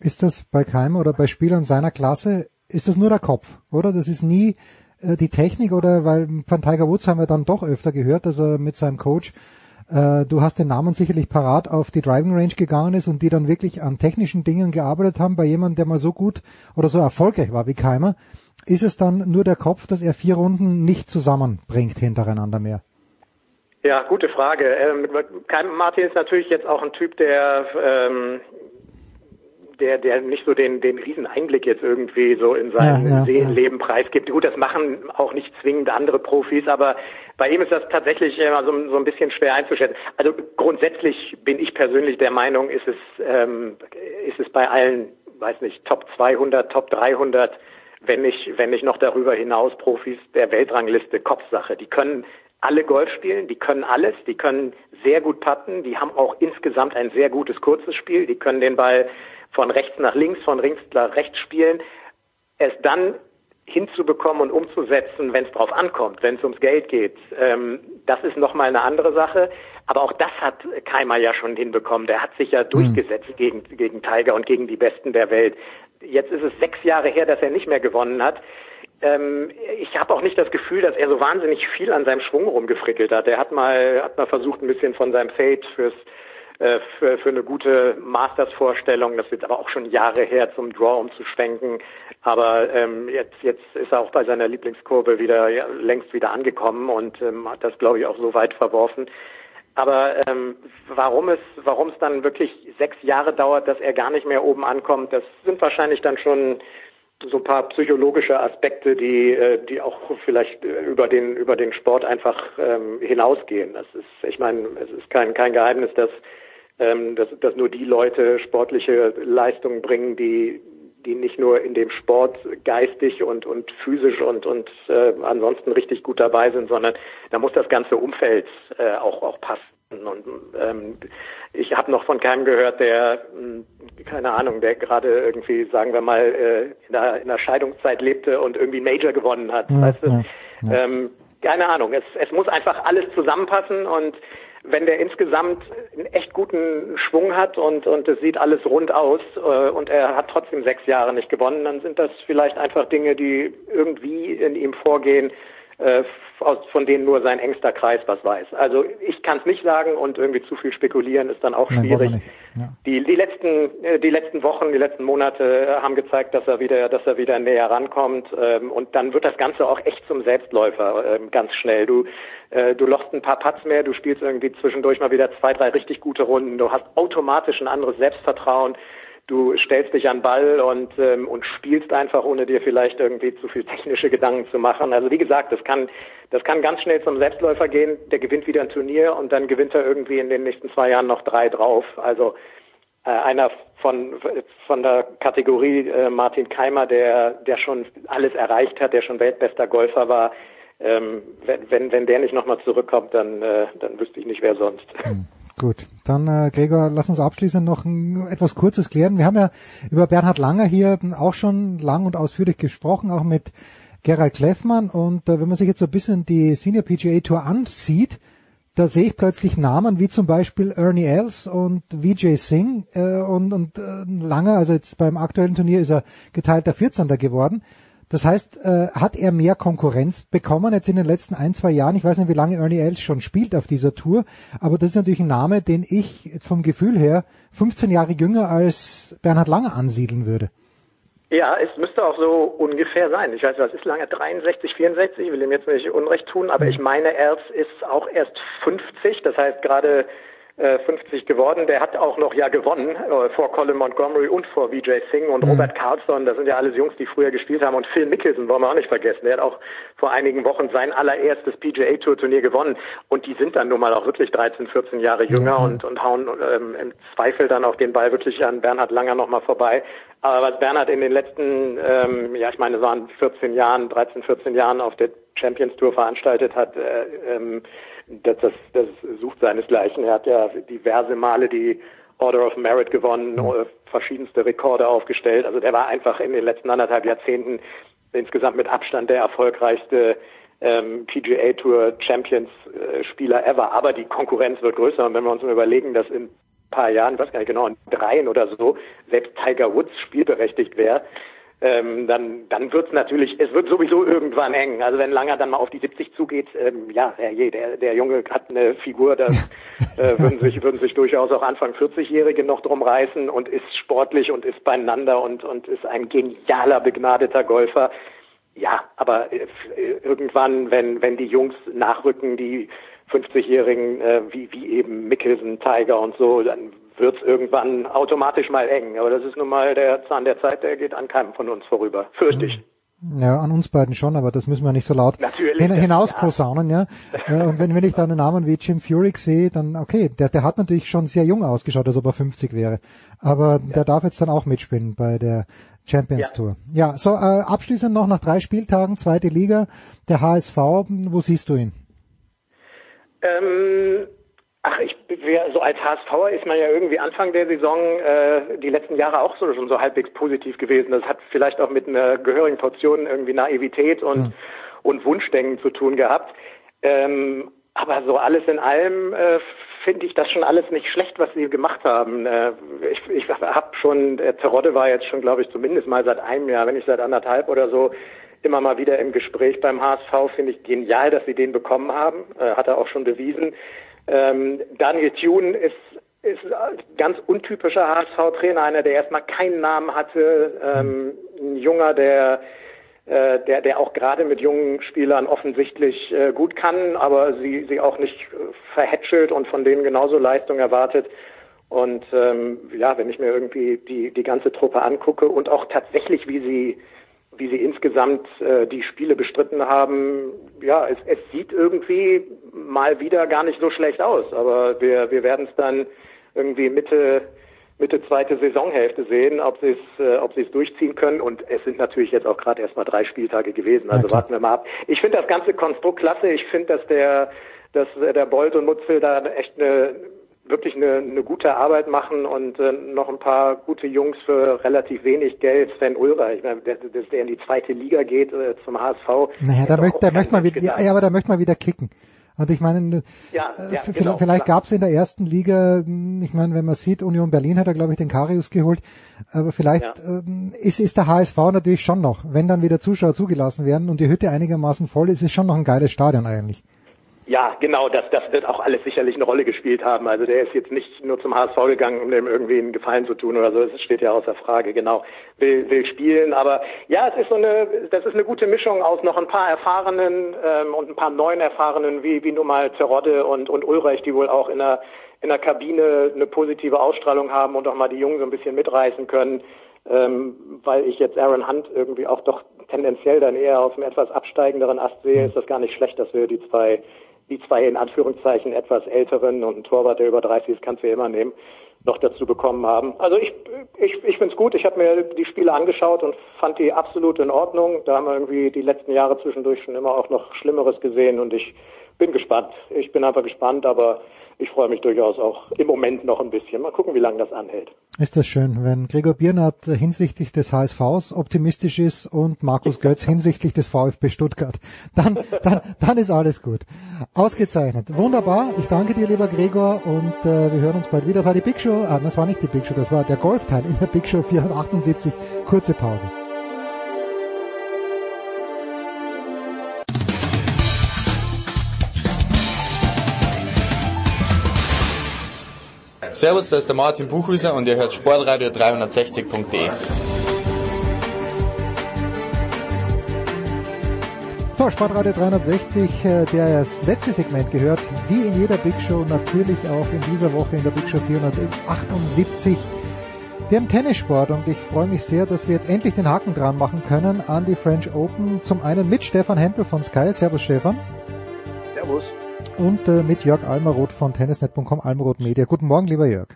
Ist das bei Keimer oder bei Spielern seiner Klasse, ist das nur der Kopf, oder? Das ist nie die Technik oder weil von Tiger Woods haben wir dann doch öfter gehört, dass er mit seinem Coach äh, du hast den Namen sicherlich parat auf die Driving Range gegangen ist und die dann wirklich an technischen Dingen gearbeitet haben, bei jemandem, der mal so gut oder so erfolgreich war wie Keimer, ist es dann nur der Kopf, dass er vier Runden nicht zusammenbringt hintereinander mehr? Ja, gute Frage. Ähm, Martin ist natürlich jetzt auch ein Typ, der ähm, der, der nicht so den, den riesen Einblick jetzt irgendwie so in sein ja, ja, Seelenleben ja. preisgibt. Gut, das machen auch nicht zwingend andere Profis, aber bei ihm ist das tatsächlich immer so, so ein bisschen schwer einzuschätzen. Also grundsätzlich bin ich persönlich der Meinung, ist es, ähm, ist es bei allen, weiß nicht, Top 200, Top 300, wenn nicht, wenn nicht noch darüber hinaus Profis der Weltrangliste Kopfsache. Die können alle Golf spielen, die können alles, die können sehr gut putten, die haben auch insgesamt ein sehr gutes kurzes Spiel, die können den Ball von rechts nach links, von links nach rechts spielen, es dann hinzubekommen und umzusetzen, wenn es drauf ankommt, wenn es ums Geld geht. Ähm, das ist nochmal eine andere Sache. Aber auch das hat Keimer ja schon hinbekommen. Der hat sich ja mhm. durchgesetzt gegen, gegen Tiger und gegen die Besten der Welt. Jetzt ist es sechs Jahre her, dass er nicht mehr gewonnen hat. Ähm, ich habe auch nicht das Gefühl, dass er so wahnsinnig viel an seinem Schwung rumgefrickelt hat. Er hat mal, hat mal versucht, ein bisschen von seinem Fade fürs äh, für, für eine gute Masters-Vorstellung. Das wird aber auch schon Jahre her, zum Draw umzuschwenken. Aber ähm, jetzt, jetzt ist er auch bei seiner Lieblingskurve wieder ja, längst wieder angekommen und ähm, hat das, glaube ich, auch so weit verworfen. Aber ähm, warum es, warum es dann wirklich sechs Jahre dauert, dass er gar nicht mehr oben ankommt, das sind wahrscheinlich dann schon so ein paar psychologische Aspekte, die, äh, die auch vielleicht äh, über den über den Sport einfach ähm, hinausgehen. Das ist, ich meine, es ist kein kein Geheimnis, dass ähm, dass, dass nur die Leute sportliche Leistungen bringen, die die nicht nur in dem Sport geistig und und physisch und und äh, ansonsten richtig gut dabei sind, sondern da muss das ganze Umfeld äh, auch auch passen. Und ähm, ich habe noch von keinem gehört, der hm, keine Ahnung, der gerade irgendwie, sagen wir mal, äh, in, der, in der Scheidungszeit lebte und irgendwie Major gewonnen hat. Ja, weißt du? Ja, ja. Ähm, keine Ahnung. Es, es muss einfach alles zusammenpassen und wenn der insgesamt einen echt guten Schwung hat und, und es sieht alles rund aus äh, und er hat trotzdem sechs Jahre nicht gewonnen, dann sind das vielleicht einfach Dinge, die irgendwie in ihm vorgehen, äh, von denen nur sein engster Kreis was weiß. Also ich kann es nicht sagen und irgendwie zu viel spekulieren ist dann auch schwierig. Nein, ja. Die, die letzten äh, die letzten Wochen, die letzten Monate haben gezeigt, dass er wieder dass er wieder näher rankommt ähm, und dann wird das Ganze auch echt zum Selbstläufer ähm, ganz schnell. Du äh, du lochst ein paar Putts mehr, du spielst irgendwie zwischendurch mal wieder zwei drei richtig gute Runden, du hast automatisch ein anderes Selbstvertrauen du stellst dich an Ball und ähm, und spielst einfach, ohne dir vielleicht irgendwie zu viel technische Gedanken zu machen. Also wie gesagt, das kann das kann ganz schnell zum Selbstläufer gehen. Der gewinnt wieder ein Turnier und dann gewinnt er irgendwie in den nächsten zwei Jahren noch drei drauf. Also äh, einer von von der Kategorie äh, Martin Keimer, der der schon alles erreicht hat, der schon weltbester Golfer war. Ähm, wenn, wenn der nicht nochmal zurückkommt, dann äh, dann wüsste ich nicht wer sonst. Hm. Gut, dann äh, Gregor, lass uns abschließend noch ein, etwas Kurzes klären. Wir haben ja über Bernhard Langer hier auch schon lang und ausführlich gesprochen, auch mit Gerald Kleffmann. Und äh, wenn man sich jetzt so ein bisschen die Senior PGA Tour ansieht, da sehe ich plötzlich Namen wie zum Beispiel Ernie Els und Vijay Singh äh, und, und äh, Langer, also jetzt beim aktuellen Turnier ist er geteilter 14. geworden. Das heißt, äh, hat er mehr Konkurrenz bekommen jetzt in den letzten ein, zwei Jahren? Ich weiß nicht, wie lange Ernie Els schon spielt auf dieser Tour, aber das ist natürlich ein Name, den ich jetzt vom Gefühl her 15 Jahre jünger als Bernhard Lange ansiedeln würde. Ja, es müsste auch so ungefähr sein. Ich weiß, was ist lange? 63, 64? Ich will ihm jetzt nicht Unrecht tun, aber mhm. ich meine, Els ist auch erst 50. Das heißt, gerade 50 äh, geworden. Der hat auch noch ja gewonnen äh, vor Colin Montgomery und vor Vijay Singh und mhm. Robert Carlson. Das sind ja alles Jungs, die früher gespielt haben. Und Phil Mickelson wollen wir auch nicht vergessen. Der hat auch vor einigen Wochen sein allererstes PGA Tour Turnier gewonnen. Und die sind dann nun mal auch wirklich 13, 14 Jahre jünger mhm. und, und hauen ähm, im Zweifel dann auch den Ball wirklich an Bernhard Langer nochmal vorbei. Aber was Bernhard in den letzten, ähm, ja ich meine, es waren 14 Jahren, 13, 14 Jahren auf der Champions Tour veranstaltet hat, äh, ähm, das, das, das sucht seinesgleichen. Er hat ja diverse Male die Order of Merit gewonnen, mhm. verschiedenste Rekorde aufgestellt. Also der war einfach in den letzten anderthalb Jahrzehnten insgesamt mit Abstand der erfolgreichste ähm, PGA Tour Champions äh, Spieler ever. Aber die Konkurrenz wird größer. Und wenn wir uns mal überlegen, dass in ein paar Jahren, ich weiß gar nicht genau, in dreien oder so, selbst Tiger Woods spielberechtigt wäre, ähm, dann, dann wird's natürlich, es wird sowieso irgendwann eng. Also wenn Langer dann mal auf die 70 zugeht, ähm, ja, herrje, der, der Junge hat eine Figur, da *laughs* äh, würden sich, würden sich durchaus auch Anfang 40-Jährige noch drum reißen und ist sportlich und ist beieinander und, und ist ein genialer, begnadeter Golfer. Ja, aber äh, irgendwann, wenn, wenn die Jungs nachrücken, die 50-Jährigen, äh, wie, wie eben Mickelson, Tiger und so, dann wird es irgendwann automatisch mal eng. Aber das ist nun mal der Zahn der Zeit, der geht an keinem von uns vorüber. Fürchte ich. Ja, an uns beiden schon, aber das müssen wir nicht so laut hin, hinaus posaunen, ja. ja. Und wenn, wenn ich da einen Namen wie Jim Furyk sehe, dann okay, der, der hat natürlich schon sehr jung ausgeschaut, als ob er 50 wäre. Aber ja. der darf jetzt dann auch mitspielen bei der Champions ja. Tour. Ja, so äh, abschließend noch nach drei Spieltagen, zweite Liga, der HSV, wo siehst du ihn? Ähm, Ach, ich so als HSVer ist man ja irgendwie Anfang der Saison äh, die letzten Jahre auch so schon so halbwegs positiv gewesen. Das hat vielleicht auch mit einer gehörigen Portion irgendwie Naivität und mhm. und Wunschdenken zu tun gehabt. Ähm, aber so alles in allem äh, finde ich das schon alles nicht schlecht, was sie gemacht haben. Äh, ich ich habe schon, der Terodde war jetzt schon, glaube ich, zumindest mal seit einem Jahr, wenn nicht seit anderthalb oder so, immer mal wieder im Gespräch beim HSV. Finde ich genial, dass sie den bekommen haben. Äh, hat er auch schon bewiesen. Ähm, Daniel Thune ist ist ein ganz untypischer HSV-Trainer, einer, der erstmal keinen Namen hatte, ähm, ein Junger, der äh, der, der auch gerade mit jungen Spielern offensichtlich äh, gut kann, aber sie, sie auch nicht verhätschelt und von denen genauso Leistung erwartet. Und ähm, ja, wenn ich mir irgendwie die, die ganze Truppe angucke und auch tatsächlich, wie sie wie sie insgesamt äh, die Spiele bestritten haben, ja, es, es sieht irgendwie mal wieder gar nicht so schlecht aus. Aber wir, wir werden es dann irgendwie Mitte, Mitte zweite Saisonhälfte sehen, ob sie es, äh, ob sie es durchziehen können. Und es sind natürlich jetzt auch gerade erst mal drei Spieltage gewesen. Also okay. warten wir mal ab. Ich finde das ganze Konstrukt klasse. Ich finde, dass der, dass der Bolt und Mutzel da echt eine wirklich eine, eine gute Arbeit machen und äh, noch ein paar gute Jungs für relativ wenig Geld. Sven Ulrer, ich meine, dass der in die zweite Liga geht äh, zum HSV. Naja, da möchte, da möchte man wieder, ja, ja, aber da möchte man wieder kicken. Und ich meine, ja, äh, ja, genau, vielleicht gab es in der ersten Liga, hm, ich meine, wenn man sieht, Union Berlin hat er, glaube ich, den Karius geholt, aber vielleicht ja. ähm, ist, ist der HSV natürlich schon noch, wenn dann wieder Zuschauer zugelassen werden und die Hütte einigermaßen voll ist, ist schon noch ein geiles Stadion eigentlich. Ja, genau, das, das wird auch alles sicherlich eine Rolle gespielt haben. Also der ist jetzt nicht nur zum HSV gegangen, um dem irgendwie einen Gefallen zu tun oder so. Das steht ja außer Frage, genau. Will, will spielen, aber ja, es ist so eine, das ist eine gute Mischung aus noch ein paar erfahrenen ähm, und ein paar neuen erfahrenen, wie, wie nun mal Terodde und, und Ulreich, die wohl auch in der, in der Kabine eine positive Ausstrahlung haben und auch mal die Jungen so ein bisschen mitreißen können. Ähm, weil ich jetzt Aaron Hunt irgendwie auch doch tendenziell dann eher auf einem etwas absteigenderen Ast sehe, ist das gar nicht schlecht, dass wir die zwei die zwei in Anführungszeichen etwas älteren und ein Torwart, der über 30 ist, kannst du ja immer nehmen, noch dazu bekommen haben. Also ich, ich, ich finde es gut. Ich habe mir die Spiele angeschaut und fand die absolut in Ordnung. Da haben wir irgendwie die letzten Jahre zwischendurch schon immer auch noch Schlimmeres gesehen und ich bin gespannt. Ich bin einfach gespannt, aber ich freue mich durchaus auch im Moment noch ein bisschen. Mal gucken, wie lange das anhält. Ist das schön, wenn Gregor Biernat hinsichtlich des HSVs optimistisch ist und Markus Götz hinsichtlich des VfB Stuttgart. Dann, dann, dann ist alles gut. Ausgezeichnet. Wunderbar. Ich danke dir, lieber Gregor, und äh, wir hören uns bald wieder. War die Big Show. Ah, das war nicht die Big Show, das war der Golfteil in der Big Show 478. Kurze Pause. Servus, da ist der Martin Buchhüser und ihr hört Sportradio 360.de. So, Sportradio 360, äh, der das letzte Segment gehört, wie in jeder Big Show, natürlich auch in dieser Woche in der Big Show 478, dem Tennissport. Und ich freue mich sehr, dass wir jetzt endlich den Haken dran machen können an die French Open. Zum einen mit Stefan Hempel von Sky. Servus Stefan. Servus und äh, mit Jörg Almaroth von tennisnet.com, Almaroth Media. Guten Morgen, lieber Jörg.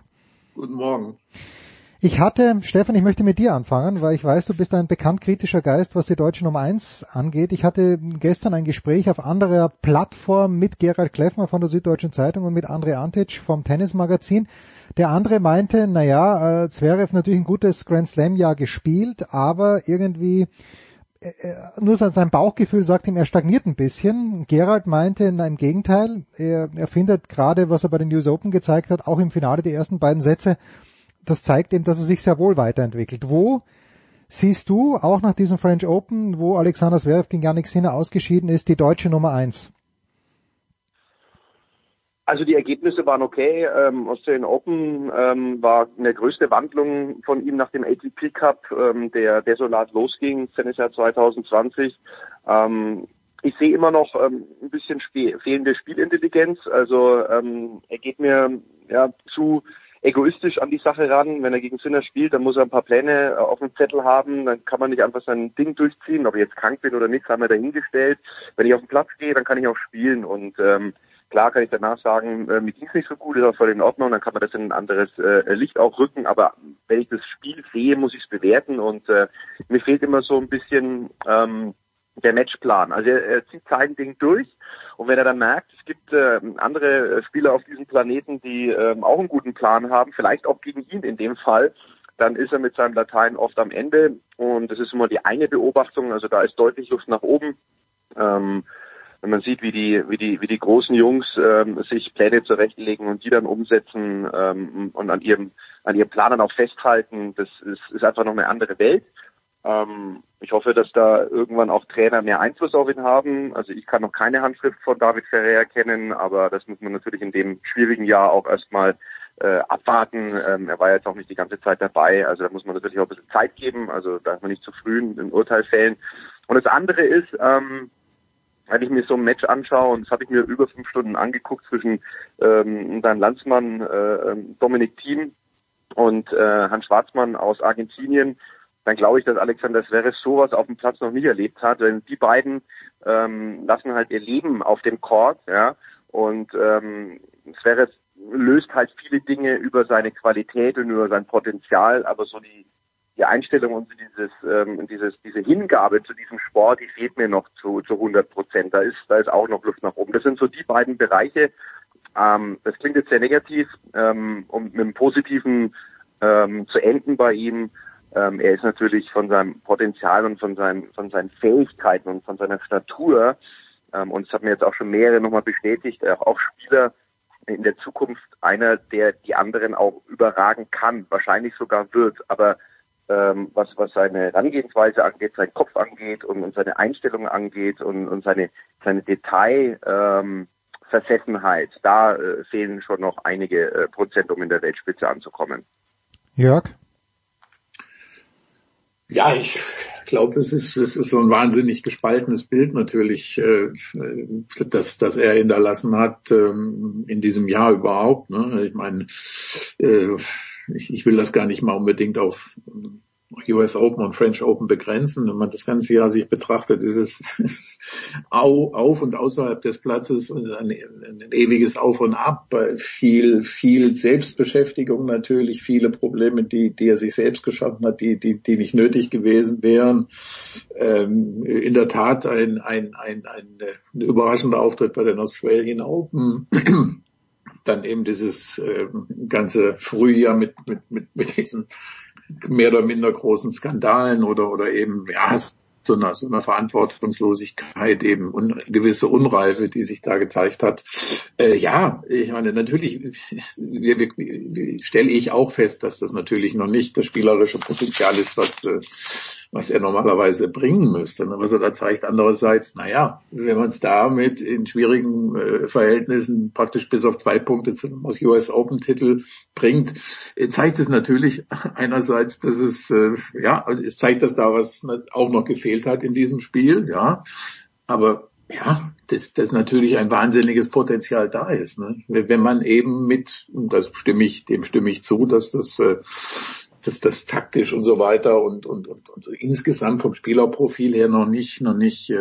Guten Morgen. Ich hatte, Stefan, ich möchte mit dir anfangen, weil ich weiß, du bist ein bekannt kritischer Geist, was die deutsche Nummer eins angeht. Ich hatte gestern ein Gespräch auf anderer Plattform mit Gerald Kleffner von der Süddeutschen Zeitung und mit André Antic vom Tennismagazin. Der andere meinte, naja, äh, Zverev natürlich ein gutes Grand Slam Jahr gespielt, aber irgendwie nur sein Bauchgefühl sagt ihm, er stagniert ein bisschen. Gerald meinte, na, im Gegenteil, er, er findet gerade, was er bei den US Open gezeigt hat, auch im Finale die ersten beiden Sätze, das zeigt ihm, dass er sich sehr wohl weiterentwickelt. Wo Siehst du auch nach diesem French Open, wo Alexander Zverev gegen Yannick Sinner ausgeschieden ist, die deutsche Nummer eins? Also die Ergebnisse waren okay. Ähm, Australian Open ähm, war eine größte Wandlung von ihm nach dem ATP Cup, ähm, der desolat losging, Tennisjahr 2020. Ähm, ich sehe immer noch ähm, ein bisschen fehlende Spielintelligenz. Also ähm, er geht mir ja zu egoistisch an die Sache ran. Wenn er gegen Sinner spielt, dann muss er ein paar Pläne äh, auf dem Zettel haben. Dann kann man nicht einfach sein Ding durchziehen. Ob ich jetzt krank bin oder nicht, haben wir dahingestellt. Wenn ich auf den Platz gehe, dann kann ich auch spielen. Und ähm, Klar kann ich danach sagen, äh, mir ging's nicht so gut, ist auch voll in Ordnung, dann kann man das in ein anderes äh, Licht auch rücken, aber wenn ich das Spiel sehe, muss ich es bewerten und äh, mir fehlt immer so ein bisschen ähm, der Matchplan. Also er, er zieht sein Ding durch und wenn er dann merkt, es gibt äh, andere Spieler auf diesem Planeten, die äh, auch einen guten Plan haben, vielleicht auch gegen ihn in dem Fall, dann ist er mit seinem Latein oft am Ende und das ist immer die eine Beobachtung, also da ist deutlich Luft nach oben. Ähm, wenn man sieht, wie die, wie die, wie die großen Jungs ähm, sich Pläne zurechtlegen und die dann umsetzen ähm, und an ihrem, an ihrem Plan dann auch festhalten, das ist, ist einfach noch eine andere Welt. Ähm, ich hoffe, dass da irgendwann auch Trainer mehr Einfluss auf ihn haben. Also ich kann noch keine Handschrift von David Ferrer kennen, aber das muss man natürlich in dem schwierigen Jahr auch erstmal äh, abwarten. Ähm, er war jetzt auch nicht die ganze Zeit dabei, also da muss man natürlich auch ein bisschen Zeit geben. Also da darf man nicht zu früh ein Urteil fällen. Und das andere ist, ähm, wenn ich mir so ein Match anschaue, und das habe ich mir über fünf Stunden angeguckt zwischen ähm, deinem Landsmann äh, ähm, Dominik Thiem und äh, Hans Schwarzmann aus Argentinien, dann glaube ich, dass Alexander Zverev sowas auf dem Platz noch nie erlebt hat. Denn die beiden ähm, lassen halt ihr Leben auf dem Court, ja, und ähm, Zverev löst halt viele Dinge über seine Qualität und über sein Potenzial, aber so die die Einstellung und dieses, ähm, dieses, diese Hingabe zu diesem Sport, die fehlt mir noch zu, zu 100 Prozent. Da ist, da ist auch noch Luft nach oben. Das sind so die beiden Bereiche. Ähm, das klingt jetzt sehr negativ, ähm, um mit einem positiven ähm, zu enden bei ihm. Ähm, er ist natürlich von seinem Potenzial und von seinen, von seinen Fähigkeiten und von seiner Statur, ähm, und es hat mir jetzt auch schon mehrere nochmal bestätigt, auch, auch Spieler in der Zukunft einer, der die anderen auch überragen kann, wahrscheinlich sogar wird, aber ähm, was, was seine Herangehensweise angeht, seinen Kopf angeht und, und seine Einstellung angeht und, und seine, seine Detailversessenheit. Ähm, da äh, fehlen schon noch einige äh, Prozent, um in der Weltspitze anzukommen. Jörg? Ja, ich glaube, es ist, es ist so ein wahnsinnig gespaltenes Bild natürlich, äh, dass, dass er hinterlassen hat ähm, in diesem Jahr überhaupt. Ne? Ich meine, äh, ich, ich will das gar nicht mal unbedingt auf US Open und French Open begrenzen. Wenn man das ganze Jahr sich betrachtet, ist es, *laughs* ist auf und außerhalb des Platzes ein, ein, ewiges Auf und Ab. Viel, viel Selbstbeschäftigung natürlich, viele Probleme, die, die er sich selbst geschaffen hat, die, die, die nicht nötig gewesen wären. Ähm, in der Tat ein, ein, ein, ein, ein überraschender Auftritt bei den Australian Open dann eben dieses äh, ganze Frühjahr mit, mit, mit, mit diesen mehr oder minder großen Skandalen oder, oder eben, ja, so einer, so einer Verantwortungslosigkeit eben und gewisse Unreife, die sich da gezeigt hat. Äh, ja, ich meine, natürlich wir, wir, wir, stelle ich auch fest, dass das natürlich noch nicht das spielerische Potenzial ist, was äh, was er normalerweise bringen müsste. Ne? Was er da zeigt. Andererseits, naja, wenn man es damit in schwierigen äh, Verhältnissen praktisch bis auf zwei Punkte zum US Open Titel bringt, äh, zeigt es natürlich *laughs* einerseits, dass es, äh, ja, es zeigt, dass da was auch noch gefehlt hat in diesem Spiel, ja. Aber ja, dass, dass natürlich ein wahnsinniges Potenzial da ist. Ne? Wenn man eben mit, und das stimme ich, dem stimme ich zu, dass das äh, dass das taktisch und so weiter und, und, und, und insgesamt vom Spielerprofil her noch nicht, noch nicht, äh,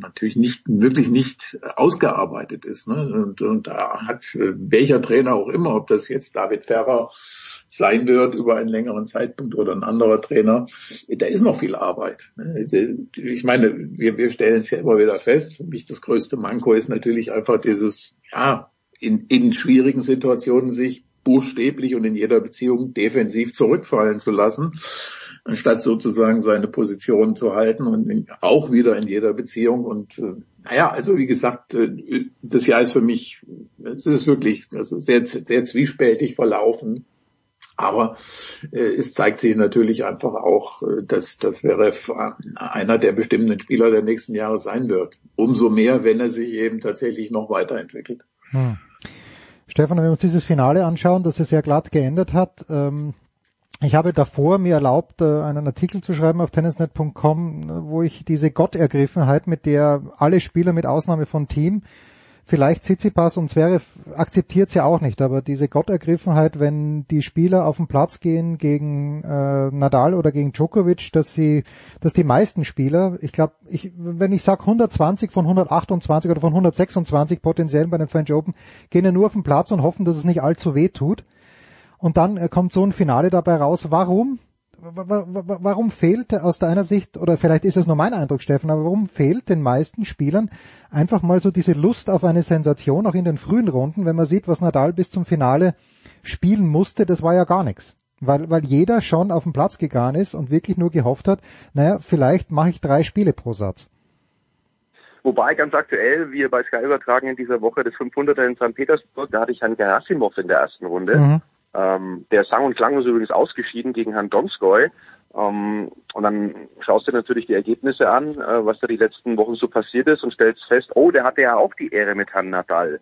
natürlich nicht, wirklich nicht ausgearbeitet ist. Ne? Und, und da hat äh, welcher Trainer auch immer, ob das jetzt David Ferrer sein wird über einen längeren Zeitpunkt oder ein anderer Trainer, da ist noch viel Arbeit. Ne? Ich meine, wir, wir stellen es ja immer wieder fest, für mich das größte Manko ist natürlich einfach dieses, ja, in, in schwierigen Situationen sich buchstäblich und in jeder Beziehung defensiv zurückfallen zu lassen, anstatt sozusagen seine Position zu halten und auch wieder in jeder Beziehung. Und äh, naja, also wie gesagt, äh, das Jahr ist für mich, es ist wirklich also sehr, sehr zwiespältig verlaufen. Aber äh, es zeigt sich natürlich einfach auch, äh, dass das wäre einer der bestimmenden Spieler der nächsten Jahre sein wird. Umso mehr, wenn er sich eben tatsächlich noch weiterentwickelt. Hm. Stefan, wenn wir uns dieses Finale anschauen, das es sehr glatt geändert hat, ähm, ich habe davor mir erlaubt, äh, einen Artikel zu schreiben auf tennisnet.com, wo ich diese Gottergriffenheit, mit der alle Spieler mit Ausnahme von Team vielleicht Tsitsipas und Zverev akzeptiert ja auch nicht, aber diese Gottergriffenheit, wenn die Spieler auf den Platz gehen gegen äh, Nadal oder gegen Djokovic, dass sie, dass die meisten Spieler, ich glaube, ich, wenn ich sage 120 von 128 oder von 126 potenziellen bei den French Open, gehen ja nur auf den Platz und hoffen, dass es nicht allzu weh tut. Und dann äh, kommt so ein Finale dabei raus. Warum? Warum fehlt aus deiner Sicht, oder vielleicht ist es nur mein Eindruck, Steffen, aber warum fehlt den meisten Spielern einfach mal so diese Lust auf eine Sensation, auch in den frühen Runden, wenn man sieht, was Nadal bis zum Finale spielen musste, das war ja gar nichts. Weil, weil jeder schon auf den Platz gegangen ist und wirklich nur gehofft hat, naja, vielleicht mache ich drei Spiele pro Satz. Wobei ganz aktuell, wir bei Sky übertragen in dieser Woche des 500er in St. Petersburg, da hatte ich Herrn Gerasimov in der ersten Runde. Mhm. Ähm, der sang und klanglos übrigens ausgeschieden gegen Herrn Donskoy. Ähm, und dann schaust du natürlich die Ergebnisse an, äh, was da die letzten Wochen so passiert ist und stellst fest, oh, der hatte ja auch die Ehre mit Herrn Nadal.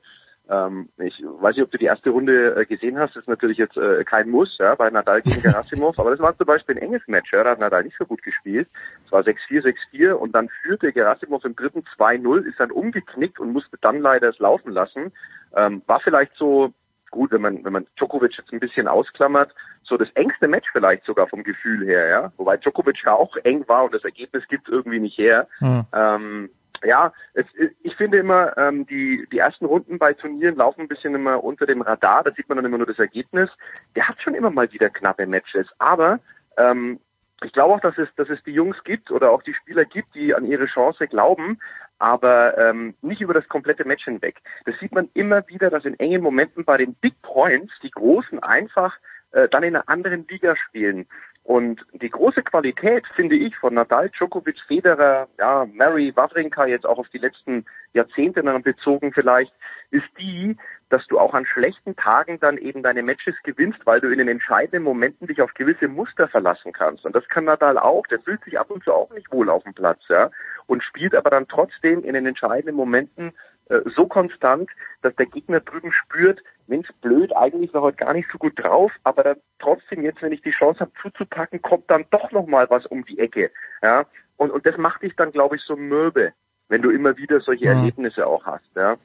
Ähm, ich weiß nicht, ob du die erste Runde äh, gesehen hast, das ist natürlich jetzt äh, kein Muss, ja, bei Nadal gegen *laughs* Gerasimov, aber das war zum Beispiel ein enges Match, ja, da hat Nadal nicht so gut gespielt. Es war 6-4, 6-4 und dann führte Gerasimov im dritten 2-0, ist dann umgeknickt und musste dann leider es laufen lassen. Ähm, war vielleicht so gut, wenn man, wenn man Djokovic jetzt ein bisschen ausklammert, so das engste Match vielleicht sogar vom Gefühl her, ja. Wobei Djokovic ja auch eng war und das Ergebnis gibt irgendwie nicht her. Mhm. Ähm, ja, es, ich finde immer, ähm, die, die ersten Runden bei Turnieren laufen ein bisschen immer unter dem Radar, da sieht man dann immer nur das Ergebnis. Der hat schon immer mal wieder knappe Matches, aber ähm, ich glaube auch, dass es, dass es die Jungs gibt oder auch die Spieler gibt, die an ihre Chance glauben, aber ähm, nicht über das komplette Match hinweg. Das sieht man immer wieder, dass in engen Momenten bei den Big Points die Großen einfach äh, dann in einer anderen Liga spielen. Und die große Qualität, finde ich, von Nadal, Djokovic, Federer, ja, Mary, Wawrinka jetzt auch auf die letzten Jahrzehnte dann bezogen vielleicht, ist die, dass du auch an schlechten Tagen dann eben deine Matches gewinnst, weil du in den entscheidenden Momenten dich auf gewisse Muster verlassen kannst. Und das kann Nadal auch. Der fühlt sich ab und zu auch nicht wohl auf dem Platz, ja, und spielt aber dann trotzdem in den entscheidenden Momenten äh, so konstant, dass der Gegner drüben spürt, Mensch, blöd, eigentlich war heute gar nicht so gut drauf, aber dann trotzdem jetzt, wenn ich die Chance habe zuzupacken, kommt dann doch noch mal was um die Ecke. Ja, und, und das macht dich dann, glaube ich, so mürbe, wenn du immer wieder solche mhm. Erlebnisse auch hast. Ja,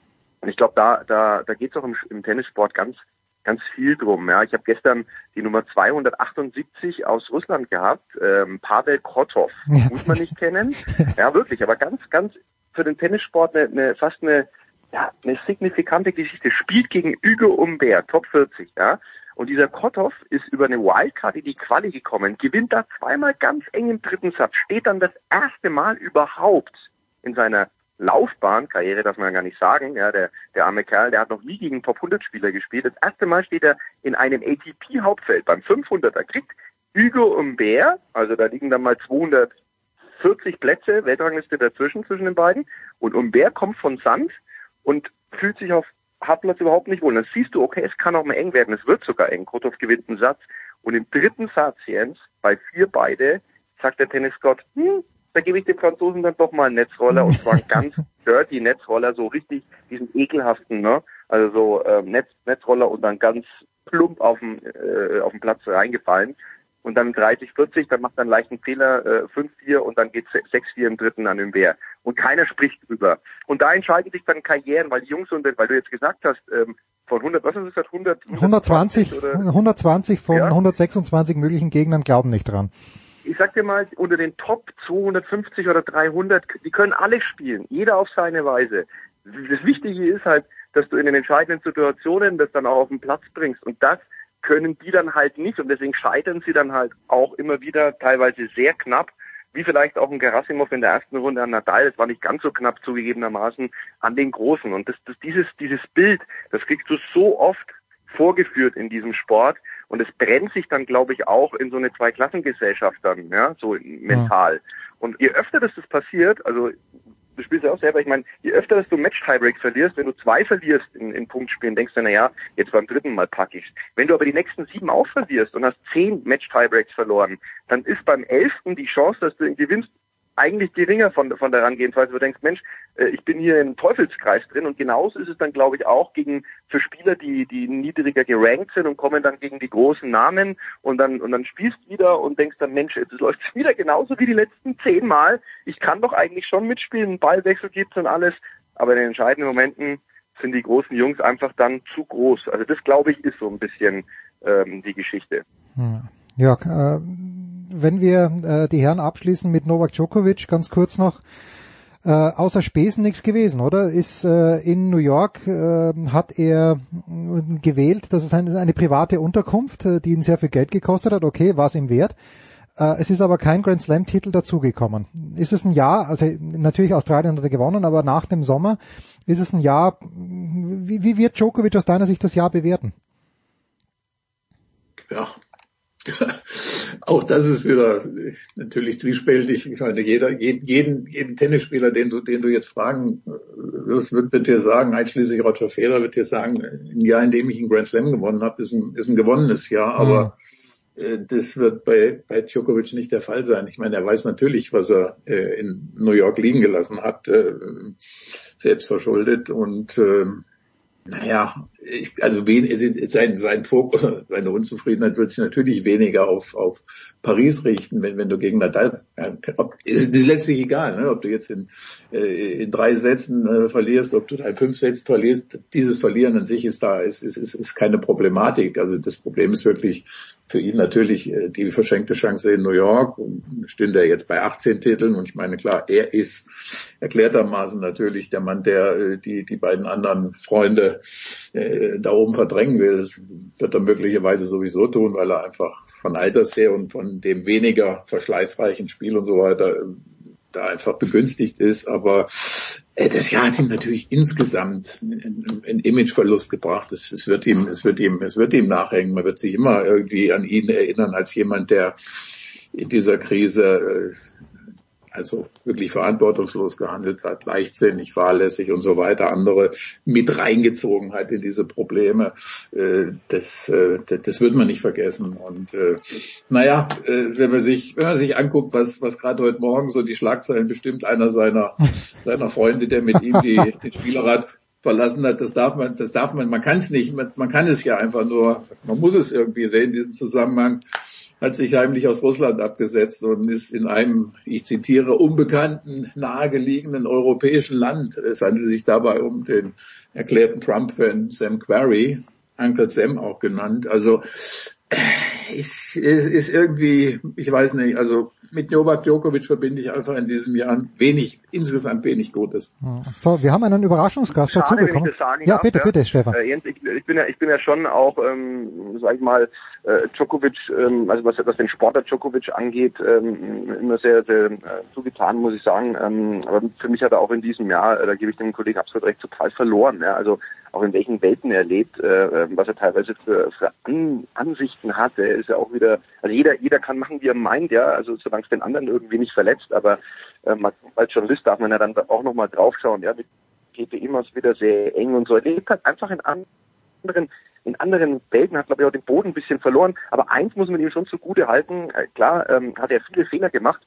und ich glaube, da, da, da geht es auch im, im Tennissport ganz, ganz viel drum. Ja, ich habe gestern die Nummer 278 aus Russland gehabt, ähm, Pavel Krotov, muss man nicht kennen. Ja, wirklich, aber ganz, ganz für den Tennissport eine, eine fast eine ja, eine signifikante Geschichte. Spielt gegen Hugo Umbert, Top 40, ja. Und dieser Kotov ist über eine Wildcard in die Quali gekommen, gewinnt da zweimal ganz eng im dritten Satz, steht dann das erste Mal überhaupt in seiner Laufbahn, Karriere darf man ja gar nicht sagen, ja, der, der arme Kerl, der hat noch nie gegen Top 100 Spieler gespielt. Das erste Mal steht er in einem ATP-Hauptfeld beim 500er, kriegt Hugo Umbert, also da liegen dann mal 240 Plätze, Weltrangliste dazwischen, zwischen den beiden, und Umbert kommt von Sand, und fühlt sich auf Hartplatz überhaupt nicht wohl. Dann siehst du, okay, es kann auch mal eng werden, es wird sogar eng. Krotov gewinnt einen Satz. Und im dritten Satz, Jens, bei vier beide, sagt der Tennisgott, hm, da gebe ich dem Franzosen dann doch mal einen Netzroller und zwar einen *laughs* ganz dirty Netzroller, so richtig diesen ekelhaften, ne? Also so ähm, Netz, Netzroller und dann ganz plump auf den, äh, auf den Platz reingefallen und dann 30, 40, dann macht er einen leichten Fehler, äh, 5-4 und dann geht 6-4 im dritten an den Bär. Und keiner spricht drüber. Und da entscheiden sich dann Karrieren, weil die Jungs, und weil du jetzt gesagt hast, ähm, von 100, was hast du gesagt, 100, 120, 120 von ja? 126 möglichen Gegnern glauben nicht dran. Ich sag dir mal, unter den Top 250 oder 300, die können alle spielen, jeder auf seine Weise. Das Wichtige ist halt, dass du in den entscheidenden Situationen das dann auch auf den Platz bringst. Und das können die dann halt nicht und deswegen scheitern sie dann halt auch immer wieder teilweise sehr knapp, wie vielleicht auch ein Gerasimov in der ersten Runde an Nadal, das war nicht ganz so knapp zugegebenermaßen, an den Großen. Und das, das, dieses, dieses Bild, das kriegst du so oft vorgeführt in diesem Sport und es brennt sich dann, glaube ich, auch in so eine Zweiklassengesellschaft dann, ja, so mental. Ja. Und je öfter das, das passiert, also du spielst ja auch selber, ich meine, je öfter dass du Match-Tiebreak verlierst, wenn du zwei verlierst in, in Punktspielen, denkst du, na ja, jetzt beim dritten Mal pack ich's. Wenn du aber die nächsten sieben auch verlierst und hast zehn Match-Tiebreaks verloren, dann ist beim elften die Chance, dass du gewinnst, eigentlich geringer von, von der Herangehensweise. Du denkst, Mensch, äh, ich bin hier im Teufelskreis drin und genauso ist es dann, glaube ich, auch gegen für Spieler, die, die niedriger gerankt sind und kommen dann gegen die großen Namen und dann und dann spielst wieder und denkst dann, Mensch, es läuft *laughs* wieder genauso wie die letzten zehn Mal. Ich kann doch eigentlich schon mitspielen, Ballwechsel gibt's und alles, aber in den entscheidenden Momenten sind die großen Jungs einfach dann zu groß. Also das, glaube ich, ist so ein bisschen ähm, die Geschichte. Hm. Jörg, äh, wenn wir äh, die Herren abschließen mit Novak Djokovic, ganz kurz noch, äh, außer Spesen nichts gewesen, oder? Ist äh, in New York äh, hat er äh, gewählt, das ist eine, eine private Unterkunft, äh, die ihn sehr viel Geld gekostet hat. Okay, war es ihm wert. Äh, es ist aber kein Grand Slam Titel dazugekommen. Ist es ein Jahr? Also natürlich Australien hat er gewonnen, aber nach dem Sommer ist es ein Jahr. Wie, wie wird Djokovic aus deiner Sicht das Jahr bewerten? Ja, auch das ist wieder natürlich zwiespältig. Ich meine, jeder, jeden, jeden Tennisspieler, den du, den du jetzt fragen wirst, wird, wird dir sagen, einschließlich Roger Federer wird dir sagen, ein Jahr, in dem ich einen Grand Slam gewonnen habe, ist ein, ist ein gewonnenes Jahr, aber mhm. das wird bei, bei Djokovic nicht der Fall sein. Ich meine, er weiß natürlich, was er äh, in New York liegen gelassen hat, äh, selbst verschuldet und äh, naja, ich, also wen, sein, sein Fokus, *laughs* seine Unzufriedenheit wird sich natürlich weniger auf, auf Paris richten, wenn, wenn du gegen Nadal, ob, ist, ist letztlich egal, ne, ob du jetzt in, äh, in drei Sätzen äh, verlierst, ob du in fünf Sätzen verlierst, dieses Verlieren an sich ist da, ist, ist, ist, ist keine Problematik. Also das Problem ist wirklich für ihn natürlich äh, die verschenkte Chance in New York. Stünde er jetzt bei 18 Titeln und ich meine, klar, er ist erklärtermaßen natürlich der Mann, der äh, die, die beiden anderen Freunde äh, da oben verdrängen will. Das wird er möglicherweise sowieso tun, weil er einfach von Alters her und von dem weniger verschleißreichen Spiel und so weiter äh, da einfach begünstigt ist. Aber äh, das Jahr hat ihm natürlich insgesamt einen, einen Imageverlust gebracht. Es, es, wird ihm, es wird ihm, es wird ihm nachhängen. Man wird sich immer irgendwie an ihn erinnern als jemand, der in dieser Krise äh, also wirklich verantwortungslos gehandelt hat, leichtsinnig, fahrlässig und so weiter, andere mit reingezogen hat in diese Probleme, äh, das, äh, das wird man nicht vergessen. Und äh, naja, wenn man sich, wenn man sich anguckt, was, was gerade heute Morgen so die Schlagzeilen bestimmt einer seiner, *laughs* seiner Freunde, der mit ihm die, den Spielerrat verlassen hat, das darf man, das darf man, man kann es nicht, man, man kann es ja einfach nur, man muss es irgendwie sehen, diesen Zusammenhang hat sich heimlich aus Russland abgesetzt und ist in einem, ich zitiere, unbekannten, nahegelegenen europäischen Land. Es handelt sich dabei um den erklärten Trump-Fan Sam Querry, Uncle Sam auch genannt. Also ist, ist irgendwie, ich weiß nicht, also mit Novak Djokovic verbinde ich einfach in diesem Jahr wenig, insgesamt wenig Gutes. So, wir haben einen Überraschungsgast dazu bekommen. ja, darf, bitte, ja. bitte, Stefan. Äh, Jens, ich, ich, bin ja, ich bin ja schon auch, ähm, sag ich mal, äh, Djokovic, ähm, also was, was den Sportler Djokovic angeht, ähm, immer sehr, sehr äh, zugetan, muss ich sagen. Ähm, aber für mich hat er auch in diesem Jahr, äh, da gebe ich dem Kollegen absolut recht, total verloren. Ja? Also auch in welchen Welten er lebt, äh, was er teilweise für, für An Ansichten hat. Er ist ja auch wieder, also jeder, jeder kann machen, wie er meint, ja, also solange es den anderen irgendwie nicht verletzt, aber äh, als Journalist darf man ja dann auch nochmal draufschauen, ja, mit geht immer wieder sehr eng und so. Er lebt halt einfach in anderen in anderen Welten hat, glaube ich, auch den Boden ein bisschen verloren. Aber eins muss man ihm schon zugute halten. Äh, klar, ähm, hat er viele Fehler gemacht,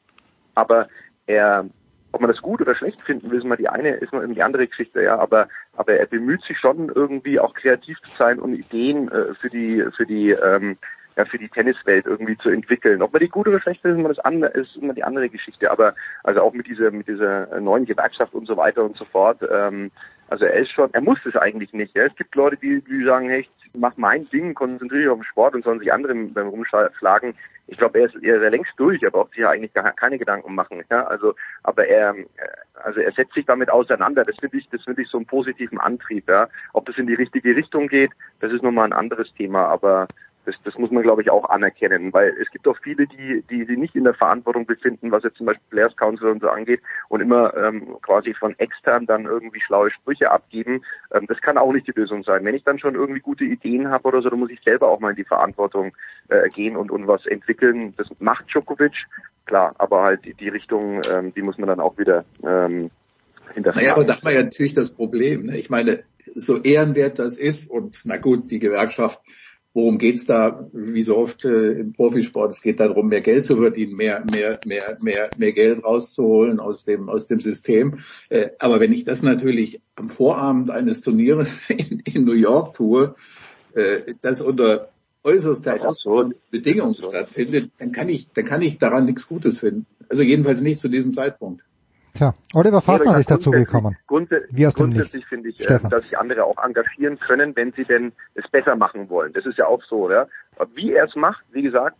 aber er ob man das gut oder schlecht finden will, ist mal die eine, ist mal die andere Geschichte, ja, aber, aber er bemüht sich schon irgendwie auch kreativ zu sein und Ideen äh, für die, für die, ähm, ja, für die Tenniswelt irgendwie zu entwickeln. Ob man die gut oder schlecht ist, ist andere, ist immer die andere Geschichte. Aber also auch mit dieser, mit dieser neuen Gewerkschaft und so weiter und so fort. Ähm, also er ist schon, er muss es eigentlich nicht. Ja. Es gibt Leute, die, die sagen, hey, ich mach mein Ding, konzentriere dich auf den Sport und sollen sich andere beim Rumschlagen. Ich glaube, er ist, er ist längst durch, er braucht sich ja eigentlich gar keine Gedanken machen. Ja, also, aber er, also er setzt sich damit auseinander. Das finde ich, das finde ich so einen positiven Antrieb. Ja, ob das in die richtige Richtung geht, das ist nochmal ein anderes Thema. Aber das, das muss man, glaube ich, auch anerkennen, weil es gibt auch viele, die, die sich nicht in der Verantwortung befinden, was jetzt zum Beispiel Players Council und so angeht und immer ähm, quasi von extern dann irgendwie schlaue Sprüche abgeben. Ähm, das kann auch nicht die Lösung sein. Wenn ich dann schon irgendwie gute Ideen habe oder so, dann muss ich selber auch mal in die Verantwortung äh, gehen und, und was entwickeln. Das macht Djokovic, klar, aber halt die, die Richtung, ähm, die muss man dann auch wieder ähm, Naja, aber da haben wir ja natürlich das Problem. Ne? Ich meine, so ehrenwert das ist und na gut, die Gewerkschaft, worum geht's da? Wie so oft äh, im Profisport, es geht darum, mehr Geld zu verdienen, mehr, mehr, mehr, mehr, mehr Geld rauszuholen aus dem, aus dem System. Äh, aber wenn ich das natürlich am Vorabend eines Turnieres *laughs* in, in New York tue, äh, das unter äußerst herausfordernden Bedingungen stattfindet, dann kann ich, dann kann ich daran nichts Gutes finden. Also jedenfalls nicht zu diesem Zeitpunkt. Tja, Oliver Fastner ist dazu gekommen. Wie aus dem grundsätzlich finde ich, äh, dass sich andere auch engagieren können, wenn sie denn es besser machen wollen. Das ist ja auch so, ja. Wie er es macht, wie gesagt,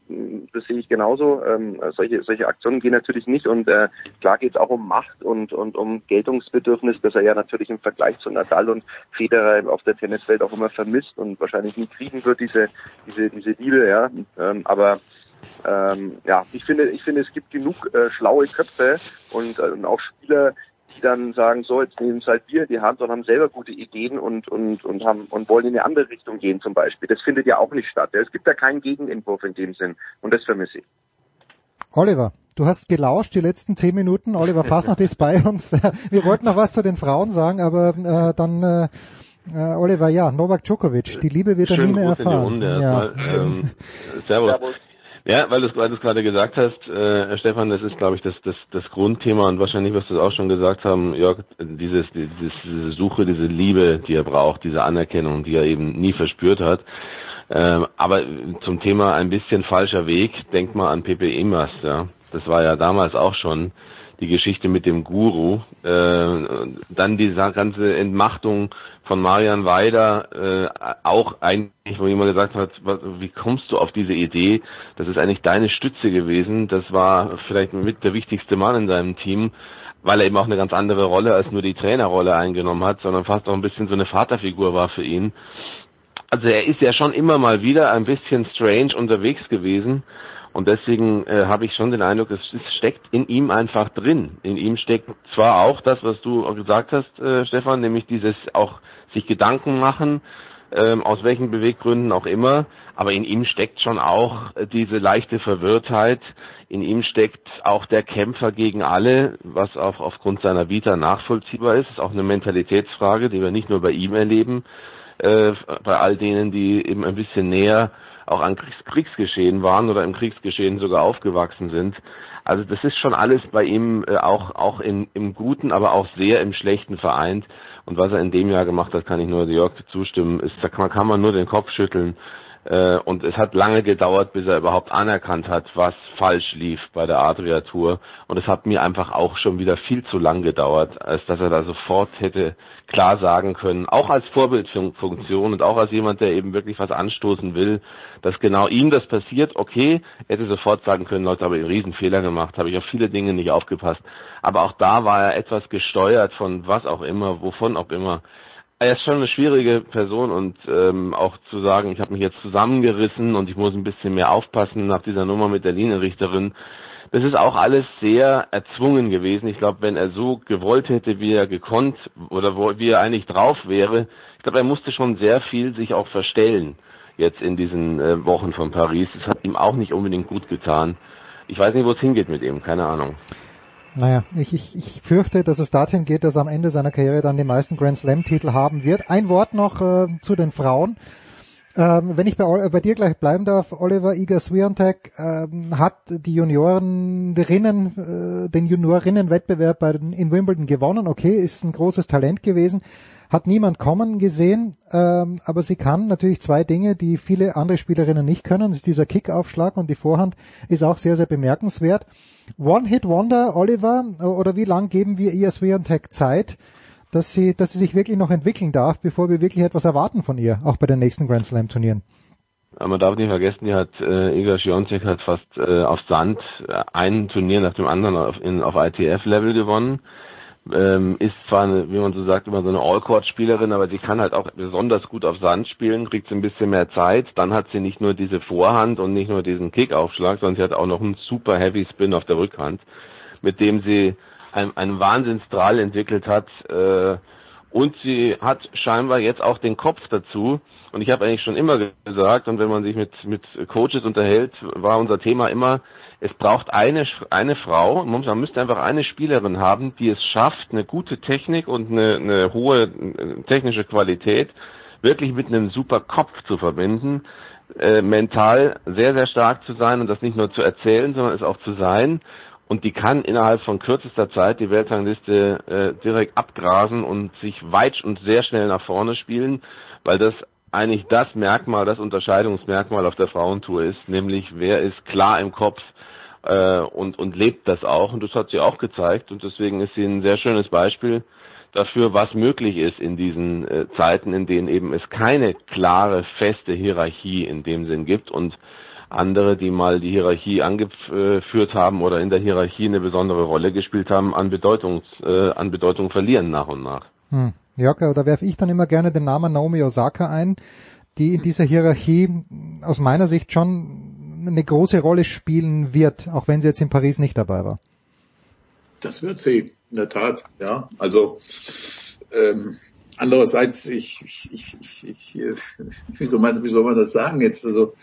das sehe ich genauso. Ähm, solche, solche Aktionen gehen natürlich nicht und äh, klar geht es auch um Macht und, und um Geltungsbedürfnis, das er ja natürlich im Vergleich zu Nadal und Federer auf der Tenniswelt auch immer vermisst und wahrscheinlich nie kriegen wird, diese, diese, diese Liebe, ja. Ähm, aber ähm, ja, ich finde, ich finde, es gibt genug äh, schlaue Köpfe und, äh, und auch Spieler, die dann sagen, so, jetzt nehmen es halt wir in die Hand und haben selber gute Ideen und, und, und haben, und wollen in eine andere Richtung gehen zum Beispiel. Das findet ja auch nicht statt. Es gibt da keinen Gegenentwurf in dem Sinn. Und das vermisse ich. Oliver, du hast gelauscht die letzten zehn Minuten. Oliver Fasnacht ist bei uns. *laughs* Wir wollten noch was zu den Frauen sagen, aber äh, dann äh, äh, Oliver, ja, Novak Djokovic, die Liebe wird er nie mehr erfahren. Ja. Ähm, *laughs* servus. servus. Ja, weil du es gerade gesagt hast, äh, Stefan, das ist, glaube ich, das, das, das Grundthema und wahrscheinlich wirst du es auch schon gesagt haben, Jörg, dieses, dieses, diese Suche, diese Liebe, die er braucht, diese Anerkennung, die er eben nie verspürt hat. Ähm, aber zum Thema ein bisschen falscher Weg, denk mal an Pepe Emas, ja. Das war ja damals auch schon die Geschichte mit dem Guru. Äh, dann die ganze Entmachtung von Marian Weider äh, auch eigentlich, wo jemand gesagt hat, was, wie kommst du auf diese Idee? Das ist eigentlich deine Stütze gewesen. Das war vielleicht mit der wichtigste Mann in seinem Team, weil er eben auch eine ganz andere Rolle als nur die Trainerrolle eingenommen hat, sondern fast auch ein bisschen so eine Vaterfigur war für ihn. Also er ist ja schon immer mal wieder ein bisschen strange unterwegs gewesen. Und deswegen äh, habe ich schon den Eindruck, es, es steckt in ihm einfach drin. In ihm steckt zwar auch das, was du gesagt hast, äh, Stefan, nämlich dieses auch sich Gedanken machen, ähm, aus welchen Beweggründen auch immer. Aber in ihm steckt schon auch diese leichte Verwirrtheit. In ihm steckt auch der Kämpfer gegen alle, was auch aufgrund seiner Vita nachvollziehbar ist. Das ist auch eine Mentalitätsfrage, die wir nicht nur bei ihm erleben, äh, bei all denen, die eben ein bisschen näher auch an Kriegs Kriegsgeschehen waren oder im Kriegsgeschehen sogar aufgewachsen sind. Also das ist schon alles bei ihm äh, auch auch in, im Guten, aber auch sehr im Schlechten vereint. Und was er in dem Jahr gemacht hat, kann ich nur Jörg zustimmen. Ist, da kann, kann man nur den Kopf schütteln. Äh, und es hat lange gedauert, bis er überhaupt anerkannt hat, was falsch lief bei der Adria Tour. Und es hat mir einfach auch schon wieder viel zu lang gedauert, als dass er da sofort hätte klar sagen können, auch als Vorbildfunktion und auch als jemand, der eben wirklich was anstoßen will, dass genau ihm das passiert, okay, hätte sofort sagen können, Leute, habe ich einen Riesenfehler gemacht, habe ich auf viele Dinge nicht aufgepasst. Aber auch da war er etwas gesteuert von was auch immer, wovon auch immer. Er ist schon eine schwierige Person und ähm, auch zu sagen, ich habe mich jetzt zusammengerissen und ich muss ein bisschen mehr aufpassen nach dieser Nummer mit der Linienrichterin. Das ist auch alles sehr erzwungen gewesen. Ich glaube, wenn er so gewollt hätte, wie er gekonnt oder wo, wie er eigentlich drauf wäre, ich glaube, er musste schon sehr viel sich auch verstellen jetzt in diesen äh, Wochen von Paris. Das hat ihm auch nicht unbedingt gut getan. Ich weiß nicht, wo es hingeht mit ihm, keine Ahnung. Naja, ich, ich, ich fürchte, dass es dorthin geht, dass er am Ende seiner Karriere dann die meisten Grand Slam-Titel haben wird. Ein Wort noch äh, zu den Frauen. Ähm, wenn ich bei, bei, dir gleich bleiben darf, Oliver Iga Swiatek ähm, hat die Juniorinnen, äh, den Juniorinnenwettbewerb in Wimbledon gewonnen. Okay, ist ein großes Talent gewesen hat niemand kommen gesehen, ähm, aber sie kann natürlich zwei Dinge, die viele andere Spielerinnen nicht können. Das ist dieser Kickaufschlag und die Vorhand ist auch sehr, sehr bemerkenswert. One-Hit-Wonder, Oliver, oder wie lang geben wir ihr Swiatek Zeit, dass sie, dass sie sich wirklich noch entwickeln darf, bevor wir wirklich etwas erwarten von ihr, auch bei den nächsten Grand Slam Turnieren? Man darf nicht vergessen, die hat äh, Iga Świątek hat fast äh, auf Sand äh, ein Turnier nach dem anderen auf, in, auf ITF-Level gewonnen ähm, ist zwar, eine, wie man so sagt, immer so eine All-Court-Spielerin, aber die kann halt auch besonders gut auf Sand spielen, kriegt sie ein bisschen mehr Zeit. Dann hat sie nicht nur diese Vorhand und nicht nur diesen Kickaufschlag, sondern sie hat auch noch einen super Heavy Spin auf der Rückhand, mit dem sie einen, einen Wahnsinnsstrahl entwickelt hat. Äh, und sie hat scheinbar jetzt auch den Kopf dazu. Und ich habe eigentlich schon immer gesagt, und wenn man sich mit, mit Coaches unterhält, war unser Thema immer, es braucht eine, eine Frau, man müsste einfach eine Spielerin haben, die es schafft, eine gute Technik und eine, eine hohe äh, technische Qualität wirklich mit einem super Kopf zu verbinden, äh, mental sehr, sehr stark zu sein und das nicht nur zu erzählen, sondern es auch zu sein. Und die kann innerhalb von kürzester Zeit die Weltrangliste äh, direkt abgrasen und sich weit und sehr schnell nach vorne spielen, weil das eigentlich das Merkmal, das Unterscheidungsmerkmal auf der Frauentour ist, nämlich wer ist klar im Kopf, äh, und, und lebt das auch. Und das hat sie auch gezeigt. Und deswegen ist sie ein sehr schönes Beispiel dafür, was möglich ist in diesen äh, Zeiten, in denen eben es keine klare, feste Hierarchie in dem Sinn gibt und andere, die mal die Hierarchie angeführt haben oder in der Hierarchie eine besondere Rolle gespielt haben, an Bedeutung, äh, an Bedeutung verlieren nach und nach. Hm. Ja, da werfe ich dann immer gerne den Namen Naomi Osaka ein, die in dieser Hierarchie aus meiner Sicht schon eine große Rolle spielen wird, auch wenn sie jetzt in Paris nicht dabei war. Das wird sie, in der Tat, ja. Also ähm, andererseits, ich, ich, ich, ich, ich *laughs* wie, soll man, wie soll man das sagen jetzt? Also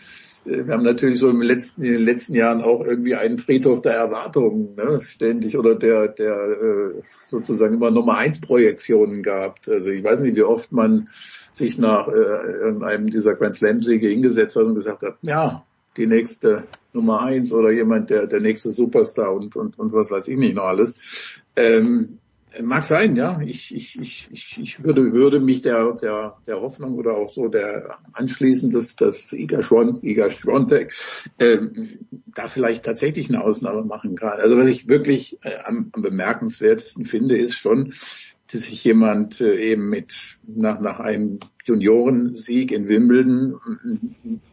äh, wir haben natürlich so im letzten, in den letzten Jahren auch irgendwie einen Friedhof der Erwartungen, ne, ständig oder der, der äh, sozusagen immer Nummer eins Projektionen gehabt. Also ich weiß nicht, wie oft man sich nach äh, irgendeinem dieser Grand Slam Siege hingesetzt hat und gesagt hat, ja, die nächste Nummer eins oder jemand, der, der nächste Superstar und, und, und was weiß ich nicht noch alles. Ähm, mag sein, ja. Ich, ich, ich, ich, würde, würde mich der, der, der Hoffnung oder auch so der anschließen, dass, dass Iga, Schwon, Schwontek ähm, da vielleicht tatsächlich eine Ausnahme machen kann. Also was ich wirklich äh, am, am bemerkenswertesten finde, ist schon, dass sich jemand äh, eben mit nach, nach einem Juniorensieg in Wimbledon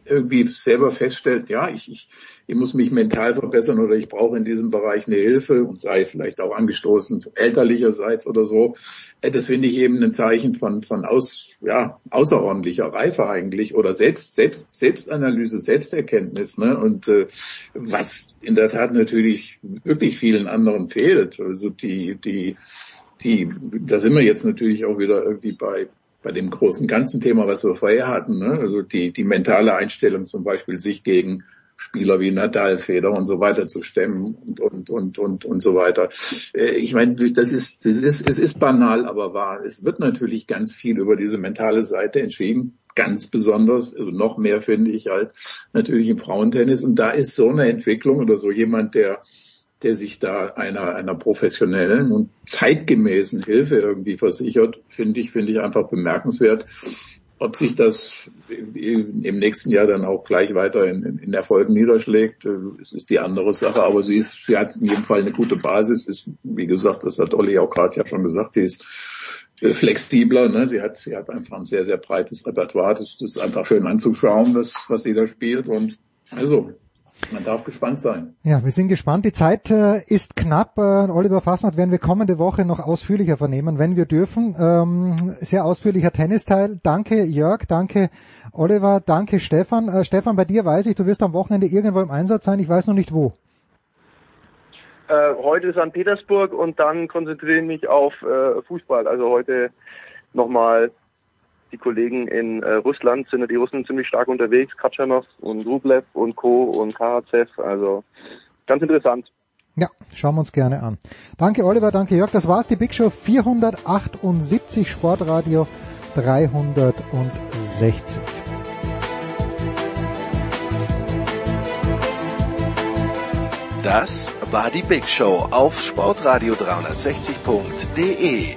irgendwie selber feststellt, ja, ich, ich, ich muss mich mental verbessern oder ich brauche in diesem Bereich eine Hilfe und sei es vielleicht auch angestoßen elterlicherseits oder so. Äh, das finde ich eben ein Zeichen von, von aus, ja, außerordentlicher Reife eigentlich oder Selbst, Selbst, Selbstanalyse, Selbsterkenntnis, ne? Und äh, was in der Tat natürlich wirklich vielen anderen fehlt. Also die, die, die, da sind wir jetzt natürlich auch wieder irgendwie bei bei dem großen ganzen Thema, was wir vorher hatten, ne? also die, die mentale Einstellung zum Beispiel, sich gegen Spieler wie Nadal, Feder und so weiter zu stemmen und und und und und so weiter. Äh, ich meine, das ist das ist es ist banal, aber wahr. Es wird natürlich ganz viel über diese mentale Seite entschieden, ganz besonders, also noch mehr finde ich halt natürlich im Frauentennis und da ist so eine Entwicklung oder so jemand, der der sich da einer, einer professionellen und zeitgemäßen Hilfe irgendwie versichert, finde ich, finde ich einfach bemerkenswert. Ob sich das im nächsten Jahr dann auch gleich weiter in, in Erfolgen niederschlägt, ist die andere Sache. Aber sie ist, sie hat in jedem Fall eine gute Basis. Ist, wie gesagt, das hat Olli auch gerade ja schon gesagt, die ist äh, flexibler. Ne? Sie hat, sie hat einfach ein sehr, sehr breites Repertoire. Das, das ist einfach schön anzuschauen, was, was sie da spielt. Und also man darf gespannt sein. Ja, wir sind gespannt. Die Zeit äh, ist knapp. Äh, Oliver Fassnacht werden wir kommende Woche noch ausführlicher vernehmen, wenn wir dürfen. Ähm, sehr ausführlicher Tennisteil. Danke Jörg, danke Oliver, danke Stefan. Äh, Stefan, bei dir weiß ich, du wirst am Wochenende irgendwo im Einsatz sein. Ich weiß noch nicht wo. Äh, heute St. Petersburg und dann konzentriere ich mich auf äh, Fußball. Also heute nochmal die Kollegen in äh, Russland sind ja die Russen ziemlich stark unterwegs, Katschanov und Rublev und Co. und Karatsev, also ganz interessant. Ja, schauen wir uns gerne an. Danke Oliver, danke Jörg. Das war's, die Big Show 478 Sportradio 360. Das war die Big Show auf Sportradio 360.de.